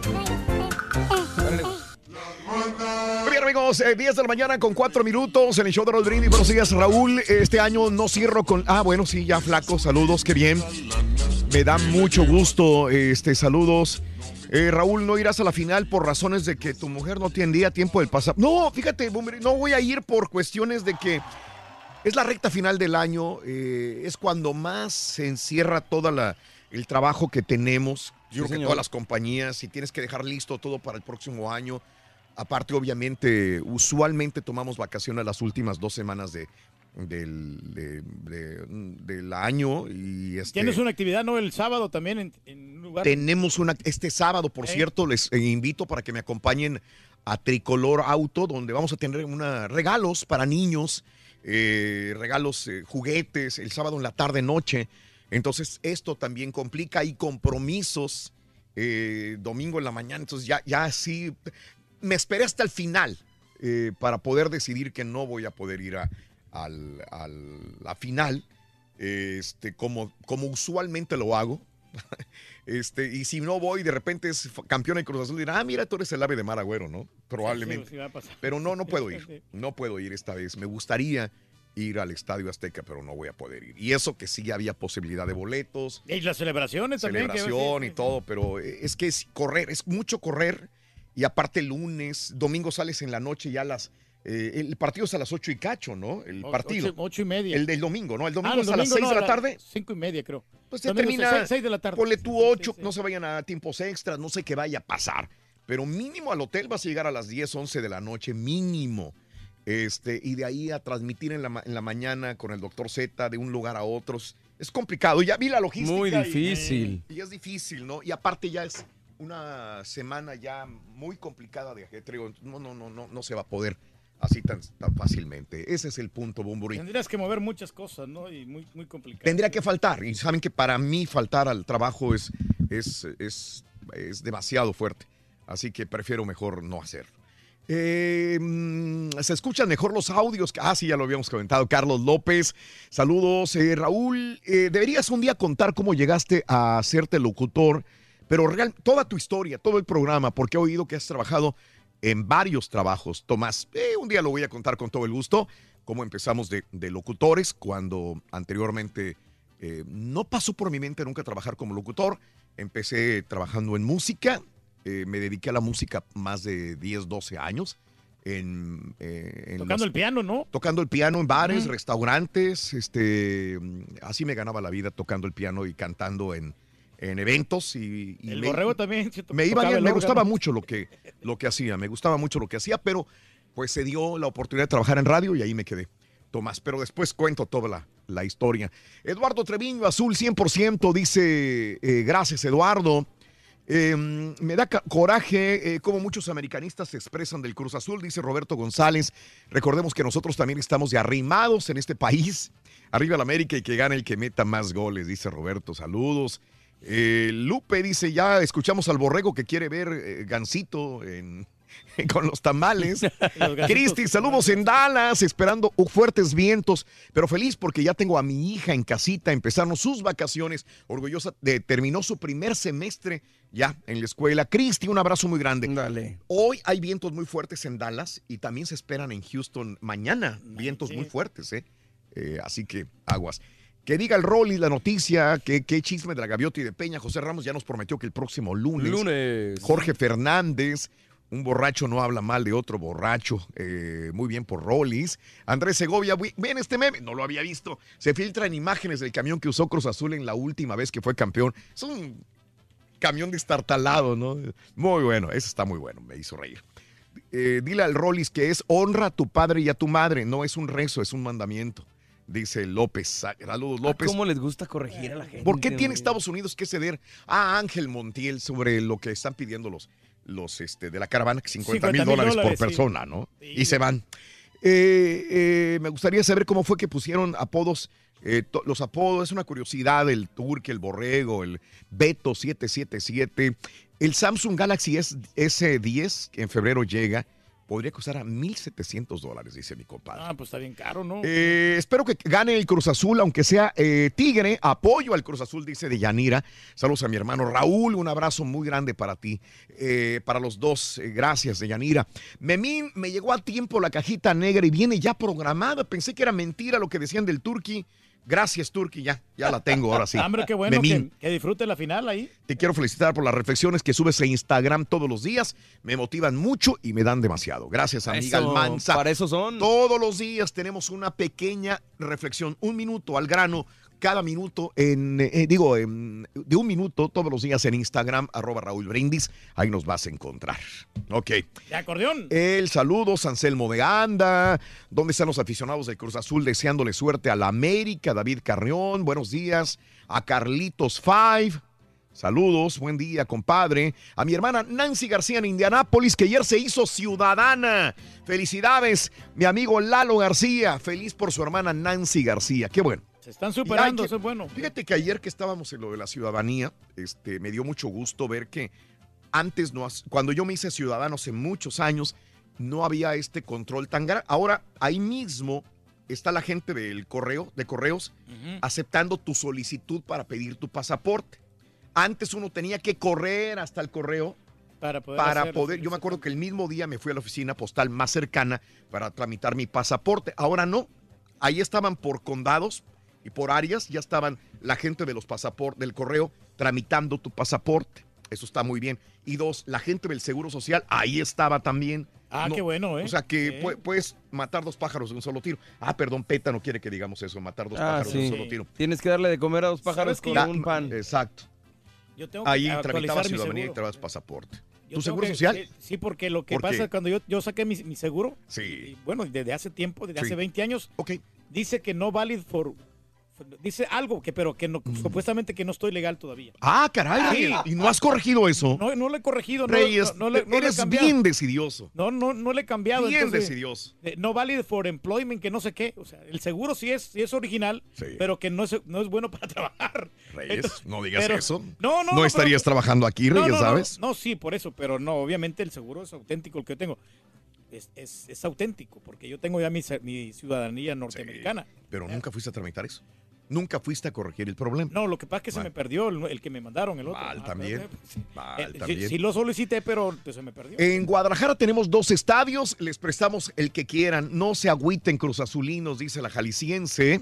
Muy bien, amigos, eh, 10 de la mañana con 4 minutos en el show de Rodríguez. Buenos días, Raúl. Este año no cierro con. Ah, bueno, sí, ya flaco. Saludos, qué bien. Me da mucho gusto. Este, saludos. Eh, Raúl, no irás a la final por razones de que tu mujer no tendría tiempo del pasar. No, fíjate, no voy a ir por cuestiones de que es la recta final del año. eh, es cuando más se encierra toda la el trabajo que tenemos. Yo creo que señor. todas las compañías, si tienes que dejar listo todo para el próximo año. Aparte, obviamente, usualmente tomamos vacaciones las últimas dos semanas de, del, de- de- del año. Y este, Tienes una actividad, ¿no? El sábado también en, en un lugar. tenemos una este sábado, por cierto, les eh, invito para que me acompañen a Tricolor Auto, donde vamos a tener una, regalos para niños, eh, regalos, eh, juguetes, el sábado en la tarde noche. Entonces, esto también complica. Hay compromisos eh, domingo en la mañana. Entonces, ya, ya sí, me esperé hasta el final para poder decidir que no voy a poder ir a al- al- la final, este, como, como usualmente lo hago. <laughs> Este, y si no voy, de repente es campeón de Cruz Azul, dirá, ah, mira, tú eres el ave de Mar Agüero, ¿no? Probablemente. Sí, a. Pero no, no <laughs> puedo ir. No puedo ir esta vez. Me gustaría ir al Estadio Azteca, pero no voy a poder ir. Y eso que sí había posibilidad de boletos, Y las celebraciones también. que- celebración y todo, pero es que es correr, es mucho correr. Y aparte lunes, domingo sales en la noche ya a las... eh, el partido es a las ocho y cacho, ¿no? El partido. ocho- ocho y media. El del domingo, ¿no? El domingo Ah, es el a las domingo seis no, de la tarde. Cinco y media, creo. Pues ya Domingo termina. seis- seis de la tarde. Ponle tú ocho, no se vayan a tiempos extras, no sé qué vaya a pasar. Pero mínimo al hotel vas a llegar a las 10, 11 de la noche, mínimo. Este, y de ahí a transmitir en la, ma- en la mañana con el doctor Z de un lugar a otros. Es complicado. Ya vi la logística. Muy y- difícil. Y, es difícil, ¿no? Y aparte ya es una semana ya muy complicada de ajetreo. No, no, no, no, no se va a poder así tan, tan fácilmente. Ese es el punto, Bumburi. Tendrías que mover muchas cosas, ¿no? Y muy, muy complicado. Tendría que faltar. Y saben que para mí faltar al trabajo es, es, es, es demasiado fuerte. Así que prefiero mejor no hacerlo. Eh, mm, se escuchan mejor los audios. Ah, sí, ya lo habíamos comentado. Carlos López, saludos. Eh, Raúl, eh, deberías un día contar cómo llegaste a hacerte locutor, pero real, toda tu historia, todo el programa, porque he oído que has trabajado en varios trabajos. Tomás, eh, un día lo voy a contar con todo el gusto, cómo empezamos de, de locutores, cuando anteriormente eh, no pasó por mi mente nunca trabajar como locutor. Empecé trabajando en música, eh, me dediqué a la música más de 10, 12 años. En, en Tocando el piano, ¿no? Tocando el piano en bares, restaurantes, este, así me ganaba la vida tocando el piano y cantando en, en eventos y, y El me, borrego también. me iba bien, el me gustaba mucho lo que, lo que hacía, me gustaba mucho lo que hacía, pero pues se dio la oportunidad de trabajar en radio y ahí me quedé. Tomás, pero después cuento toda la, la historia. Eduardo Treviño, azul 100%, dice, eh, gracias Eduardo. Eh, me da coraje eh, como muchos americanistas se expresan del Cruz Azul, dice Roberto González. Recordemos que nosotros también estamos de arrimados en este país. Arriba la América y que gane el que meta más goles, dice Roberto. Saludos. Eh, Lupe dice, ya escuchamos al borrego que quiere ver eh, Gansito en, <laughs> con los tamales. <laughs> Cristi, saludos en Dallas, esperando fuertes vientos, pero feliz porque ya tengo a mi hija en casita, empezaron sus vacaciones, orgullosa de terminó su primer semestre ya en la escuela. Cristi, un abrazo muy grande. Dale. Hoy hay vientos muy fuertes en Dallas y también se esperan en Houston mañana, vientos muy fuertes, ¿eh? Eh, así que aguas. Que diga el Rolly la noticia, que, que chisme de la gaviota y de Peña. José Ramos ya nos prometió que el próximo lunes. Lunes. Jorge Fernández, un borracho no habla mal de otro borracho. eh, muy bien por Rollis. Andrés Segovia, vi- ven este meme, no lo había visto. Se filtran imágenes del camión que usó Cruz Azul en la última vez que fue campeón. Es un camión destartalado, ¿no? Muy bueno, ese está muy bueno, me hizo reír. Eh, dile al Rollis que es honra a tu padre y a tu madre, no es un rezo, es un mandamiento. Dice López. Saludos, López. ¿Cómo les gusta corregir a la gente? ¿Por qué tiene? Estados Unidos que ceder a Ángel Montiel sobre lo que están pidiendo los, los este, de la caravana, que 50 mil 50,000 dólares por sí. persona, ¿no? Y se van. Eh, eh, me gustaría saber cómo fue que pusieron apodos, eh, los apodos, es una curiosidad, el Turque, el Borrego, el Beto 777, el Samsung Galaxy S- S10, que en febrero llega, podría costar a 1.700 dólares, dice mi compadre. Ah, pues está bien caro, ¿no? Eh, espero que gane el Cruz Azul, aunque sea eh, Tigre. Apoyo al Cruz Azul, dice de Yanira. Saludos a mi hermano Raúl. Un abrazo muy grande para ti. eh, para los dos. gracias, de Yanira. Memín, me llegó a tiempo la cajita negra y viene ya programada. Pensé que era mentira lo que decían del Turqui. Gracias, Turqui. Ya, ya la tengo ahora sí. <laughs> Hombre, qué bueno Memín. que, que disfrute la final ahí. Te quiero felicitar por las reflexiones que subes a Instagram todos los días. Me motivan mucho y me dan demasiado. Gracias, amiga Eso, Almanza. para eso son. Todos los días tenemos una pequeña reflexión, un minuto al grano. Cada minuto, en, eh, digo, en- de un minuto todos los días en Instagram, arroba Raúl Brindis. Ahí nos vas a encontrar. Ok. De acordeón. El saludo, Anselmo de Anda. ¿Dónde están los aficionados del Cruz Azul deseándole suerte a la América? David Carrión, buenos días. A Carlitos Five. Saludos, buen día, compadre. A mi hermana Nancy García en Indianápolis, que ayer se hizo ciudadana. Felicidades, mi amigo Lalo García. Feliz por su hermana Nancy García. Qué bueno. Se están superando, que- eso es bueno. Fíjate que ayer que estábamos en lo de la ciudadanía, este, me dio mucho gusto ver que antes, no, cuando yo me hice ciudadano hace muchos años, no había este control tan grande. Ahora, ahí mismo está la gente del correo, de correos, aceptando tu solicitud para pedir tu pasaporte. Antes uno tenía que correr hasta el correo Para poder. para poder, yo me acuerdo que el mismo día me fui a la oficina postal más cercana para tramitar mi pasaporte. Ahora no. Ahí estaban por condados y por áreas, ya estaban la gente de los pasaportes, del correo, tramitando tu pasaporte. Eso está muy bien. Y dos, la gente del Seguro Social, ahí estaba también. Ah, qué bueno, ¿eh? O sea que Sí. pue- puedes matar dos pájaros de un solo tiro. Ah, perdón, PETA no quiere que digamos eso, matar dos Ah, pájaros de un sí. solo tiro. Tienes que darle de comer a dos pájaros con un pan. Exacto. Yo tengo que Ahí actualizar tramitabas mi ciudadanía y traías pasaporte. Yo ¿Tu seguro que- social? Sí, sí, porque lo que ¿Por pasa qué? cuando yo, yo saqué mi, mi seguro, Sí. y bueno, desde hace tiempo, desde Sí. hace 20 años, Ok. dice que no valid for- dice algo que pero que no, supuestamente que no estoy legal todavía. Ah, caray. Sí. ¿Y no has corregido eso? No, no lo he corregido, Reyes, no, no le, no eres bien decidioso. No, no, no le he cambiado. Bien entonces, decidioso. eh, no valid for employment, que no sé qué. O sea, el seguro sí es, sí es original, Sí. pero que no es, no es bueno para <laughs> trabajar. Reyes, Entonces, no digas pero- eso. No, no, No no, estarías pero- trabajando aquí, Reyes, ¿sabes? No, sí, por eso, pero no, obviamente el seguro es auténtico el que yo tengo. Es, es- es auténtico, porque yo tengo ya mi, mi ciudadanía norteamericana. Pero nunca fuiste a tramitar eso. Nunca fuiste a corregir el problema. No, lo que pasa es que se me perdió el, el que me mandaron, el otro. Mal Ah, también. pero, sí. Mal Eh, también. Sí, lo solicité, pero pues, se me perdió. En Guadalajara tenemos dos estadios, les prestamos el que quieran. No se agüiten Cruz Azulinos, dice la jalisciense.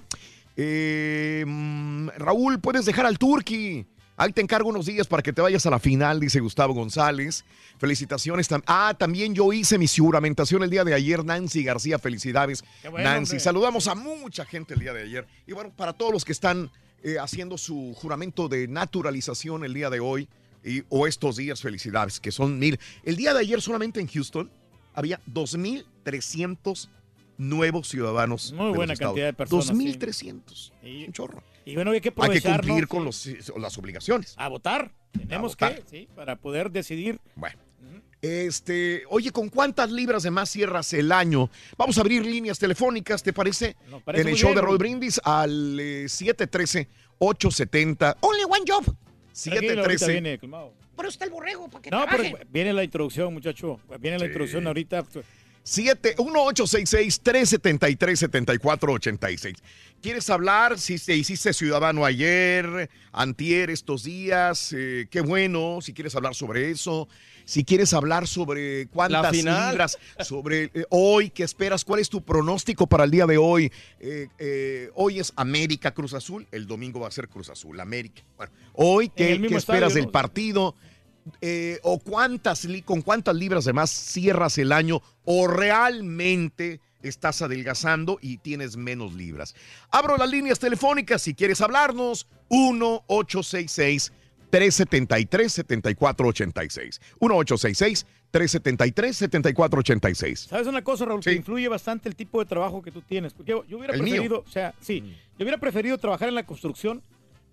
Eh, mm, Raúl, puedes dejar al Turqui. Ahí te encargo unos días para que te vayas a la final, dice Gustavo González. Felicitaciones. tam- Ah, también yo hice mi juramentación el día de ayer, Nancy García. Felicidades, bueno, Nancy. hombre. Saludamos a mucha gente el día de ayer. Y bueno, para todos los que están eh, haciendo su juramento de naturalización el día de hoy y, o estos días, felicidades, que son mil. El día de ayer solamente en Houston había 2.300 nuevos ciudadanos. Muy buena cantidad de personas, sí. 2.300. Y, Un chorro. Y bueno, hay que Hay que cumplir ¿no? con Sí. los, las obligaciones. A votar. Tenemos votar. que, sí, para poder decidir. Bueno. Este, oye, ¿con cuántas libras de más cierras el año? Vamos a abrir líneas telefónicas, ¿te parece? parece en el show bien, de. Roll Brindis al eh, 713-870. Only one job. Tranquilo, ahorita 713. viene, calmado. Pero está el borrego para que No, pero trabaje. viene la introducción, muchacho. Viene la introducción ahorita. 7 1866-373-7486. ¿Quieres hablar si te hiciste ciudadano ayer, antier, estos días? Eh, qué bueno, si quieres hablar sobre eso. Si quieres hablar sobre cuántas libras, sobre eh, hoy, ¿qué esperas? ¿Cuál es tu pronóstico para el día de hoy? Eh, hoy es América Cruz Azul, el domingo va a ser Cruz Azul, América. Bueno, hoy, ¿qué, esperas del partido? O cuántas con cuántas libras de más cierras el año o realmente estás adelgazando y tienes menos libras. Abro las líneas telefónicas si quieres hablarnos 1 866 373 7486 1 866 373 7486 ¿Sabes una cosa, Raúl? Que influye bastante el tipo de trabajo que tú tienes. Porque yo, yo hubiera ¿El mío? Mm. preferido, o sea, sí, yo hubiera preferido trabajar en la construcción,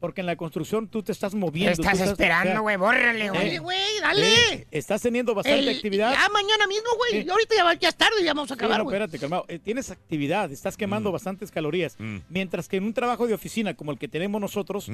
porque en la construcción tú te estás moviendo. Estás tú esperando, güey, bórrale, güey. eh, Dale, güey, dale. eh, estás teniendo bastante El- actividad. Ya mañana mismo, güey. Sí. Y ahorita ya, ya es tarde, ya vamos a Sí, acabar, no, güey. espérate, calmado. Eh, tienes actividad, estás quemando bastantes calorías. Mientras que en un trabajo de oficina como el que tenemos nosotros,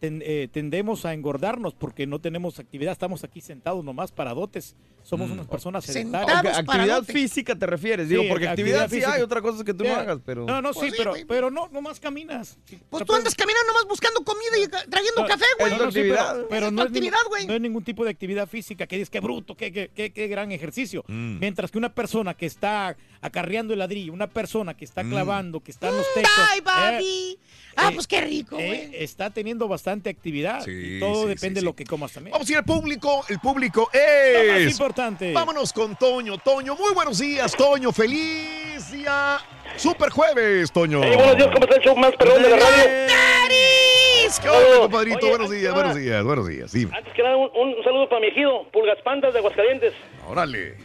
ten- eh, tendemos a engordarnos porque no tenemos actividad, estamos aquí sentados nomás paradotes. Somos unas personas sedentarias. Actividad física te refieres, digo, Sí, porque actividad, sí física. hay, otra cosa es que tú no Sí. hagas, pero... No, no, Pues sí, pero, pero no, nomás caminas. Pues tú andas caminando nomás buscando comida y ca- trayendo café, güey. No, no, sí, pero, es no, tu es ningún- actividad, güey. no es ningún tipo de actividad física que dices que bruto, qué, qué, qué- qué gran ejercicio. Mm. Mientras que una persona que está acarreando el ladrillo, una persona que está Mm. clavando, que está en los techos. Ay, papi. ah, pues qué rico, eh, güey. está teniendo bastante actividad. Sí, y todo sí, depende sí, de lo que comas también. Vamos a ir al público. El público Lo más es. importante. Vámonos con Toño. Toño, muy buenos días, Toño. Feliz día. Super jueves, Toño. Hey, buenos días, ¿cómo está el show más perrón de la radio? ¿Qué onda, compadrito? Oye, buenos antes días, que buenos nada- días, buenos días. Antes que nada, un, un saludo para mi ejido, Pulgas Pandas de Aguascalientes. Órale.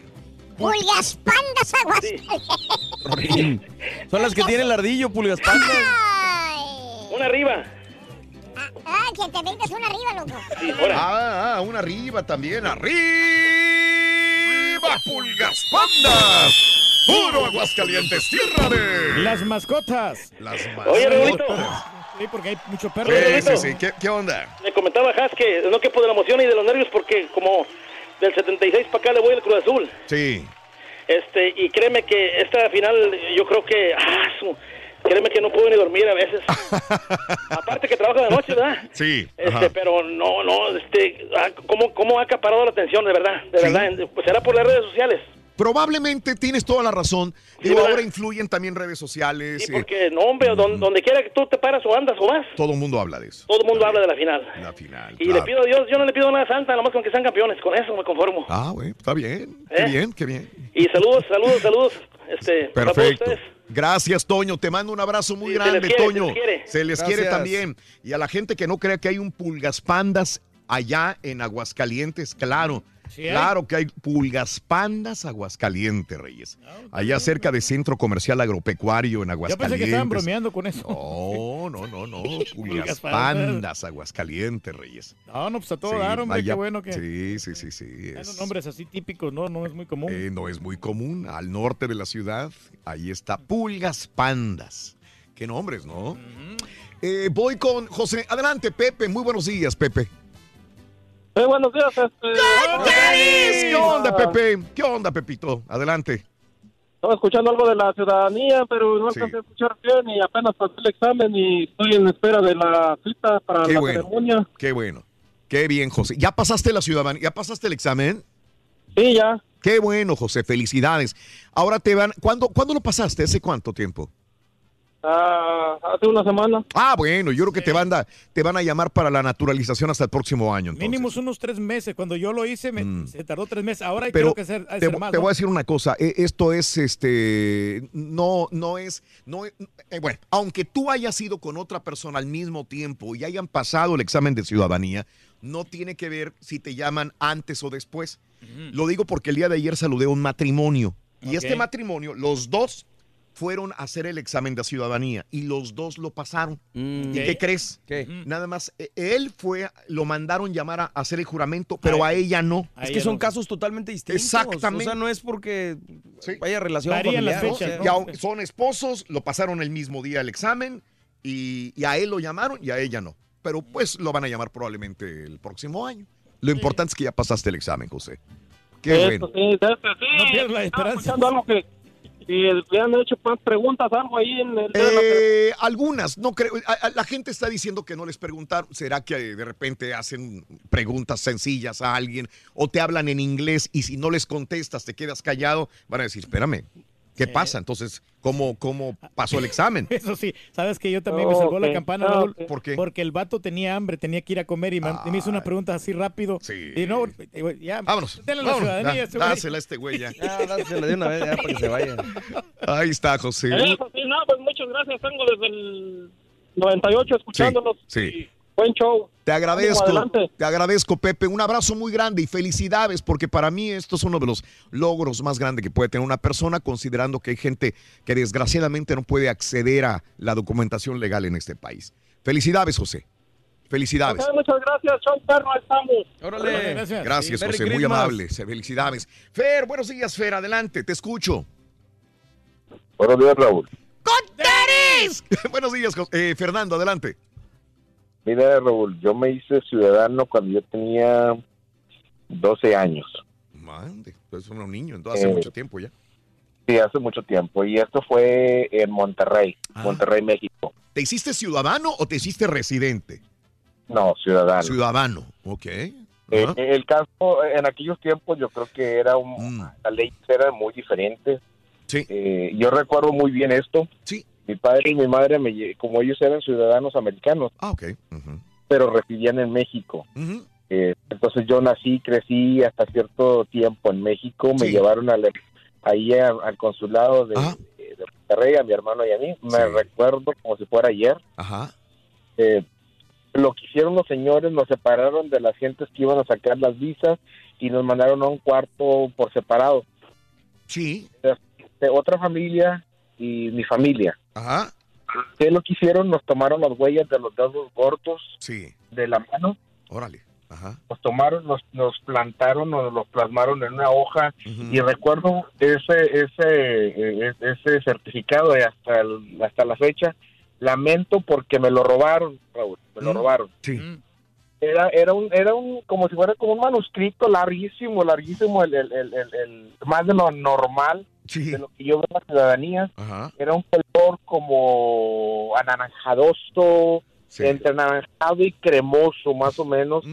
Pulgas pandas aguas. Son las que tiene el ardillo, pulgas pandas. Una arriba. Ah, que te vengas una arriba, loco. Ah, ah, una arriba también. ¡Arriba, pulgas pandas! ¡Puro Aguascalientes, tierra de. Las mascotas. Las Oye, Raulito. Sí, porque hay mucho perro. Sí, sí, sí. ¿Qué, qué onda? Me comentaba Has que no quepo de la emoción y de los nervios porque como del 76 para acá le voy al Cruz Azul. Sí. Este, y créeme que esta final yo creo que... Ah, su- créeme que no puedo ni dormir a veces. <laughs> Aparte que trabajo de noche, ¿verdad? Sí. Este, ajá. pero no, no, este, ah, ¿cómo, ¿cómo ha acaparado la atención, de verdad? De verdad, pues será por las redes sociales. Probablemente tienes toda la razón. Digo, ahora influyen también redes sociales. Sí, eh, porque, no, hombre, don- donde quiera que tú te paras o andas o vas, todo el mundo habla de eso. todo el mundo habla de la final. La final. Y claro. le pido a Dios, yo no le pido nada a Santa, nomás con que sean campeones, con eso me conformo. Ah, güey, está bien. Qué ¿Eh? bien, qué bien. Y saludos, saludos, saludos, este, para todos Perfecto. ustedes. Gracias, Toño. Te mando un abrazo muy Sí, grande, quiere, Toño. se les quiere. Se les quiere también. Y a la gente que no crea que hay un pulgas pandas allá en Aguascalientes, claro. Sí. Claro que hay pulgas pandas Aguascalientes, Reyes. Allá cerca de Centro Comercial Agropecuario en Yo Aguascalientes. pensé que estaban bromeando con eso. No, no, no, no. <laughs> Pulgas pandas. Aguascalientes, Reyes. No, no, pues a todo Sí, dar, hombre, allá- qué bueno que. Sí, sí, sí, sí. Es- nombres así típicos, no, no es muy común. eh, no es muy común. Al norte de la ciudad, ahí está Pulgas Pandas. Qué nombres, ¿no? Eh, voy con José. Adelante, Pepe. Muy buenos días, Pepe. Eh, buenos días, este, ¿Qué onda, Pepe? ¿Qué onda, Pepito? Adelante. estaba escuchando algo de la ciudadanía, pero no Sí. alcancé a escuchar bien y apenas pasé el examen y estoy en espera de la cita para Qué la bueno. ceremonia. Qué bueno. Qué bien, José. ¿Ya pasaste la ciudadanía? ¿Ya pasaste el examen? Sí, ya. Qué bueno, José. Felicidades. Ahora te van. ¿Cuándo, ¿cuándo lo pasaste? ¿Hace cuánto tiempo? Ah, hace una semana. Ah, bueno, yo creo que te van, a, te van a llamar para la naturalización hasta el próximo año. entonces. Mínimos unos tres meses. Cuando yo lo hice, me- se tardó tres meses. Ahora Mm. Pero creo que ser, te, ser más. te ¿no? voy a decir una cosa, e- esto es este no no es no es- eh, bueno, aunque tú hayas ido con otra persona al mismo tiempo y hayan pasado el examen de ciudadanía, no tiene que ver si te llaman antes o después. Lo digo porque el día de ayer saludé a un matrimonio y este matrimonio, los dos fueron a hacer el examen de ciudadanía y los dos lo pasaron. ¿Y Ok. qué crees? ¿Qué? Nada más, eh, él fue, lo mandaron llamar a hacer el juramento, pero a ella no. Es que son casos totalmente distintos. Exactamente. O sea, no es porque vaya relación Varían las familiar. fechas, o sea, Y aun- son esposos, lo pasaron el mismo día el examen y, y a él lo llamaron y a ella no. Pero pues lo van a llamar probablemente el próximo año. Lo importante es que ya pasaste el examen, José. Qué Eso bueno. sí, de este, sí. No pierdas la Estaba esperanza. escuchando algo que si le han hecho más preguntas, algo ahí en el... Eh, algunas, no creo. la gente está diciendo que no les preguntaron. ¿Será que de repente hacen preguntas sencillas a alguien o te hablan en inglés y si no les contestas, te quedas callado? Van a decir, espérame, ¿qué pasa? Entonces, ¿cómo, cómo pasó el <laughs> examen? Eso sí, sabes que yo también me Oh, salvó la campana, Ah, Raúl. ¿Por qué? Porque el vato tenía hambre, tenía que ir a comer y, y me hizo una pregunta así rápido. Y no, eh, ya. Vámonos. denle la vámonos, ciudadanía. da- ese güey. dásela a este güey ya. Ya, <laughs> dásela de una vez ya para que se vaya. Ahí está, José. Eso sí, no, pues muchas gracias. Tengo desde el 98 escuchándolos. Sí. Buen show. Te agradezco, te agradezco, Pepe. Un abrazo muy grande y felicidades, porque para mí esto es uno de los logros más grandes que puede tener una persona, considerando que hay gente que desgraciadamente no puede acceder a la documentación legal en este país. Felicidades, José. Felicidades. Muchas gracias, show perro, estamos. Órale. Gracias. Gracias, José. Muy amable. Felicidades. Fer, buenos días, Fer. Adelante, te escucho. Buenos días, Raúl. <laughs> buenos días, Jo- eh, Fernando. Adelante. Mira, Raúl, yo me hice ciudadano cuando yo tenía 12 años. Mande, pues son un niño, entonces hace Eh, mucho tiempo ya. Sí, hace mucho tiempo. Y esto fue en Monterrey, Ah. Monterrey, México. ¿Te hiciste ciudadano o te hiciste residente? No, ciudadano. Ciudadano, ok. Eh, el caso, en aquellos tiempos, yo creo que era un, Mm. la ley era muy diferente. Eh, yo recuerdo muy bien esto. Sí. Mi padre y mi madre, me, como ellos eran ciudadanos americanos, Ah, ok. pero residían en México. Eh, entonces yo nací, crecí hasta cierto tiempo en México. Me Sí. llevaron al, ahí a- al consulado de, de Monterrey, a mi hermano y a mí. Me recuerdo como si fuera ayer. Ajá. Eh, lo que hicieron los señores, nos separaron de las gentes que iban a sacar las visas y nos mandaron a un cuarto por separado. Sí. De otra familia y mi familia. Ajá. ¿Qué lo que hicieron? Nos tomaron las huellas de los dedos gordos Sí. de la mano. Órale. Ajá. Nos tomaron, nos, nos plantaron, nos los plasmaron en una hoja y recuerdo ese ese eh, ese certificado y hasta el- hasta la fecha. Lamento porque me lo robaron, Raúl, me lo robaron. Sí. Era era un era un como si fuera como un manuscrito larguísimo, larguísimo, el, el, el, el- el- más de lo normal de lo que yo veo en la ciudadanía. Ajá. Era un color como anaranjadoso, entre anaranjado y cremoso, más o menos.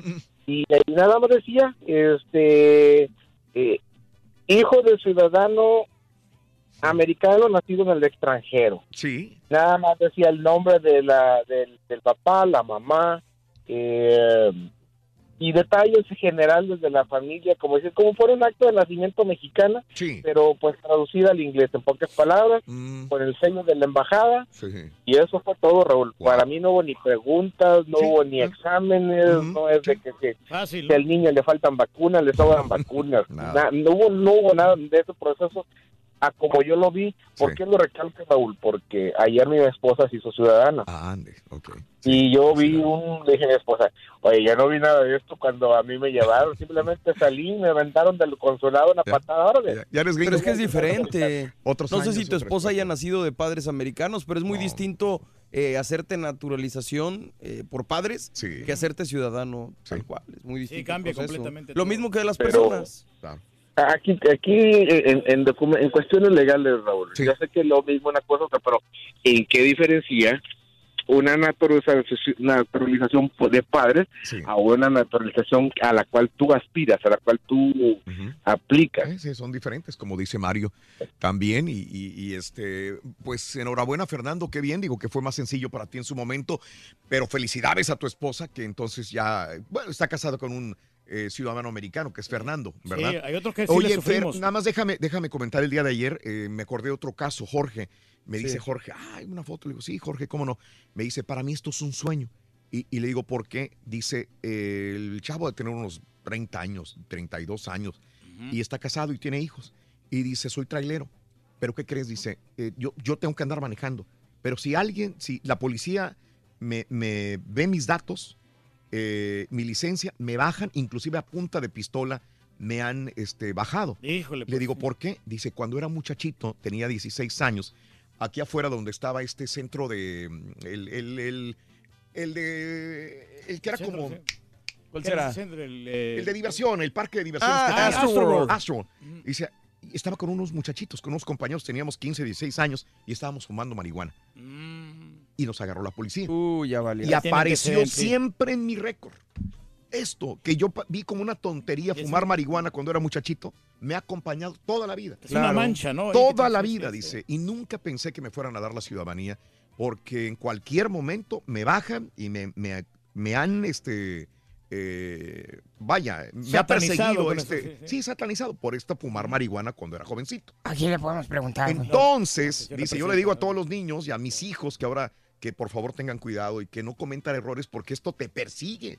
Y ahí nada más decía, este, eh, hijo de ciudadano americano nacido en el extranjero. Sí. Nada más decía el nombre de la, del, del papá, la mamá, eh, y detalles generales de la familia, como decir, como fuera un acto de nacimiento mexicana, pero pues traducida al inglés, en pocas palabras, con el sello de la embajada, Sí. y eso fue todo, Raúl. Para mí no hubo ni preguntas, no hubo ni exámenes, no es de que, que, que al niño le faltan vacunas, le sobran <laughs> vacunas. Na- no, hubo, no hubo nada de ese proceso a como yo lo vi. ¿Por qué lo recalco, Raúl? Porque ayer mi esposa se hizo ciudadana. Ah, ande, ok. Y yo vi un, dije a mi esposa, oye, ya no vi nada de esto cuando a mí me llevaron, <laughs> simplemente salí, me aventaron del consulado una patada. órale. Pero es que es diferente. Otros no sé si tu esposa haya nacido de padres americanos, pero es muy distinto eh, hacerte naturalización eh, por padres que hacerte ciudadano tal cual. Es muy distinto. el cambia completamente Lo mismo que de las Pero- personas. Aquí, aquí en, en, documen- en cuestiones legales, Raúl, yo sé que es lo mismo una cosa, otra, pero ¿en qué diferencia una naturalización, naturalización de padres a una naturalización a la cual tú aspiras, a la cual tú aplicas? Sí, sí, son diferentes, como dice Mario también. Y, y- y, este, pues enhorabuena, Fernando, qué bien. Digo que fue más sencillo para ti en su momento, pero felicidades a tu esposa, que entonces ya, bueno, está casada con un eh, ciudadano americano, que es Fernando, ¿verdad? Sí, hay otros que sí Oye, Fer, nada más déjame, déjame comentar el día de ayer, eh, me acordé de otro caso, Jorge. Me dice. Jorge, ay, una foto. Le digo, sí, Jorge, ¿cómo no? Me dice, para mí esto es un sueño. Y, y le digo, ¿por qué? Dice, eh, el chavo de tener unos 30 años, 32 años, y está casado y tiene hijos. Y dice, soy trailero. ¿Pero qué crees? Dice, "Eh, yo, yo tengo que andar manejando. Pero si alguien, si la policía me, me ve mis datos, eh, mi licencia, me bajan, inclusive a punta de pistola, me han este, bajado. Híjole, Le digo, ¿por qué? Dice, cuando era muchachito, tenía 16 años, aquí afuera donde estaba este centro de... mm, El, el, el, el de... El que era Centro, como... ¿Cuál será? El, El de diversión, el parque de diversiones. Ah, tiene- Astroworld. Astroworld. Dice, estaba con unos muchachitos, con unos compañeros, teníamos 15, 16 años y estábamos fumando marihuana. Y nos agarró la policía. Uy, ya valió. Y apareció ser, sí. siempre en mi récord. Esto, que yo vi como una tontería fumar marihuana cuando era muchachito, me ha acompañado toda la vida. Es una mancha, ¿no? Toda la vida, dice. Y nunca pensé que me fueran a dar la ciudadanía, porque en cualquier momento me bajan y me, me, me han, este, eh, vaya, me ha perseguido este, eso, sí, sí, satanizado por esta fumar marihuana cuando era jovencito. Aquí le podemos preguntar. Entonces, No, dice, yo le digo a todos los niños y a mis hijos que ahora que por favor tengan cuidado y que no cometan errores porque esto te persigue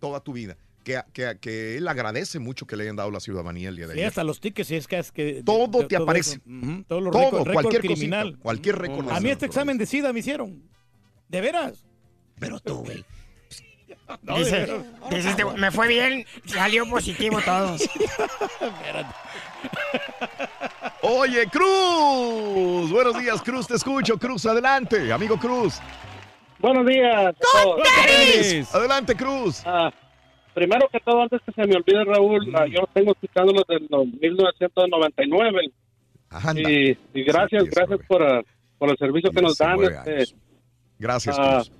toda tu vida. Que, que, que él agradece mucho que le hayan dado la ciudadanía el día de Sí, ayer. hasta los tickets, si es que es que... Todo de- te aparece. eso. Ujú, Todo, lo Todo, récord, récord cualquier criminal. cosita, cualquier récord A mí este examen de SIDA me hicieron. ¿De veras? Pero tú, güey. No, Dice, este, me fue bien, salió positivo todo. <laughs> Oye, Cruz. Buenos días, Cruz. Te escucho. Cruz, adelante. Amigo Cruz. Buenos días. Adelante, Cruz. Ah, primero que todo, antes que se me olvide, Raúl, ah, yo tengo escuchándolos desde los 1999. Y, y gracias, gracias por, ah, por el servicio que nos dan. 19 Este, Gracias, ah, Cruz.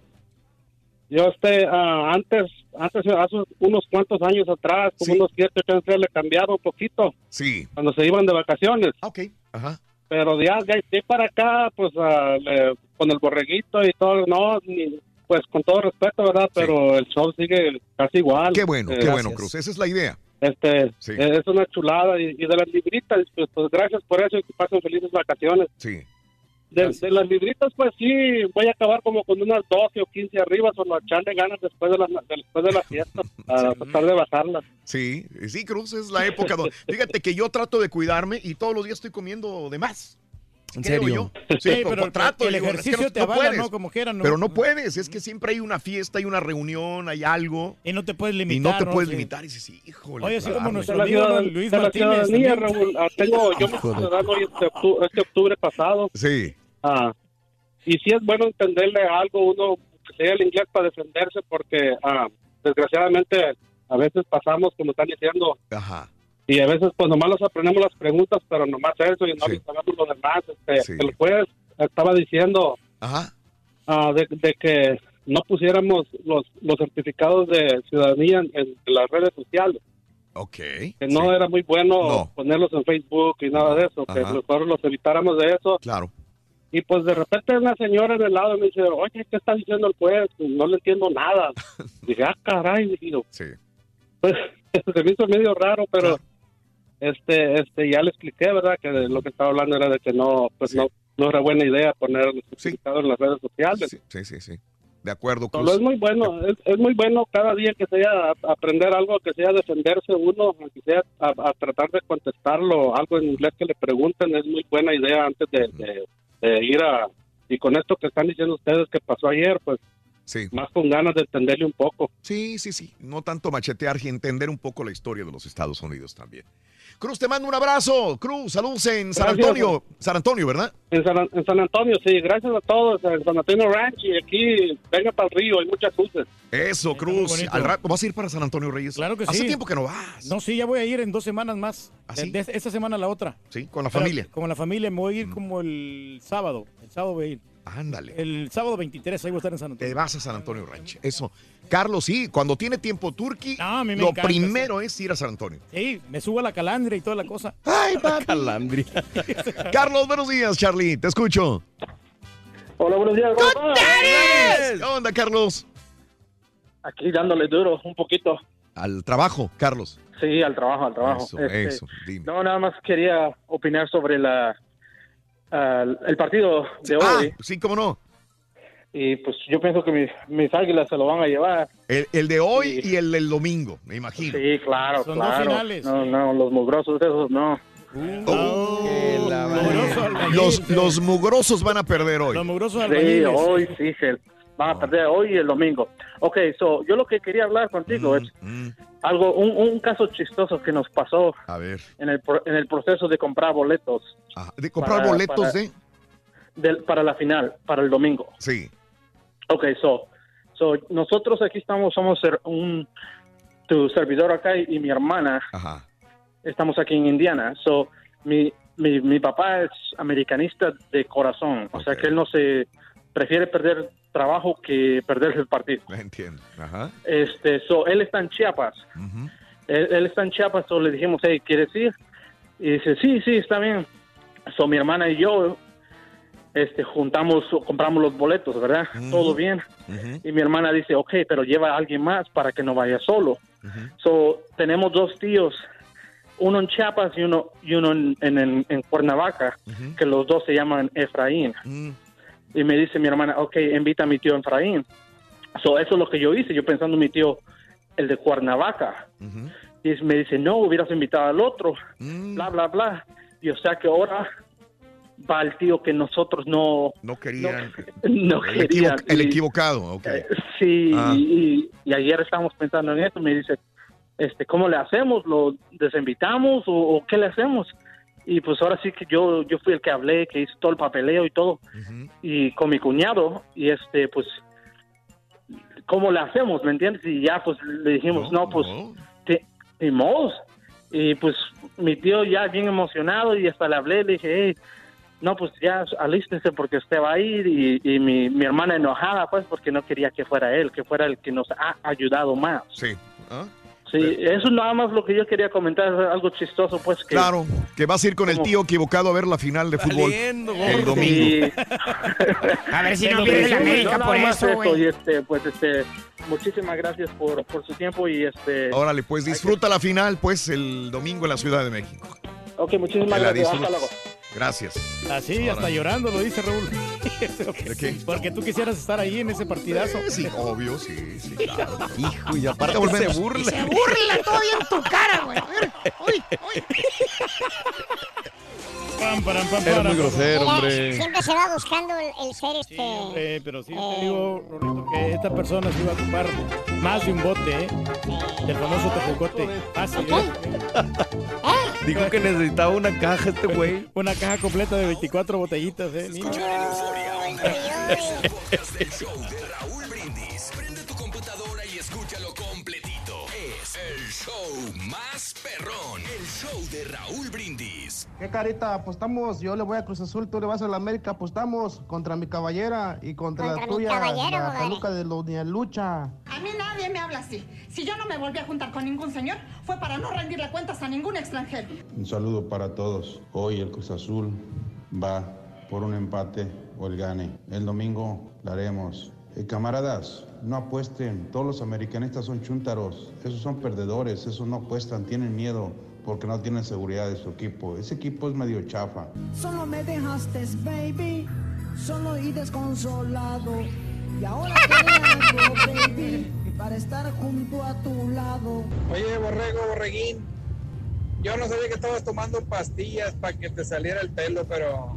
Yo este, ah, antes, antes, hace unos cuantos años atrás, como unos 7, 8 años, le cambiaron un poquito. Sí. Cuando se iban de vacaciones. Ok. Ajá. Pero de, de, de para acá, pues ah, le- con el borreguito y todo, no, ni- pues con todo respeto, ¿verdad? Pero el show sigue casi igual. Qué bueno, Eh, qué bueno, Cruz. Esa es la idea. Este, Sí. es una chulada. Y, y de las libritas, pues, pues gracias por eso y que pasen felices vacaciones. Sí. De, de las libritas, pues sí, voy a acabar como con unas 12 o 15 arriba, solo echarle ganas después de la, después de la fiesta, a <laughs> tratar de bajarlas. Sí, sí, Cruz, es la época donde... Fíjate que yo trato de cuidarme y todos los días estoy comiendo de más. ¿En Creo serio? yo. Sí, pero trato. el digo, es que ejercicio no- te no avala, puedes. ¿no? Como quiera, ¿no? Pero no puedes, es que siempre hay una fiesta, hay una reunión, hay algo. Y no te puedes Y limitar. no te puedes Sí. limitar. Y dices, híjole. Oye, así como nuestro la, amigo Luis de la Martínez. también. Raúl, ah, tengo, yo me ciudadano este octubre, este octubre pasado. Sí. Ah, y sí es bueno entenderle algo uno que sea el inglés para defenderse porque ah, desgraciadamente a veces pasamos como están diciendo Ajá. Y a veces pues nomás nos aprendemos las preguntas pero nomás eso y no les sabemos lo demás este, el juez estaba diciendo Ajá. ah, de, de que no pusiéramos los, los certificados de ciudadanía en, en las redes sociales Ok. que no era muy bueno No. ponerlos en Facebook y nada de eso que mejor los evitáramos de eso Claro. y pues de repente una señora en el lado me dice, oye, ¿qué está diciendo el juez? No le entiendo nada. <laughs> Dije, ah, caray. Sí. Pues <laughs> se me hizo medio raro, pero este, este, ya le expliqué, ¿verdad? Que de lo que estaba hablando era de que no, pues no, no era buena idea poner los certificados en las redes sociales. Sí, sí, sí. De acuerdo, Cruz. es muy bueno, es, es muy bueno cada día que sea aprender algo, que sea defenderse uno, que sea a, a tratar de contestarlo, algo en inglés que le pregunten, es muy buena idea antes de, de- de ir a... Y con esto que están diciendo ustedes que pasó ayer, pues Sí. más con ganas de entenderle un poco. Sí, sí, sí. No tanto machetear y entender un poco la historia de los Estados Unidos también. Cruz, te mando un abrazo. Cruz, saludos en San Gracias. Antonio. San Antonio, ¿verdad? En San, en San Antonio, sí, gracias a todos, en San Antonio Ranch y aquí, venga para el río, hay muchas luces. Eso, Cruz. Al rato, ¿Vas a ir para San Antonio Reyes? Claro que Hace sí. tiempo que no vas. No, sí, ya voy a ir en dos semanas más. sí? De- de esta semana a la otra. Sí, con la Pero familia. Mm. Con la familia, me voy a ir como el sábado. El sábado voy a ir. Ándale. El sábado 23, ahí voy a estar en San Antonio. Te vas a San Antonio Ranch. Eso. Carlos, sí, cuando tiene tiempo Turkey, a mí me lo encanta, primero es ir a San Antonio. Sí, me subo a la calandria y toda la cosa. Ay, papi. Calandria. <laughs> Carlos, buenos días, Charlie. Te escucho. Hola, buenos días. ¿cómo estás? ¿Qué onda, Carlos? Aquí dándole duro un poquito. Al trabajo, Carlos. Sí, al trabajo, al trabajo. Eso, Este, eso. Dime. No, nada más quería opinar sobre la el partido de hoy. Ah, sí, cómo no. Y pues yo pienso que mis, mis águilas se lo van a llevar. El, el de hoy y el del domingo, me imagino. Sí, claro, Son dos finales. No, no, los mugrosos esos no. Los, los mugrosos van a perder hoy. Los mugrosos Sí, hoy sí se van a perder hoy y el domingo. Ok, so, yo lo que quería hablar contigo es algo, un, un caso chistoso que nos pasó A ver. en el, pro- en el proceso de comprar boletos. ¿De comprar Para- boletos para- de? del- para la final, para el domingo. Sí. Ok, so, so nosotros aquí estamos, somos un, tu servidor acá y, y mi hermana. Ajá. Estamos aquí en Indiana. So, mi, mi, mi papá es americanista de corazón. O sea que él no se prefiere perder trabajo que perderse el partido. <laughs> Entiendo. Ajá. Este, so, él está en Chiapas. él, él está en Chiapas, so le dijimos, hey, ¿quieres ir? Y dice, sí, sí, está bien. So, mi hermana y yo este, juntamos, compramos los boletos, ¿verdad? Todo bien. Y mi hermana dice, ok, pero lleva a alguien más para que no vaya solo. So, tenemos dos tíos, uno en Chiapas y uno, y uno en, en, en- en Cuernavaca, que los dos se llaman Efraín. Y me dice mi hermana, ok, invita a mi tío Efraín. So, eso es lo que yo hice, yo pensando en mi tío, el de Cuernavaca. Y me dice, no, hubieras invitado al otro, bla, bla, bla. Y o sea que ahora va el tío que nosotros no, No querían. no el, equivo- querían. el Y- equivocado, ok. Sí, Ah. y, y ayer estábamos pensando en esto, me dice, este, ¿cómo le hacemos? ¿Lo desinvitamos o, o qué le hacemos? Y pues ahora sí que yo, yo fui el que hablé, que hizo todo el papeleo y todo, y con mi cuñado, y este, pues ¿cómo le hacemos? ¿Me entiendes? Y ya pues le dijimos, no, pues, te, ni modo. Y pues mi tío ya bien emocionado y hasta le hablé, le dije, hey, no, pues ya alístese porque usted va a ir y, y mi, mi hermana enojada pues porque no quería que fuera él, que fuera el que nos ha ayudado más. Sí. ¿Ah? Sí, eso nada más lo que yo quería comentar, algo chistoso pues que... Claro, que vas a ir con el tío equivocado a ver la final de fútbol Valiendo, el domingo. <laughs> A ver si no pierde la América por eso, güey. Y este, pues este, muchísimas gracias por, por su tiempo y este... Órale, pues disfruta la final, pues, el domingo en la Ciudad de México. Ok, muchísimas gracias. Hasta luego. Gracias. Así, hasta llorando, lo dice Raúl. <laughs> ¿De qué? Porque tú quisieras estar ahí en ese partidazo. Sí, obvio, sí, sí, claro. Hijo, y aparte se burla. Se burla todavía en tu cara, güey. A ver, uy, uy. Pam, param, pam, Era param. muy grosero, Mira, hombre. siempre se va buscando el, el ser este... Eh, pero sí te digo, Rorrito, que esta persona se iba a ocupar más de un bote, ¿eh? Del famoso tejocote. Fácil, ¿eh? Dijo que necesitaba una caja este güey. Una caja completa de 24 botellitas, ¿eh? niño? Podcast del show de Raúl Brindis. Prende tu computadora y escúchalo completito. Es el show más perrón. El show de Raúl Brindis. ¿Qué carita? Apostamos, yo le voy a Cruz Azul, tú le vas a la América, apostamos contra mi caballera y contra, Contra la mi tuya, caballero, la peluca de los lucha. A mí nadie me habla así. Si yo no me volví a juntar con ningún señor, fue para no rendirle cuentas a ningún extranjero. Un saludo para todos. Hoy el Cruz Azul va por un empate o el gane. El domingo la haremos. Eh, camaradas, no apuesten. Todos los americanistas son chúntaros. Esos son perdedores. Esos no apuestan. Tienen miedo porque no tienen seguridad de su equipo. Ese equipo es medio chafa. Solo me dejaste, baby, solo y desconsolado. Y ahora hago, <laughs> baby, para estar junto a tu lado. Oye, Borrego, Borreguín, yo no sabía que estabas tomando pastillas para que te saliera el pelo, pero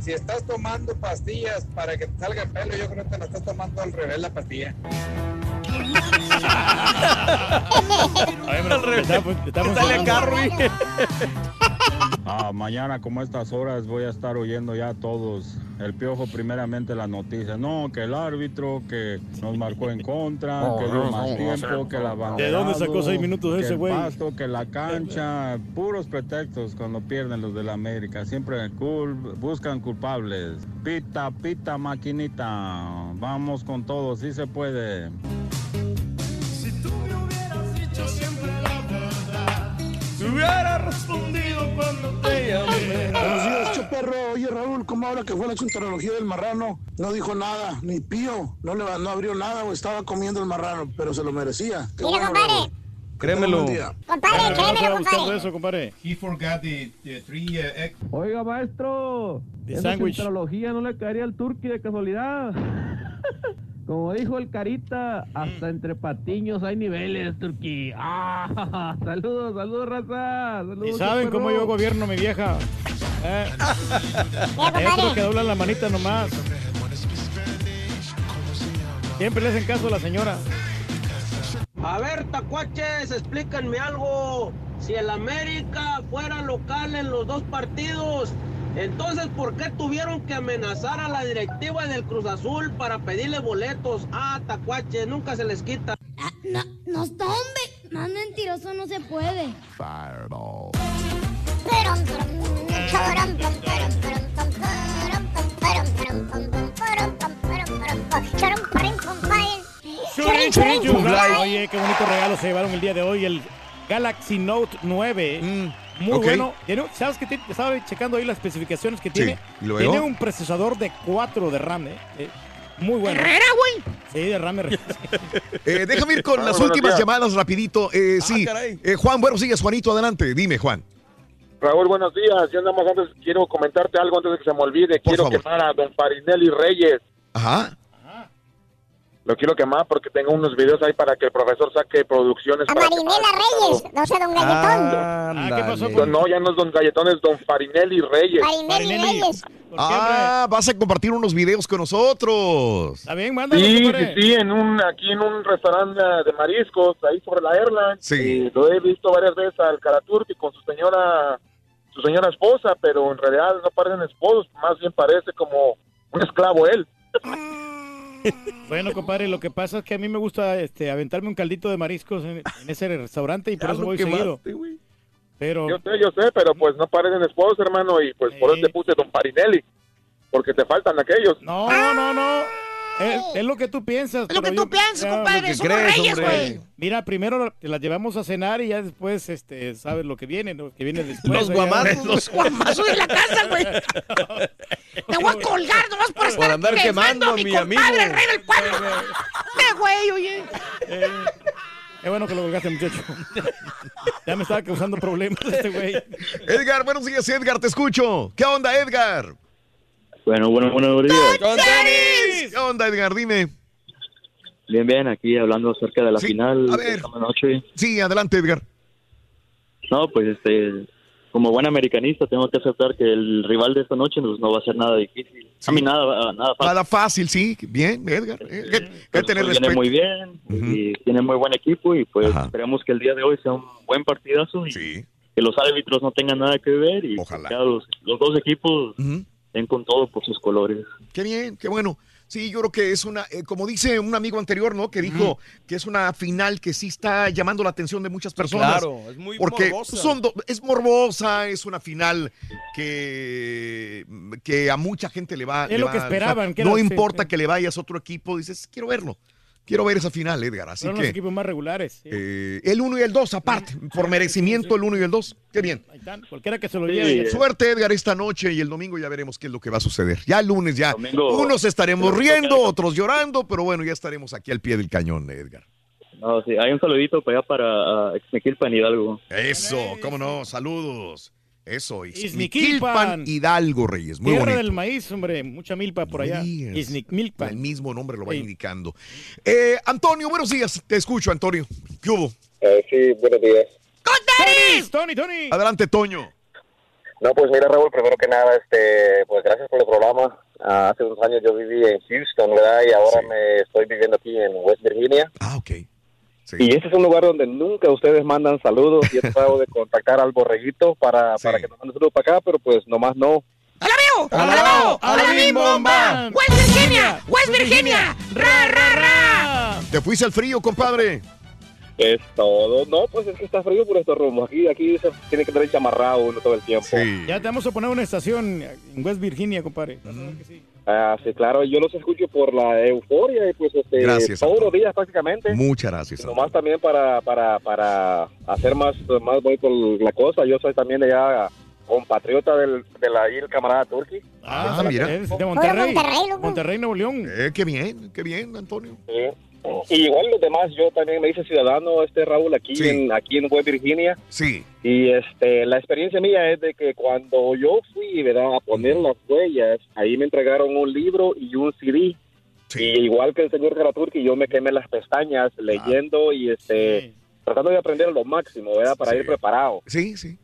si estás tomando pastillas para que te salga el pelo, yo creo que te la estás tomando al revés la pastilla. <laughs> <laughs> Ah, mañana como a estas horas voy a estar oyendo ya a todos. El piojo primeramente las noticias. No, que el árbitro que nos marcó en contra, que dio no, más no, tiempo, que la ¿De dónde sacó seis minutos que ese el güey? pasto, que la cancha, puros pretextos cuando pierden los de la América. Siempre cul- buscan culpables. Pita, pita, maquinita. Vamos con todo, sí se puede. Hubiera respondido cuando te llamé. Buenos días, Choperro. Oye, Raúl, ¿cómo ahora que fue la chuntarología del marrano? No dijo nada, ni pío. No, le, no abrió nada o estaba comiendo el marrano, pero se lo merecía. Qué Mira, bueno, compadre. Créemelo. Compadre, ¿Qué créemelo, compadre. eso, compadre? He forgot the, the three uh, egg. Oiga, maestro. De esa centrología no le caería al turqui de casualidad. <laughs> Como dijo el Carita, hasta entre patiños hay niveles, turqui. Ah, <laughs> saludos, saludos, raza. Saludos, ¿Y saben perro. cómo yo gobierno, mi vieja? ¿Eh? <laughs> Hay otros que doblan la manita nomás. Siempre le hacen caso a la señora. A ver, tacuaches, explíquenme algo. Si el América fuera local en los dos partidos, entonces ¿por qué tuvieron que amenazar a la directiva del Cruz Azul para pedirle boletos? Ah, tacuaches, nunca se les quita. No, no, hombre, más mentiroso no se puede. Fireball. Oye, qué bonito regalo se llevaron el día de hoy. El Galaxy Note 9. Muy bueno. Tiene- ¿Sabes qué? tiene? Estaba checando ahí las especificaciones que tiene. ¿y luego? Tiene un procesador de 4 de RAM. eh. Eh, muy bueno. Herrera, güey. Sí, de RAM. <laughs> Eh, déjame ir con Ah, las últimas días. llamadas rapidito. Eh, sí, Eh, Juan, buenos días, Juanito, adelante. Dime, Juan. Raúl, buenos días. Yo nada más antes quiero comentarte algo antes de que se me olvide. quiero favor. quemar a don Farinelli Reyes. Ajá. Lo quiero quemar porque tengo unos videos ahí para que el profesor saque producciones. A para Marinela. Reyes, no sé, don Galletón. Ah, ¿qué pasó? No, no, ya no es don Galletón, es don Farinelli Reyes. Farinelli Reyes. Ah, vas a compartir unos videos con nosotros. Está bien, Sí, sí, sí, en un, aquí en un restaurante de mariscos, ahí sobre la Airline. Sí. Y lo he visto varias veces al Karaturki con su señora, su señora esposa, pero en realidad no parecen esposos, más bien parece como un esclavo él. Bueno, compadre, lo que pasa es que a mí me gusta este, aventarme un caldito de mariscos en, en ese restaurante y por Ya eso voy seguido. Pero Yo sé, yo sé, pero pues no parecen esposos, hermano, y pues por eso te puse Don Parinelli, porque te faltan aquellos. No, no, no, no. Es, es lo que tú piensas. Es lo que yo- tú piensas, ya, compadre, lo que somos reyes, güey. Mira, primero te las llevamos a cenar y ya después, este, sabes lo que viene, lo que viene después. Los allá. guamazos. <laughs> Los guamazos de la casa, güey. Te voy a colgar nomás por estar Por andar quemando a mi amigo. compadre, el rey del pueblo. ¡Qué güey, oye! Es bueno que lo colgaste, muchacho. <laughs> ya me estaba causando problemas este güey. Edgar, buenos días, Edgar, te escucho. ¿Qué onda, Edgar? Bueno, bueno, buenos días. ¿Qué onda, Edgar? Dime. Bien, bien, aquí hablando acerca de la final a de ver. esta noche. Sí, adelante, Edgar. No, pues este, como buen americanista tengo que aceptar que el rival de esta noche pues, no va a ser nada difícil. A mí nada, nada fácil. Nada fácil, sí. Bien, Edgar. Hay que tener Pues, viene muy bien y tiene muy buen equipo y pues esperemos que el día de hoy sea un buen partidazo y que los árbitros no tengan nada que ver y que los, los dos equipos den con todo por sus colores. Qué bien, qué bueno. Sí, yo creo que es una, eh, como dice un amigo anterior, ¿no? Que dijo que es una final que sí está llamando la atención de muchas personas. Claro, es muy porque morbosa. Son do- es morbosa, es una final que, que a mucha gente le va. Es le lo va- que o sea, esperaban, que no importa sí. que le vayas a otro equipo, dices, quiero verlo. Quiero ver esa final, Edgar. Así Son los que equipos más regulares. sí. eh, el 1 y el 2, aparte, por merecimiento, el 1 y el 2. Qué bien. Ahí están, Cualquiera que se lo lleve. ya- Suerte, Edgar, esta noche y el domingo ya veremos qué es lo que va a suceder. Ya el lunes ya. Domingo- unos estaremos riendo, otros llorando, pero bueno, ya estaremos aquí al pie del cañón, Edgar. No, sí, hay un saludito para allá para uh, Exmequilpan Hidalgo. Eso, cómo no, saludos. Eso. Izmiquilpan Hidalgo Reyes, muy Tierra bonito. del maíz, hombre. Mucha milpa por allá. Yes. Izniquilpan. El mismo nombre lo va Sí. indicando. Eh, Antonio, buenos días. Te escucho, Antonio. ¿Qué hubo? Eh, sí, buenos días. Tony, Tony. Adelante, Toño. No, pues mira, Raúl, primero que nada, este, pues gracias por el programa. Ah, hace unos años yo viví en Houston, ¿verdad? Y ahora me estoy viviendo aquí en West Virginia. Ah, ok. Y este es un lugar donde nunca ustedes mandan saludos. Y he tratado de contactar al borreguito para, para que nos mande saludos para acá, pero pues nomás no. ¡Alabeo! ¡Alabim, bomba! ¡West Virginia! ¡West Virginia! ¡Ra, ra, ra! ¿Te fuiste al frío, compadre? Es todo. No, pues es que está frío por estos rumbos. Aquí, aquí se tiene que tener chamarrado uno todo el tiempo. Ya te vamos a poner una estación en West Virginia, compadre. Ah, sí, claro, yo los escucho por la euforia y pues este, Gracias, todos los días prácticamente. Muchas gracias. Nomás también para, para, para hacer más, más bonito la cosa. Yo soy también de allá compatriota del, de la, el camarada Turki. Ah, mira. Es de Monterrey. Monterrey. Monterrey, Nuevo León. Eh, qué bien, qué bien, Antonio. Sí. Y igual los demás, yo también me hice ciudadano, este Raúl, aquí Sí. en aquí en West Virginia. Sí. Y este la experiencia mía es de que cuando yo fui ¿verdad? a poner las huellas, ahí me entregaron un libro y un CD. Y igual que el señor Geraturki, yo me quemé las pestañas leyendo y este tratando de aprender lo máximo, ¿verdad? Para ir preparado. Sí, sí.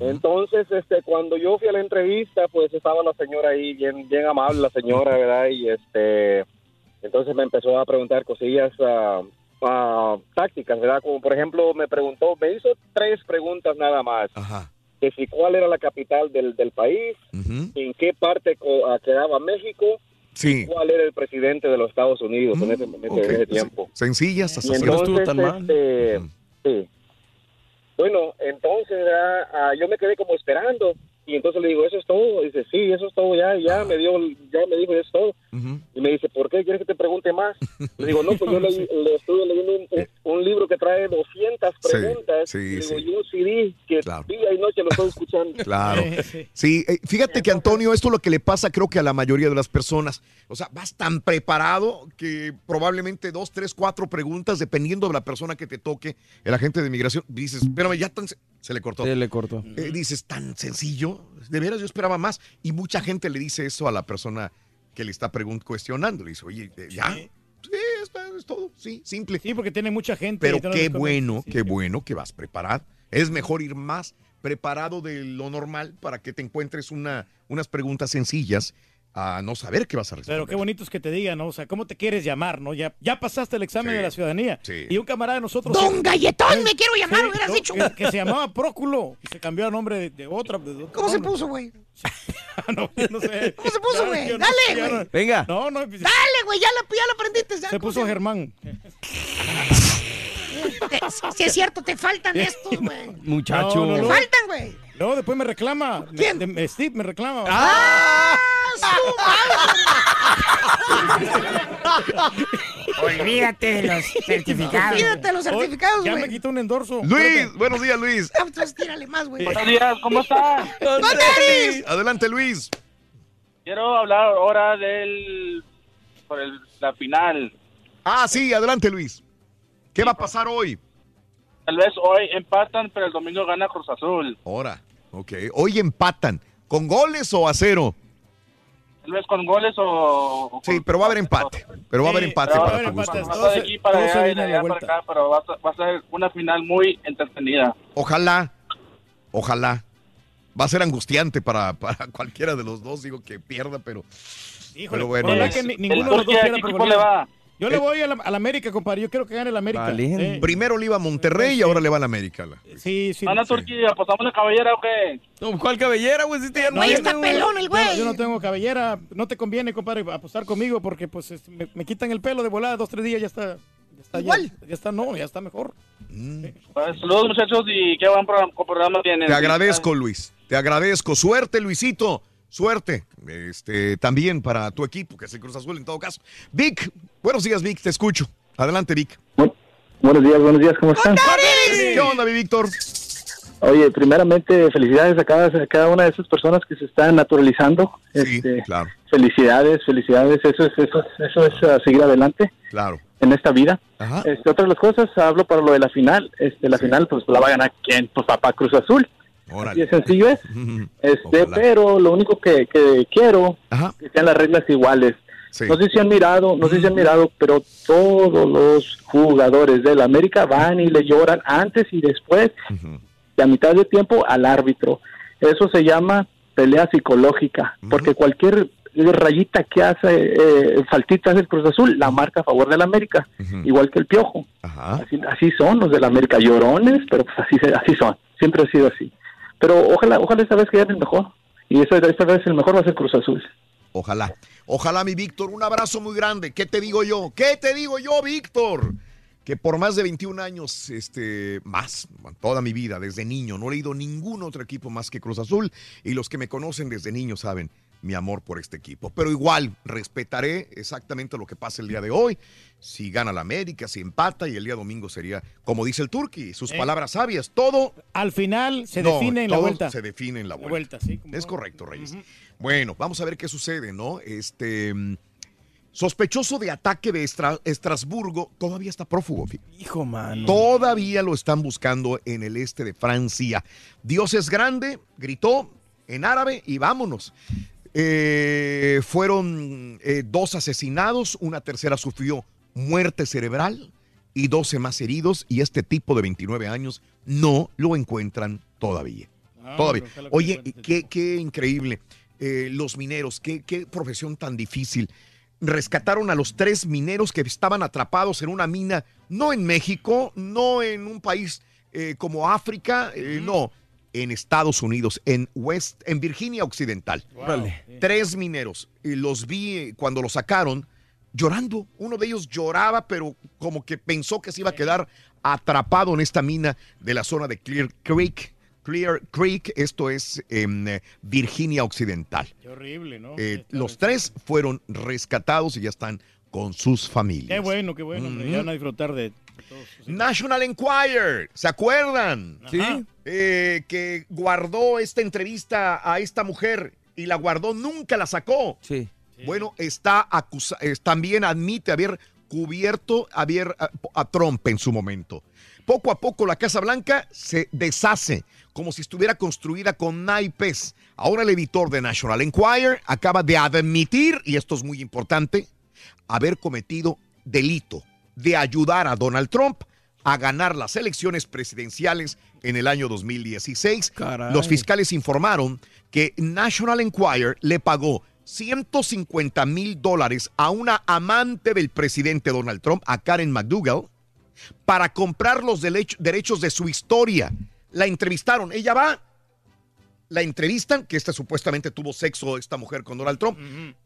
Entonces, este, cuando yo fui a la entrevista, pues estaba la señora ahí, bien, bien amable la señora, ¿verdad? Y este, entonces me empezó a preguntar cosillas ah, ah, tácticas, ¿verdad? Como por ejemplo, me preguntó, me hizo tres preguntas nada más. Que si cuál era la capital del, del país, en qué parte co- ah, quedaba México, Sí. cuál era el presidente de los Estados Unidos en ese, en ese- ese tiempo. Sencillas, hasta entonces, este, sí. Bueno, entonces yo me quedé como esperando y entonces le digo, ¿eso es todo? dice, sí, eso es todo ya, y ya me dio, ya me dijo, eso es todo. Y me dice, ¿por qué quieres que te pregunte más? Le digo, no, pues yo le, <laughs> le estuve leyendo un, un- un libro que trae 200 preguntas sí, y, digo, sí. y un CD que día y noche lo estoy escuchando. <laughs> Claro. Sí, eh, fíjate que Antonio, esto es lo que le pasa creo que a la mayoría de las personas. O sea, vas tan preparado que probablemente dos, tres, cuatro preguntas, dependiendo de la persona que te toque, el agente de migración, dices, espérame, ya tan... se- le cortó. Se le cortó. Eh, dices, tan sencillo. De veras, yo esperaba más. Y mucha gente le dice eso a la persona que le está cuestionando. Le dice, oye, eh, ya. Sí, es, es todo. Sí, simple. Sí, porque tiene mucha gente. Pero qué bueno, qué bueno que vas preparado. Es mejor ir más preparado de lo normal para que te encuentres una, unas preguntas sencillas a no saber qué vas a responder. Pero qué bonito es que te digan, ¿no? O sea, ¿cómo te quieres llamar, no? Ya, ya pasaste el examen de la ciudadanía. sí. Y un camarada de nosotros... Don Galletón Eh, me quiero llamar, sí, hubieras no, dicho. Que, que se llamaba Próculo y se cambió a nombre de, de otra. de otro ¿Cómo se puso, güey? <laughs> no, no sé. ¿Cómo se puso, güey? no Dale, güey. no- Venga. No, no. pues, Dale, güey, ya la, ya la aprendiste. ya, Se ¿cómo puso? Germán. Si es cierto, te faltan estos, güey. Muchacho. No, no, Te faltan, güey. No, después me reclama. Me- ¿Quién? de- Steve me reclama. ¡Ah! Olvídate de los <laughs> certificados. Olvídate de los certificados, Ya me güey. quitó un endorso. Luis, buenos días, Luis. Ah, Entonces tírale más, güey. Buenos días, ¿cómo estás? Adelante, Luis. Quiero hablar ahora del por el- la final. Ah, sí, adelante, Luis. ¿Qué va a pasar hoy? Tal vez hoy empatan, pero el domingo gana Cruz Azul. Ahora, ok. Hoy empatan. ¿Con goles o a cero? Tal vez con goles o... o Sí, pero va a haber empate. Pero va a haber Sí, empate pero para va a tu haber gusto. empate. Va a ser de aquí para allá y viene de a la allá para acá, pero va a, ser- va a ser una final muy entretenida. Ojalá, ojalá. Va a ser angustiante para, para <laughs> cualquiera de los dos, digo que pierda, pero, Híjole, pero bueno. ojalá es- que ni- ninguno de los dos pierda ¿qué por equipo goleada. le va? Yo le voy a la, a la América, compadre. Yo quiero que gane la América. Eh, Primero le iba a Monterrey y ahora le va a la América. la- sí, sí. ¿Gana sí. Turquía? ¿Apostamos la cabellera o qué? No, ¿Cuál cabellera, güey? Si este ya no Güey, hay, está pelón el Yo, güey. yo no tengo cabellera. No te conviene, compadre, apostar conmigo porque pues es- me, me quitan el pelo de volada. Dos, tres días ya está. Ya está, ya- Igual. Ya, está, no, ya está mejor. Pues, saludos muchachos y qué buen programa, programa tienen. Te agradezco, Luis. Te agradezco. Suerte, Luisito. Suerte. Este, también para tu equipo, que es el Cruz Azul en todo caso. Vic, buenos días, Vic. Te escucho. Adelante, Vic. Buenos días, buenos días, ¿cómo están? ¿Qué onda, mi Víctor? Oye, primeramente, felicidades a cada, a cada una de esas personas que se están naturalizando. Sí, Este, claro, Felicidades, felicidades, eso es, eso es, eso es uh, seguir adelante claro. en esta vida. Ajá. Este, otra de las cosas, hablo para lo de la final. Este, la final, pues la va a ganar quién? Pues papá Cruz Azul. Así Órale. de sencillo es. <laughs> Este, Ojalá. pero lo único que, que quiero Ajá. que sean las reglas iguales. Sí. No sé si han mirado, no sé si han mirado, pero todos los jugadores del América van y le lloran antes y después, Ujú. y a mitad de tiempo, al árbitro. Eso se llama pelea psicológica, porque cualquier rayita que hace, eh, faltitas del Cruz Azul, la marca a favor del América, igual que el Piojo. Así, así son los del América, llorones, pero pues así, así son, siempre ha sido así. Pero ojalá, ojalá esta vez que ganen mejor, y esta, esta vez el mejor va a ser Cruz Azul. Ojalá. Ojalá, mi Víctor. Un abrazo muy grande. ¿Qué te digo yo? ¿Qué te digo yo, Víctor? Que por más de 21 años, este, más, toda mi vida, desde niño, no he leído ningún otro equipo más que Cruz Azul. Y los que me conocen desde niño saben mi amor por este equipo. Pero igual, respetaré exactamente lo que pasa el día de hoy. Si gana la América, si empata, y el día domingo sería, como dice el Turqui, sus Eh. palabras sabias. Todo Al final se no, define en la todo vuelta. Se define en la La vuelta. vuelta, sí. como- Es correcto, Reyes. Bueno, vamos a ver qué sucede, ¿no? Este mm, sospechoso de ataque de Estra- Estrasburgo todavía está prófugo. Hijo, mano. Todavía lo están buscando en el este de Francia. Dios es grande, gritó en árabe y vámonos. Eh, fueron eh, dos asesinados, una tercera sufrió muerte cerebral y 12 más heridos y este tipo de 29 años no lo encuentran todavía. Ah, todavía. Oye, qué, qué increíble. Eh, los mineros, qué, qué profesión tan difícil. Rescataron a los tres mineros que estaban atrapados en una mina, no en México, no en un país eh, como África, eh, no, en Estados Unidos, en West, en Virginia Occidental. Tres mineros. Y los vi eh, cuando los sacaron llorando. Uno de ellos lloraba, pero como que pensó que se iba a quedar atrapado en esta mina de la zona de Clear Creek. Clear Creek, esto es en eh, Virginia Occidental. Qué horrible, ¿no? Eh, los tres fueron rescatados y ya están con sus familias. Qué bueno, qué bueno. Ya van a disfrutar de National Enquirer, ¿se acuerdan? Sí. Eh, que guardó esta entrevista a esta mujer y la guardó, nunca la sacó. Sí. Bueno, está acusa es- también admite haber cubierto haber, a, a Trump en su momento. Poco a poco la Casa Blanca se deshace, como si estuviera construida con naipes. Ahora el editor de National Enquirer acaba de admitir, y esto es muy importante, haber cometido delito de ayudar a Donald Trump a ganar las elecciones presidenciales en el año 2016. Caray. Los fiscales informaron que National Enquirer le pagó 150 mil dólares a una amante del presidente Donald Trump, a Karen McDougall, para comprar los derech- derechos de su historia. La entrevistaron. Ella va la entrevistan, que esta supuestamente tuvo sexo esta mujer con Donald Trump,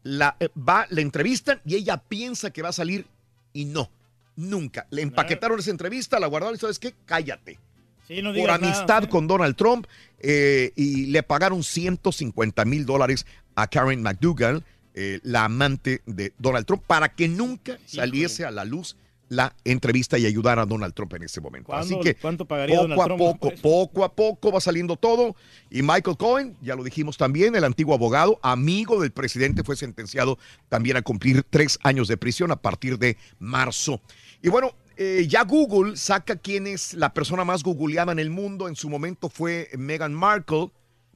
la, eh, va, la entrevistan y ella piensa que va a salir y no, nunca. Le empaquetaron esa entrevista, la guardaron y sabes qué, cállate. por amistad con Donald Trump eh, y le pagaron 150 mil dólares a Karen McDougall, eh, la amante de Donald Trump, para que nunca saliese a la luz la entrevista y ayudar a Donald Trump en ese momento. Así que ¿cuánto pagaría poco Donald a poco, poco a poco va saliendo todo. Y Michael Cohen, ya lo dijimos también, el antiguo abogado, amigo del presidente, fue sentenciado también a cumplir tres años de prisión a partir de marzo. Y bueno, eh, ya Google saca quién es la persona más googleada en el mundo. En su momento fue Meghan Markle,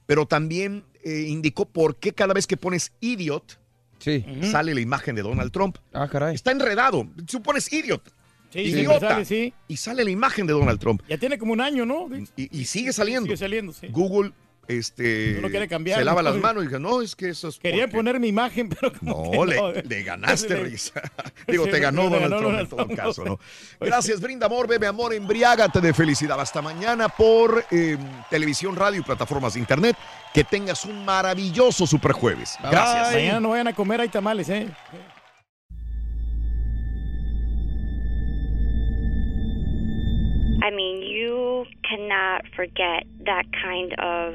pero también eh, indicó por qué cada vez que pones idiot, Sí. Sale la imagen de Donald Trump. Ah, caray. Está enredado. Supones idiot. Sí, Idiota. sale, sí. Y sale la imagen de Donald Trump. Ya tiene como un año, ¿no? Y, y sigue saliendo. Sigue saliendo, sí. Google este, No quiere cambiar, se lava ¿no? las <laughs> manos y dice, no, es que eso es Quería porque- poner mi imagen, pero como No, que le, le ganaste <laughs> risa. <laughs> Digo, Sí, te ganó Donald ganó Trump Donald en todo caso, no ¿no? Gracias, brinda amor, bebe amor, embriágate de felicidad. Hasta mañana por eh, televisión, radio y plataformas de internet. Que tengas un maravilloso superjueves. Gracias. Mañana no vayan a comer, hay tamales, ¿eh? I mean, you cannot forget that kind of